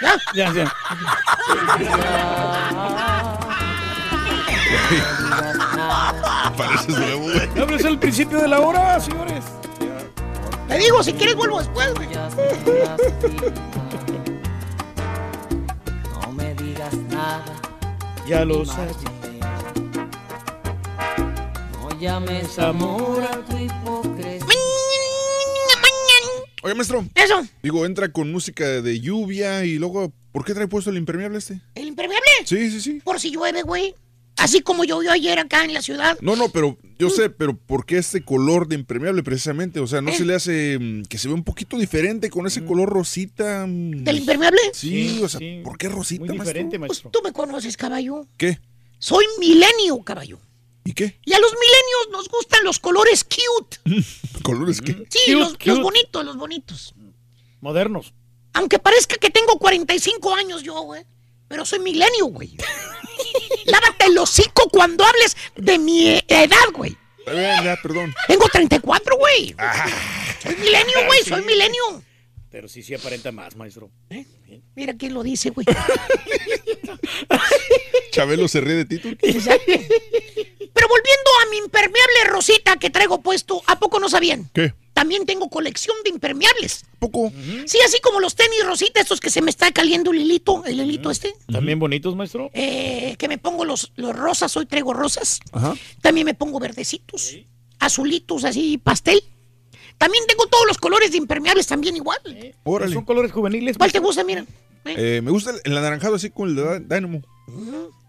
Speaker 9: ¿Ya?
Speaker 2: Ya, ya.
Speaker 7: Pareces nuevo, güey.
Speaker 2: Principio de la hora, señores.
Speaker 9: Te digo, si quieres, vuelvo después, güey.
Speaker 55: No me digas nada.
Speaker 2: Ya lo sabes.
Speaker 55: No llames amor a tu hipocresía.
Speaker 7: Oye, maestro.
Speaker 9: Eso.
Speaker 7: Digo, entra con música de lluvia y luego, ¿por qué trae puesto el impermeable este?
Speaker 9: ¿El impermeable?
Speaker 7: Sí, sí, sí.
Speaker 9: Por si llueve, güey. Así como llovió ayer acá en la ciudad.
Speaker 7: No, no, pero yo sé, pero ¿por qué este color de impermeable precisamente? O sea, ¿no se le hace mm, que se ve un poquito diferente con ese color rosita? mm?
Speaker 9: ¿Del impermeable?
Speaker 7: Sí, o sea, ¿por qué rosita,
Speaker 2: Muy
Speaker 7: maestro?
Speaker 2: diferente,
Speaker 9: Pues
Speaker 2: maestro.
Speaker 9: tú me conoces, caballo.
Speaker 7: ¿Qué?
Speaker 9: Soy milenio, caballo.
Speaker 7: ¿Y qué?
Speaker 9: Y a los milenios nos gustan los colores cute.
Speaker 7: ¿Colores qué?
Speaker 9: Sí,
Speaker 2: Cute,
Speaker 9: los, los bonitos, los bonitos.
Speaker 2: Modernos.
Speaker 9: Aunque parezca que tengo 45 años yo, güey. Pero soy milenio, güey. Lávate el hocico cuando hables de mi edad, güey.
Speaker 7: Perdón.
Speaker 9: Tengo 34, güey.
Speaker 7: Ah.
Speaker 9: Soy milenio, güey, soy milenio.
Speaker 2: Pero sí, sí aparenta más, maestro.
Speaker 9: Mira quién lo dice, güey.
Speaker 7: Chabelo se ríe de.
Speaker 9: Exacto. Pero volviendo a mi impermeable rosita que traigo puesto, ¿a poco no sabían?
Speaker 7: ¿Qué?
Speaker 9: También tengo colección de impermeables.
Speaker 7: ¿Poco?
Speaker 9: Sí, así como los tenis rosita, estos que se me está caliendo el hilito, el hilito este.
Speaker 2: ¿También bonitos, maestro?
Speaker 9: Eh, que me pongo los, los rosas, hoy traigo rosas.
Speaker 7: Ajá.
Speaker 9: También me pongo verdecitos, azulitos, así, pastel. También tengo todos los colores de impermeables también igual.
Speaker 7: Órale.
Speaker 2: Son colores juveniles.
Speaker 9: ¿Cuál te gusta, mira?
Speaker 7: Eh, me gusta el, el anaranjado así con el de Dynamo.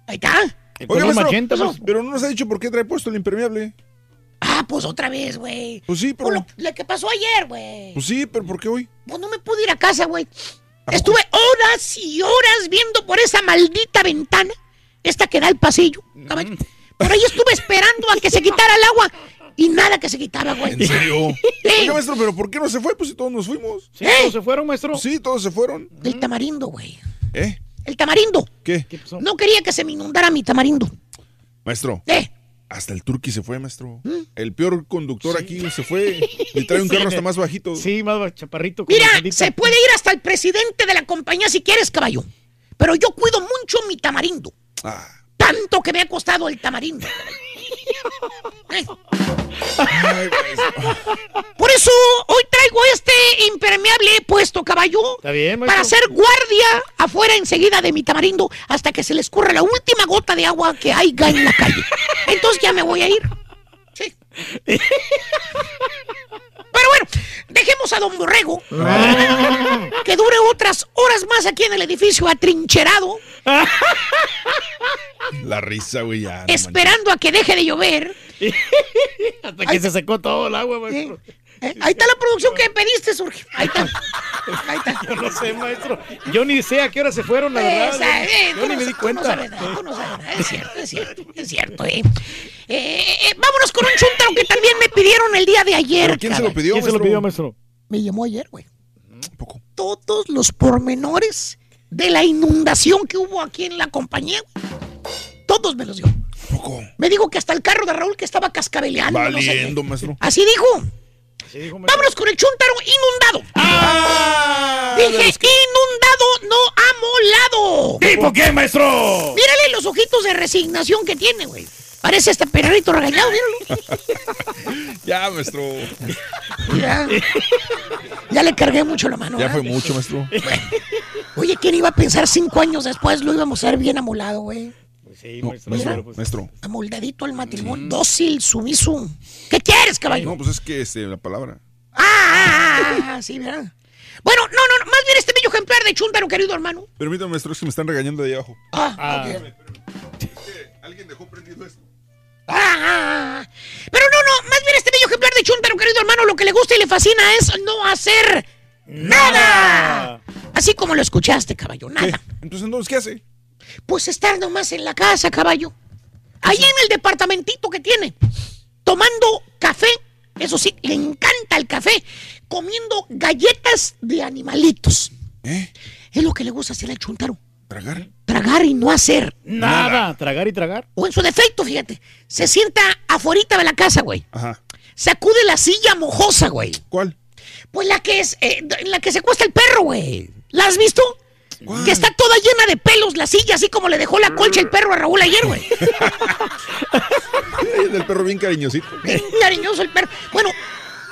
Speaker 9: Ahí está.
Speaker 2: El
Speaker 7: maestro, pero no nos ha dicho por qué trae puesto el impermeable.
Speaker 9: Ah, pues otra vez, güey.
Speaker 7: Pues sí, pero...
Speaker 9: lo, lo que pasó ayer, güey.
Speaker 7: Pues sí, pero ¿por qué hoy?
Speaker 9: Pues no me pude ir a casa, güey. Estuve horas y horas viendo por esa maldita ventana, esta que da al pasillo. caballo. Por ahí estuve esperando a que se quitara el agua y nada que se quitara, güey.
Speaker 7: ¿En serio?
Speaker 9: Sí.
Speaker 7: Oiga, maestro, pero ¿por qué no se fue? Pues si todos nos fuimos.
Speaker 2: Sí, todos se fueron, maestro.
Speaker 7: Sí, todos se fueron.
Speaker 9: El tamarindo, güey.
Speaker 7: ¿Eh?
Speaker 9: El tamarindo.
Speaker 7: ¿Qué?
Speaker 9: No quería que se me inundara mi tamarindo.
Speaker 7: Maestro.
Speaker 9: ¿Eh?
Speaker 7: Hasta el turqui se fue, maestro. El peor conductor aquí se fue y trae un carro hasta más bajito.
Speaker 2: Sí, más chaparrito.
Speaker 9: Mira, se puede ir hasta el presidente de la compañía si quieres, caballo. Pero yo cuido mucho mi tamarindo.
Speaker 7: Ah.
Speaker 9: Tanto que me ha costado el tamarindo. Por eso hoy traigo este impermeable puesto, caballo.
Speaker 2: Está bien,
Speaker 9: Para hacer guardia afuera enseguida de mi tamarindo hasta que se le escurra la última gota de agua que haya en la calle. Entonces ya me voy a ir. Sí. Pero bueno, dejemos a Don Borrego que dure otras horas más aquí en el edificio atrincherado,
Speaker 7: La risa, güey, ya. no
Speaker 9: esperando a que deje de llover.
Speaker 2: Hasta que se secó todo el agua, maestro.
Speaker 9: Eh, ahí está la producción que pediste, Surge. Ahí está.
Speaker 2: Yo no sé, maestro. Yo ni sé a qué hora se fueron, la verdad.
Speaker 9: Esa, eh,
Speaker 2: Yo ni
Speaker 9: no
Speaker 2: me di
Speaker 9: tú no
Speaker 2: cuenta.
Speaker 9: sabes no sabes nada. Es cierto, es cierto, es cierto, eh. Eh, eh, vámonos con un chuntaro que también me pidieron el día de ayer.
Speaker 7: ¿Pero quién se lo pidió,
Speaker 2: ¿Quién se lo pidió, maestro?
Speaker 9: Me llamó ayer, güey. Todos los pormenores de la inundación que hubo aquí en la compañía, güey. Todos me los dio. Me dijo que hasta el carro de Raúl que estaba cascabeleando. no sé.
Speaker 7: Valiendo, maestro.
Speaker 9: Así dijo. Vámonos con el chuntaro inundado.
Speaker 7: Ah,
Speaker 9: Dije, inundado, no amolado.
Speaker 2: ¿Tipo qué, maestro?
Speaker 9: Mírale los ojitos de resignación que tiene, güey. Parece este perrito regañado, míralo.
Speaker 7: Ya, maestro.
Speaker 9: Ya. Ya le cargué mucho la mano.
Speaker 7: Ya fue mucho, maestro.
Speaker 9: Oye, ¿quién iba a pensar cinco años después lo íbamos a ver bien amolado, güey?
Speaker 2: Sí,
Speaker 7: No,
Speaker 2: maestro. pues-
Speaker 7: maestro.
Speaker 9: Amoldadito al matrimonio, dócil, sumiso. ¿Qué quieres, caballo?
Speaker 7: No, pues es que este, la palabra.
Speaker 9: Ah, ah, ah, ah, sí, ¿verdad? Bueno, no, no, no, más bien este bello ejemplar de chúntaro, querido hermano.
Speaker 7: Permítame, maestro, es que me están regañando de ahí abajo.
Speaker 9: Ah, ok.
Speaker 7: Alguien dejó prendido esto.
Speaker 9: Ah, ah, ah. Pero no, no, más bien este bello ejemplar de chúntaro, querido hermano, lo que le gusta y le fascina es no hacer nada. Así como lo escuchaste, caballo, nada.
Speaker 7: Entonces, entonces, ¿qué hace?
Speaker 9: Pues estar nomás en la casa, caballo. Ahí en el departamentito que tiene, tomando café. Eso sí, le encanta el café. Comiendo galletas de animalitos.
Speaker 7: ¿Eh?
Speaker 9: Es lo que le gusta hacer al chuntaro.
Speaker 7: ¿Tragar?
Speaker 9: Tragar y no hacer.
Speaker 2: Nada. Tragar y tragar.
Speaker 9: O en su defecto, fíjate. Se sienta afuera de la casa, güey.
Speaker 7: Ajá.
Speaker 9: Sacude la silla mojosa, güey.
Speaker 7: ¿Cuál?
Speaker 9: Pues la que es, eh, en la que se cuesta el perro, güey. ¿La has visto? Que está toda llena de pelos la silla, así como le dejó la colcha el perro a Raúl ayer, güey.
Speaker 7: Del perro bien cariñosito.
Speaker 9: Bien cariñoso el perro. Bueno,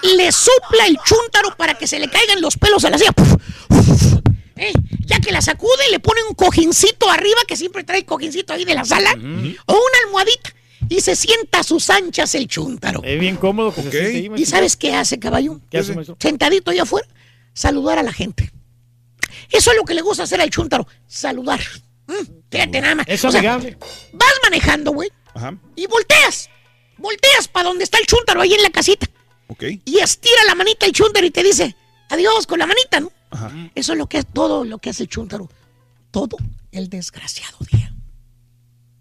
Speaker 9: le sopla el chúntaro para que se le caigan los pelos a la silla. Puf, uf, uf. Eh, ya que la sacude, le pone un cojincito arriba, que siempre trae cojincito ahí de la sala, o una almohadita, y se sienta a sus anchas el chúntaro.
Speaker 2: Es bien cómodo siente ahí,
Speaker 9: ¿Y sabes qué hace, caballo?
Speaker 2: ¿Qué hace, maestro?
Speaker 9: Sentadito ahí afuera, saludar a la gente. Eso es lo que le gusta hacer al chúntaro, saludar. Mm, fíjate nada más.
Speaker 2: Es
Speaker 9: O sea,
Speaker 2: amigable.
Speaker 9: vas manejando, güey,
Speaker 7: Ajá.
Speaker 9: y volteas. Volteas para donde está el chúntaro, ahí en la casita.
Speaker 7: Ok.
Speaker 9: Y estira la manita el chúntaro y te dice, adiós con la manita, ¿no?
Speaker 7: Ajá.
Speaker 9: Eso es lo que es todo lo que hace el chúntaro. Todo el desgraciado día.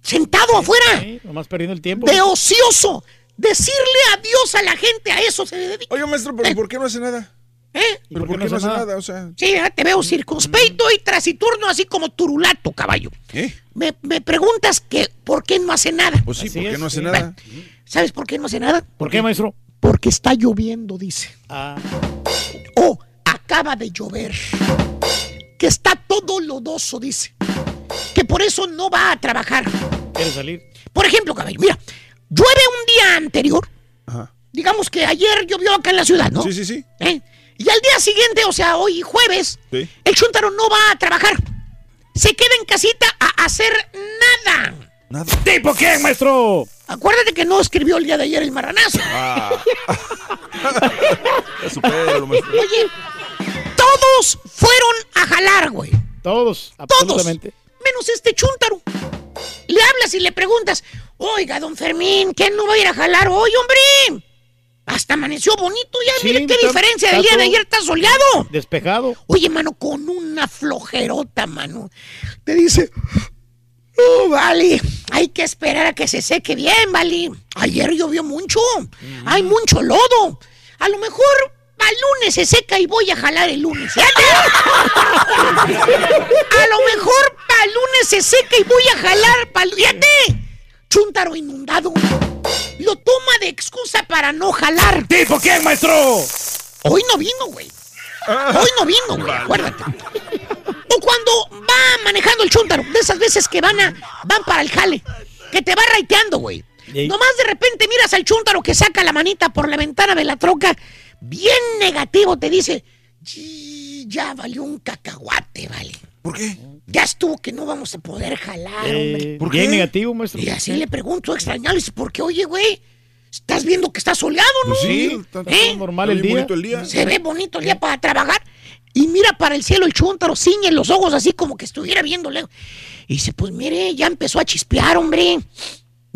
Speaker 9: Sentado afuera,
Speaker 2: Sí, nomás perdiendo el tiempo.
Speaker 9: de ocioso. Decirle adiós a la gente, a eso se dedica.
Speaker 7: Oiga, maestro, ¿pero por qué no hace nada?
Speaker 9: ¿Eh?
Speaker 7: ¿Pero por qué no hace nada? O sea,
Speaker 9: Sí, ya te veo circunspecto y trasiturno, así como turulato, caballo.
Speaker 7: ¿eh?
Speaker 9: Me, me preguntas que por qué no hace nada.
Speaker 7: Pues sí,
Speaker 2: Así
Speaker 7: ¿por qué
Speaker 2: es,
Speaker 7: no hace
Speaker 2: sí.
Speaker 7: nada?
Speaker 9: ¿Sabes por qué no hace nada?
Speaker 2: ¿Por qué, maestro?
Speaker 9: Porque está lloviendo, dice.
Speaker 2: Ah,
Speaker 9: O acaba de llover. Que está todo lodoso, dice. Que por eso no va a trabajar.
Speaker 2: quiere salir.
Speaker 9: Por ejemplo, caballo, mira, llueve un día anterior.
Speaker 7: Ajá.
Speaker 9: Digamos que ayer llovió acá en la ciudad, ¿no?
Speaker 7: Sí, sí, sí.
Speaker 9: ¿Eh? Y al día siguiente, o sea, hoy jueves,
Speaker 7: Sí.
Speaker 9: el chuntaro no va a trabajar. Se queda en casita a hacer nada.
Speaker 7: Nada.
Speaker 2: ¿Tipo qué, maestro?
Speaker 9: Acuérdate que no escribió el día de ayer el marranazo.
Speaker 7: Ah. Maestro.
Speaker 9: Oye, todos fueron a jalar, güey.
Speaker 2: Todos,
Speaker 9: Todos.
Speaker 2: absolutamente.
Speaker 9: Menos este chúntaro. Le hablas y le preguntas, oiga, don Fermín, ¿qué no va a ir a jalar hoy, hombre? Hasta amaneció bonito ya,
Speaker 2: Sí,
Speaker 9: mire qué
Speaker 2: está-
Speaker 9: diferencia del día de ayer, está soleado.
Speaker 2: Despejado.
Speaker 9: Oye, mano, con una flojerota, mano. Te dice, oh, vale, hay que esperar a que se seque bien, vale. Ayer llovió mucho, hay mucho lodo. A lo mejor al lunes se seca y voy a jalar el lunes. A lo mejor para lunes se seca y voy a jalar para Fíjate. Chúntaro inundado. Lo toma de excusa para no jalar.
Speaker 2: ¿Tipo qué, maestro?
Speaker 9: Hoy no vino, güey. Hoy no vino, güey, acuérdate. O cuando va manejando el chúntaro, de esas veces que van a, van para el jale, que te va raiteando, güey. Nomás de repente miras al chúntaro que saca la manita por la ventana de la troca, bien negativo, te dice, "Yi, ya valió un cacahuate, vale.
Speaker 7: ¿Por qué?
Speaker 9: Ya estuvo que no vamos a poder jalar,
Speaker 2: Eh,
Speaker 9: hombre.
Speaker 2: ¿Por bien qué? negativo, maestro.
Speaker 9: Y así le pregunto extrañado, le dice, porque oye, güey, estás viendo que está soleado, ¿no?
Speaker 2: Pues sí, está- está
Speaker 9: ¿Eh?
Speaker 2: normal el
Speaker 7: Está
Speaker 2: día.
Speaker 7: bonito el día.
Speaker 9: Se ve bonito el día para trabajar. Y mira para el cielo el chúntaro, ciñe los ojos así como que estuviera viendo lejos. Y dice, pues mire, ya empezó a chispear, hombre.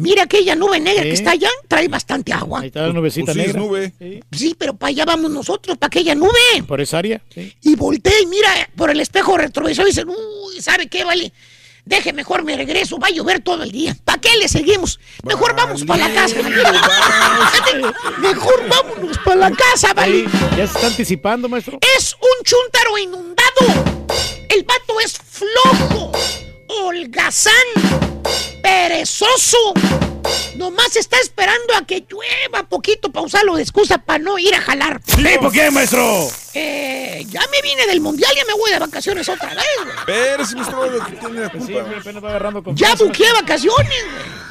Speaker 9: Mira aquella nube negra que
Speaker 2: Sí.
Speaker 9: está allá, trae bastante agua.
Speaker 2: Ahí está la nubecita
Speaker 7: Pues sí, es
Speaker 2: negra.
Speaker 7: nube.
Speaker 2: Sí,
Speaker 9: Sí, pero para allá vamos nosotros, para aquella nube.
Speaker 2: por esa área. sí.
Speaker 9: Y voltea y mira por el espejo retrovisor y dice, uy, ¿sabe qué, vale? Deje mejor me regreso, va a llover todo el día. ¿Para qué le seguimos? Mejor vamos para la casa. Mejor vámonos para la casa, vale.
Speaker 2: Sí, ya se está anticipando, maestro.
Speaker 9: Es un chúntaro inundado. El vato es flojo, holgazán, perezoso. Nomás está esperando a que llueva poquito para usarlo de excusa para no ir a jalar.
Speaker 2: Sí, ¿por qué, maestro?
Speaker 9: Eh, ya me vine del mundial, ya me voy de vacaciones otra vez, güey.
Speaker 7: Pero si maestro lo que tiene la
Speaker 2: Pues sí,
Speaker 7: culpa.
Speaker 2: apenas va agarrando
Speaker 9: Ya
Speaker 2: confianza.
Speaker 9: buqueé vacaciones, güey.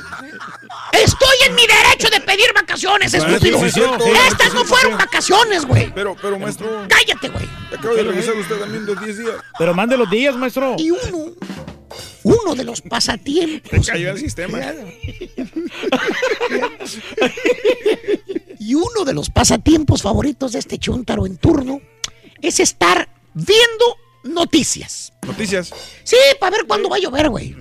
Speaker 9: Estoy en mi derecho de pedir vacaciones, estúpido.
Speaker 7: sí, sí.
Speaker 9: Estas no fueron vacaciones, güey.
Speaker 7: Pero, pero maestro,
Speaker 9: Cállate, güey.
Speaker 7: acaba de regresar usted también de 10 días.
Speaker 2: Pero mande los días, maestro.
Speaker 9: Y uno, uno de los pasatiempos.
Speaker 7: Se cayó el sistema.
Speaker 9: Y uno de los pasatiempos favoritos de este chuntaro en turno es estar viendo noticias.
Speaker 7: Noticias.
Speaker 9: Sí, para ver cuándo va a llover, güey.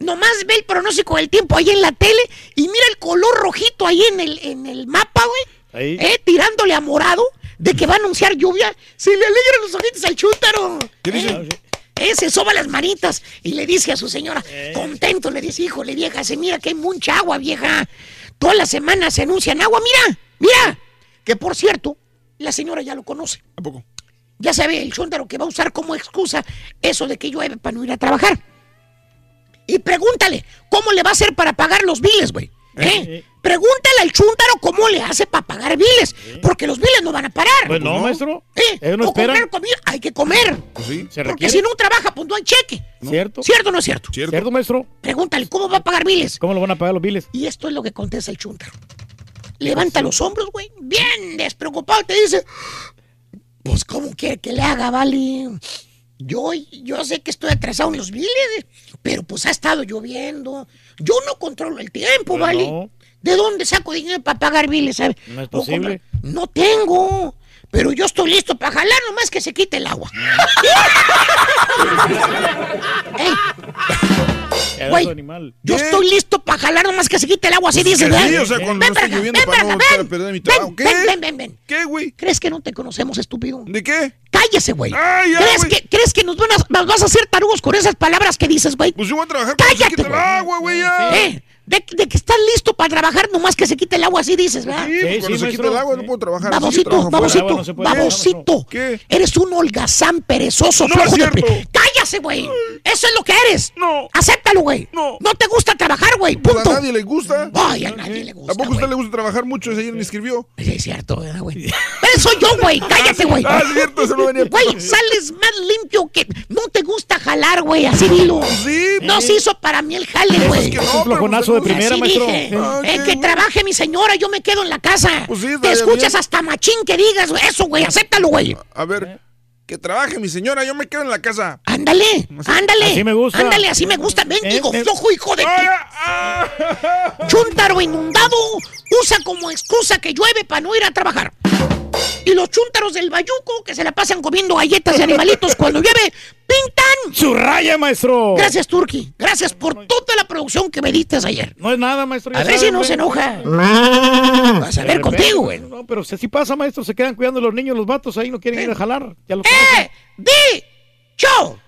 Speaker 9: Nomás ve el pronóstico del tiempo ahí en la tele y mira el color rojito ahí en el, en el mapa, güey.
Speaker 2: Ahí.
Speaker 9: Eh, tirándole a morado de que va a anunciar lluvia. Se le alegran los ojitos al chúntaro.
Speaker 7: ¿Qué dice?
Speaker 9: Eh, eh, se soba las manitas y le dice a su señora, contento, le dice, híjole, vieja, se mira que hay mucha agua, vieja. Todas las semanas se anuncian agua, mira, mira. Que por cierto, la señora ya lo conoce.
Speaker 7: ¿A poco?
Speaker 9: Ya sabe el chúntaro que va a usar como excusa eso de que llueve para no ir a trabajar. Y pregúntale, ¿cómo le va a hacer para pagar los biles, güey? ¿Eh? Pregúntale al chúntaro cómo le hace para pagar biles, porque los biles no van a parar.
Speaker 2: Pues no,
Speaker 7: no.
Speaker 2: maestro.
Speaker 9: ¿Eh?
Speaker 2: Ellos no
Speaker 9: O
Speaker 2: esperan.
Speaker 9: comer comida, hay que comer.
Speaker 7: Pues sí.
Speaker 2: Se
Speaker 9: Porque si no trabaja, pues no hay cheque.
Speaker 2: ¿Cierto?
Speaker 9: ¿Cierto o no es cierto?
Speaker 7: Cierto.
Speaker 2: ¿Cierto, maestro?
Speaker 9: Pregúntale, ¿cómo va a pagar biles?
Speaker 2: ¿Cómo lo van a pagar los biles?
Speaker 9: Y esto es lo que contesta el chúntaro. Levanta los hombros, güey, bien despreocupado, te dice, pues, ¿cómo quiere que le haga, vale? Yo, yo sé que estoy atrasado en los biles, pero pues ha estado lloviendo. Yo no controlo el tiempo, ¿vale? ¿De dónde saco dinero para pagar biles? sabe?
Speaker 2: No es posible.
Speaker 9: No tengo. Pero yo estoy listo para jalar nomás que se quite el agua. Ey, Güey, yo
Speaker 7: ¿Qué?
Speaker 9: estoy listo para jalar nomás que se quite el agua, así dice,
Speaker 7: sí, o sea, cuando
Speaker 9: Ven
Speaker 7: no esté lloviendo
Speaker 9: ven
Speaker 7: para no
Speaker 9: ven.
Speaker 7: perder mi
Speaker 9: Ven,
Speaker 7: trabajo. ¿Qué?
Speaker 9: ven, ven, ven, ven.
Speaker 7: ¿Qué, güey?
Speaker 9: ¿Crees que no te conocemos, estúpido?
Speaker 7: ¿De qué?
Speaker 9: Cállese, güey.
Speaker 7: Ay, ya,
Speaker 9: ¿Crees
Speaker 7: güey.
Speaker 9: que, ¿Crees que nos, van a- nos vas a hacer tarugos con esas palabras que dices, güey?
Speaker 7: Pues yo voy a trabajar para que se
Speaker 9: Cállate,
Speaker 7: quite el
Speaker 9: güey.
Speaker 7: agua, güey, ya.
Speaker 9: ¿Eh? De, de que estás listo para trabajar nomás que se quite el agua, así dices, ¿verdad?
Speaker 7: Sí,
Speaker 2: Sí,
Speaker 7: cuando
Speaker 2: sí,
Speaker 7: se quite
Speaker 2: maestro.
Speaker 7: el agua no puedo trabajar.
Speaker 9: Babosito, babosito,
Speaker 2: no
Speaker 9: babosito.
Speaker 7: ¿Qué?
Speaker 9: Eres un holgazán perezoso,
Speaker 7: No es
Speaker 9: flojo de ¡Cállase, güey! Eso es lo que eres.
Speaker 7: No.
Speaker 9: Güey.
Speaker 7: No.
Speaker 9: No te gusta trabajar, güey.
Speaker 7: Pues a nadie le gusta.
Speaker 9: Ay, a nadie le gusta.
Speaker 7: ¿A poco a usted le gusta trabajar mucho? Ese ayer me escribió.
Speaker 9: Sí, es cierto, ¿verdad, güey? Pero soy yo, güey. Cállate, güey.
Speaker 7: Ah, es cierto, eso no venía.
Speaker 9: Güey, sales más limpio que. No te gusta jalar, güey, así dilo.
Speaker 7: Sí.
Speaker 9: No se hizo para mí el jale, güey.
Speaker 7: que no,
Speaker 2: Es un flojonazo de
Speaker 7: pues,
Speaker 2: primera, maestro.
Speaker 9: dije.
Speaker 7: Ah,
Speaker 9: Eh, que trabaje mi señora, yo me quedo en la casa.
Speaker 7: Pues sí,
Speaker 9: Te escuchas
Speaker 7: bien.
Speaker 9: hasta machín que digas, güey. Eso, güey, acéptalo, güey.
Speaker 7: A ver, que trabaje mi señora, yo me quedo en la casa.
Speaker 9: Ándale, ándale.
Speaker 2: Así me gusta.
Speaker 9: Ándale, así me gusta. Mendigo,
Speaker 2: Eh, eh.
Speaker 9: flojo, hijo de. Ti.
Speaker 7: ah,
Speaker 9: Chúntaro inundado usa como excusa que llueve para no ir a trabajar. Y los chúntaros del bayuco que se la pasan comiendo galletas de animalitos cuando llueve, pintan.
Speaker 2: ¡Su raya, maestro!
Speaker 9: Gracias, Turki. Gracias por toda la producción que me diste ayer.
Speaker 2: No es nada, maestro.
Speaker 9: A ver si no se enoja. Vas a ver contigo, güey.
Speaker 2: No, pero si así pasa, maestro. Se quedan cuidando los niños, los vatos ahí no quieren ir a jalar. Ya lo
Speaker 9: ¡Eh! ¡Di! ¡Cho!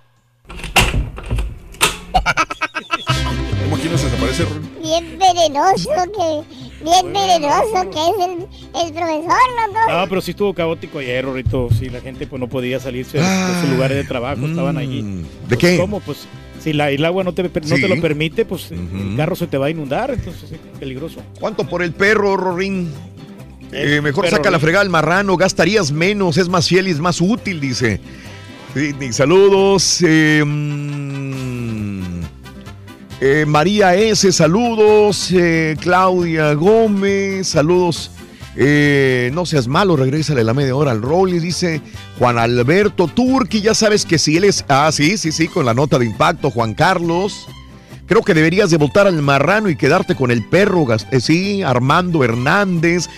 Speaker 7: ¿Cómo aquí no se desaparece? Ron?
Speaker 3: Bien venenoso que... Bien venenoso que es el, el profesor, loco.
Speaker 2: No, pero sí estuvo caótico ayer, Rorrito. Sí, la gente pues no podía salirse de, de sus lugares de trabajo, estaban allí.
Speaker 1: ¿De
Speaker 2: Pues,
Speaker 1: qué?
Speaker 2: ¿Cómo? Pues si la, el agua no te, no
Speaker 1: Sí.
Speaker 2: te lo permite, pues el carro se te va a inundar, entonces es peligroso.
Speaker 1: ¿Cuánto por el perro, Rorín? Eh, mejor
Speaker 2: perro,
Speaker 1: saca la fregada al marrano, gastarías menos, es más fiel y es más útil, dice. Sí, saludos. eh, mm, Eh, María S., saludos. Eh, Claudia Gómez, saludos. Eh, no seas malo, regrésale la media hora al Rollis, dice Juan Alberto Turqui. Ya sabes que si él es. Ah, sí, sí, sí, con la nota de impacto, Juan Carlos. Creo que deberías de votar al marrano y quedarte con el perro. eh, sí, Armando Hernández.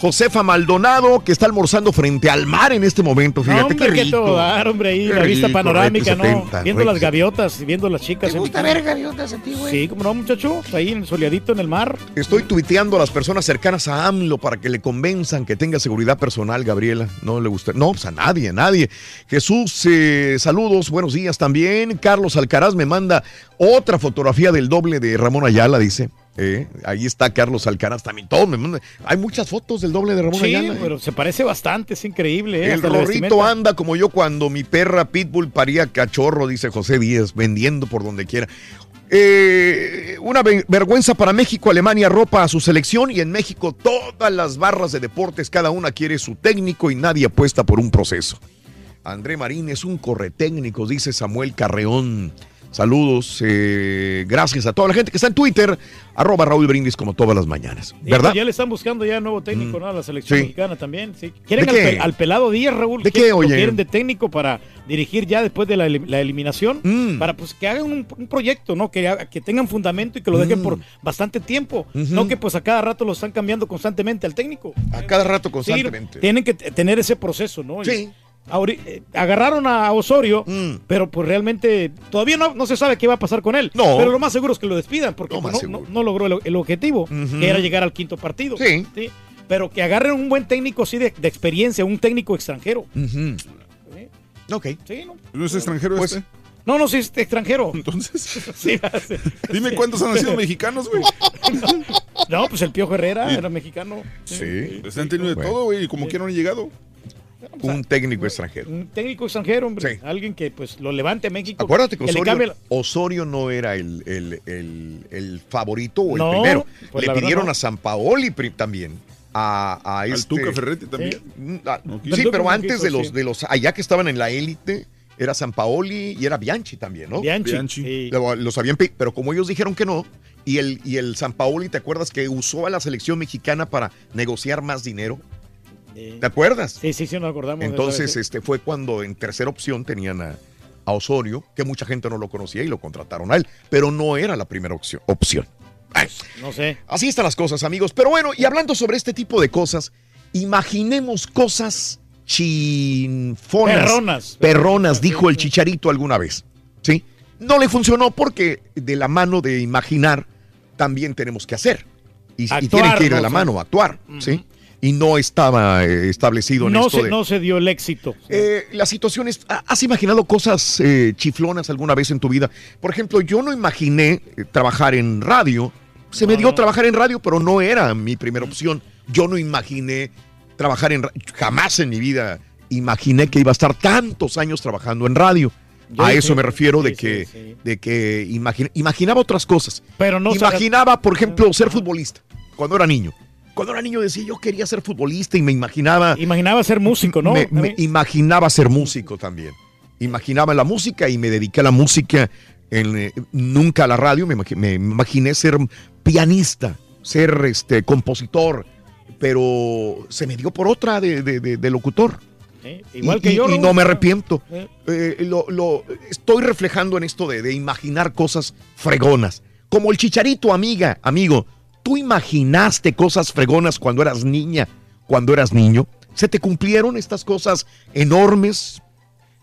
Speaker 1: Josefa Maldonado, que está almorzando frente al mar en este momento. Fíjate
Speaker 2: hombre,
Speaker 1: qué
Speaker 2: qué
Speaker 1: rico.
Speaker 2: todo dar, hombre, ahí
Speaker 1: Qué
Speaker 2: la vista
Speaker 1: rico,
Speaker 2: panorámica,
Speaker 1: Recto
Speaker 2: ¿no?
Speaker 1: 70,
Speaker 2: viendo las gaviotas y viendo las chicas.
Speaker 9: ¿Te gusta ver gaviotas a ti, güey?
Speaker 2: Sí, como no, muchacho, ahí en soleadito en el mar.
Speaker 1: Estoy tuiteando a las personas cercanas a AMLO para que le convenzan que tenga seguridad personal, Gabriela. No le gusta. No, pues a nadie, a nadie. Jesús, eh, saludos, buenos días también. Carlos Alcaraz me manda otra fotografía del doble de Ramón Ayala, dice. Eh, ahí está Carlos Alcaraz también. Todo me manda. Hay muchas fotos del doble de Ramón
Speaker 2: Sí,
Speaker 1: Ayala. eh.
Speaker 2: pero se parece bastante, es increíble. ¿eh?
Speaker 1: El rorrito anda como yo cuando mi perra Pitbull paría cachorro, dice José Díaz, vendiendo por donde quiera. Una ve- vergüenza para México, Alemania ropa a su selección y en México todas las barras de deportes, cada una quiere su técnico y nadie apuesta por un proceso. André Marín es un corretécnico, dice Samuel Carreón. Saludos, eh, gracias a toda la gente que está en Twitter, arroba Raúl Brindis como todas las mañanas. ¿Verdad?
Speaker 2: ya le están buscando ya nuevo técnico,
Speaker 1: Mm.
Speaker 2: ¿no? A la selección
Speaker 1: Sí.
Speaker 2: mexicana también. Sí. Quieren
Speaker 1: ¿De
Speaker 2: al,
Speaker 1: qué?
Speaker 2: pe- al pelado Díaz, Raúl.
Speaker 1: ¿De qué,
Speaker 2: lo
Speaker 1: oye?
Speaker 2: quieren de técnico para dirigir ya después de la, elim- la eliminación.
Speaker 1: Mm.
Speaker 2: Para pues que hagan un, un proyecto, ¿no? Que, que tengan fundamento y que lo dejen
Speaker 1: Mm.
Speaker 2: por bastante tiempo. No que pues a cada rato lo están cambiando constantemente al técnico.
Speaker 1: A cada rato
Speaker 2: Sí,
Speaker 1: constantemente.
Speaker 2: tienen que tener ese proceso, ¿no?
Speaker 1: Sí.
Speaker 2: Agarraron a Osorio,
Speaker 1: Mm.
Speaker 2: pero pues realmente todavía no, no se sabe qué va a pasar con él.
Speaker 1: No.
Speaker 2: Pero lo más seguro es que lo despidan porque pues, no, no-
Speaker 1: seguro.
Speaker 2: no logró el, el objetivo, que era llegar al quinto partido.
Speaker 1: Sí.
Speaker 2: Pero que agarren un buen técnico así de, de experiencia, un técnico extranjero.
Speaker 1: Ujú. Ok.
Speaker 2: Sí, ¿no?
Speaker 7: ¿No es extranjero
Speaker 1: Pues,
Speaker 7: este?
Speaker 2: No, no, sí es extranjero.
Speaker 7: Entonces,
Speaker 2: Sí,
Speaker 7: dime cuántos han nacido mexicanos, güey.
Speaker 2: No, pues el Piojo Herrera era mexicano.
Speaker 1: Sí.
Speaker 7: Pues han tenido de
Speaker 1: Bueno.
Speaker 7: todo, güey, y como quiera no han llegado.
Speaker 1: Un técnico extranjero.
Speaker 2: Un técnico extranjero, hombre.
Speaker 1: Sí.
Speaker 2: Alguien que pues lo levante a México.
Speaker 1: Acuérdate que Osorio,
Speaker 2: cambie la-
Speaker 1: Osorio no era el, el- el- el favorito o el
Speaker 2: No,
Speaker 1: primero.
Speaker 2: pues
Speaker 1: Le pidieron
Speaker 2: no.
Speaker 1: a San Paoli también. A, a
Speaker 7: Al
Speaker 1: este,
Speaker 7: Tuca Ferretti también.
Speaker 1: Mm,
Speaker 7: No
Speaker 1: sí,
Speaker 7: quiso.
Speaker 1: pero antes
Speaker 2: quiso,
Speaker 1: de los,
Speaker 2: sí.
Speaker 1: de los allá que estaban en la élite, era San Paoli y era Bianchi también, ¿no?
Speaker 2: Bianchi.
Speaker 7: Bianchi.
Speaker 2: sí.
Speaker 1: Lo- Los habían pe- pero como ellos dijeron que no, y el, y el San Paoli, ¿te acuerdas que usó a la selección mexicana para negociar más dinero? ¿Te acuerdas?
Speaker 2: Sí, sí, sí, nos acordamos.
Speaker 1: Entonces, este fue cuando en tercera opción tenían a, a Osorio, que mucha gente no lo conocía y lo contrataron a él, pero no era la primera opción. opción. Ay.
Speaker 2: No sé.
Speaker 1: así están las cosas, amigos. Pero bueno, y hablando sobre este tipo de cosas, imaginemos cosas chinfonas.
Speaker 2: Perronas.
Speaker 1: Perronas, dijo el chicharito alguna vez. ¿Sí? No le funcionó porque de la mano de imaginar también tenemos que hacer. Y, y
Speaker 2: Actuar,
Speaker 1: tienen que ir de la mano, actuar. ¿Sí? Y no estaba eh, establecido en
Speaker 2: No
Speaker 1: esto
Speaker 2: se,
Speaker 1: de-
Speaker 2: no se dio el éxito.
Speaker 1: eh, las situaciones, ¿ha- ¿has imaginado cosas eh, chiflonas alguna vez en tu vida? Por ejemplo, yo no imaginé eh, trabajar en radio. Se me dio
Speaker 2: no.
Speaker 1: trabajar en radio, pero no era mi primera opción. Yo no imaginé trabajar en radio. Jamás en mi vida imaginé que iba a estar tantos años trabajando en radio.
Speaker 2: Yo
Speaker 1: a
Speaker 2: sí,
Speaker 1: eso me refiero de que,
Speaker 2: sí,
Speaker 1: de que imagina- imaginaba otras cosas.
Speaker 2: Pero no
Speaker 1: imaginaba, por ejemplo, ser futbolista cuando era niño. Cuando era niño decía yo quería ser futbolista y me imaginaba
Speaker 2: Imaginaba ser músico, ¿no?
Speaker 1: me, me imaginaba ser músico también. Imaginaba la música y me dediqué a la música, en, eh, nunca a la radio, me, imagi- me imaginé ser pianista, ser este, compositor, pero se me dio por otra de, de- de- de locutor.
Speaker 2: Eh, Igual
Speaker 1: Y-
Speaker 2: que
Speaker 1: y-
Speaker 2: yo.
Speaker 1: Y no me arrepiento.
Speaker 2: Eh.
Speaker 1: Eh, lo, lo- estoy reflejando en esto de, de imaginar cosas fregonas. Como el chicharito, amiga, amigo. ¿Tú imaginaste cosas fregonas cuando eras niña, cuando eras niño? ¿Se te cumplieron estas cosas enormes?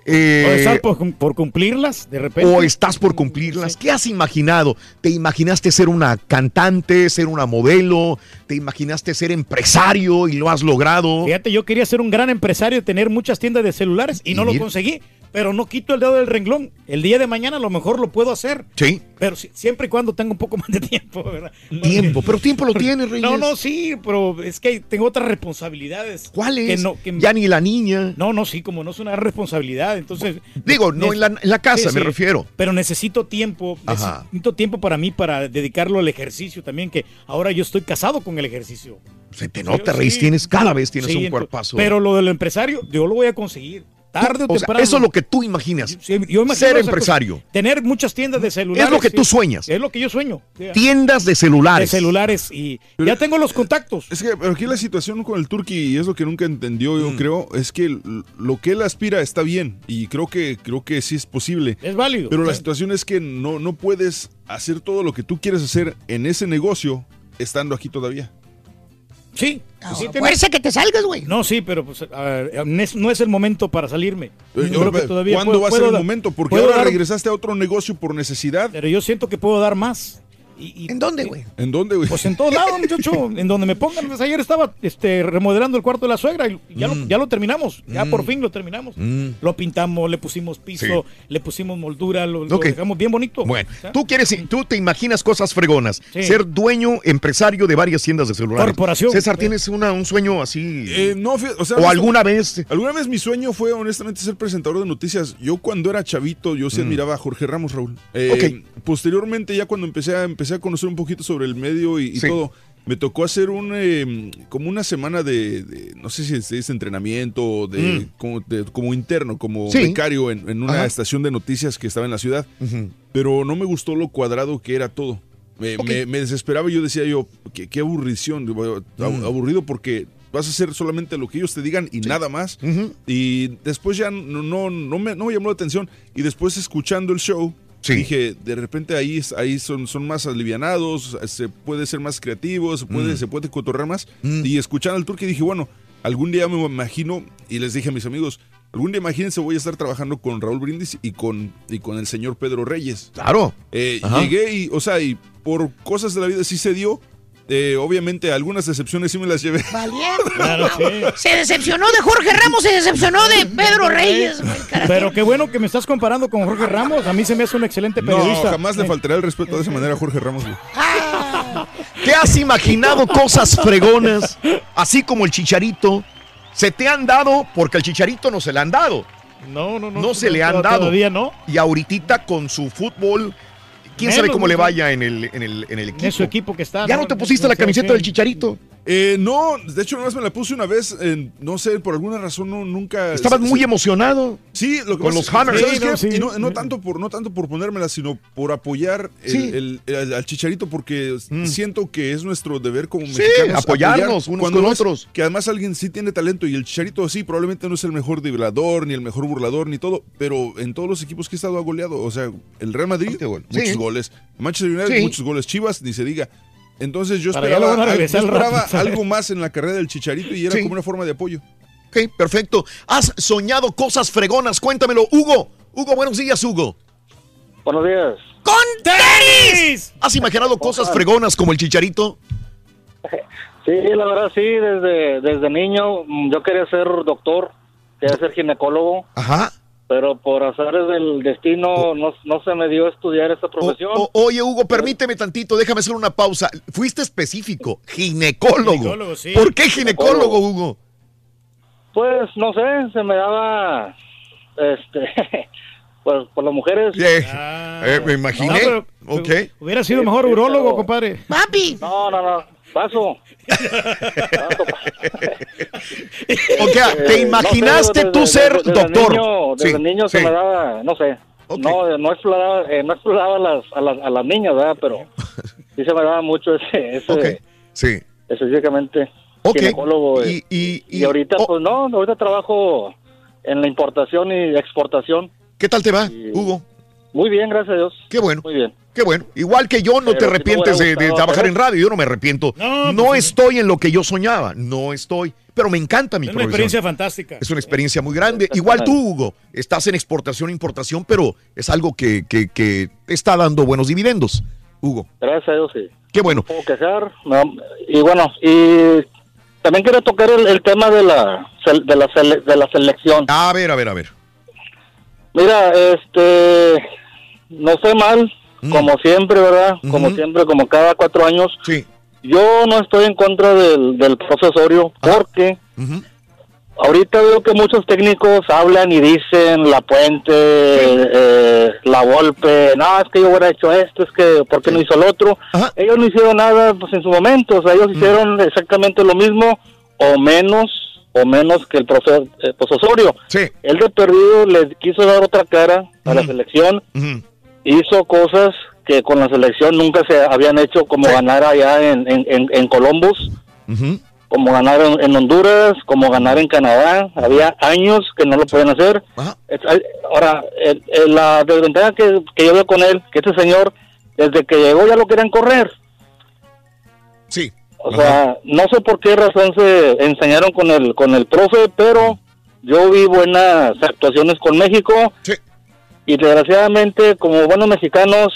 Speaker 1: Eh,
Speaker 2: O estás por, por cumplirlas, de repente.
Speaker 1: o estás por cumplirlas. ¿Qué has imaginado? ¿Te imaginaste ser una cantante, ser una modelo? ¿Te imaginaste ser empresario y lo has logrado?
Speaker 2: Fíjate, yo quería ser un gran empresario, tener muchas tiendas de celulares y,
Speaker 1: Y
Speaker 2: no lo conseguí. Pero no quito el dedo del renglón. El día de mañana a lo mejor lo puedo hacer.
Speaker 1: Sí.
Speaker 2: Pero si- siempre y cuando tenga un poco más de tiempo, ¿verdad?
Speaker 1: Tiempo, pero tiempo lo tienes, Reyes.
Speaker 2: No, no, sí, pero es que tengo otras responsabilidades.
Speaker 1: ¿Cuáles?
Speaker 2: Que no, que-
Speaker 1: Ya ni la niña.
Speaker 2: No, no, sí, como no es una responsabilidad, entonces...
Speaker 1: Digo, no en la, en la casa, me refiero.
Speaker 2: Pero necesito tiempo,
Speaker 1: Ajá.
Speaker 2: necesito tiempo para mí para dedicarlo al ejercicio también, que ahora yo estoy casado con el ejercicio.
Speaker 1: Se te nota,
Speaker 2: Sí,
Speaker 1: Reyes, tienes, cada vez tienes un cuerpazo.
Speaker 2: Pero lo del empresario, yo lo voy a conseguir. Tarde o
Speaker 1: O sea,
Speaker 2: temprano.
Speaker 1: eso es lo que tú imaginas.
Speaker 2: Sí, yo imagino
Speaker 1: Ser
Speaker 2: esa
Speaker 1: empresario.
Speaker 2: cosa. Tener muchas tiendas de celulares.
Speaker 1: Es lo que tú sueñas.
Speaker 2: Es lo que yo sueño. Sí.
Speaker 1: Tiendas de celulares.
Speaker 2: De celulares y ya tengo los contactos.
Speaker 7: Es que pero aquí la situación con el Turqui, y es lo que nunca entendió,
Speaker 1: Mm.
Speaker 7: yo creo, es que lo que él aspira está bien. Y creo que, creo que sí es posible.
Speaker 2: Es válido.
Speaker 7: Pero la situación es que no, no puedes hacer todo lo que tú quieres hacer en ese negocio estando aquí todavía.
Speaker 2: Sí.
Speaker 9: Fuerza que te salgas, güey.
Speaker 2: No, sí, pero pues, a ver, no es- no es el momento para salirme. Yo
Speaker 7: Eh,
Speaker 2: creo que
Speaker 7: eh,
Speaker 2: todavía
Speaker 7: ¿Cuándo
Speaker 2: puedo-
Speaker 7: va a ser el
Speaker 2: dar-
Speaker 7: momento? Porque ahora
Speaker 2: dar-
Speaker 7: regresaste a otro negocio por necesidad.
Speaker 2: Pero yo siento que puedo dar más.
Speaker 9: ¿En dónde, güey?
Speaker 7: ¿En dónde, güey?
Speaker 2: Pues en todos lados, muchacho. en donde me pongan. Pues ayer estaba este, remodelando el cuarto de la suegra y ya, lo, ya lo terminamos. Ya
Speaker 1: Mm.
Speaker 2: por fin lo terminamos.
Speaker 1: Mm.
Speaker 2: Lo pintamos, le pusimos piso,
Speaker 1: Sí.
Speaker 2: le pusimos moldura, lo, dejamos bien bonito.
Speaker 1: Bueno, tú quieres, tú te imaginas cosas fregonas.
Speaker 2: Sí.
Speaker 1: Ser dueño, empresario de varias tiendas de celulares.
Speaker 2: Corporación.
Speaker 1: César, ¿tienes una- un sueño así?
Speaker 7: Eh, no, o sea,
Speaker 1: ¿O alguna vez?
Speaker 7: Alguna vez mi sueño fue honestamente ser presentador de noticias. Yo cuando era chavito, yo sí
Speaker 1: Mm.
Speaker 7: admiraba a Jorge Ramos, Raúl. Eh,
Speaker 1: Ok.
Speaker 7: Posteriormente, ya cuando empecé a, empecé a conocer un poquito sobre el medio y, y
Speaker 1: Sí.
Speaker 7: todo, me tocó hacer un eh, como una semana de, de- no sé si es, es entrenamiento, de,
Speaker 1: Mm.
Speaker 7: como, de- como interno, como
Speaker 1: Sí.
Speaker 7: becario en, en una
Speaker 1: Ajá.
Speaker 7: estación de noticias que estaba en la ciudad.
Speaker 1: Ujú.
Speaker 7: Pero no me gustó lo cuadrado que era todo. Me,
Speaker 1: Ok.
Speaker 7: me- me desesperaba y yo decía yo, qué, qué aburrición,
Speaker 1: Mm.
Speaker 7: aburrido porque vas a hacer solamente lo que ellos te digan y nada más.
Speaker 1: Ujú.
Speaker 7: Y después ya no, no, no, me, no me llamó la atención. Y después escuchando el show, dije, de repente ahí, ahí son, son más alivianados, se puede ser más creativo, se puede,
Speaker 1: Mm.
Speaker 7: se puede cotorrear más. Y escuchando al turque dije, bueno, algún día me imagino, y les dije a mis amigos, algún día imagínense voy a estar trabajando con Raúl Brindis y con, y con el señor Pedro Reyes.
Speaker 1: Claro.
Speaker 7: Eh, llegué y, o sea, y por cosas de la vida sí se dio. Eh, obviamente algunas decepciones sí me las llevé.
Speaker 9: Valiendo. Se decepcionó de Jorge Ramos, se decepcionó de Pedro Reyes.
Speaker 2: Pero qué bueno que me estás comparando con Jorge Ramos. A mí se me hace un excelente
Speaker 7: No,
Speaker 2: periodista.
Speaker 7: jamás le faltará el respeto de esa manera a Jorge Ramos. güey.
Speaker 1: ¿Te has imaginado cosas fregonas? Así como el chicharito. Se te han dado, porque el chicharito no se le han dado.
Speaker 2: No, no, no.
Speaker 1: No se le han dado.
Speaker 2: Todavía no.
Speaker 1: Y ahorita con su fútbol, quién
Speaker 2: Menos,
Speaker 1: sabe cómo le vaya en el, en el, en el equipo.
Speaker 2: En su equipo que está.
Speaker 1: ¿Ya no te pusiste la camiseta del chicharito?
Speaker 7: Eh, no, de hecho, nomás me la puse una vez. eh, no sé, por alguna razón no, nunca.
Speaker 1: Estabas muy emocionado.
Speaker 7: Sí, lo que
Speaker 1: Con los Hammers.
Speaker 7: ¿sabes
Speaker 1: Sí,
Speaker 7: qué?
Speaker 1: no, sí.
Speaker 7: Y no, no tanto por, no tanto por ponérmela, sino por apoyar el-
Speaker 1: Sí.
Speaker 7: el- el- al chicharito, porque siento que es nuestro deber como
Speaker 1: Sí,
Speaker 7: mexicanos.
Speaker 1: apoyarnos
Speaker 7: apoyar
Speaker 1: unos
Speaker 7: cuando
Speaker 1: con otros.
Speaker 7: Que además alguien sí tiene talento y el chicharito sí, probablemente no es el mejor driblador, ni el mejor burlador, ni todo, pero en todos los equipos que he estado ha goleado. O sea, el Real Madrid, muchos goles. Manchester United, muchos goles. Chivas, ni se diga. Entonces yo esperaba,
Speaker 1: lo van a
Speaker 7: al- yo
Speaker 1: regresar al
Speaker 7: esperaba
Speaker 1: rato.
Speaker 7: algo más en la carrera del chicharito y era
Speaker 1: Sí.
Speaker 7: como una forma de apoyo.
Speaker 1: Ok, perfecto. ¿Has soñado cosas fregonas? Cuéntamelo, Hugo. Hugo, buenos días, Hugo.
Speaker 56: Buenos días.
Speaker 9: ¡Con tenis!
Speaker 1: ¿Has imaginado cosas fregonas como el chicharito?
Speaker 56: Sí, la verdad sí, desde, desde niño yo quería ser doctor, quería ser ginecólogo,
Speaker 1: Ajá.
Speaker 56: Pero por azares del destino no, no se me dio estudiar esa profesión.
Speaker 1: O- oye, Hugo, permíteme tantito, déjame hacer una pausa. Fuiste específico, ginecólogo.
Speaker 56: Ginecólogo, sí.
Speaker 1: ¿Por qué ginecólogo. Hugo?
Speaker 56: Pues no sé, se me daba, este, pues por las mujeres.
Speaker 1: Eh, me imaginé.
Speaker 2: No, pero-. Hubiera sido mejor urólogo, compadre.
Speaker 9: Papi.
Speaker 56: No, no, no, paso.
Speaker 1: O sea, ¿te
Speaker 56: Eh,
Speaker 1: imaginaste
Speaker 56: no sé,
Speaker 1: tú
Speaker 56: desde-
Speaker 1: ser
Speaker 56: desde
Speaker 1: doctor?
Speaker 56: Niño, desde
Speaker 1: Sí,
Speaker 56: niño se
Speaker 1: sí.
Speaker 56: me daba, no sé, no, no exploraba, eh, no exploraba a las, a las, a las niñas, ¿verdad? Pero sí se me daba mucho ese, ese
Speaker 1: Sí.
Speaker 56: específicamente
Speaker 1: Ok.
Speaker 56: ginecólogo.
Speaker 1: Y,
Speaker 56: eh.
Speaker 1: y,
Speaker 56: Y ahorita, pues no, ahorita trabajo en la importación y exportación.
Speaker 1: ¿Qué tal te va, Hugo?
Speaker 56: Muy bien, gracias a Dios.
Speaker 1: Qué bueno.
Speaker 56: Muy bien.
Speaker 1: Qué bueno. Igual que yo, no
Speaker 56: Pero
Speaker 1: te arrepientes de, trabajar en radio. Yo no me arrepiento. No,
Speaker 2: pues
Speaker 1: estoy en lo que yo soñaba. No estoy. Pero me encanta mi
Speaker 2: Es una
Speaker 1: profesión.
Speaker 2: experiencia fantástica.
Speaker 1: Es una experiencia muy grande. Igual tú, Hugo, estás en exportación e importación, pero es algo que, que, que te está dando buenos dividendos, Hugo.
Speaker 56: Gracias a Dios, sí.
Speaker 1: Qué bueno.
Speaker 56: puedo quejar. no, y bueno, y también quiero tocar el, el tema de la, de, la sele- de la selección.
Speaker 1: A ver, a ver, a ver.
Speaker 56: Mira, este, no sé mal, como siempre, ¿verdad? Como siempre, como cada cuatro años.
Speaker 1: Sí.
Speaker 56: Yo no estoy en contra del, del profesorio porque ahorita veo que muchos técnicos hablan y dicen la puente, eh, la golpe, no, es que yo hubiera hecho esto, es que, ¿por qué no hizo el otro? Ellos no hicieron nada pues en su momento, o sea, ellos hicieron exactamente lo mismo o menos o menos que el eh, Osorio.
Speaker 1: Sí.
Speaker 56: Él de perdido le quiso dar otra cara a la selección, hizo cosas que con la selección nunca se habían hecho, como ganar allá en, en, en, en Columbus, como ganar en, en Honduras, como ganar en Canadá. Había años que no lo pueden hacer. Hay- Ahora, el- el- la desventaja que, que yo veo con él, que este señor, desde que llegó ya lo querían correr.
Speaker 1: Sí.
Speaker 56: O sea, no sé por qué razón se enseñaron con el con el profe, pero yo vi buenas actuaciones con México. Y desgraciadamente, como buenos mexicanos,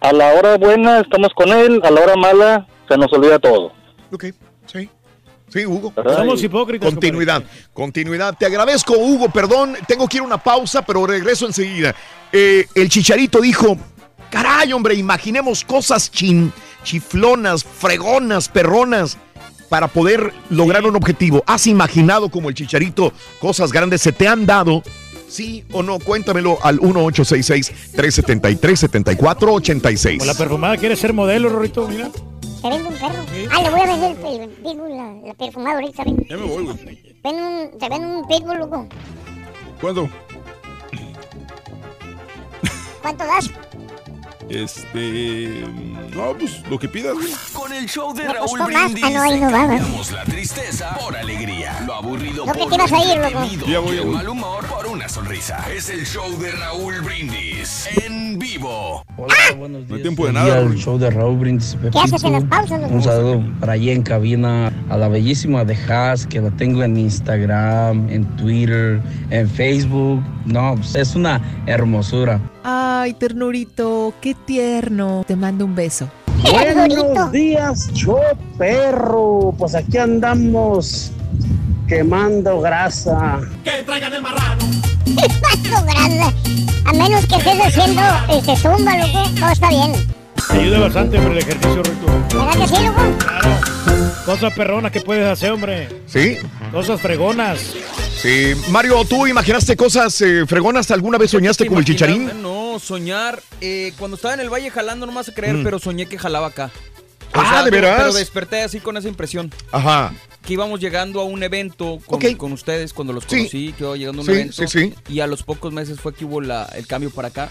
Speaker 56: a la hora buena estamos con él, a la hora mala se nos olvida todo.
Speaker 1: Ok, sí. Sí, Hugo.
Speaker 2: Somos hipócritas,
Speaker 1: Continuidad, continuidad. Te agradezco, Hugo. Perdón, tengo que ir a una pausa, pero regreso enseguida. Eh, el chicharito dijo: Caray, hombre, imaginemos cosas chin, chiflonas, fregonas, perronas para poder lograr un objetivo. ¿Has imaginado como el chicharito cosas grandes se te han dado? ¿Sí o no? Cuéntamelo al 1866-373-7486.
Speaker 2: Como la perfumada quiere ser modelo, Rorrito, mira.
Speaker 3: Te vendo un perro. Ah, le voy a vender el, el pitbull, la, la perfumada ahorita. Ven.
Speaker 7: Ya me voy, güey.
Speaker 3: Ven un, te vendo un pitbull, loco.
Speaker 7: ¿Cuándo?
Speaker 3: ¿Cuánto das?
Speaker 7: Este. No, pues lo que pidas. güey.
Speaker 45: Con el show de
Speaker 3: Me
Speaker 45: Raúl. Brindis.
Speaker 3: Ah, no, ahí no va, va.
Speaker 45: cambiamos la tristeza por alegría. Lo aburrido
Speaker 3: Lo que
Speaker 45: por
Speaker 3: te ir,
Speaker 45: lo
Speaker 3: loco.
Speaker 7: Ya voy,
Speaker 45: y
Speaker 7: ya
Speaker 45: el
Speaker 7: voy.
Speaker 45: mal humor por una sonrisa. Es el show de Raúl Brindis en vivo.
Speaker 57: Hola, buenos días.
Speaker 7: No hay tiempo de nada.
Speaker 57: El show de Raúl Brindis y
Speaker 3: ¿Qué haces en las
Speaker 57: Pepito.
Speaker 3: pausas, loco?
Speaker 57: Un saludo para allá en cabina a la bellísima de Haas, que la tengo en Instagram, en Twitter, en Facebook. No, pues, es una hermosura.
Speaker 58: Ay, ternurito, qué tierno. Te mando un beso.
Speaker 50: Buenos días, show perro. Pues aquí andamos quemando grasa.
Speaker 3: Que traigan el marrano. Pato grande. A menos que estés haciendo este zumba, loco. Todo está bien.
Speaker 2: Te ayuda bastante, hombre, el ejercicio, Rorrito.
Speaker 3: ¿Verdad que sí, loco?
Speaker 2: Claro. Cosas perronas que puedes hacer, hombre.
Speaker 1: Sí.
Speaker 2: Cosas fregonas.
Speaker 1: Sí. Mario, ¿tú imaginaste cosas eh, fregonas? ¿Alguna vez soñaste con el chicharín?
Speaker 10: No, soñar. eh, cuando estaba en el valle jalando, no me vas a creer,
Speaker 1: Mm.
Speaker 10: pero soñé que jalaba acá.
Speaker 1: Ah, ¿de veras?
Speaker 10: Pero desperté así con esa impresión.
Speaker 1: Ajá.
Speaker 10: Que íbamos llegando a un evento con, con ustedes cuando los
Speaker 1: Sí.
Speaker 10: conocí, que iba llegando a un
Speaker 1: Sí,
Speaker 10: evento.
Speaker 1: sí, sí.
Speaker 10: Y a los pocos meses fue que hubo la- el cambio para acá.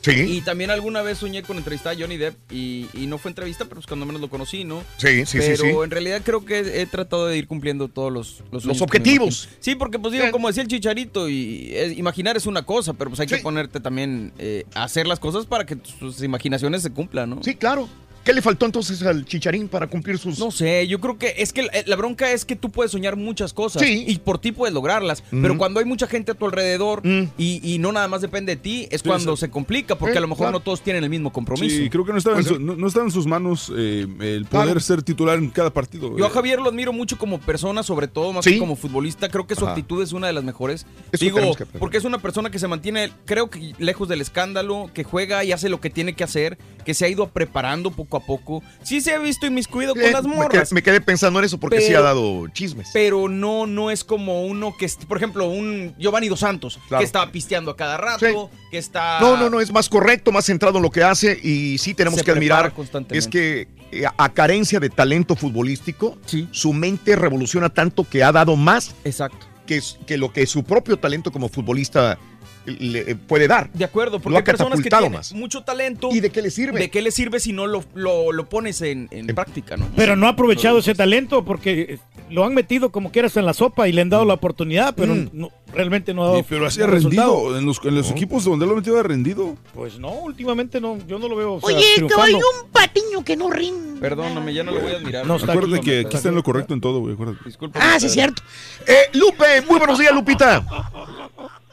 Speaker 1: Sí.
Speaker 10: Y también alguna vez soñé con entrevistar a Johnny Depp y, y no fue entrevista, pero pues cuando menos lo conocí, ¿no?
Speaker 1: Sí, sí, sí,
Speaker 10: pero
Speaker 1: sí.
Speaker 10: en realidad creo que he tratado de ir cumpliendo todos los los,
Speaker 1: Los objetivos.
Speaker 10: Sí, porque pues digo, como decía el Chicharito, y eh, imaginar es una cosa, pero pues hay que ponerte también eh, a hacer las cosas para que tus imaginaciones se cumplan, ¿no?
Speaker 1: Sí, claro. ¿Qué le faltó entonces al chicharín para cumplir sus.?
Speaker 10: No sé, yo creo que es que la, la bronca es que tú puedes soñar muchas cosas
Speaker 1: Sí.
Speaker 10: y por ti puedes lograrlas, pero cuando hay mucha gente a tu alrededor y, y no nada más depende de ti, es
Speaker 7: Sí,
Speaker 10: cuando
Speaker 7: sí.
Speaker 10: se complica, porque
Speaker 7: Sí,
Speaker 10: a lo mejor
Speaker 7: claro.
Speaker 10: no todos tienen el mismo compromiso.
Speaker 7: Sí, creo que no estaba, en,
Speaker 10: Pues,
Speaker 7: su- no, no estaba en sus manos eh, el poder
Speaker 10: Claro.
Speaker 7: ser titular en cada partido.
Speaker 10: Yo a
Speaker 7: Eh,
Speaker 10: Javier lo admiro mucho como persona, sobre todo, más
Speaker 7: Sí.
Speaker 10: que como futbolista. Creo que su
Speaker 7: Ajá.
Speaker 10: actitud es una de las mejores.
Speaker 7: Eso
Speaker 10: Digo,
Speaker 7: que
Speaker 10: porque es una persona que se mantiene, creo que lejos del escándalo, que juega y hace lo que tiene que hacer, que se ha ido preparando poco a poco. Sí se ha visto inmiscuido con
Speaker 1: Eh,
Speaker 10: las
Speaker 1: me,
Speaker 10: morras.
Speaker 1: me quedé pensando en eso porque sí
Speaker 10: Pero-
Speaker 1: ha dado chismes.
Speaker 10: Pero no, no es como uno que, por ejemplo, un Giovanni Dos Santos,
Speaker 1: Claro.
Speaker 10: que estaba pisteando a cada rato, que está...
Speaker 1: No, no, no, es más correcto, más centrado en lo que hace y sí tenemos
Speaker 10: Se
Speaker 1: que admirar.
Speaker 10: constantemente.
Speaker 1: Es que eh, a carencia de talento futbolístico, su mente revoluciona tanto que ha dado más
Speaker 10: Exacto.
Speaker 1: que, que lo que su propio talento como futbolista le eh, puede dar.
Speaker 10: De acuerdo,
Speaker 1: Lo
Speaker 10: porque
Speaker 1: ha
Speaker 10: hay personas que tienen
Speaker 1: más.
Speaker 10: mucho talento.
Speaker 1: ¿Y de qué le sirve?
Speaker 10: ¿De qué le sirve si no lo, lo, lo pones en, en práctica, no?
Speaker 2: Pero no ha aprovechado ese talento porque eh, lo han metido como quieras en la sopa y le han dado la oportunidad, pero
Speaker 7: Mm.
Speaker 2: no- realmente no ha dado
Speaker 7: pero así ha rendido. En los, en los equipos donde lo ha metido ha rendido.
Speaker 2: Pues no, últimamente no, yo no lo veo. o sea,
Speaker 9: Oye,
Speaker 2: triunfando.
Speaker 9: caballo, un patiño que no rinde.
Speaker 10: Perdóname, ya no lo voy a admirar.
Speaker 2: No está
Speaker 7: Acuérdate
Speaker 2: aquí.
Speaker 7: que aquí está en lo correcto en todo, güey.
Speaker 10: Disculpa.
Speaker 9: Ah, sí, es cierto.
Speaker 1: Eh, Lupe, muy buenos días, Lupita.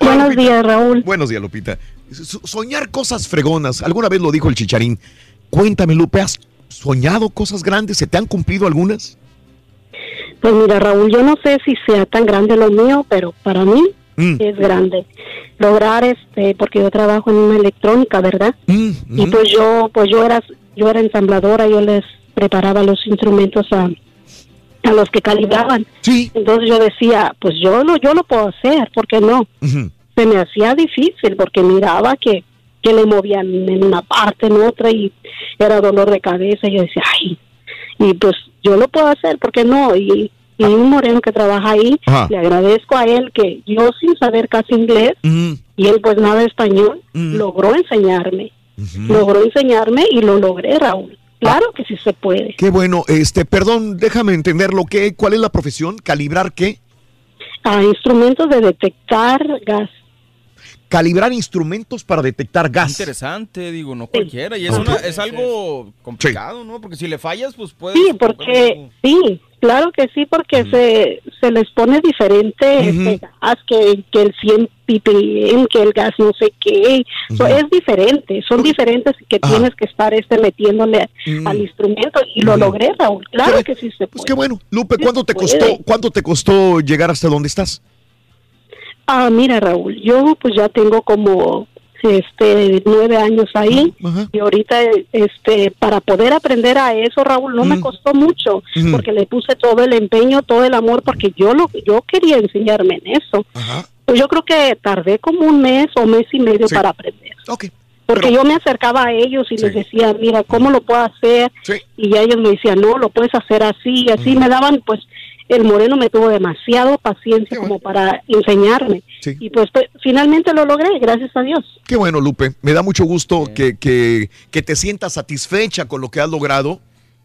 Speaker 59: Buenos días, Raúl.
Speaker 1: Buenos días, Lupita. So- Soñar cosas fregonas. Alguna vez lo dijo el chicharín. Cuéntame, Lupe, ¿has soñado cosas grandes? ¿Se te han cumplido algunas?
Speaker 59: Pues mira, Raúl, yo no sé si sea tan grande lo mío, pero para mí
Speaker 1: Mm.
Speaker 59: es grande. Lograr este, porque yo trabajo en una electrónica, ¿verdad?
Speaker 1: Mm,
Speaker 59: Y pues yo, pues yo era, yo era ensambladora, yo les preparaba los instrumentos a, a los que calibraban.
Speaker 1: Sí.
Speaker 59: Entonces yo decía, pues yo lo, yo lo puedo hacer, ¿por qué no? Se me hacía difícil porque miraba que, que le movían en una parte, en otra y era dolor de cabeza. Y yo decía, ay, y pues yo lo puedo hacer, ¿por qué no? Y y un moreno que trabaja ahí.
Speaker 1: Ajá.
Speaker 59: Le agradezco a él que yo sin saber casi inglés y él pues nada español, logró enseñarme. Logró enseñarme y lo logré, Raúl. Claro que sí se puede.
Speaker 1: Qué bueno, este, perdón, déjame entender lo que, ¿cuál es la profesión? ¿Calibrar qué?
Speaker 59: A instrumentos de detectar gas.
Speaker 1: Calibrar instrumentos para detectar gas.
Speaker 10: Interesante, digo, no cualquiera. Y es, una, es algo complicado, ¿no? Porque si le fallas, pues puedes...
Speaker 59: Sí, porque sí, claro que sí, porque se, se les pone diferente este gas, que, que el 100 ppm, que el gas no sé qué, So, es diferente, son diferentes que tienes que estar este metiéndole
Speaker 1: Mm.
Speaker 59: al instrumento y lo logré, Raúl, claro que sí se puede.
Speaker 1: Pues qué bueno. Lupe, ¿cuánto te
Speaker 59: puede.
Speaker 1: costó, cuánto te costó llegar hasta donde estás?
Speaker 59: Ah, mira, Raúl, yo pues ya tengo como este nueve años ahí y ahorita este para poder aprender a eso Raúl no me costó mucho porque le puse todo el empeño todo el amor porque yo lo yo quería enseñarme en eso. Pues yo creo que tardé como un mes o mes y medio para aprender. Porque yo me acercaba a ellos y les decía mira cómo lo puedo hacer y ya ellos me decían no lo puedes hacer así y así me daban pues el moreno me tuvo demasiado paciencia como para enseñarme. Y pues, pues, finalmente lo logré gracias a Dios.
Speaker 1: Qué bueno, Lupe. Me da mucho gusto que, que, que te sientas satisfecha con lo que has logrado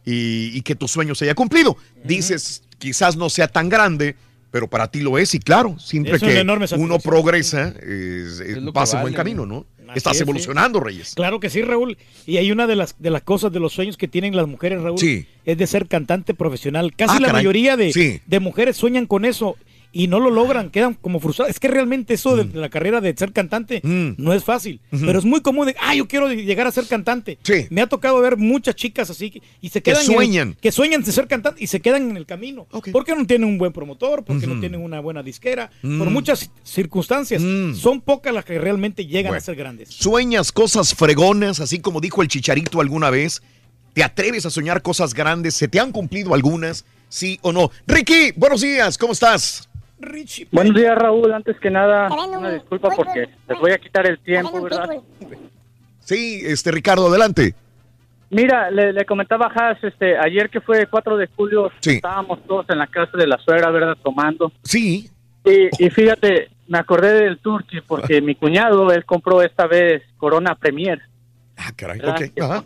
Speaker 1: y, y que tu sueño se haya cumplido. Dices, quizás no sea tan grande, pero para ti lo es y claro, siempre
Speaker 2: Es
Speaker 1: que uno progresa, es-
Speaker 2: que vale,
Speaker 1: buen camino, ¿no?
Speaker 2: Así
Speaker 1: Estás
Speaker 2: es, sí.
Speaker 1: evolucionando, Reyes.
Speaker 2: Claro que sí, Raúl. Y hay una de las, de las cosas, de los sueños que tienen las mujeres, Raúl,
Speaker 1: Sí.
Speaker 2: es de ser cantante profesional. Casi
Speaker 1: Ah,
Speaker 2: la
Speaker 1: caray.
Speaker 2: mayoría de,
Speaker 1: Sí.
Speaker 2: de mujeres sueñan con eso y no lo logran, quedan como frustradas. Es que realmente eso
Speaker 1: Mm.
Speaker 2: de, de la carrera de ser cantante no es fácil, pero es muy común de, ah, yo quiero llegar a ser cantante. Me ha tocado ver muchas chicas así que- y se
Speaker 1: Que
Speaker 2: quedan el-
Speaker 1: sueñan.
Speaker 2: que sueñan de ser cantante y se quedan en el camino. Porque no tienen un buen promotor, porque no tienen una buena disquera, por
Speaker 1: Mm.
Speaker 2: muchas circunstancias. Son pocas las que realmente llegan a
Speaker 1: Bueno.
Speaker 2: ser grandes.
Speaker 1: ¿Sueñas cosas fregonas, así como dijo el chicharito alguna vez? ¿Te atreves a soñar cosas grandes? ¿Se te han cumplido algunas? ¿Sí o no? Ricky, buenos días, ¿cómo estás?
Speaker 56: Buenos días, Raúl. Antes que nada, una disculpa porque les voy a quitar el tiempo, ¿verdad?
Speaker 1: Sí, este Ricardo, adelante.
Speaker 56: Mira, le, le comentaba a Haas, este, ayer que fue 4 de julio, estábamos todos en la casa de la suegra, ¿verdad? Tomando.
Speaker 1: Sí.
Speaker 56: Y, y fíjate, me acordé del Turkey porque mi cuñado, él compró esta vez Corona Premier.
Speaker 1: Ah, caray,
Speaker 56: ¿verdad?
Speaker 1: ok. Ajá.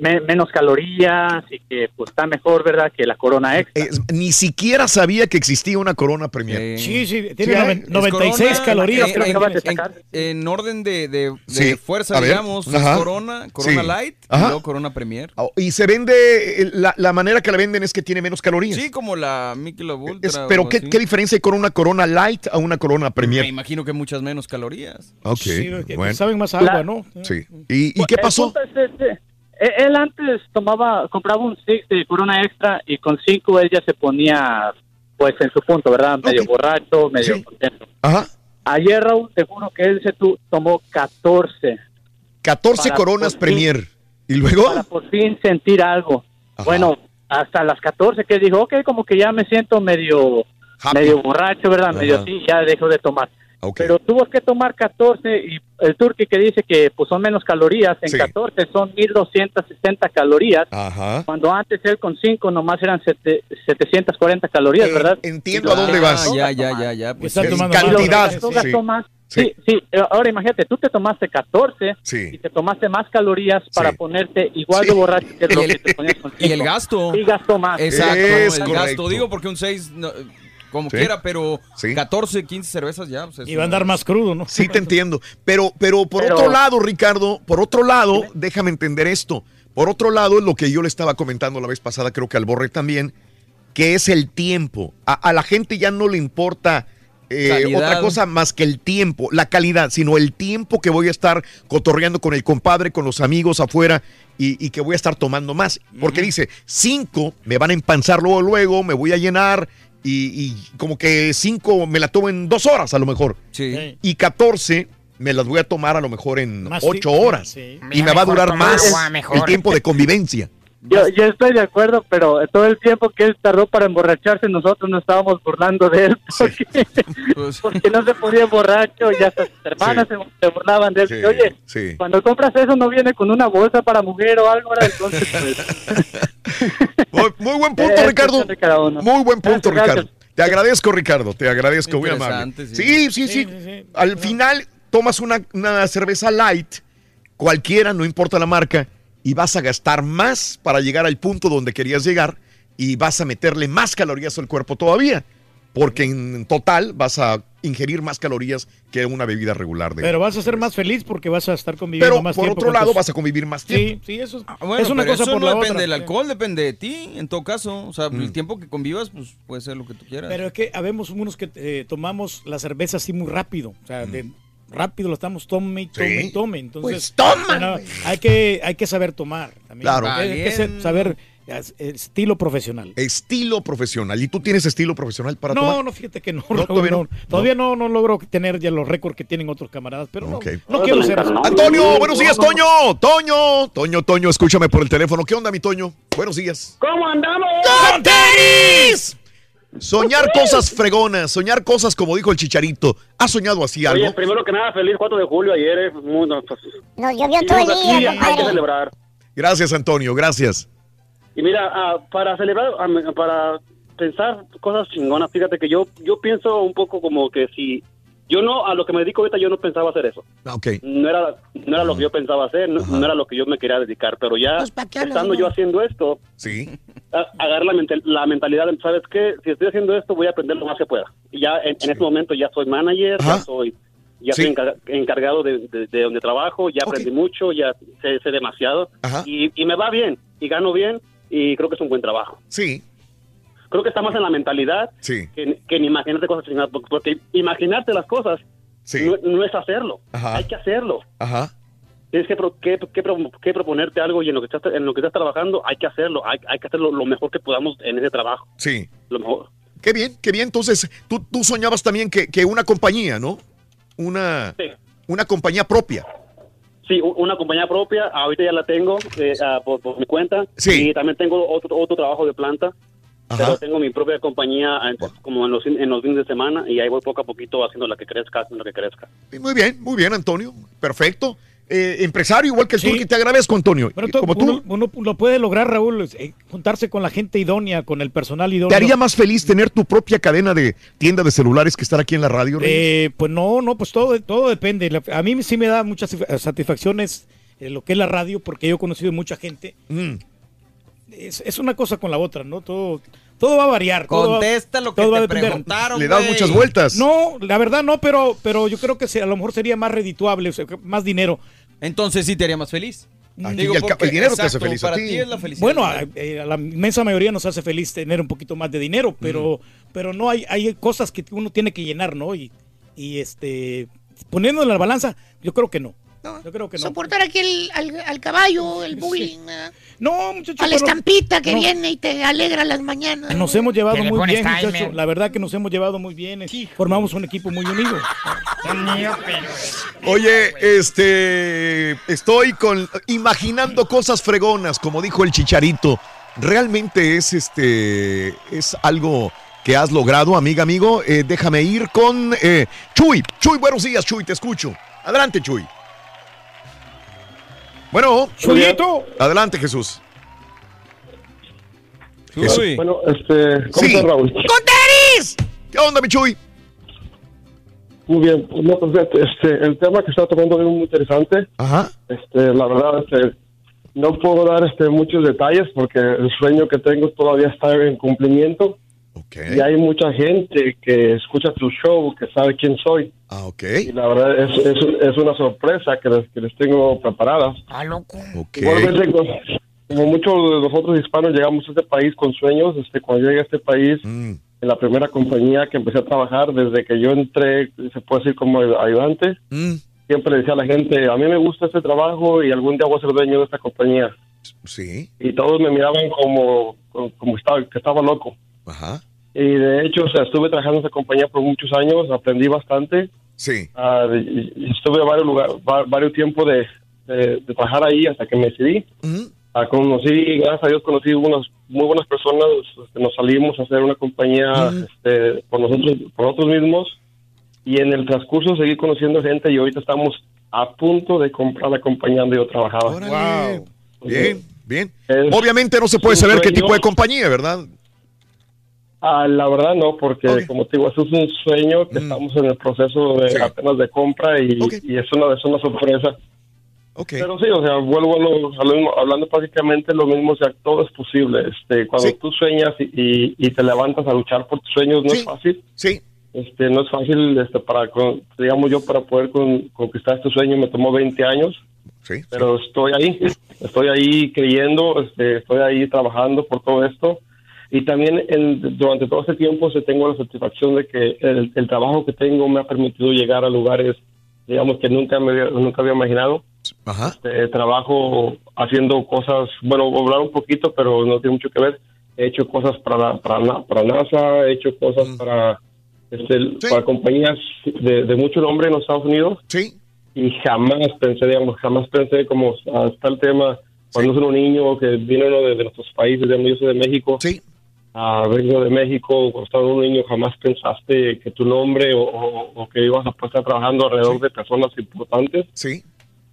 Speaker 56: Me- menos calorías y que pues está mejor, ¿verdad? Que la Corona Extra.
Speaker 1: Es- ni siquiera sabía que existía una Corona Premier.
Speaker 2: Sí, sí,
Speaker 1: tiene noven-
Speaker 10: Es
Speaker 2: 96
Speaker 10: Corona,
Speaker 2: calorías,
Speaker 10: En,
Speaker 2: creo que
Speaker 10: en- en- en orden de, de- de
Speaker 1: Sí,
Speaker 10: fuerza,
Speaker 1: a ver,
Speaker 10: digamos,
Speaker 1: ajá.
Speaker 10: Corona, Corona
Speaker 1: Sí.
Speaker 10: Light
Speaker 1: Ajá.
Speaker 10: y luego Corona Premier.
Speaker 1: Oh, Y se vende, eh, la, la manera que la venden es que tiene menos calorías.
Speaker 10: Sí, como la Michelob Ultra.
Speaker 1: Es- pero ¿qué. ¿qué diferencia hay con una Corona Light a una Corona Premier?
Speaker 10: Me imagino que muchas menos calorías.
Speaker 1: Ok,
Speaker 2: Sí,
Speaker 1: bueno.
Speaker 2: saben más agua,
Speaker 56: La-
Speaker 2: ¿no?
Speaker 1: Sí. ¿Y, y qué pasó?
Speaker 56: este, Él antes tomaba, compraba un six de Corona Extra y con cinco él ya se ponía, pues en su punto, ¿verdad? Medio borracho, medio contento.
Speaker 1: Ajá.
Speaker 56: Ayer, Raúl, te juro que él se tu- tomó 14.
Speaker 1: 14
Speaker 56: Para
Speaker 1: Coronas
Speaker 56: fin-
Speaker 1: Premier. ¿Y luego?
Speaker 56: Para por fin sentir algo. Bueno, hasta las 14 que dijo, ok, como que ya me siento medio, medio borracho, ¿verdad? Medio así, ya dejo de tomar. Pero tuvo que tomar 14 y el turqui que dice que pues son menos calorías, en
Speaker 1: Sí.
Speaker 56: 14 son 1260 calorías,
Speaker 1: Ajá.
Speaker 56: cuando antes él con 5 nomás eran sete- 740 calorías, ¿verdad?
Speaker 1: Eh, entiendo a dónde vas.
Speaker 10: Ya, ya, ya, ya. Pues,
Speaker 1: Está
Speaker 10: sí.
Speaker 1: tomando más. Cantidad,
Speaker 56: Tú
Speaker 1: sí.
Speaker 56: más.
Speaker 1: Sí.
Speaker 56: Sí, sí, eh, ahora imagínate, tú te tomaste 14
Speaker 1: Sí.
Speaker 56: y te tomaste más calorías para ponerte igual de borracho que lo
Speaker 10: Y el-
Speaker 56: que te ponías con
Speaker 10: Y el gasto.
Speaker 56: Sí, gastó más.
Speaker 10: Exacto,
Speaker 1: Es
Speaker 10: el
Speaker 1: correcto.
Speaker 10: gasto. Digo porque un 6, como
Speaker 1: Sí.
Speaker 10: quiera, pero
Speaker 1: Sí.
Speaker 10: 14, 15 cervezas ya. pues, es
Speaker 2: Y va a andar más crudo, ¿no?
Speaker 1: Sí, te entiendo. Pero, pero por
Speaker 10: Pero-
Speaker 1: otro lado, Ricardo, por otro lado, déjame entender esto. Por otro lado, es lo que yo le estaba comentando la vez pasada, creo que al Borre también, que es el tiempo. A, a la gente ya no le importa eh, otra cosa más que el tiempo, la calidad, sino el tiempo que voy a estar cotorreando con el compadre, con los amigos afuera y, y que voy a estar tomando más. Porque dice, cinco me van a empanzar luego, luego, me voy a llenar y, y como que cinco me la tomo en dos horas a lo mejor.
Speaker 10: Sí.
Speaker 1: Y 14 me las voy a tomar a lo mejor en
Speaker 2: Más
Speaker 1: ocho
Speaker 2: ti-
Speaker 1: horas.
Speaker 2: sí.
Speaker 1: Y me va a durar más el tiempo de convivencia.
Speaker 56: Yo, yo estoy de acuerdo, pero todo el tiempo que él tardó para emborracharse, nosotros nos estábamos burlando de él porque,
Speaker 10: Pues,
Speaker 56: porque no se podía borracho y hasta sus hermanas se, se burlaban de él.
Speaker 1: Sí,
Speaker 56: Y, Oye,
Speaker 1: sí.
Speaker 56: cuando compras eso no viene con una bolsa para mujer o algo, ahora entonces pues...
Speaker 1: Muy, Muy buen punto, Ricardo. Muy buen punto,
Speaker 60: Gracias,
Speaker 1: Ricardo. Te agradezco, Ricardo. Te agradezco, muy amable. Sí.
Speaker 10: sí,
Speaker 1: sí. Al final tomas una, una cerveza light, cualquiera, no importa la marca, y vas a gastar más para llegar al punto donde querías llegar y vas a meterle más calorías al cuerpo todavía. Porque en total vas a ingerir más calorías que una bebida regular. De
Speaker 2: Pero vas a ser más feliz porque vas a estar conviviendo
Speaker 1: Pero
Speaker 2: más
Speaker 1: por
Speaker 2: tiempo
Speaker 1: otro
Speaker 2: con
Speaker 1: lado
Speaker 2: tus-
Speaker 1: vas a convivir más
Speaker 2: Sí,
Speaker 1: tiempo.
Speaker 2: sí, eso es,
Speaker 10: Ah, Bueno,
Speaker 2: es una
Speaker 10: pero
Speaker 2: cosa
Speaker 10: eso
Speaker 2: por
Speaker 10: no
Speaker 2: la
Speaker 10: depende
Speaker 2: otra.
Speaker 10: del alcohol, depende de ti, en todo caso. O sea,
Speaker 1: Mm.
Speaker 10: el tiempo que convivas, pues puede ser lo que tú quieras.
Speaker 2: Pero es que habemos unos que eh, tomamos la cerveza así muy rápido. O sea, de- rápido lo estamos tome y tome
Speaker 1: Mm. Sí.
Speaker 2: y tome. Entonces,
Speaker 1: Pues toma,
Speaker 2: bueno, hay, que, hay que saber tomar. También.
Speaker 1: Claro.
Speaker 2: Hay, hay que ser- saber estilo profesional.
Speaker 1: Estilo profesional. ¿Y tú tienes estilo profesional para
Speaker 2: no,
Speaker 1: tomar?
Speaker 2: no, fíjate que no.
Speaker 1: No,
Speaker 2: Raúl,
Speaker 1: todavía no.
Speaker 2: no. Todavía no, no logro tener ya los récords que tienen otros camaradas, pero no,
Speaker 1: Ok.
Speaker 2: no quiero ser así.
Speaker 1: Antonio, buenos días, Toño. Toño, Toño, Toño, escúchame por el teléfono. ¿Qué onda, mi Toño? Buenos días.
Speaker 61: ¿Cómo andamos?
Speaker 1: ¡Con tenis! Soñar cosas fregonas, soñar cosas como dijo el chicharito. ¿Has soñado así algo?
Speaker 61: Oye, primero que nada, feliz 4 de julio ayer. Eh. Muy, no, pues,
Speaker 3: Nos llovió todo el
Speaker 61: estamos aquí,
Speaker 3: día,
Speaker 61: hay que celebrar.
Speaker 1: Gracias, Antonio, gracias.
Speaker 61: Y mira, ah, para celebrar, ah, para pensar cosas chingonas, fíjate que yo yo pienso un poco como que si yo no, a lo que me dedico ahorita, yo no pensaba hacer eso.
Speaker 1: Ah.
Speaker 61: No era, no era lo que yo pensaba hacer, no, no era lo que yo me quería dedicar, pero ya
Speaker 9: Pues, ¿para qué hablas,
Speaker 61: estando yo haciendo esto,
Speaker 1: Sí.
Speaker 61: agarrar la, mental- la mentalidad de, ¿sabes qué? Si estoy haciendo esto, voy a aprender lo más que pueda. Y ya en, en este momento ya soy manager, ya soy ya
Speaker 1: Sí.
Speaker 61: encargado de, de- de donde trabajo, ya aprendí mucho, ya sé, sé demasiado. Y, y me va bien, y gano bien, y creo que es un buen trabajo.
Speaker 1: Sí.
Speaker 61: Creo que está más en la mentalidad
Speaker 1: Sí.
Speaker 61: que, que en imaginarte cosas chingadas, porque- imaginarte las cosas no, no es hacerlo,
Speaker 1: Ajá.
Speaker 61: hay que hacerlo.
Speaker 1: Ajá.
Speaker 61: Tienes que, pro- que, que pro- que proponerte algo y en lo que estás, en lo que estás trabajando hay que hacerlo, hay, hay que hacerlo lo mejor que podamos en ese trabajo.
Speaker 1: Sí.
Speaker 61: Lo mejor.
Speaker 1: Qué bien, qué bien. Entonces, tú, tú soñabas también que, que una compañía, ¿no? Una, una compañía propia.
Speaker 61: Sí, una compañía propia, ahorita ya la tengo eh, ah, por, por mi cuenta.
Speaker 1: Sí.
Speaker 61: Y también tengo otro, otro trabajo de planta.
Speaker 1: Ajá.
Speaker 61: Pero tengo mi propia compañía eh, como en los, en los fines de semana y ahí voy poco a poquito haciendo la que crezca, haciendo la que crezca.
Speaker 1: Muy bien, muy bien, Antonio. Perfecto. Eh, empresario igual que tú, que te agradezco, Antonio.
Speaker 2: Pero
Speaker 1: Como tú,
Speaker 2: uno, uno lo puede lograr, Raúl, eh, juntarse con la gente idónea, con el personal idóneo.
Speaker 1: ¿te haría más feliz tener tu propia cadena de tienda de celulares que estar aquí en la radio?
Speaker 2: Eh, pues no, no, pues todo, todo depende. A mí sí me da muchas satisfa- satisfacciones eh, lo que es la radio, porque yo he conocido mucha gente.
Speaker 1: Mm.
Speaker 2: Es, es una cosa con la otra, ¿no? Todo, todo va a variar. todo va-
Speaker 10: Contesta lo que
Speaker 2: todo va a
Speaker 10: te
Speaker 2: depender.
Speaker 10: preguntaron, Le das muchas
Speaker 1: vueltas.
Speaker 2: No, la verdad no, pero, pero yo creo que a lo mejor sería más redituable, o sea, más dinero.
Speaker 10: Entonces sí te haría más feliz. Digo,
Speaker 2: el ca-
Speaker 10: porque,
Speaker 2: el dinero te hace
Speaker 10: exacto,
Speaker 2: feliz a
Speaker 10: Para
Speaker 2: ti.
Speaker 10: ti es la felicidad.
Speaker 2: Bueno, a, eh, a la inmensa mayoría nos hace feliz tener un poquito más de dinero, pero, pero no hay, hay cosas que uno tiene que llenar, ¿no? Y, y este poniendo en la balanza, yo creo que no. Yo creo que no.
Speaker 9: Soportar aquí el- al, al caballo, el bullying.
Speaker 2: No.
Speaker 9: A la estampita que
Speaker 2: no.
Speaker 9: viene y te alegra las mañanas.
Speaker 2: Nos hemos llevado muy bien,
Speaker 9: timer.
Speaker 2: muchacho. La verdad que nos hemos llevado muy bien. Formamos un equipo muy unido.
Speaker 1: Oye, este, estoy con imaginando cosas fregonas, como dijo el Chicharito. Realmente es este, es algo que has logrado, amiga, amigo. Eh, déjame ir con eh, Chuy. Chuy, buenos días, Chuy, te escucho. Adelante, Chuy. Bueno,
Speaker 2: Chuyito.
Speaker 1: Adelante, Jesús. Chuy.
Speaker 62: Bueno, este, ¿cómo
Speaker 1: Sí.
Speaker 62: estás, Raúl?
Speaker 1: ¡Con tenis! ¿Qué onda, mi Chuy?
Speaker 62: Muy bien, no, pues, este, el tema que está tocando es muy interesante.
Speaker 1: Ajá.
Speaker 62: Este, la verdad, este, no puedo dar este, muchos detalles porque el sueño que tengo todavía está en cumplimiento. Y hay mucha gente que escucha tu show, que sabe quién soy.
Speaker 1: Ah, ok.
Speaker 62: Y la verdad es, es, es una sorpresa que les, que les tengo preparadas.
Speaker 9: Ah, loco.
Speaker 62: Igualmente, co- como muchos de los otros hispanos llegamos a este país con sueños, este, cuando llegué a este país,
Speaker 1: Mm.
Speaker 62: en la primera compañía que empecé a trabajar, desde que yo entré, se puede decir como ayudante,
Speaker 1: Mm.
Speaker 62: siempre le decía a la gente, a mí me gusta este trabajo y algún día voy a ser dueño de esta compañía.
Speaker 1: Sí.
Speaker 62: Y todos me miraban como, como, como estaba, que estaba loco.
Speaker 1: Ajá.
Speaker 62: Y de hecho, o sea, estuve trabajando en esa compañía por muchos años, aprendí bastante.
Speaker 1: Sí.
Speaker 62: Ah, y- y estuve varios lugares, varios tiempos de, de- de trabajar ahí hasta que me decidí. Ah, conocí, gracias a Dios, conocí unas muy buenas personas. este, nos salimos a hacer una compañía este, por nosotros, por nosotros mismos. Y en el transcurso seguí conociendo gente y ahorita estamos a punto de comprar la compañía donde yo trabajaba.
Speaker 1: Wow. Bien, Bien. Obviamente no se puede saber qué
Speaker 62: sueño.
Speaker 1: tipo de compañía, ¿verdad?
Speaker 62: Ah, la verdad no, porque como te digo, eso es un sueño
Speaker 1: Mm.
Speaker 62: que estamos en el proceso de apenas de compra y, y es, una, es una sorpresa. Pero sí, o sea, vuelvo a lo, a lo mismo, hablando prácticamente lo mismo, o sea, todo es posible. Este, cuando tú sueñas y, y- y te levantas a luchar por tus sueños, no es fácil.
Speaker 1: Sí.
Speaker 62: Este, no es fácil, este, para, con- digamos yo, para poder con- conquistar este sueño me tomó 20 años.
Speaker 1: Sí.
Speaker 62: Pero estoy ahí, estoy ahí creyendo, este, estoy ahí trabajando por todo esto. Y también en- durante todo este tiempo se tengo la satisfacción de que el, el trabajo que tengo me ha permitido llegar a lugares, digamos, que nunca, me, había- nunca había imaginado. Este, trabajo haciendo cosas, bueno, hablar un poquito, pero no tiene mucho que ver. He hecho cosas para, para, para NASA, he hecho cosas para, este, para compañías de, de mucho nombre en los Estados Unidos.
Speaker 1: Sí.
Speaker 62: Y jamás pensé, digamos, jamás pensé como hasta el tema, cuando es uno niño que viene uno de, de nuestros países, digamos, yo soy de México.
Speaker 1: Sí.
Speaker 62: A vengo de México, cuando estaba un niño jamás pensaste que tu nombre o, o- o que ibas a estar trabajando alrededor de personas importantes.
Speaker 1: Sí.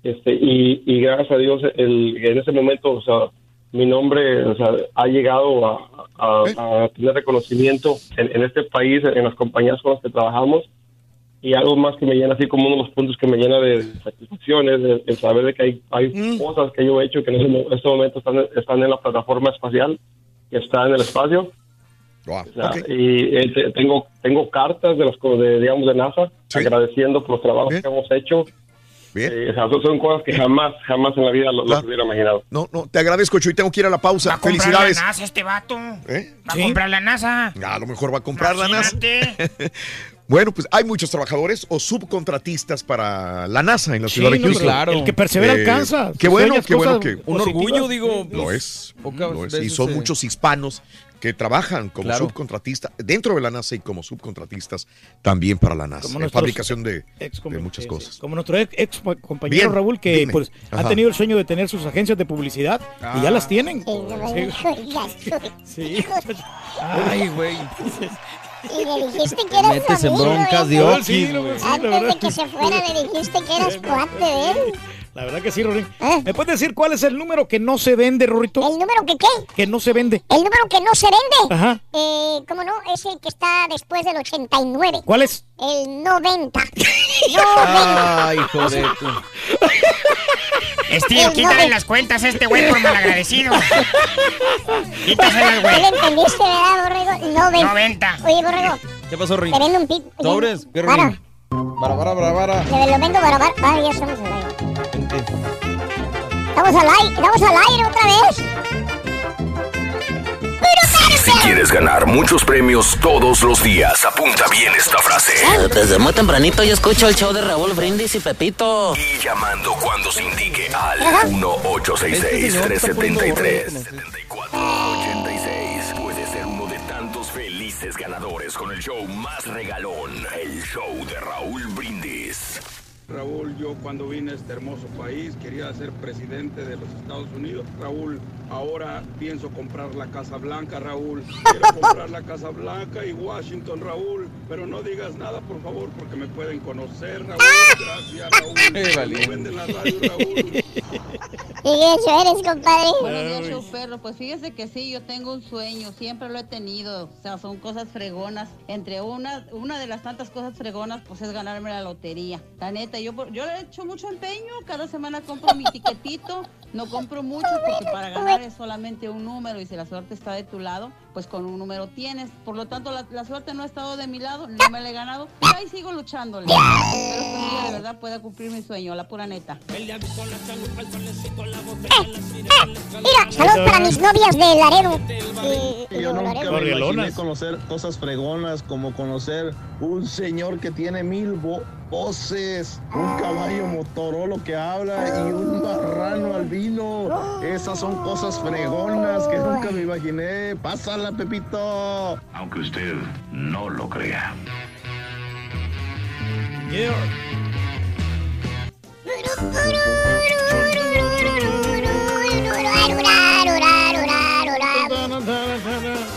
Speaker 62: Este, y, y gracias a Dios, el, en ese momento, o sea, mi nombre o sea, ha llegado a, a- a tener reconocimiento en, en este país, en las compañías con las que trabajamos. Y algo más que me llena, así como uno de los puntos que me llena de satisfacción, es el, saber de que hay, hay cosas que yo he hecho que en ese mo- este momento están, están en la plataforma espacial, que está en el espacio. O sea, Y eh, te- tengo tengo cartas de las co- de, digamos de NASA agradeciendo por los trabajos que hemos hecho. Eh, o sea, son, cosas que jamás jamás en la vida lo, lo hubiera imaginado.
Speaker 1: No, no, te agradezco, Chuy. Tengo que ir a la pausa.
Speaker 9: Va a comprar
Speaker 1: Felicidades.
Speaker 9: la NASA este vato.
Speaker 1: ¿Eh?
Speaker 9: Va a comprar la NASA.
Speaker 1: A lo mejor va a comprar la NASA. Bueno, pues hay muchos trabajadores o subcontratistas para la NASA en la
Speaker 2: Sí,
Speaker 1: ciudad de
Speaker 2: no,
Speaker 1: Houston.
Speaker 2: pero el que persevera
Speaker 1: Eh,
Speaker 2: alcanza.
Speaker 1: Qué bueno, qué bueno que.
Speaker 10: Un orgullo, digo.
Speaker 1: Lo es. Lo es. Y son muchos hispanos que trabajan como
Speaker 10: Claro.
Speaker 1: subcontratistas dentro de la NASA y como subcontratistas también para la NASA.
Speaker 2: Como
Speaker 1: En fabricación de, muchas cosas.
Speaker 2: Como nuestro ex, ex compañero
Speaker 1: Bien,
Speaker 2: Raúl, que
Speaker 1: dime.
Speaker 2: pues
Speaker 1: Ajá.
Speaker 2: ha tenido el sueño de tener sus agencias de publicidad y ya las tienen. Sí.
Speaker 10: Ay, güey.
Speaker 3: Y le dijiste que eras
Speaker 10: Metes
Speaker 3: su
Speaker 10: en
Speaker 3: amigo,
Speaker 10: broncas
Speaker 3: ¿eh?
Speaker 10: de
Speaker 2: Sí,
Speaker 10: güey.
Speaker 2: sí,
Speaker 3: Antes de que se fuera le dijiste que eras cuate de él.
Speaker 2: La verdad que sí, Rorín. ¿Me puedes decir cuál es el número que no se vende, Rorito?
Speaker 3: ¿El número que qué?
Speaker 2: Que no se vende.
Speaker 3: El número que no se vende.
Speaker 2: Ajá.
Speaker 3: Eh, ¿Cómo no? Es el que está después del 89.
Speaker 2: ¿Cuál es?
Speaker 3: El 90.
Speaker 10: Ay, joder.
Speaker 9: Steve, quítale
Speaker 3: noven-
Speaker 9: las cuentas a este güey por malagradecido. Quítaselas,
Speaker 3: ¿No
Speaker 9: güey.
Speaker 3: le entendiste, verdad, Borrego? 90.
Speaker 9: 90.
Speaker 3: Oye, Borrego,
Speaker 10: ¿Qué pasó, Rin?
Speaker 3: te vendo un pip.
Speaker 10: ¿Sobres? ¿Qué,
Speaker 3: Para.
Speaker 10: Rin? Para, para, para, para.
Speaker 3: Te lo vendo para... Ah, ya estamos al aire. Estamos al aire, estamos al aire otra vez.
Speaker 45: Si quieres ganar muchos premios todos los días, apunta bien esta frase.
Speaker 63: Desde muy tempranito yo escucho el show de Raúl Brindis y Pepito.
Speaker 45: Y llamando cuando se indique al 1-866-373-7486. Puede ser uno de tantos felices ganadores con el show más regalón, el show de Raúl Brindis.
Speaker 64: Raúl, yo cuando vine a este hermoso país quería ser presidente de los Estados Unidos. Raúl, ahora pienso comprar la Casa Blanca, Raúl. Quiero comprar la Casa Blanca y Washington, Raúl. Pero no digas nada, por favor, porque me pueden conocer, Raúl. Gracias, Raúl.
Speaker 10: Vale.
Speaker 64: No venden la radio, Raúl.
Speaker 3: Y eso eres, compadre.
Speaker 65: Buenos días, show perro. Pues fíjese que sí, yo tengo un sueño, siempre lo he tenido. O sea, son cosas fregonas. Entre una, una de las tantas cosas fregonas, pues es ganarme la lotería. La neta, yo, por- yo le he hecho mucho empeño. Cada semana compro mi tiquetito. No compro mucho porque para ganar es solamente un número y si la suerte está de tu lado, pues con un número tienes. Por lo tanto, la, la suerte no ha estado de mi lado, no me la he ganado. Y ahí sigo luchándole. Espero que un día de verdad pueda cumplir mi sueño, la pura neta.
Speaker 3: Mira, saludos para mis novias de Laredo. Y, y
Speaker 66: Yo nunca
Speaker 3: Laredo.
Speaker 66: me imaginé conocer cosas fregonas como conocer un señor que tiene mil vo- voces, un caballo motorolo que habla y un marrano albino. Esas son cosas fregonas que nunca me imaginé. Pásala, Pepito.
Speaker 45: Aunque usted no lo crea.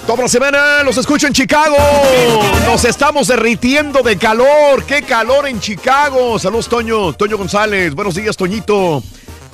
Speaker 1: Toda la semana los escucho en Chicago. Nos estamos derritiendo de calor. ¡Qué calor en Chicago! Saludos, Toño. Toño González. Buenos días, Toñito.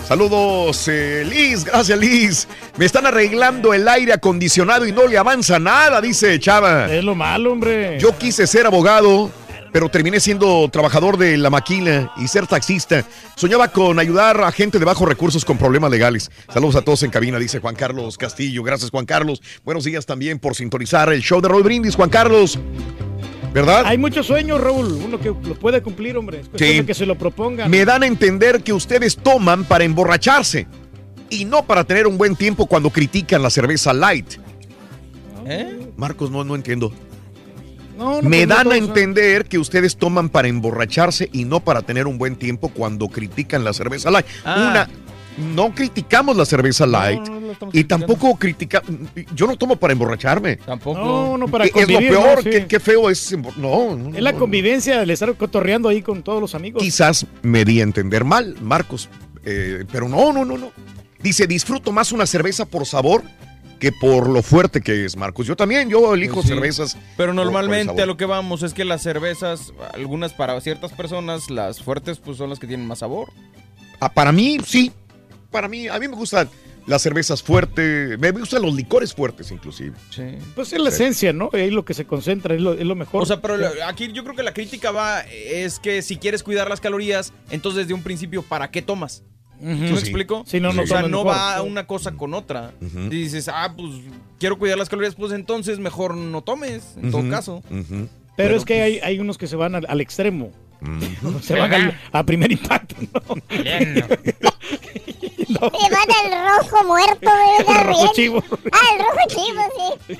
Speaker 1: Saludos, eh, Liz. Gracias, Liz. Me están arreglando el aire acondicionado y no le avanza nada, dice Chava.
Speaker 2: Es lo malo, hombre.
Speaker 1: Yo quise ser abogado, pero terminé siendo trabajador de la maquila y ser taxista. Soñaba con ayudar a gente de bajos recursos con problemas legales. Saludos a todos en cabina, dice Juan Carlos Castillo. Gracias, Juan Carlos. Buenos días también por sintonizar el show de Roy Brindis, Juan Carlos. ¿Verdad?
Speaker 2: Hay muchos sueños, Raúl. Uno que lo puede cumplir, hombre. Es cuestión
Speaker 1: Sí.
Speaker 2: de que se lo propongan.
Speaker 1: Me dan a entender que ustedes toman para emborracharse y no para tener un buen tiempo cuando critican la cerveza light.
Speaker 10: ¿Eh?
Speaker 1: Marcos, no, no entiendo.
Speaker 2: No, no,
Speaker 1: Me dan a entender que ustedes toman para emborracharse y no para tener un buen tiempo cuando critican la cerveza light.
Speaker 10: Ah.
Speaker 1: Una, no criticamos la cerveza light
Speaker 2: no
Speaker 1: y tampoco criticamos. Yo no tomo para emborracharme.
Speaker 10: Tampoco.
Speaker 2: No, no, para
Speaker 1: es lo peor,
Speaker 2: ¿no? Sí.
Speaker 1: qué, qué feo es. No, no,
Speaker 2: Es la
Speaker 1: no.
Speaker 2: convivencia, el estar cotorreando ahí con todos los amigos.
Speaker 1: Quizás me di a entender mal, Marcos, eh, pero no, no, no, no. Dice, disfruto más una cerveza por sabor que por lo fuerte que es, Marcos. Yo también, yo elijo
Speaker 10: Pues sí.
Speaker 1: cervezas.
Speaker 10: Pero
Speaker 1: por- por el
Speaker 10: normalmente a lo que vamos es que las cervezas, algunas para ciertas personas, las fuertes pues son las que tienen más sabor.
Speaker 1: Ah, para mí, sí. Para mí, a mí me gustan las cervezas fuertes, me gustan los licores fuertes inclusive.
Speaker 2: Pues es la
Speaker 1: Sí.
Speaker 2: esencia, ¿no? Es lo que se concentra, es lo, es lo mejor.
Speaker 10: O sea, pero aquí yo creo que la crítica va es que si quieres cuidar las calorías, entonces desde un principio, ¿para qué tomas? ¿Sí me
Speaker 2: Sí.
Speaker 10: explico?
Speaker 2: Sí, no, no
Speaker 10: o sea, no
Speaker 2: mejor.
Speaker 10: va una cosa con otra. Y dices, ah, pues quiero cuidar las calorías, pues entonces mejor no tomes, en todo caso.
Speaker 2: Pero, es que hay, hay unos que se van al, al extremo. Se van al- a primer impacto. ¿no?
Speaker 3: Se van al rojo muerto, ¿verdad?
Speaker 2: El rojo chivo.
Speaker 3: Ah, el rojo chivo, sí.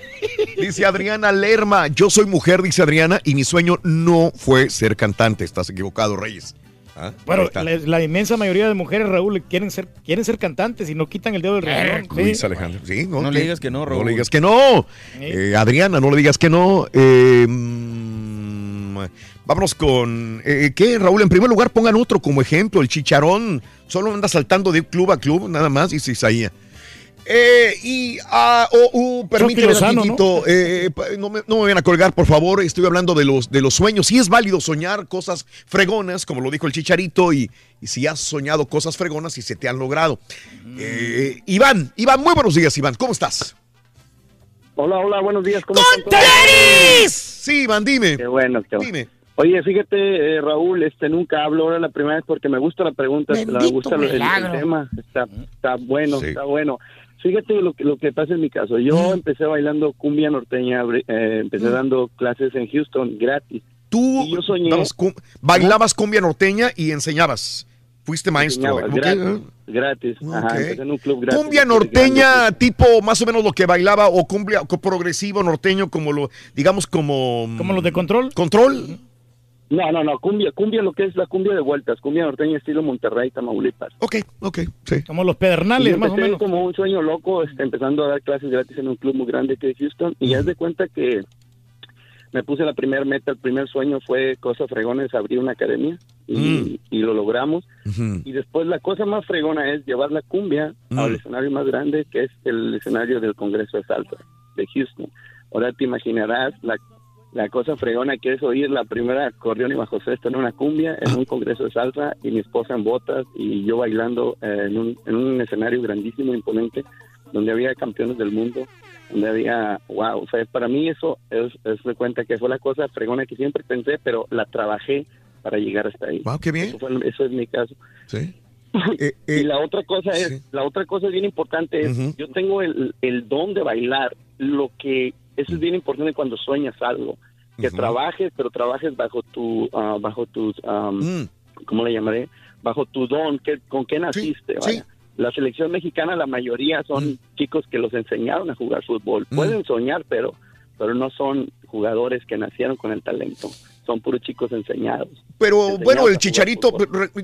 Speaker 1: Dice Adriana Lerma, yo soy mujer, dice Adriana, y mi sueño no fue ser cantante. Estás equivocado, Reyes. Ah,
Speaker 2: Bueno, la, la inmensa mayoría de mujeres, Raúl, quieren ser, quieren ser cantantes y no quitan el dedo del renglón.
Speaker 1: Luis
Speaker 2: Sí.
Speaker 1: Alejandro. Sí,
Speaker 10: No le digas que no,
Speaker 1: No
Speaker 10: Raúl.
Speaker 1: le digas que no.
Speaker 2: Sí.
Speaker 1: Eh, Adriana, no le digas que no. Eh, mm, vámonos con. eh, ¿Qué, Raúl? En primer lugar, pongan otro como ejemplo. El chicharón solo anda saltando de club a club, nada más, dice Isaías. Eh, y, ah, oh, uh, permíteme
Speaker 2: Lozano,
Speaker 1: tantito, eh, pa- no, me, no me vayan a colgar, por favor. Estoy hablando de los, de los sueños. Sí es válido soñar cosas fregonas, como lo dijo el chicharito, y, y si has soñado cosas fregonas y se te han logrado. Eh, Iván, Iván, muy buenos días, Iván. ¿Cómo estás?
Speaker 61: Hola, hola, buenos días. ¿Cómo están todos?
Speaker 1: Sí, Iván, dime.
Speaker 61: Qué bueno, qué bueno.
Speaker 1: Dime.
Speaker 61: Oye, fíjate, eh, Raúl, este nunca hablo ahora la primera vez porque me gusta la pregunta, me gusta lo- el, tema, está, está bueno,
Speaker 1: Sí.
Speaker 61: está bueno. Fíjate lo que, lo que pasa en mi caso. Yo empecé bailando cumbia norteña, eh, empecé dando clases en Houston gratis.
Speaker 1: Tú
Speaker 61: yo soñé-
Speaker 1: cum- bailabas cumbia norteña y enseñabas. Fuiste maestro.
Speaker 61: Enseñaba
Speaker 1: ¿ok?
Speaker 61: gratis, gratis. Ajá, empecé en un club gratis.
Speaker 1: Cumbia norteña, tipo más o menos lo que bailaba, o cumbia progresivo norteño, como lo, digamos, como.
Speaker 2: Como los de control.
Speaker 1: Control.
Speaker 61: No, no, no, cumbia, cumbia lo que es la cumbia de vueltas, cumbia norteña estilo Monterrey, Tamaulipas.
Speaker 1: Ok, ok, sí.
Speaker 2: Como los pedernales, más o menos.
Speaker 61: como un sueño loco, este, empezando a dar clases gratis en un club muy grande que es Houston. Y ya es de cuenta que me puse la primera meta, el primer sueño fue cosa fregona, es abrir una academia. Y,
Speaker 1: Mm.
Speaker 61: y lo logramos.
Speaker 1: Ujú.
Speaker 61: Y después la cosa más fregona es llevar la cumbia
Speaker 1: Mm.
Speaker 61: al escenario más grande, que es el escenario del Congreso de Salsa de Houston. Ahora te imaginarás la, la cosa fregona que es oír la primera acordeón y bajo sexto en una cumbia, en un Congreso de Salsa, y mi esposa en botas, y yo bailando eh, en, un, en un escenario grandísimo, imponente, donde había campeones del mundo, donde había, wow, o sea, para mí eso es, es de cuenta que fue la cosa fregona que siempre pensé, pero la trabajé para llegar hasta ahí.
Speaker 1: Wow, qué bien.
Speaker 61: Eso, fue- eso es mi caso.
Speaker 1: Sí.
Speaker 61: y la otra cosa es,
Speaker 1: sí.
Speaker 61: la otra cosa bien importante es,
Speaker 1: Ujú.
Speaker 61: yo tengo el, el don de bailar, lo que, eso es bien importante cuando sueñas algo, que trabajes, pero trabajes bajo tu, ah, bajo tus, um,
Speaker 1: Mm.
Speaker 61: ¿cómo le llamaré? Bajo tu don, que, con qué naciste,
Speaker 1: sí.
Speaker 61: vaya. La selección mexicana, la mayoría son chicos que los enseñaron a jugar fútbol.
Speaker 1: Mm.
Speaker 61: Pueden soñar, pero, pero no son jugadores que nacieron con el talento. Son puros chicos enseñados.
Speaker 1: Pero
Speaker 61: Enseñados
Speaker 1: bueno, el Chicharito,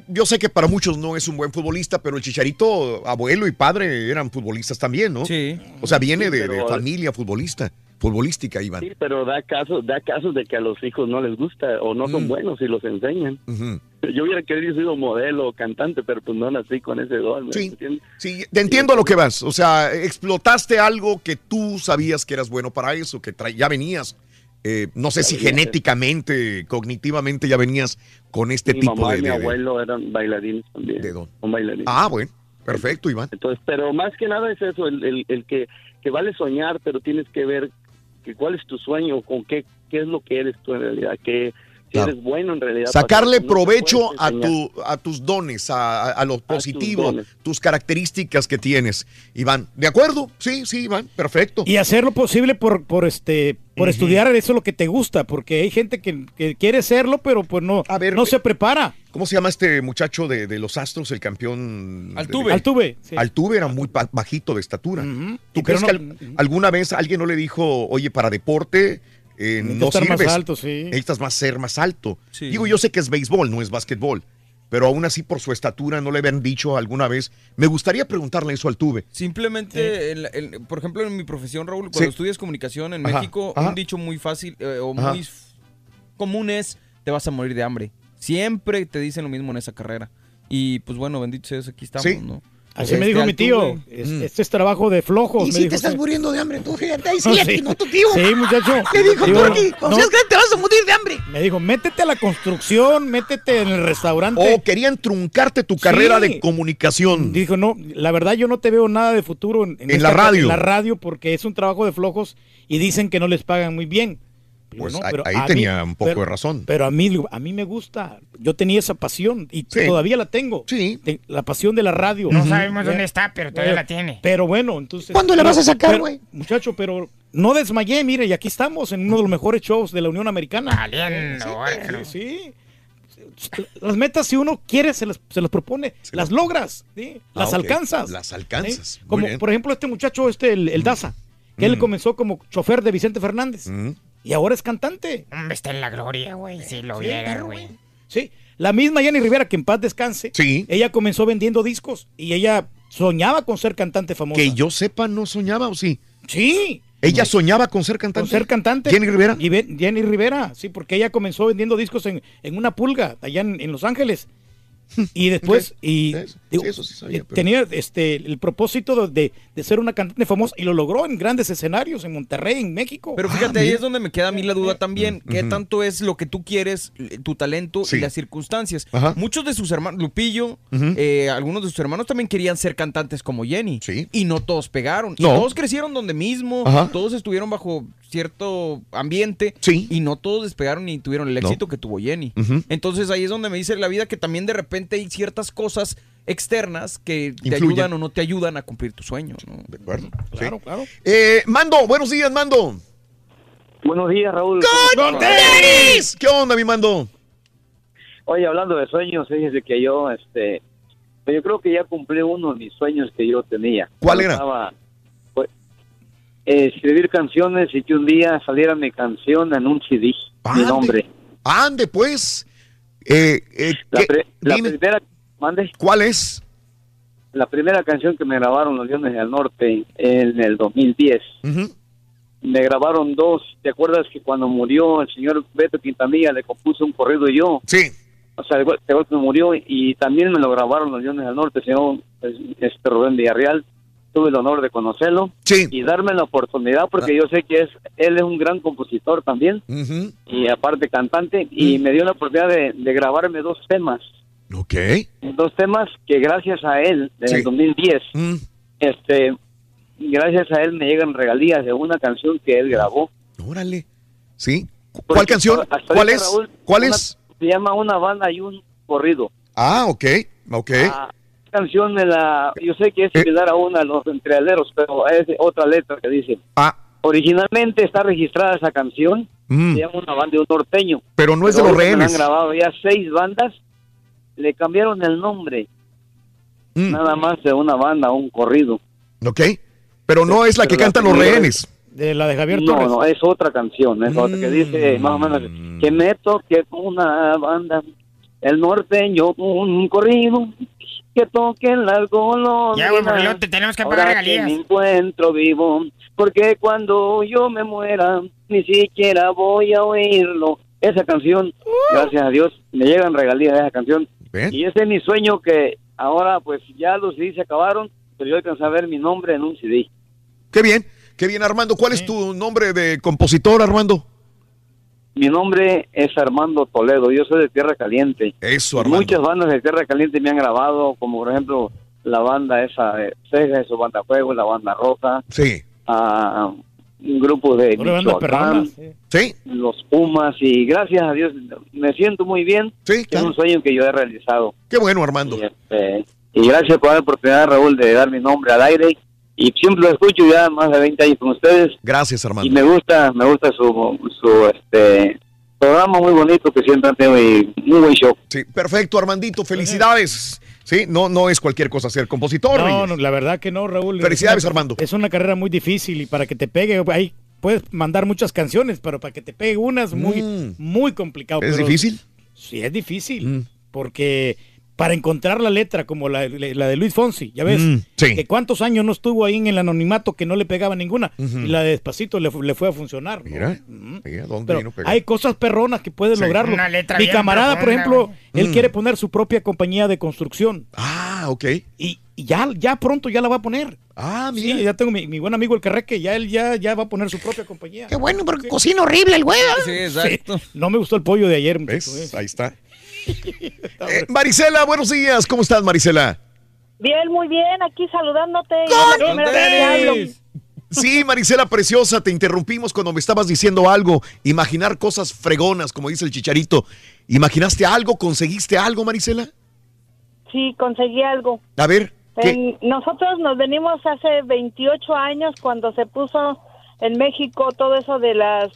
Speaker 1: yo sé que para muchos no es un buen futbolista, pero el Chicharito, abuelo y padre eran futbolistas también, ¿no?
Speaker 10: Sí.
Speaker 1: O sea, viene
Speaker 61: Sí,
Speaker 1: de, familia futbolista, futbolística, Iván.
Speaker 61: Sí, pero da casos, da casos de que a los hijos no les gusta o no son
Speaker 1: Mm.
Speaker 61: buenos y los enseñan. Yo hubiera querido ser modelo o cantante, pero pues no nací con ese don. ¿me
Speaker 1: Sí.
Speaker 61: entiendes?
Speaker 1: Sí, te entiendo a lo que vas. O sea, explotaste algo que tú sabías que eras bueno para eso, que ya venías. Eh, no sé si genéticamente, cognitivamente ya venías con este
Speaker 61: mi
Speaker 1: tipo
Speaker 61: mamá
Speaker 1: de,
Speaker 61: y mi
Speaker 1: de-
Speaker 61: abuelo eran bailarines también.
Speaker 1: de don. Ah, bueno. Perfecto, Iván.
Speaker 61: Entonces, pero más que nada es eso, el, el- el que, que vale soñar, pero tienes que ver que cuál es tu sueño, con qué, qué es lo que eres tú en realidad, que si
Speaker 1: Claro.
Speaker 61: eres bueno en realidad.
Speaker 1: Sacarle provecho a, tu, a tus dones, a, a- a lo positivo, tus características que tienes, Iván. ¿De acuerdo? Sí, sí, Iván, perfecto.
Speaker 2: Y hacer lo posible por, por este por estudiar eso lo que te gusta, porque hay gente que, que quiere serlo, pero pues no, no se prepara.
Speaker 1: ¿Cómo se llama este muchacho de, de los Astros, el campeón? de-
Speaker 2: Altuve. Altuve, sí.
Speaker 1: Altuve era muy ba- bajito de estatura. ¿Tú crees
Speaker 2: no-
Speaker 1: que al- alguna vez alguien no le dijo, oye, para deporte eh, no
Speaker 2: estar más alto, sí.
Speaker 1: Necesitas más ser más alto.
Speaker 2: Sí.
Speaker 1: Digo, yo sé que es béisbol, no es básquetbol. Pero aún así, por su estatura, no le habían dicho alguna vez. Me gustaría preguntarle eso a Altuve.
Speaker 10: Simplemente, por ejemplo, en mi profesión, Raúl, cuando
Speaker 1: Sí.
Speaker 10: estudias comunicación en
Speaker 1: Ajá,
Speaker 10: México,
Speaker 1: ajá.
Speaker 10: un dicho muy fácil eh, o
Speaker 1: Ajá.
Speaker 10: muy común es, te vas a morir de hambre. Siempre te dicen lo mismo en esa carrera. Y pues bueno, bendito sea Dios, aquí estamos,
Speaker 2: Sí.
Speaker 10: ¿no?
Speaker 2: Así me
Speaker 10: Este,
Speaker 2: dijo mi tío, es- este es trabajo de flojos.
Speaker 9: Y
Speaker 2: me
Speaker 9: si
Speaker 2: dijo,
Speaker 9: te estás muriendo de hambre, tú fíjate, ahí sí,
Speaker 2: No,
Speaker 9: le atinó tu tío.
Speaker 2: Sí, muchacho.
Speaker 9: Le dijo,
Speaker 2: Digo,
Speaker 9: Turki, cuando
Speaker 2: no.
Speaker 9: seas grande te vas a morir de hambre.
Speaker 2: Me dijo, métete a la construcción, métete en el restaurante.
Speaker 1: O querían truncarte tu carrera
Speaker 2: Sí.
Speaker 1: de comunicación.
Speaker 2: Dijo, no, la verdad yo no te veo nada de futuro en,
Speaker 1: En la radio.
Speaker 2: En la radio porque es un trabajo de flojos y dicen que no les pagan muy bien.
Speaker 1: Pues
Speaker 2: no,
Speaker 1: ahí-
Speaker 2: pero
Speaker 1: ahí
Speaker 2: a
Speaker 1: tenía un poco
Speaker 2: pero-
Speaker 1: de razón.
Speaker 2: Pero a mí, a mí me gusta. Yo tenía esa pasión y
Speaker 1: Sí.
Speaker 2: todavía la tengo.
Speaker 1: Sí.
Speaker 2: La pasión de la radio.
Speaker 9: No sabemos dónde
Speaker 2: Ya.
Speaker 9: está, pero todavía
Speaker 2: Eh,
Speaker 9: la tiene.
Speaker 2: Pero bueno, entonces.
Speaker 9: ¿Cuándo la vas a sacar, güey?
Speaker 2: Muchacho, pero no desmayé, mire, y aquí estamos en uno de los mejores shows de la Unión Americana.
Speaker 9: Valiendo,
Speaker 2: Sí, sí, sí. Las metas, si uno quiere, se las, se las propone, las logras, ¿sí?
Speaker 1: Ah,
Speaker 2: las
Speaker 1: ok.
Speaker 2: alcanzas.
Speaker 1: Las alcanzas.
Speaker 2: Como
Speaker 1: bien.
Speaker 2: por ejemplo este muchacho, este, el, el Daza, que él
Speaker 1: Mm.
Speaker 2: comenzó como chofer de Vicente Fernández
Speaker 1: Mm.
Speaker 2: Y ahora es cantante.
Speaker 9: Hombre, está en la gloria, güey. Si lo
Speaker 2: Sí,
Speaker 9: viera, güey.
Speaker 2: Sí, la misma Jenny Rivera, que en paz descanse.
Speaker 1: Sí.
Speaker 2: Ella comenzó vendiendo discos y ella soñaba con ser cantante famosa.
Speaker 1: Que yo sepa, no soñaba, ¿o sí?
Speaker 2: Sí.
Speaker 1: Ella soñaba con ser cantante.
Speaker 2: Con ser cantante.
Speaker 1: Jenny Rivera.
Speaker 2: Y Jenny Rivera, sí, porque ella comenzó vendiendo discos en, en una pulga allá en, en Los Ángeles. Y después, y digo,
Speaker 1: eso sí sabía,
Speaker 2: eh,
Speaker 1: pero-
Speaker 2: tenía este el propósito de, de ser una cantante famosa y lo logró en grandes escenarios en Monterrey, en México.
Speaker 10: Pero fíjate, ahí es donde me queda a mí la duda también. ¿Qué tanto es lo que tú quieres, eh, tu talento
Speaker 1: Sí.
Speaker 10: y las circunstancias?
Speaker 1: Ajá.
Speaker 10: Muchos de sus hermanos, Lupillo, eh, algunos de sus hermanos también querían ser cantantes como Jenny. Y no todos pegaron. Y
Speaker 1: No.
Speaker 10: todos crecieron donde mismo.
Speaker 1: Ajá.
Speaker 10: Todos estuvieron bajo cierto ambiente. Y no todos despegaron ni tuvieron el
Speaker 1: No.
Speaker 10: éxito que tuvo Jenny. Entonces ahí es donde me dice la vida que también de repente hay ciertas cosas externas que te
Speaker 1: Influyen.
Speaker 10: ayudan o no te ayudan a cumplir tu sueño. ¿no?
Speaker 1: De acuerdo.
Speaker 2: Claro, claro.
Speaker 1: Eh, Mando, buenos días, Mando.
Speaker 60: Buenos días, Raúl.
Speaker 1: ¡Con tenis! ¿Qué onda, mi Mando?
Speaker 60: Oye, hablando de sueños, fíjese que yo, este, yo creo que ya cumplí uno de mis sueños que yo tenía.
Speaker 1: ¿Cuál era?
Speaker 60: estaba, escribir canciones y que un día saliera mi canción en un CD, mi nombre.
Speaker 1: Ande, pues. Eh, eh,
Speaker 60: La, pri- la primera, mande.
Speaker 1: ¿Cuál es?
Speaker 60: La primera canción que me grabaron los Leones del Norte en el 2010. Me grabaron dos. ¿Te acuerdas que cuando murió el señor Beto Quintanilla le compuso un corrido yo?
Speaker 1: Sí.
Speaker 60: O sea, igual, igual que murió y también me lo grabaron los Leones del Norte, señor pues, este Rubén Villarreal. Tuve el honor de conocerlo y darme la oportunidad porque yo sé que es él es un gran compositor también y aparte cantante y me dio la oportunidad de, de grabarme dos temas.
Speaker 1: Ok.
Speaker 60: Dos temas que gracias a él, en el 2010,
Speaker 1: Mm.
Speaker 60: este, gracias a él me llegan regalías de una canción que él grabó.
Speaker 1: Órale. ¿Sí? ¿Cuál
Speaker 60: Porque
Speaker 1: canción? ¿Cuál
Speaker 60: ahorita,
Speaker 1: es?
Speaker 60: Raúl,
Speaker 1: ¿Cuál
Speaker 60: una-
Speaker 1: es?
Speaker 60: Se llama Una banda y un corrido.
Speaker 1: Ah, ok. Ok.
Speaker 60: Ah, canción de la, yo sé que es similar a una de los entrealeros, pero es otra letra que dice.
Speaker 1: Ah.
Speaker 60: Originalmente está registrada esa canción,
Speaker 1: Mm.
Speaker 60: se llama Una banda y un norteño.
Speaker 1: Pero no es de los
Speaker 60: me
Speaker 1: rehenes.
Speaker 60: Han grabado ya seis bandas, le cambiaron el nombre,
Speaker 1: Mm.
Speaker 60: nada más de una banda un corrido.
Speaker 1: Ok. Pero no es la que
Speaker 60: Pero la
Speaker 1: cantan los rehenes.
Speaker 2: De la de Javier
Speaker 60: No,
Speaker 2: Torres.
Speaker 60: no, es otra canción, es otra que dice más o menos que me toque una banda, el norteño un corrido, que toque las golondrinas.
Speaker 9: Ya, güey, porque luego te tenemos que pagar
Speaker 60: ahora
Speaker 9: regalías.
Speaker 60: me encuentro vivo, porque cuando yo me muera, ni siquiera voy a oírlo. Esa canción, gracias a Dios, me llegan regalías de esa canción. Y ese es mi sueño que ahora, pues ya los CD se acabaron, pero yo alcancé a ver mi nombre en un CD.
Speaker 1: Qué bien. Qué bien, Armando. ¿Cuál es tu nombre de compositor, Armando?
Speaker 60: Mi nombre es Armando Toledo, yo soy de Tierra Caliente.
Speaker 1: Eso, Armando.
Speaker 60: Muchas bandas de Tierra Caliente me han grabado, como por ejemplo la banda esa de Sega, su banda Fuego, la banda Roja.
Speaker 1: Sí.
Speaker 60: A un grupo de
Speaker 2: Una banda perrona,
Speaker 60: Michoacán,
Speaker 1: Sí.
Speaker 60: los Pumas y gracias a Dios me siento muy bien.
Speaker 1: Sí,
Speaker 60: Es un sueño que yo he realizado.
Speaker 1: Qué bueno, Armando.
Speaker 60: Y, este, y gracias por la oportunidad, Raúl, de dar mi nombre al aire. Y siempre lo escucho ya más de 20 años con ustedes.
Speaker 1: Gracias,
Speaker 60: Y
Speaker 1: Armando.
Speaker 60: me gusta, me gusta su, su este, programa muy bonito que siempre han tenido y muy buen show.
Speaker 1: Sí, perfecto, Armandito. Felicidades. Sí, no, no es cualquier cosa ser compositor.
Speaker 2: No,
Speaker 1: y-
Speaker 2: no, la verdad que no, Raúl.
Speaker 1: Felicidades,
Speaker 2: Es una-
Speaker 1: Armando.
Speaker 2: Es una carrera muy difícil y para que te pegue, ahí puedes mandar muchas canciones, pero para que te pegue una es muy,
Speaker 1: Mm.
Speaker 2: muy complicado.
Speaker 1: ¿Es
Speaker 2: pero-
Speaker 1: difícil? Mm.
Speaker 2: Sí, es difícil. Porque para encontrar la letra como la, la de Luis Fonsi, ya ves,
Speaker 1: Mm, sí.
Speaker 2: que cuántos años no estuvo ahí en el anonimato que no le pegaba ninguna. Y la de Despacito le, fu- le fue a funcionar. ¿no?
Speaker 1: Mira, mira dónde
Speaker 2: Pero
Speaker 1: vino
Speaker 2: hay cosas perronas que puedes
Speaker 1: Sí.
Speaker 2: lograrlo.
Speaker 1: Una letra
Speaker 2: Mi camarada, por ejemplo, él
Speaker 1: Mm.
Speaker 2: quiere poner su propia compañía de construcción.
Speaker 1: Ah, ok.
Speaker 2: Y, y ya, ya pronto ya la va a poner.
Speaker 1: Ah,
Speaker 2: mira. Sí, ya tengo mi, mi buen amigo el Carreque, ya él ya, ya va a poner su propia compañía.
Speaker 9: Qué bueno, porque cocina horrible el güey. ¿eh?
Speaker 2: Sí, exacto. No me gustó el pollo de ayer. muchacho, eh.
Speaker 1: Ahí está. Eh, Marisela, buenos días. ¿Cómo estás, Marisela?
Speaker 67: Bien, muy bien, aquí saludándote. hablo.
Speaker 1: Sí, Marisela Preciosa, te interrumpimos cuando me estabas diciendo algo. Imaginar cosas fregonas, como dice el chicharito. ¿Imaginaste algo? ¿Conseguiste algo, Marisela?
Speaker 67: Sí, conseguí algo.
Speaker 1: A ver.
Speaker 67: En- nosotros nos venimos hace 28 años cuando se puso en México todo eso de las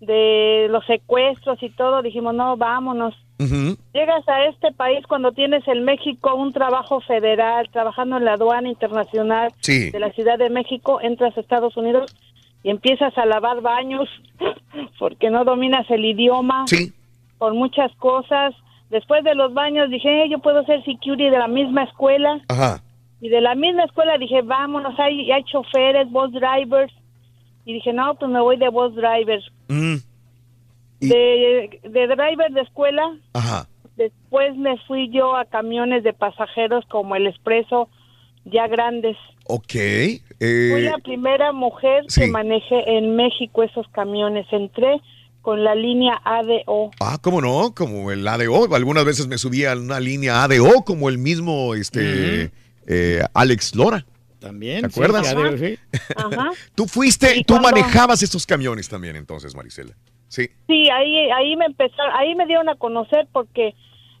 Speaker 67: de los secuestros y todo, dijimos, no, vámonos. Llegas a este país cuando tienes en México un trabajo federal, trabajando en la aduana internacional
Speaker 1: Sí.
Speaker 67: de la Ciudad de México, entras a Estados Unidos y empiezas a lavar baños porque no dominas el idioma.
Speaker 1: Sí.
Speaker 67: Por muchas cosas. Después de los baños dije, "Eh, yo puedo ser security de la misma escuela.
Speaker 1: Ajá.
Speaker 67: Y de la misma escuela dije, vámonos, hay, hay choferes, bus drivers. Y dije, no, pues me voy de bus drivers.
Speaker 1: Mm,
Speaker 67: De, de driver de escuela,
Speaker 1: Ajá.
Speaker 67: después me fui yo a camiones de pasajeros como el Expreso, ya grandes.
Speaker 1: Ok.
Speaker 67: Fui
Speaker 1: eh,
Speaker 67: la primera mujer
Speaker 1: sí.
Speaker 67: que manejé en México esos camiones. Entré con la línea ADO.
Speaker 1: ah, ¿cómo no? Como el ADO. Algunas veces me subía a una línea ADO, como el mismo este, eh, Alex Lora.
Speaker 2: También.
Speaker 1: ¿Te acuerdas?
Speaker 2: sí, ya de- sí.
Speaker 67: Ajá.
Speaker 1: Tú fuiste,
Speaker 67: Y
Speaker 1: tú
Speaker 67: cuando-
Speaker 1: manejabas estos camiones también entonces, Marisela. Sí.
Speaker 67: Sí, ahí, ahí me empezaron, ahí me dieron a conocer porque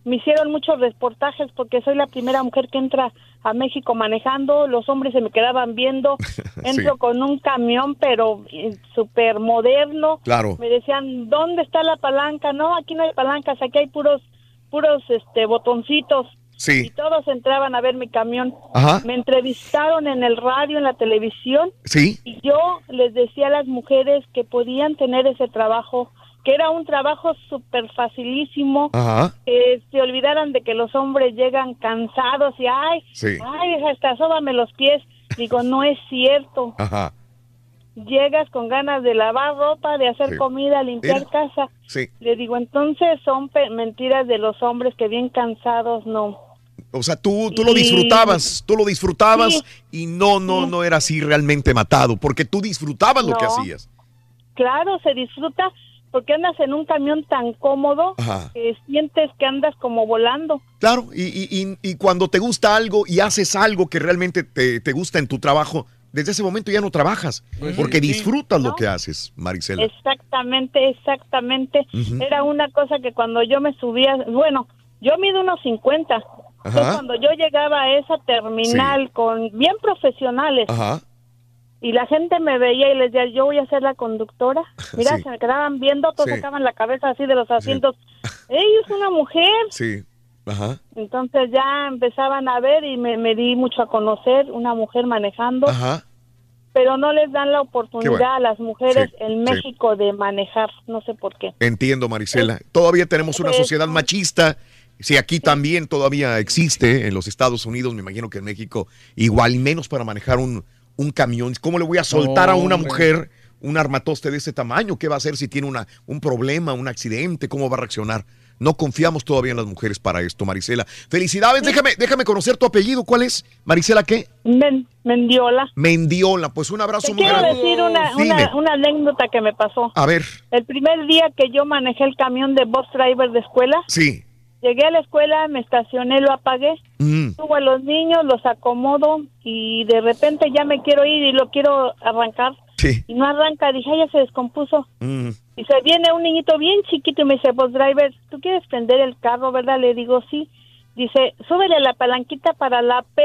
Speaker 67: me hicieron muchos reportajes porque soy la primera mujer que entra a México manejando, los hombres se me quedaban viendo, entro
Speaker 1: Sí.
Speaker 67: con un camión pero eh, súper moderno,
Speaker 1: Claro.
Speaker 67: me decían, ¿dónde está la palanca? No, aquí no hay palancas, aquí hay puros, puros este botoncitos.
Speaker 1: Sí.
Speaker 67: Y todos entraban a ver mi camión.
Speaker 1: Ajá.
Speaker 67: Me entrevistaron en el radio, en la televisión,
Speaker 1: Sí.
Speaker 67: y yo les decía a las mujeres que podían tener ese trabajo, que era un trabajo súper facilísimo,
Speaker 1: Ajá.
Speaker 67: que se olvidaran de que los hombres llegan cansados y, ay,
Speaker 1: Sí.
Speaker 67: ay, hasta sóbame los pies. Digo, no es cierto.
Speaker 1: Ajá.
Speaker 67: Llegas con ganas de lavar ropa, de hacer
Speaker 1: Sí.
Speaker 67: comida, limpiar
Speaker 1: Mira.
Speaker 67: casa.
Speaker 1: Sí.
Speaker 67: Le digo, entonces son mentiras de los hombres que bien cansados, no.
Speaker 1: O sea, tú, tú lo disfrutabas, tú lo disfrutabas
Speaker 67: Sí.
Speaker 1: y no, no, no era así realmente matado, porque tú disfrutabas lo que hacías.
Speaker 67: Claro, se disfruta porque andas en un camión tan cómodo
Speaker 1: Ajá.
Speaker 67: que sientes que andas como volando.
Speaker 1: Claro, y, y- y- y cuando te gusta algo y haces algo que realmente te, te gusta en tu trabajo, desde ese momento ya no trabajas,
Speaker 67: Pues
Speaker 1: porque
Speaker 67: sí.
Speaker 1: disfrutas lo
Speaker 67: ¿No?
Speaker 1: que haces, Marisela.
Speaker 67: Exactamente, exactamente. Era una cosa que cuando yo me subía, bueno, yo mido unos 50. Entonces, cuando yo llegaba a esa terminal con bien profesionales
Speaker 1: Ajá.
Speaker 67: y la gente me veía y les decía, yo voy a ser la conductora. Mira,
Speaker 1: Sí.
Speaker 67: se me quedaban viendo, todos
Speaker 1: Sí.
Speaker 67: sacaban la cabeza así de los asientos. ¡Ey, es una mujer!
Speaker 1: Sí. Ajá.
Speaker 67: Entonces ya empezaban a ver y me, me di mucho a conocer una mujer manejando,
Speaker 1: Ajá.
Speaker 67: pero no les dan la oportunidad
Speaker 1: bueno.
Speaker 67: a las mujeres
Speaker 1: Sí,
Speaker 67: en
Speaker 1: sí.
Speaker 67: México de manejar, no sé por qué.
Speaker 1: Entiendo, Marisela. Todavía tenemos una sociedad machista. Si aquí también todavía existe en los Estados Unidos, me imagino que en México igual y menos para manejar un, un camión. ¿Cómo le voy a soltar a una
Speaker 10: Hombre.
Speaker 1: mujer un armatoste de ese tamaño? ¿Qué va a hacer si tiene una, un problema, un accidente? ¿Cómo va a reaccionar? No confiamos todavía en las mujeres para esto, Marisela. Felicidades, déjame, déjame conocer tu apellido. ¿Cuál es? Marisela, ¿qué?
Speaker 67: Men- Mendiola.
Speaker 1: Mendiola. Pues un abrazo
Speaker 67: Te
Speaker 1: muy
Speaker 67: quiero
Speaker 1: grande.
Speaker 67: decir una, una, una anécdota que me pasó.
Speaker 1: A ver,
Speaker 67: El primer día que yo manejé el camión de bus driver de escuela,
Speaker 1: sí.
Speaker 67: Llegué a la escuela, me estacioné, lo apagué
Speaker 1: Mm.
Speaker 67: subo a los niños, los acomodo y de repente ya me quiero ir y lo quiero arrancar.
Speaker 1: Sí.
Speaker 67: Y no arranca, dije, "Ay, ya se descompuso.
Speaker 1: Mm.
Speaker 67: Y se viene un niñito bien chiquito y me dice, pues driver, ¿tú quieres prender el carro, verdad? Le digo, sí. Dice, súbele la palanquita para la P.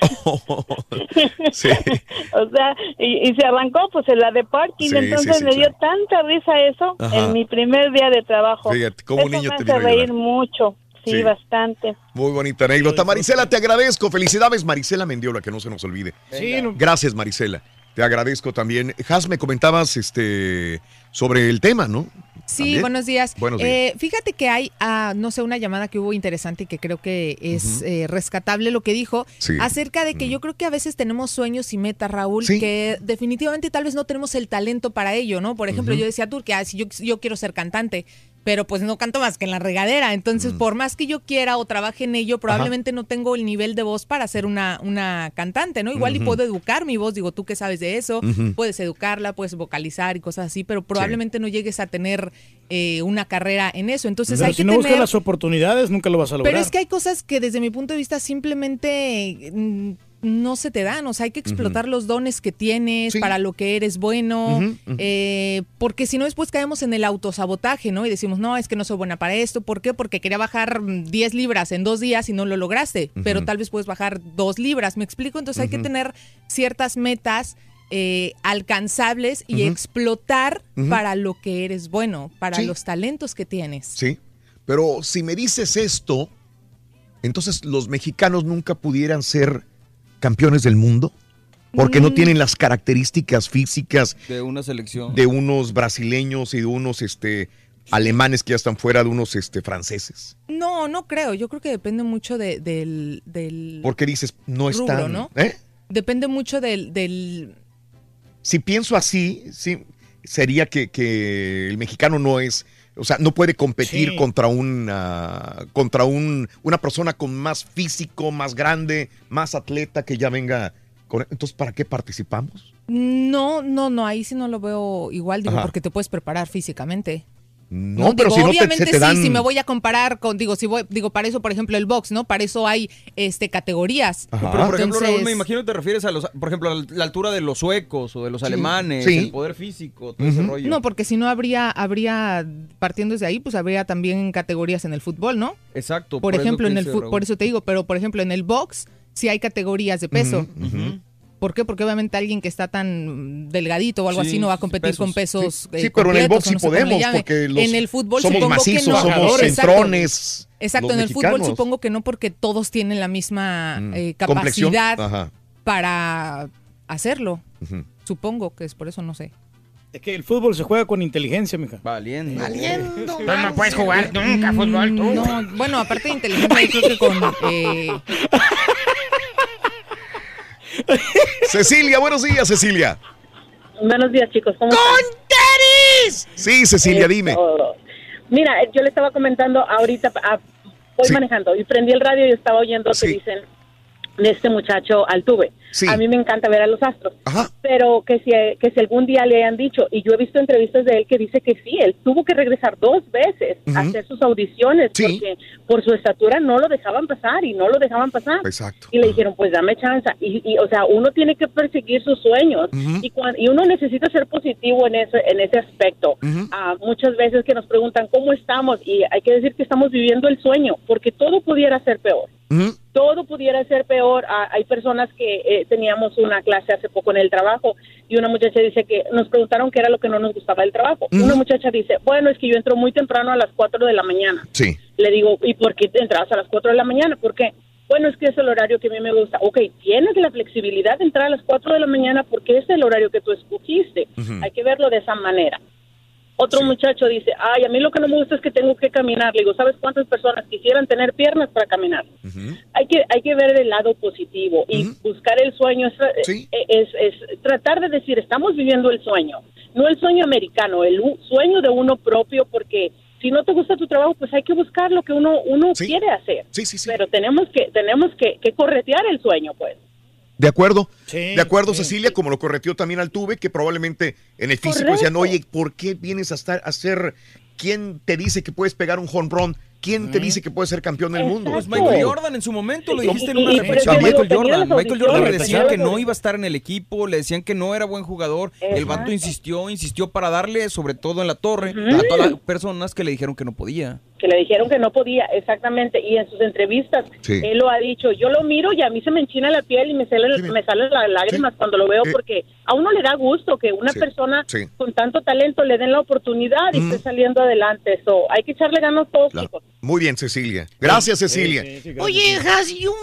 Speaker 1: Sí.
Speaker 67: o sea, y, y se arrancó pues en la de parking.
Speaker 1: Sí,
Speaker 67: Entonces
Speaker 1: sí, sí,
Speaker 67: me dio tanta risa eso
Speaker 1: Ajá.
Speaker 67: en mi primer día de trabajo.
Speaker 1: Fíjate, cómo un
Speaker 67: Eso
Speaker 1: niño
Speaker 67: me
Speaker 1: te
Speaker 67: hace reír mucho. Sí,
Speaker 1: Sí.
Speaker 67: bastante.
Speaker 1: Muy bonita anécdota. Marisela, te agradezco. Felicidades, Marisela Mendiola, que no se nos olvide.
Speaker 2: Sí, no-
Speaker 1: Gracias, Marisela. Te agradezco también. Has, me comentabas este, sobre el tema, ¿no?
Speaker 58: Sí,
Speaker 1: ¿También?
Speaker 58: buenos días.
Speaker 1: Buenos días.
Speaker 58: Eh, fíjate que hay, ah, no sé, una llamada que hubo interesante y que creo que es eh, rescatable lo que dijo
Speaker 1: Sí.
Speaker 58: acerca de que yo creo que a veces tenemos sueños y metas, Raúl,
Speaker 1: Sí.
Speaker 58: que definitivamente tal vez no tenemos el talento para ello, ¿no? Por ejemplo, yo decía tú que ah, si yo, yo quiero ser cantante. Pero pues no canto más que en la regadera. Entonces,
Speaker 1: Mm.
Speaker 58: por más que yo quiera o trabaje en ello, probablemente no tengo el nivel de voz para ser una, una cantante, ¿no? Igual y puedo educar mi voz, digo, tú que sabes de eso, puedes educarla, puedes vocalizar y cosas así, pero probablemente no llegues a tener eh, una carrera en eso. Entonces
Speaker 2: Pero
Speaker 58: hay
Speaker 2: si
Speaker 58: que
Speaker 2: no buscas
Speaker 58: tener...
Speaker 2: las oportunidades, nunca lo vas a lograr.
Speaker 58: Pero es que hay cosas que desde mi punto de vista simplemente mm, no se te dan, o sea, hay que explotar los dones que tienes para lo que eres bueno, eh, porque si no después caemos en el autosabotaje, ¿no? Y decimos, no, es que no soy buena para esto, ¿por qué? Porque quería bajar mm, 10 libras en dos días y no lo lograste, pero tal vez puedes bajar dos libras, ¿me explico? Entonces hay que tener ciertas metas eh, alcanzables y explotar para lo que eres bueno, para
Speaker 1: Sí.
Speaker 58: los talentos que tienes.
Speaker 1: Sí. Pero si me dices esto, entonces los mexicanos nunca pudieran ser campeones del mundo. Porque no
Speaker 58: Mm.
Speaker 1: tienen las características físicas
Speaker 10: De una selección.
Speaker 1: de unos brasileños y de unos este, alemanes que ya están fuera, de unos este, franceses.
Speaker 58: No, no creo. Yo creo que depende mucho de- del, del
Speaker 1: Porque dices, no
Speaker 58: rubro,
Speaker 1: están.
Speaker 58: ¿no?
Speaker 1: ¿eh?
Speaker 58: Depende mucho del, del...
Speaker 1: Si pienso así, sí, sería que, que el mexicano no es, o sea, no puede competir
Speaker 2: Sí.
Speaker 1: contra una, contra un, una persona con más físico, más grande, más atleta que ya venga. Con, entonces, ¿para qué participamos?
Speaker 58: No, no, no, ahí sí no lo veo igual, digo,
Speaker 1: Ajá.
Speaker 58: porque te puedes preparar físicamente.
Speaker 1: No, pero
Speaker 58: digo,
Speaker 1: si no te,
Speaker 58: obviamente
Speaker 1: se te dan.
Speaker 58: sí, si me voy a comparar con, digo, si voy, digo, para eso, por ejemplo, el box, ¿no? Para eso hay este categorías.
Speaker 1: Ajá.
Speaker 10: Pero, por ejemplo,
Speaker 58: Entonces-
Speaker 10: Raúl, me imagino que te refieres a los, por ejemplo, a la altura de los suecos o de los
Speaker 1: Sí.
Speaker 10: alemanes,
Speaker 1: Sí.
Speaker 10: el poder físico, todo ese rollo.
Speaker 58: No, porque si no habría, habría, partiendo desde ahí, pues habría también categorías en el fútbol, ¿no?
Speaker 10: Exacto.
Speaker 58: Por,
Speaker 10: eso
Speaker 58: ejemplo, en el
Speaker 10: dice
Speaker 58: por eso te digo, pero por ejemplo, en el box sí hay categorías de peso. ¿Por qué? Porque obviamente alguien que está tan delgadito o algo
Speaker 10: Sí,
Speaker 58: así no va a competir
Speaker 10: pesos.
Speaker 58: con pesos.
Speaker 1: Sí,
Speaker 58: eh,
Speaker 1: sí, pero en el box sí
Speaker 58: no sé
Speaker 1: podemos, porque los-
Speaker 58: en el fútbol
Speaker 1: somos
Speaker 58: supongo
Speaker 1: macizos,
Speaker 58: que no.
Speaker 1: somos
Speaker 58: Exacto.
Speaker 1: centrones.
Speaker 58: Exacto, en el fútbol supongo que no porque todos tienen la misma
Speaker 1: Mm.
Speaker 58: eh, capacidad para hacerlo. Supongo que es por eso, no sé.
Speaker 2: Es que el fútbol se juega con inteligencia, mija.
Speaker 10: Valiendo.
Speaker 9: Valiendo. Tú no puedes jugar nunca fútbol, tú.
Speaker 58: Mm, No, bueno, aparte de inteligencia, yo creo que con... eh,
Speaker 1: Cecilia, buenos días, Cecilia.
Speaker 68: Buenos días, chicos. ¿Cómo están?
Speaker 9: ¡Teris!
Speaker 1: Sí, Cecilia, dime.
Speaker 68: Mira, yo le estaba comentando ahorita, ah, voy
Speaker 1: Sí.
Speaker 68: manejando y prendí el radio y estaba oyendo
Speaker 1: Sí.
Speaker 68: que dicen de este muchacho Altuve.
Speaker 1: Sí.
Speaker 68: A mí me encanta ver a los astros.
Speaker 1: Ajá.
Speaker 68: Pero que si, que si algún día le han dicho, y yo he visto entrevistas de él que dice que sí, él tuvo que regresar dos veces a hacer sus audiciones
Speaker 1: Sí.
Speaker 68: porque por su estatura no lo dejaban pasar y no lo dejaban pasar.
Speaker 1: Exacto.
Speaker 68: Y le dijeron, pues dame chance. Y, y, o sea, uno tiene que perseguir sus sueños y, cuan- y uno necesita ser positivo en ese, en ese aspecto. Ah, muchas veces que nos preguntan cómo estamos y hay que decir que estamos viviendo el sueño porque todo pudiera ser peor. Todo pudiera ser peor. Ah, hay personas que eh, teníamos una clase hace poco en el trabajo y una muchacha dice que nos preguntaron qué era lo que no nos gustaba del trabajo. Una muchacha dice, bueno, es que yo entro muy temprano a las 4 de la mañana.
Speaker 1: Sí.
Speaker 68: Le digo, ¿y por qué te entrabas a las 4 de la mañana? ¿Por qué? Bueno, es que es el horario que a mí me gusta. Ok, tienes la flexibilidad de entrar a las 4 de la mañana porque es el horario que tú escogiste. Hay que verlo de esa manera. Otro muchacho dice, ay, a mí lo que no me gusta es que tengo que caminar. Le digo, ¿sabes cuántas personas quisieran tener piernas para caminar? Hay que, hay que ver el lado positivo y buscar el sueño. Es,
Speaker 1: Sí.
Speaker 68: es, es tratar de decir, estamos viviendo el sueño. No el sueño americano, el sueño de uno propio porque si no te gusta tu trabajo, pues hay que buscar lo que uno, uno
Speaker 1: Sí.
Speaker 68: quiere hacer.
Speaker 1: Sí, sí, sí.
Speaker 68: Pero tenemos que, tenemos que, que corretear el sueño, pues.
Speaker 1: De acuerdo.
Speaker 2: Sí,
Speaker 1: de acuerdo,
Speaker 2: sí,
Speaker 1: Cecilia, como lo correteó también al Tuve, que probablemente en el físico decían, oye, ¿por qué vienes a estar a hacer? ¿Quién te dice que puedes pegar un home run ¿quién te dice que puede ser campeón del mundo?
Speaker 10: Pues Michael Jordan en su momento lo dijiste en una reflexión. Michael Jordan. Michael Jordan le decían que no iba a estar en el equipo, le decían que no era buen jugador. El vato insistió, insistió para darle, sobre todo en la torre, a todas las personas que le dijeron que no podía.
Speaker 68: Que le dijeron que no podía, exactamente, y en sus entrevistas
Speaker 10: Sí.
Speaker 68: él lo ha dicho, yo lo miro y a mí se me enchina la piel y me salen, me salen las lágrimas cuando lo veo
Speaker 1: Eh.
Speaker 68: porque a uno le da gusto que una
Speaker 1: Sí,
Speaker 68: persona
Speaker 1: sí.
Speaker 68: con tanto talento le den la oportunidad y esté saliendo adelante, eso hay que echarle ganas todos,
Speaker 1: Claro.
Speaker 68: chicos.
Speaker 1: Muy bien, Cecilia. Gracias, Cecilia.
Speaker 9: Oye, Has, y un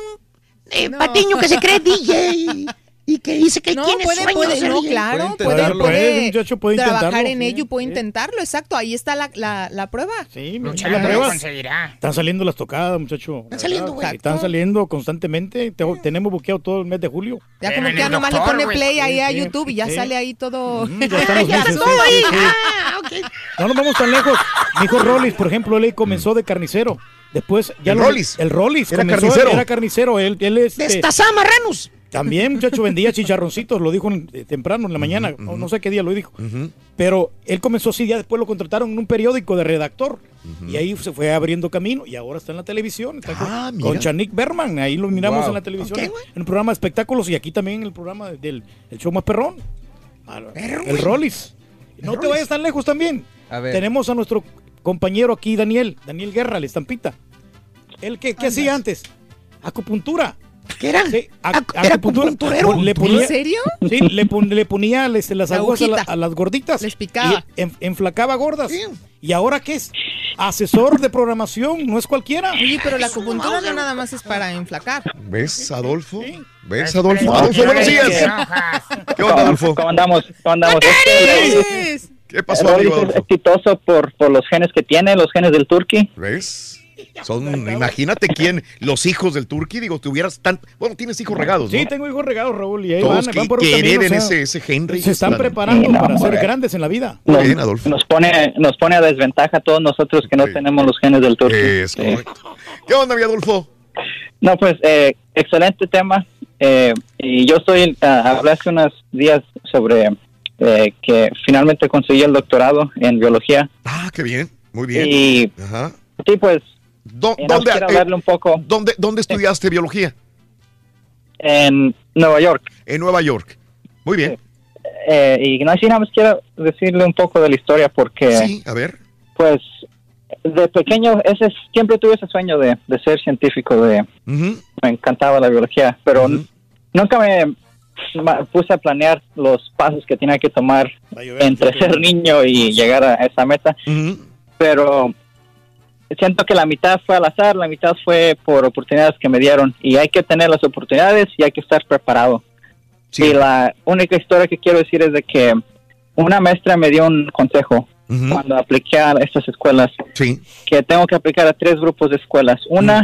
Speaker 9: eh, patiño que se cree DJ y que dice que
Speaker 58: No,
Speaker 9: tiene
Speaker 58: puede,
Speaker 9: sueños
Speaker 58: no, claro,
Speaker 2: Puede
Speaker 58: puede,
Speaker 2: intentarlo.
Speaker 58: puede
Speaker 2: Puede, muchacho, puede
Speaker 58: trabajar
Speaker 2: intentarlo,
Speaker 58: en
Speaker 2: sí,
Speaker 58: ello, puede intentarlo, exacto, ahí está la, la, la prueba.
Speaker 2: Sí,
Speaker 58: Luchar,
Speaker 2: la prueba.
Speaker 58: conseguirá.
Speaker 2: Están saliendo las tocadas, muchacho.
Speaker 58: Están saliendo, güey.
Speaker 2: Están saliendo constantemente. Te- tenemos buqueado todo el mes de julio.
Speaker 58: Ya como que ya nomás le pone play ahí a YouTube y ya sale ahí todo.
Speaker 2: ya están los
Speaker 58: Ya
Speaker 2: meses,
Speaker 58: todo ahí.
Speaker 2: sí. No nos vamos tan lejos. Mi hijo Rollis, por ejemplo, él comenzó de carnicero. Después ya
Speaker 1: ¿El
Speaker 2: lo-
Speaker 1: Rollis?
Speaker 2: El Rollis.
Speaker 1: Era
Speaker 2: comenzó,
Speaker 1: carnicero.
Speaker 2: Era carnicero. Él, él es.
Speaker 9: Destazá marranos.
Speaker 2: También, muchacho, vendía chicharroncitos, lo dijo en- eh, temprano, en la mañana, no, no sé qué día lo dijo. Pero él comenzó así, ya después lo contrataron en un periódico de redactor. Y ahí se fue abriendo camino y ahora está en la televisión. Está con,
Speaker 1: Ah, mira.
Speaker 2: con Chanik Berman, ahí lo miramos
Speaker 1: Wow.
Speaker 2: en la televisión,
Speaker 1: Ok,
Speaker 2: en un programa de espectáculos y aquí también en el programa del el show más perrón. El Rollis. No te vayas tan lejos también.
Speaker 10: A ver.
Speaker 2: Tenemos a nuestro compañero aquí, Daniel, Daniel Guerra, la estampita. ¿Él qué, qué hacía antes? Acupuntura.
Speaker 9: ¿Qué era?
Speaker 2: Sí, ac-
Speaker 9: ¿Era
Speaker 2: acupuntura.
Speaker 9: acupunturero?
Speaker 2: Le ponía-
Speaker 58: ¿En serio?
Speaker 2: Sí, le, pon- le ponía este, las
Speaker 58: La
Speaker 2: agujas a, la-
Speaker 58: agujita.
Speaker 2: a las gorditas.
Speaker 58: Les picaba.
Speaker 2: Y en- enflacaba gordas. ¿Y ahora qué es? Asesor de programación, no es cualquiera.
Speaker 58: Oye, pero la acupuntura no nada más es para enflacar.
Speaker 1: ¿Ves, Adolfo? ¿Ves, Adolfo? Adolfo, buenos días. ¿Qué onda, Adolfo?
Speaker 69: ¿Cómo andamos? ¿Cómo andamos?
Speaker 1: ¿Qué pasó,
Speaker 69: El
Speaker 1: amigo
Speaker 69: Rollis es
Speaker 1: Adolfo?
Speaker 69: exitoso por, por los genes que tiene, los genes del turqui.
Speaker 1: ¿Ves? Son, imagínate quién, los hijos del Turqui, digo, tuvieras tan, bueno, tienes hijos regados, ¿no?
Speaker 2: Sí, tengo hijos regados, Raúl, y ahí
Speaker 1: Todos
Speaker 2: van,
Speaker 1: que-
Speaker 2: van por
Speaker 1: que
Speaker 2: un camino,
Speaker 1: hereden
Speaker 2: o sea,
Speaker 1: ese- ese Henry.
Speaker 2: Se están preparando
Speaker 69: no,
Speaker 2: para ser grandes en la vida.
Speaker 69: Nos, nos pone nos pone a desventaja a todos nosotros que no tenemos los genes del turqui.
Speaker 1: Es
Speaker 69: Sí.
Speaker 1: correcto. ¿Qué onda, mi Adolfo?
Speaker 69: No, pues, eh, excelente tema. Eh, y yo estoy, ah, hablé hace unos días sobre eh, que finalmente conseguí el doctorado en biología.
Speaker 1: Ah, qué bien, muy bien.
Speaker 69: Y
Speaker 1: Ajá.
Speaker 69: sí, pues,
Speaker 1: ¿Dó-
Speaker 69: eh,
Speaker 1: ¿Dónde, eh,
Speaker 69: hablarle un poco
Speaker 1: ¿dónde, dónde estudiaste biología?
Speaker 69: en Nueva York.
Speaker 1: En Nueva York. Muy bien.
Speaker 69: Eh, y no, sí, nada más quiero decirle un poco de la historia porque,
Speaker 1: Sí, a ver.
Speaker 69: pues, de pequeño, ese es- siempre tuve ese sueño de, de ser científico, de me encantaba la biología, pero nunca me puse a planear los pasos que tenía que tomar entre ser niño y llegar a esa meta. Pero siento que la mitad fue al azar, la mitad fue por oportunidades que me dieron y hay que tener las oportunidades y hay que estar preparado. Y la única historia que quiero decir es de que una maestra me dio un consejo cuando apliqué a estas escuelas que tengo que aplicar a tres grupos de escuelas. Una,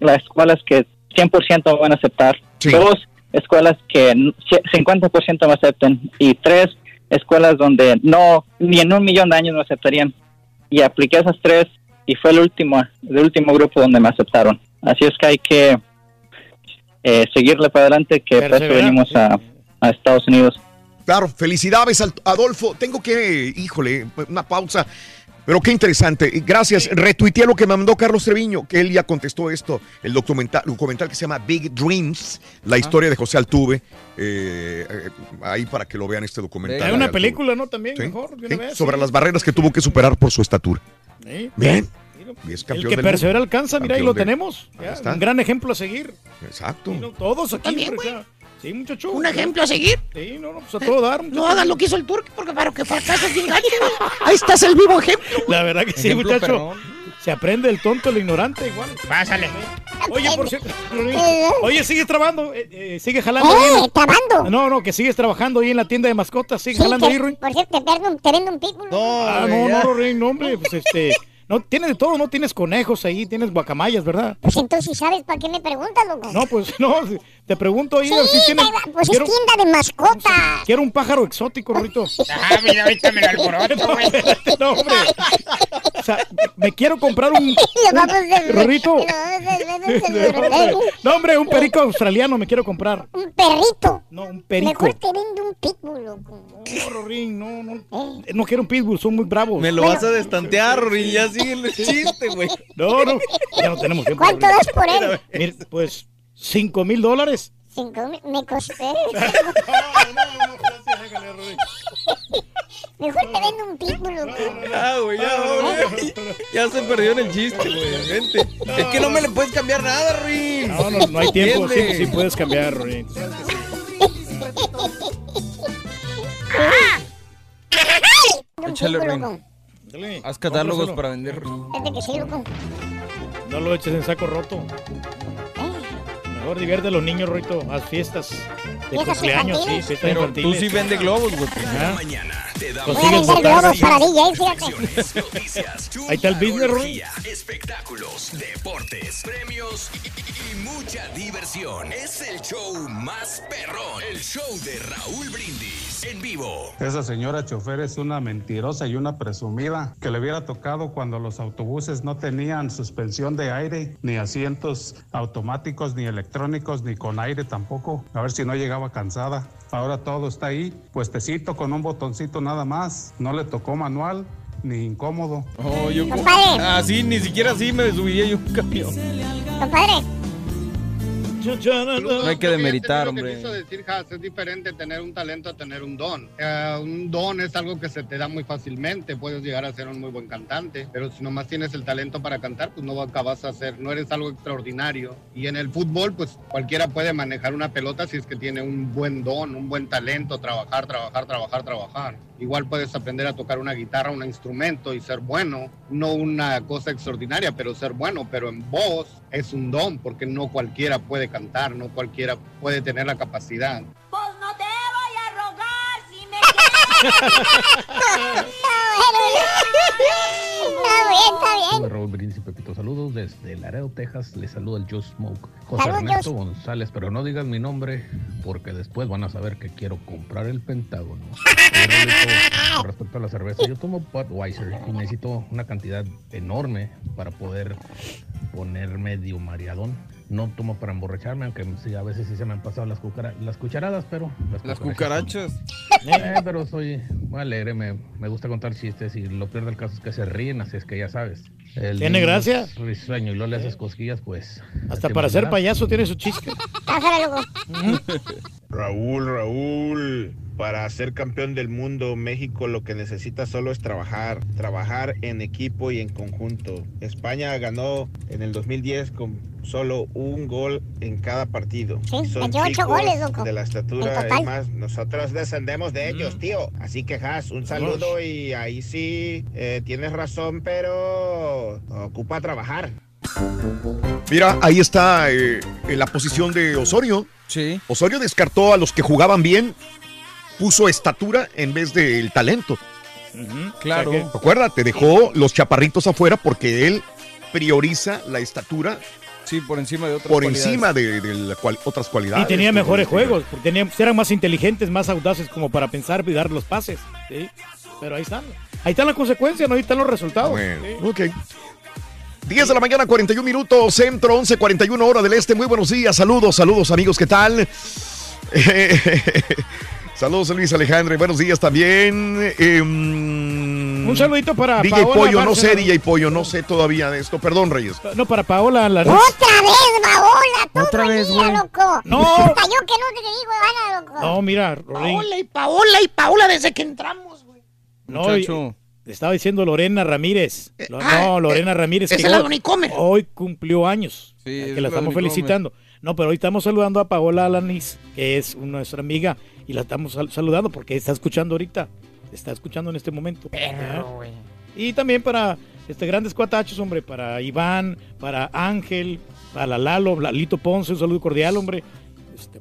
Speaker 69: las escuelas que 100% me van a aceptar. Dos, escuelas que n- 50% me acepten. Y tres, escuelas donde no, ni en un millón de años me aceptarían. Y apliqué a esas tres y fue el último, el último grupo donde me aceptaron. Así es que hay que eh, seguirle para adelante, que por eso
Speaker 1: Perseverar,
Speaker 69: venimos a, a Estados Unidos.
Speaker 1: Claro, felicidades al- Adolfo. Tengo que, híjole, una pausa. Pero qué interesante. Gracias. Retuiteé lo que me mandó Carlos Treviño, que él ya contestó esto, el documental, documental que se llama Big Dreams, la historia de José Altuve. Eh, eh, ahí para que lo vean este documental.
Speaker 2: Hay una
Speaker 1: Altuve.
Speaker 2: película, ¿no? También,
Speaker 1: Sí,
Speaker 2: mejor.
Speaker 1: sí,
Speaker 2: vez,
Speaker 1: sobre
Speaker 2: sí.
Speaker 1: las barreras que tuvo que superar por su estatura.
Speaker 2: Sí.
Speaker 1: Bien. Y es
Speaker 2: El
Speaker 1: campeón
Speaker 2: que
Speaker 1: del
Speaker 2: persevera
Speaker 1: mundo.
Speaker 2: alcanza, mira, ahí lo
Speaker 1: de-
Speaker 2: tenemos.
Speaker 1: Ahí
Speaker 2: Ya,
Speaker 1: está.
Speaker 2: Un gran ejemplo a seguir.
Speaker 1: Exacto.
Speaker 2: Todos aquí.
Speaker 9: También.
Speaker 2: Sí, muchacho.
Speaker 9: Un ejemplo a seguir.
Speaker 2: Sí, no, no, pues a todo dar.
Speaker 9: No hagas lo que hizo el turco, porque para que fracases bien gacho. Ahí estás el vivo ejemplo.
Speaker 2: La verdad que sí,
Speaker 9: Ejemplo
Speaker 2: muchacho. Se aprende el tonto, el ignorante, igual. Pásale. Oye, por cierto. Oye, sigues trabajando. Eh, eh, sigues jalando.
Speaker 3: Eh,
Speaker 2: ahí
Speaker 3: trabajando.
Speaker 2: No, no, que sigues trabajando ahí en la tienda de mascotas. Sigues
Speaker 3: Sí,
Speaker 2: jalando
Speaker 3: que-
Speaker 2: ahí, Ruin.
Speaker 3: Por cierto, te vendo un, te vendo un pitbull.
Speaker 2: Ah, no, no, Ruin, no, hombre. Pues este. No, tienes de todo, ¿no? Tienes conejos ahí, tienes guacamayas, ¿verdad?
Speaker 3: Pues entonces, ¿sabes para qué me preguntas, loco?
Speaker 2: No, pues no, te pregunto ahí.
Speaker 3: Sí,
Speaker 2: si tienes-
Speaker 3: pues
Speaker 2: quiero,
Speaker 3: es tienda de mascotas.
Speaker 2: quiero un pájaro exótico, Rito.
Speaker 3: Ah, mira, ahorita me lo alboroto,
Speaker 2: no, hombre. sea, me quiero comprar un. Rorrito. No, hombre, un perico australiano me quiero comprar.
Speaker 3: Un perrito.
Speaker 2: No, un perico.
Speaker 3: Mejor te vende un pitbull, loco.
Speaker 2: No, Rorín, no, no. No quiero un pitbull, son muy bravos.
Speaker 10: Me lo vas a destantear, Rorín. Ya sigue el chiste, güey.
Speaker 2: No, no. Ya no tenemos tiempo.
Speaker 3: ¿Cuánto das por él?
Speaker 2: Mira, pues, cinco mil dólares.
Speaker 3: Cinco mil. Me costé. Mejor te vendo un pitbull, loco.
Speaker 10: Ya, güey, ya, güey. Ya se perdió en el chiste, güey. Vente. Es que no me le puedes cambiar nada, Rorín.
Speaker 2: No, no, no hay tiempo. Sí, sí puedes cambiar, Rorín.
Speaker 10: Échale,
Speaker 3: loco.
Speaker 10: Haz catálogos para vender.
Speaker 3: Fíjate que sí, loco.
Speaker 2: No lo eches en saco roto. Mejor divierte a los niños, Rito. Haz fiestas de
Speaker 3: ¿Fiestas
Speaker 2: cumpleaños, sí, fiestas
Speaker 10: Pero
Speaker 2: infantiles.
Speaker 10: tú sí vendes globos, güey.
Speaker 2: Ajá.
Speaker 45: Mañana te
Speaker 3: Voy a vender globos para DJ, fíjate.
Speaker 45: noticias,
Speaker 2: Ahí está el business,
Speaker 45: tecnología, espectáculos, deportes, premios y, y- y mucha diversión. Es el show más perrón, el show de Raúl Brindis en vivo.
Speaker 70: Esa señora chofer es una mentirosa y una presumida que le hubiera tocado cuando los autobuses no tenían suspensión de aire, ni asientos automáticos, ni electrónicos, ni con aire tampoco. A ver si no llegaba cansada. Ahora todo está ahí, puestecito con un botoncito nada más. No le tocó manual ni incómodo.
Speaker 10: Oh, yo
Speaker 3: Compadre.
Speaker 10: Así, ni siquiera así me subiría yo un camión.
Speaker 3: Compadre,
Speaker 10: No hay que demeritar,
Speaker 71: Lo que
Speaker 10: hombre.
Speaker 71: quiso decir Haas, es diferente tener un talento a tener un don. Eh, un don es algo que se te da muy fácilmente, puedes llegar a ser un muy buen cantante, pero si nomás tienes el talento para cantar, pues no acabas a ser, no eres algo extraordinario. Y en el fútbol, pues cualquiera puede manejar una pelota si es que tiene un buen don, un buen talento, trabajar, trabajar, trabajar, trabajar. Igual puedes aprender a tocar una guitarra, un instrumento y ser bueno, no una cosa extraordinaria, pero ser bueno, pero en voz es un don, porque no cualquiera puede cantar, no cualquiera puede tener la capacidad.
Speaker 3: pues no te voy a rogar si me Está bien, está bien.
Speaker 72: Hola Raúl Brindis y Pepito, saludos desde Laredo, Texas. Les saluda el Joe Smoke. José
Speaker 3: Saludos,
Speaker 72: Ernesto. González, pero no digan mi nombre porque después van a saber que quiero comprar el Pentágono. Con respecto a la cerveza, yo tomo Budweiser y necesito una cantidad enorme para poder poner medio mareadón. No tomo para emborracharme, aunque sí, a veces sí se me han pasado las, cucara- las cucharadas, pero...
Speaker 10: Las cucarachas.
Speaker 72: Eh, pero soy muy alegre, me, me gusta contar chistes y lo peor del caso es que se ríen, así es que ya sabes. El
Speaker 2: ¿Tiene gracia?
Speaker 72: Risueño y luego le haces cosquillas, pues.
Speaker 2: Hasta para ser payaso tiene su chiste.
Speaker 3: Pásale, loco.
Speaker 73: Raúl, Raúl, para ser campeón del mundo, México lo que necesita solo es trabajar, trabajar en equipo y en conjunto. España ganó en el 2010 con solo un gol en cada partido.
Speaker 3: Sí,
Speaker 73: Son
Speaker 3: 28
Speaker 73: chicos
Speaker 3: goles, loco.
Speaker 73: De la estatura, es más, nosotros descendemos de ellos, tío. Así que, Has, un saludo y ahí sí, eh, tienes razón, pero ocupa trabajar.
Speaker 1: Mira, ahí está eh, en la posición de Osorio.
Speaker 10: Sí.
Speaker 1: Osorio descartó a los que jugaban bien, puso estatura en vez del talento.
Speaker 10: Claro.
Speaker 1: Acuérdate, dejó los chaparritos afuera porque él prioriza la estatura
Speaker 10: Sí, por encima de otras
Speaker 1: por
Speaker 10: cualidades.
Speaker 1: encima de, de la cual- otras cualidades.
Speaker 2: Y tenía mejores
Speaker 1: que-
Speaker 2: juegos, porque tenía- eran más inteligentes, más audaces como para pensar y dar los pases. ¿sí? Pero ahí están. Ahí están las consecuencias, ¿no? ahí están los resultados.
Speaker 1: Bueno,
Speaker 2: ¿sí?
Speaker 1: ok. 10 de la mañana, 41 minutos, centro, 11, 41 hora del este. Muy buenos días, saludos, saludos amigos, ¿qué tal? saludos Luis Alejandro, buenos días también. Em,
Speaker 2: Un saludito para
Speaker 1: DJ
Speaker 2: Paola
Speaker 1: Pollo, no sé. DJ Pollo, no sé todavía de esto. Perdón, Reyes.
Speaker 2: No, para Paola. La...
Speaker 3: Otra vez, babola. Todo
Speaker 2: Otra vez, güey.
Speaker 3: loco.
Speaker 2: No.
Speaker 3: Hasta yo que no te digo, Ana, loco.
Speaker 2: No, mira.
Speaker 9: Paola y Paola y Paola desde que entramos, güey.
Speaker 2: No,
Speaker 10: Muchacho.
Speaker 2: Le estaba diciendo Lorena Ramírez. Lo-
Speaker 9: ah,
Speaker 2: no, Lorena Ramírez.
Speaker 9: la Donicomer.
Speaker 2: Hoy cumplió años.
Speaker 10: Sí,
Speaker 2: que
Speaker 10: es
Speaker 2: la
Speaker 10: la
Speaker 2: estamos felicitando. No, pero hoy estamos saludando a Paola Alanis, que es nuestra amiga, y la estamos sal- saludando porque está escuchando ahorita. Está escuchando en este momento.
Speaker 9: Güey.
Speaker 2: Y también para este grandes cuatachos, hombre, para Iván, para Ángel, para Lalo, Lalito Ponce, un saludo cordial, hombre. Este,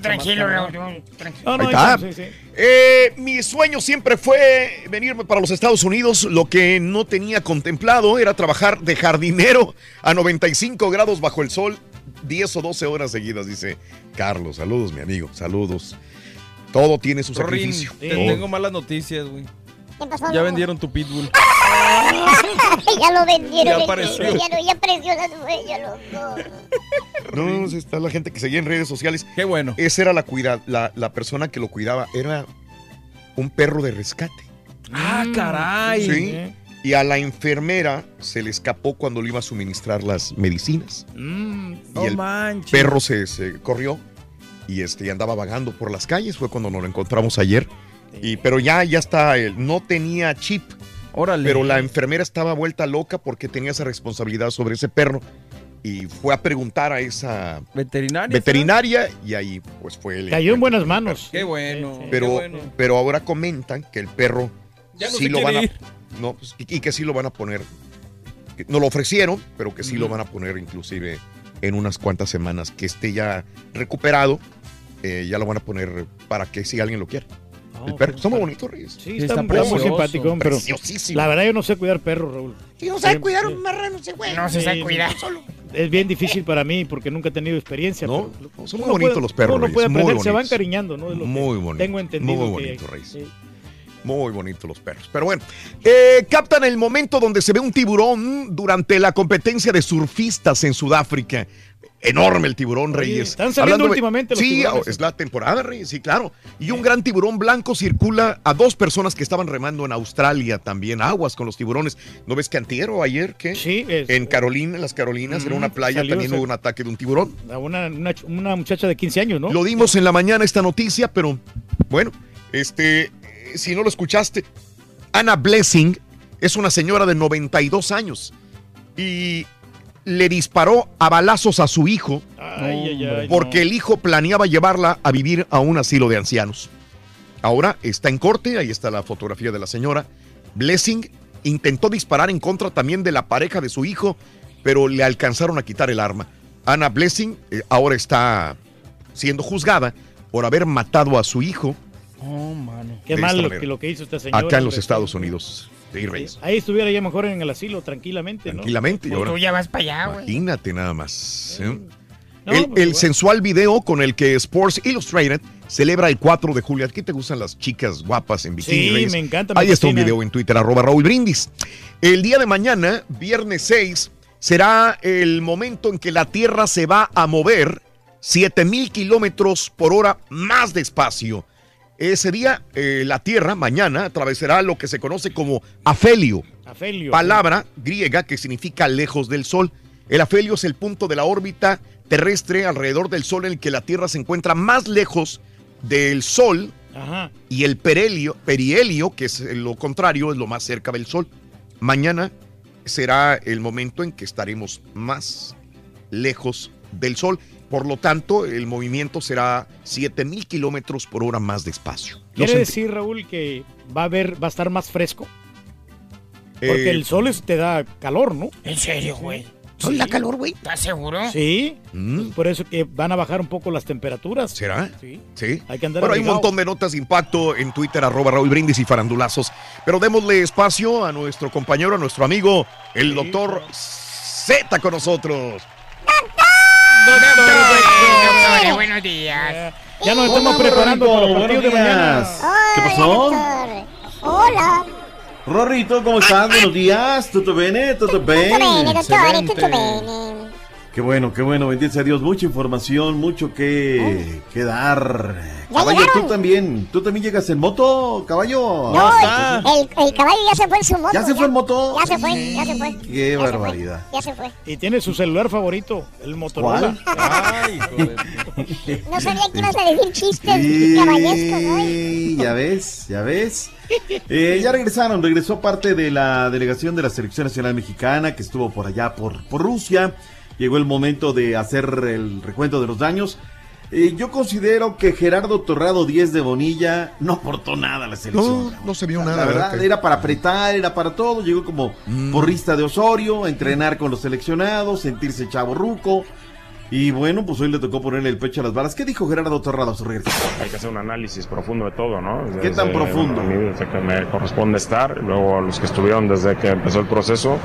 Speaker 9: tranquilo, Raúl. Tranquilo.
Speaker 2: No, no,
Speaker 1: Ahí está.
Speaker 2: sí, sí.
Speaker 1: Eh, mi sueño siempre fue venirme para los Estados Unidos. Lo que no tenía contemplado era trabajar de jardinero a 95 grados bajo el sol, 10 o 12 horas seguidas, dice Carlos. Saludos, mi amigo, saludos. Todo tiene su sacrificio.
Speaker 10: te tengo malas noticias, güey.
Speaker 3: ¿Qué pasó,
Speaker 10: Ya vendieron tu pitbull.
Speaker 3: ya lo vendieron.
Speaker 1: Ya apareció.
Speaker 3: Ya, no, ya apareció la dueña, loco.
Speaker 1: No, está la gente que seguía en redes sociales.
Speaker 10: Qué bueno.
Speaker 1: Esa era la, cuida, la, la persona que lo cuidaba. Era un perro de rescate.
Speaker 10: Ah, caray.
Speaker 1: Sí. Y a la enfermera se le escapó cuando le iba a suministrar las medicinas.
Speaker 10: Mm,
Speaker 1: Y
Speaker 10: no
Speaker 1: el
Speaker 10: manches.
Speaker 1: perro se, se corrió y este y andaba vagando por las calles. Fue cuando nos lo encontramos ayer. Y, pero ya, ya está, él no tenía chip.
Speaker 10: Órale.
Speaker 1: Pero la enfermera estaba vuelta loca porque tenía esa responsabilidad sobre ese perro. Y fue a preguntar a esa
Speaker 10: veterinaria.
Speaker 1: veterinaria y ahí pues fue el
Speaker 2: Cayó en buenas manos.
Speaker 10: Qué bueno.
Speaker 1: pero,
Speaker 10: qué bueno.
Speaker 1: pero ahora comentan que el perro
Speaker 10: Ya no
Speaker 1: sí
Speaker 10: se
Speaker 1: lo van a. No, pues, y, y que sí lo van a poner. No lo ofrecieron, pero que sí lo van a poner inclusive en unas cuantas semanas que esté ya recuperado. eh, ya lo van a poner para que si alguien lo quiere. El perro. Está muy bonito, Reyes.
Speaker 2: Sí, está, está muy simpático, pero
Speaker 1: Preciosísimo.
Speaker 2: la verdad yo no sé cuidar perros, Raúl.
Speaker 9: Si no sabe cuidar un marrano, ese güey. No se sabe cuidar solo.
Speaker 2: Es bien difícil para mí porque nunca he tenido experiencia.
Speaker 1: No,
Speaker 2: pero
Speaker 1: son muy bonitos
Speaker 2: puede-
Speaker 1: los perros,
Speaker 2: Uno puede aprender, se van
Speaker 1: bonitos.
Speaker 2: cariñando, ¿no? De lo que
Speaker 1: Muy bonito.
Speaker 2: Tengo entendido.
Speaker 1: Muy
Speaker 2: que-
Speaker 1: bonito, Reyes.
Speaker 2: sí.
Speaker 1: Muy bonitos los perros. Pero bueno, eh, captan el momento donde se ve un tiburón durante la competencia de surfistas en Sudáfrica. Enorme el tiburón,
Speaker 2: Oye,
Speaker 1: Reyes.
Speaker 2: están saliendo últimamente los
Speaker 1: Sí,
Speaker 2: tiburones.
Speaker 1: es la temporada, Reyes, sí, claro. Y un gran tiburón blanco circula a dos personas que estaban remando en Australia también. Aguas con los tiburones. ¿No ves que antier o ayer que
Speaker 2: Sí, es-
Speaker 1: En Carolina, en las Carolinas, en una playa
Speaker 2: salió
Speaker 1: también hubo un ataque de un tiburón.
Speaker 2: A Una, una, una muchacha de 15 años, ¿no?
Speaker 1: Lo dimos en la mañana esta noticia, pero bueno, este, eh, si no lo escuchaste, Ana Blessing es una señora de 92 años y le disparó a balazos a su hijo
Speaker 2: Ay, ay, ay,
Speaker 1: porque
Speaker 2: no.
Speaker 1: el hijo planeaba llevarla a vivir a un asilo de ancianos. Ahora está en corte, ahí está la fotografía de la señora. Blessing intentó disparar en contra también de la pareja de su hijo, pero le alcanzaron a quitar el arma. Ana Blessing eh, ahora está siendo juzgada por haber matado a su hijo
Speaker 2: Oh, mano. Qué
Speaker 1: de
Speaker 2: mal
Speaker 1: esta
Speaker 2: lo
Speaker 1: manera.
Speaker 2: que, lo que hizo esta señora.
Speaker 1: acá en los. Estados Unidos. Sí, Reyes.
Speaker 2: Ahí estuviera ya mejor en el asilo, tranquilamente, ¿no?
Speaker 1: Tranquilamente. y
Speaker 2: Pues
Speaker 1: ahora-
Speaker 2: tú ya vas para allá, güey.
Speaker 1: Imagínate nada más. ¿eh?
Speaker 2: No,
Speaker 1: el
Speaker 2: pues
Speaker 1: el sensual video con el que Sports Illustrated celebra el 4 de julio. ¿A ti te gustan las chicas guapas en bikini?
Speaker 2: Sí,
Speaker 1: Reyes?
Speaker 2: me encanta, me
Speaker 1: Ahí está un video en Twitter, arroba Raúl Brindis. El día de mañana, viernes 6, será el momento en que la Tierra se va a mover 7000 kilómetros por hora más despacio. Ese día, eh, la Tierra, mañana, atravesará lo que se conoce como afelio
Speaker 2: Afelio.
Speaker 1: palabra griega que significa lejos del Sol. El afelio es el punto de la órbita terrestre alrededor del Sol en el que la Tierra se encuentra más lejos del Sol
Speaker 2: Ajá.
Speaker 1: y el perelio, perihelio, que es lo contrario, es lo más cerca del Sol. Mañana será el momento en que estaremos más lejos del Sol. Por lo tanto, el movimiento será 7000 kilómetros por hora más despacio.
Speaker 2: ¿Quiere
Speaker 1: sentí.
Speaker 2: decir, Raúl, que va a haber, va a estar más fresco? Porque
Speaker 1: Eh,
Speaker 2: el sol es- te da calor, ¿no?
Speaker 9: ¿En serio, güey? ¿Sol da calor, güey? ¿Estás seguro?
Speaker 2: Sí.
Speaker 1: Mm.
Speaker 2: Por eso que van a bajar un poco las temperaturas.
Speaker 1: ¿Será?
Speaker 2: Sí.
Speaker 1: Sí.
Speaker 2: Hay que andar
Speaker 1: Bueno, hay un montón de notas de impacto en Twitter, arroba Raúl Brindis y farandulazos. Pero démosle espacio a nuestro compañero, a nuestro amigo, el doctor Z con nosotros.
Speaker 9: Doctor, buenos días.
Speaker 2: Ya nos
Speaker 9: Hola,
Speaker 2: estamos preparando para los partidos de
Speaker 9: buenos
Speaker 2: mañana.
Speaker 74: ¿Qué pasó?
Speaker 3: doctor. Hola.
Speaker 74: Rorrito, ¿cómo estás? Buenos días. ¿Todo bene? ¿Todo
Speaker 3: Tutto bene,
Speaker 74: bene?
Speaker 3: dottore, tutto bene.
Speaker 74: Qué bueno, qué bueno. Bendice a Dios. Mucha información, mucho que, que dar.
Speaker 3: ¿Ya
Speaker 74: Caballo,
Speaker 3: llegaron?
Speaker 74: tú también. ¿Tú también llegas en moto, caballo?
Speaker 3: No, el, el caballo ya se fue en su moto.
Speaker 74: ¿Ya se fue en moto?
Speaker 3: Ya se fue, ya se fue.
Speaker 74: Qué
Speaker 3: Ya se fue,
Speaker 74: barbaridad.
Speaker 3: Ya se fue.
Speaker 2: Y tiene su celular favorito, el Motorola.
Speaker 3: No sabía que ibas a decir chistes caballescos hoy.
Speaker 74: Sí, ya ves, ya ves. Eh, ya regresaron, regresó parte de la delegación de la Selección Nacional Mexicana que estuvo por allá, por, por Rusia. Llegó el momento de hacer el recuento de los daños. Eh, yo considero que Gerardo Torrado 10 de Bonilla no aportó nada a la selección.
Speaker 1: No, no se vio
Speaker 74: La
Speaker 1: nada.
Speaker 74: verdad,
Speaker 1: ¿verdad?
Speaker 74: era para apretar, era para todo. Llegó como
Speaker 1: Mm.
Speaker 74: porrista de Osorio, entrenar con los seleccionados, sentirse chavo ruco.
Speaker 24: Y bueno, pues hoy le tocó ponerle el pecho a las balas. ¿Qué dijo Gerardo Torrado a su regreso?
Speaker 75: Hay que hacer un análisis profundo de todo, ¿no?
Speaker 24: ¿Qué tan profundo?
Speaker 75: A mí desde que me corresponde estar, luego a los que estuvieron desde que empezó el proceso,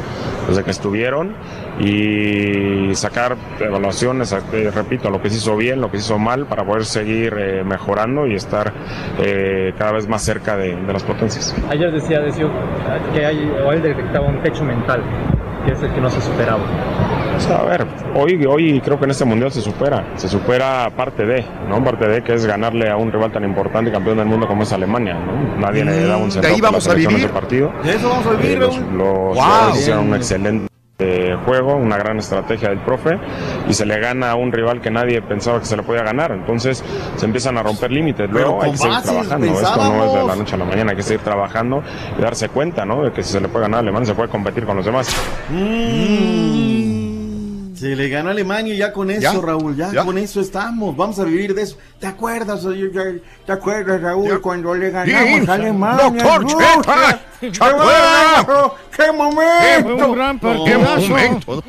Speaker 75: desde que estuvieron, y sacar evaluaciones, eh, repito, lo que se hizo bien, lo que se hizo mal, para poder seguir eh, mejorando y estar eh, cada vez más cerca de, de las potencias.
Speaker 72: Ayer decía, decía que hay, o él detectaba un techo mental, que es el que no se superaba.
Speaker 75: A ver, hoy, hoy creo que en este mundial se supera, se supera parte de, ¿no? Parte de que es ganarle a un rival tan importante, campeón del mundo como es Alemania, ¿no? Nadie le da un centavo
Speaker 1: ahí vamos a
Speaker 75: selección
Speaker 1: vivir.
Speaker 75: ese partido.
Speaker 24: De eso vamos a vivir,
Speaker 75: Eh, los
Speaker 24: Raúl.
Speaker 75: los
Speaker 24: Wow.
Speaker 75: jugadores hicieron un excelente eh, juego, una gran estrategia del profe y se le gana a un rival que nadie pensaba que se le podía ganar. Entonces se empiezan a romper límites. Luego hay que seguir trabajando. Esto no es de la noche a la mañana, hay que seguir trabajando y darse cuenta ¿no? de que si se le puede ganar a Alemania se puede competir con los demás.
Speaker 24: Mm. Se le ganó a Alemania y ya con eso,
Speaker 75: ¿Ya?
Speaker 24: Raúl, ya,
Speaker 75: ¿Ya?
Speaker 24: con eso estamos. Vamos a vivir de eso. ¿Te acuerdas, ya- ¿te acuerdas, Raúl, cuando le ganamos a Alemania?
Speaker 1: Doctor
Speaker 24: ¡Qué. ¡Qué momento!
Speaker 1: Partidazo.
Speaker 24: momento.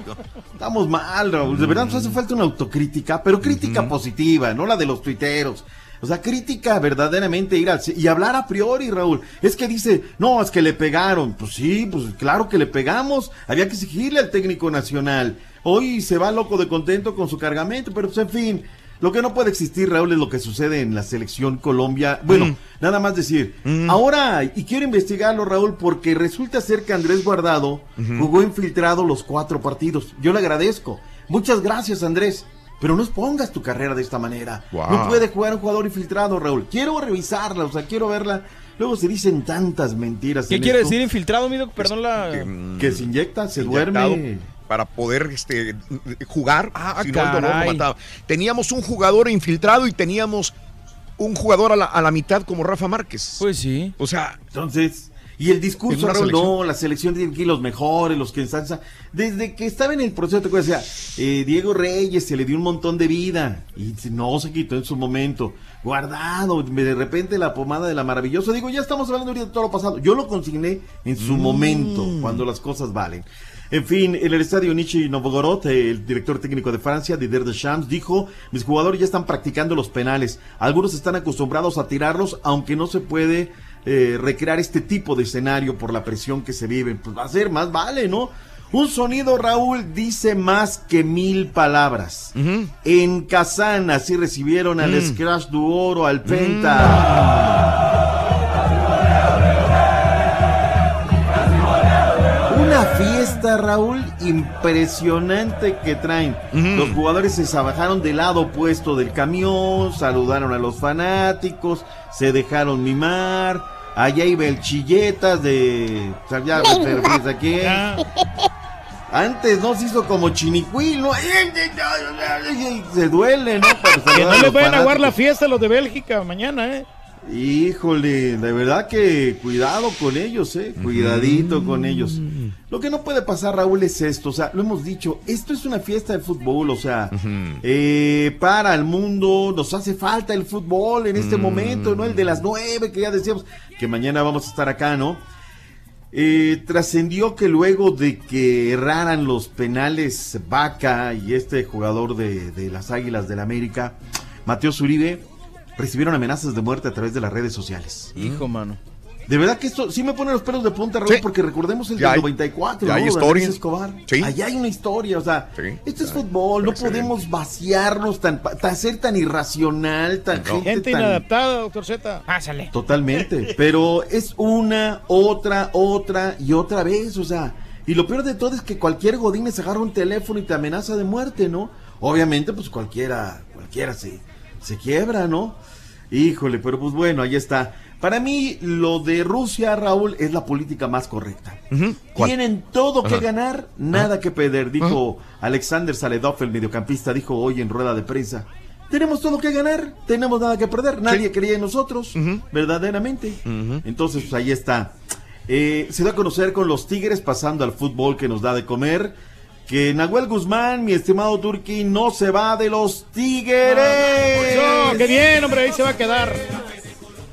Speaker 24: Estamos mal, Raúl. De verdad nos hace falta una autocrítica, pero crítica positiva, no la de los tuiteros. O sea, crítica verdaderamente ir al y hablar a priori, Raúl. Es que dice, no, es que le pegaron. Pues sí, pues claro que le pegamos. Había que exigirle al técnico nacional. Hoy se va loco de contento con su cargamento, pero pues en fin. Lo que no puede existir, Raúl, es lo que sucede en la selección Colombia. Bueno,
Speaker 1: Mm.
Speaker 24: nada más decir. Ahora, y quiero investigarlo, Raúl, porque resulta ser que Andrés Guardado jugó infiltrado los cuatro partidos. Yo le agradezco. Muchas gracias, Andrés. Pero no expongas tu carrera de esta manera.
Speaker 1: Wow.
Speaker 24: No puede jugar un jugador infiltrado, Raúl. Quiero revisarla, o sea, quiero verla. Luego se dicen tantas mentiras.
Speaker 10: ¿Qué
Speaker 24: en
Speaker 10: quiere
Speaker 24: esto.
Speaker 10: decir infiltrado, mi doc? Perdón la...
Speaker 24: Que se inyecta, se
Speaker 1: Inyectado
Speaker 24: duerme.
Speaker 1: Para poder este, jugar,
Speaker 10: Ah,
Speaker 1: si no el dolor lo mataba. Teníamos un jugador infiltrado y teníamos un jugador a la, a la mitad como Rafa Márquez.
Speaker 10: Pues sí.
Speaker 1: O sea,
Speaker 24: Entonces, y el discurso, Raúl, no, la selección tiene que ir los mejores, los que están. Desde que estaba en el proceso, te acuerdas, decía, eh, Diego Reyes se le dio un montón de vida y no se quitó en su momento. Guardado, de repente la pomada de la maravillosa. Digo, ya estamos hablando ahorita de todo lo pasado. Yo lo consigné en su
Speaker 1: Mm.
Speaker 24: momento, cuando las cosas valen. En fin, en el estadio Nishi Novgorod, el director técnico de Francia, Didier Deschamps, dijo, mis jugadores ya están practicando los penales. Algunos están acostumbrados a tirarlos, aunque no se puede eh, recrear este tipo de escenario por la presión que se vive. Pues va a ser, más vale, ¿no? Un sonido, Raúl, dice más que mil palabras. En Kazán, así recibieron al
Speaker 1: Mm.
Speaker 24: Scratch du Oro, al Penta. Una Raúl, impresionante que traen. Los jugadores se bajaron del lado opuesto del camión, saludaron a los fanáticos, se dejaron mimar. Allá iba el chilletas de. o sea, ya me refieres a quién. Antes no se hizo como chinicuil, ¿no? Se duele, ¿no?
Speaker 2: Que no les vayan a aguar la fiesta los de Bélgica mañana, ¿eh?
Speaker 24: Híjole, de verdad que cuidado con ellos, eh, cuidadito con ellos. Lo que no puede pasar, Raúl, es esto, o sea, lo hemos dicho, esto es una fiesta de fútbol, o sea, eh, para el mundo nos hace falta el fútbol en este momento, ¿no? El de las nueve, que ya decíamos que mañana vamos a estar acá, ¿no? Eh, trascendió que luego de que erraran los penales Vaca y este jugador de, de las Águilas del América, Mateo Zuribe, recibieron amenazas de muerte a través de las redes sociales.
Speaker 10: Hijo, mano.
Speaker 24: De verdad que esto sí me pone los pelos de punta, Raúl,
Speaker 1: Sí.
Speaker 24: porque recordemos el
Speaker 1: Ya
Speaker 24: del
Speaker 1: hay-
Speaker 24: 94,
Speaker 1: ya hay
Speaker 24: ¿no? De
Speaker 1: historia.
Speaker 24: Andrés Escobar.
Speaker 1: Sí.
Speaker 24: Allá hay una historia, o sea,
Speaker 1: Sí.
Speaker 24: esto es fútbol, no podemos vaciarnos, tan, tan- ser tan irracional, tan gente,
Speaker 2: Gente
Speaker 24: tan...
Speaker 2: inadaptada, doctor Z. Pásale.
Speaker 24: Totalmente, pero es una, otra, otra y otra vez, o sea, y lo peor de todo es que cualquier godín se agarra un teléfono y te amenaza de muerte, ¿no? Obviamente, pues cualquiera, cualquiera se, se quiebra, ¿no? Híjole, pero pues bueno, ahí está. Para mí, lo de Rusia, Raúl, es la política más correcta. Tienen todo que ganar, nada que perder, dijo Alexander Saledov, el mediocampista, dijo hoy en rueda de prensa. Tenemos todo que ganar, tenemos nada que perder, nadie creía en nosotros, verdaderamente. Entonces, pues ahí está. Eh, se da a conocer con los Tigres pasando al fútbol que nos da de comer. Que Nahuel Guzmán, mi estimado Turki, no se va de los Tigres.
Speaker 2: No, qué bien, hombre, ahí se va a quedar.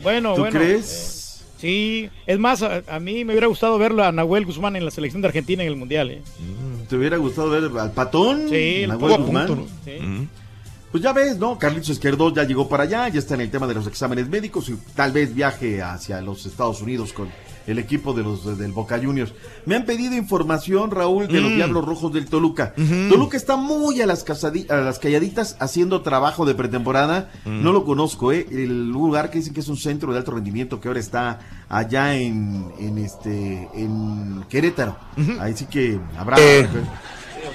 Speaker 2: Bueno,
Speaker 24: ¿Tú
Speaker 2: bueno.
Speaker 24: crees?
Speaker 2: Sí, es más, a, a mí me hubiera gustado verlo a Nahuel Guzmán en la selección de Argentina en el Mundial. ¿eh?
Speaker 24: ¿Te hubiera gustado ver al patón?
Speaker 2: Sí, el
Speaker 24: Nahuel
Speaker 2: patón.
Speaker 24: Guzmán?
Speaker 2: Punto, ¿no? Sí.
Speaker 24: Pues ya ves, ¿no? Carlitos Izquierdo ya llegó para allá, ya está en el tema de los exámenes médicos y tal vez viaje hacia los Estados Unidos con el equipo de los del Boca Juniors. Me han pedido información, Raúl, de los
Speaker 1: Mm.
Speaker 24: Diablos Rojos del Toluca. Toluca está muy a las, a las calladitas haciendo trabajo de pretemporada.
Speaker 1: Mm.
Speaker 24: No lo conozco, ¿eh? El lugar que dicen que es un centro de alto rendimiento que ahora está allá en, en este en Querétaro. Ahí sí que habrá.
Speaker 76: Eh,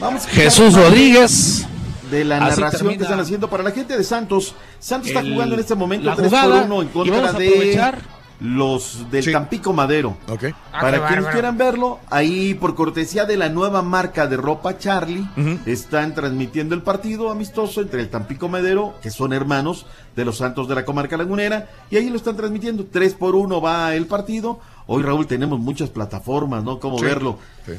Speaker 24: Vamos
Speaker 76: Jesús Rodríguez.
Speaker 24: de la
Speaker 76: Así
Speaker 24: narración que están haciendo para la gente de Santos. Santos está jugando en este momento
Speaker 76: la
Speaker 24: 3
Speaker 76: jugada,
Speaker 24: por 1 en
Speaker 76: y
Speaker 24: contra
Speaker 76: vamos a
Speaker 24: de
Speaker 76: aprovechar.
Speaker 24: Los del Tampico Madero.
Speaker 1: Ah, qué
Speaker 24: Para quienes
Speaker 1: bárbaro.
Speaker 24: quieran verlo, ahí por cortesía de la nueva marca de ropa Charlie, están transmitiendo el partido amistoso entre el Tampico Madero, que son hermanos de los Santos de la comarca lagunera, y ahí lo están transmitiendo. 3 por 1 va el partido. Hoy, Raúl, tenemos muchas plataformas, ¿no? Cómo
Speaker 1: Sí,
Speaker 24: verlo.
Speaker 1: sí.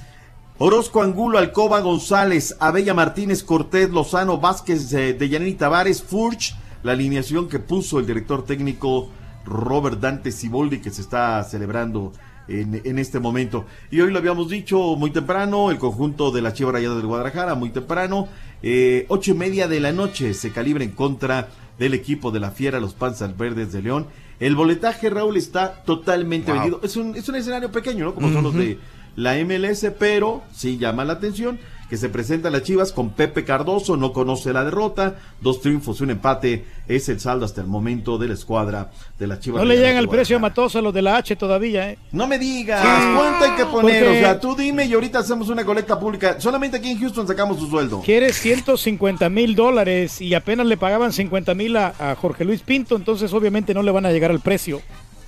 Speaker 24: Orozco Angulo, Alcoba González, Abella Martínez, Cortés, Lozano, Vázquez, eh, de Yanini Tavares, Furch, la alineación que puso el director técnico Robert Dante Siboldi, que se está celebrando en, en este momento. Y hoy lo habíamos dicho muy temprano, el conjunto de la Chiva Rayada del Guadalajara, muy temprano, eh, ocho y media de la noche se calibra en contra del equipo de la Fiera, los Panzas Verdes de León. El boletaje, Raúl, está totalmente
Speaker 1: Wow.
Speaker 24: vendido. Es un, es un escenario pequeño, ¿no? Como son los de la MLS, pero sí llama la atención que se presenta las Chivas con Pepe Cardoso, no conoce la derrota, dos triunfos y un empate, es el saldo hasta el momento de la escuadra de la Chivas.
Speaker 2: No le llegan
Speaker 24: de
Speaker 2: al precio a Matosa los de la H todavía, ¿eh?
Speaker 24: No me digas, ¿cuánto hay que poner?
Speaker 2: Porque-
Speaker 24: O sea, tú dime y ahorita hacemos una colecta pública. Solamente aquí en Houston sacamos su sueldo.
Speaker 2: Quiere 150 mil dólares y apenas le pagaban 50 mil a, a Jorge Luis Pinto, entonces obviamente no le van a llegar al precio.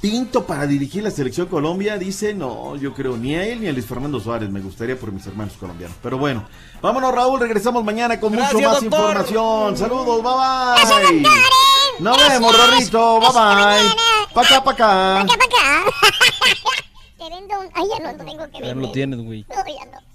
Speaker 24: Pinto para dirigir la selección Colombia, dice, no, yo creo ni a él ni a Luis Fernando Suárez, me gustaría por mis hermanos colombianos. Pero bueno, vámonos Raúl, regresamos mañana con mucho más
Speaker 76: doctor.
Speaker 24: información. Saludos, bye bye. Nos vemos, Rorrito, bye bye. Pa' acá, pa' acá.
Speaker 3: Acá, pa' acá. Te vendo un... Ay, ya no, no tengo que
Speaker 10: Ya
Speaker 3: vender.
Speaker 10: no lo tienes, güey.
Speaker 3: No, ya no.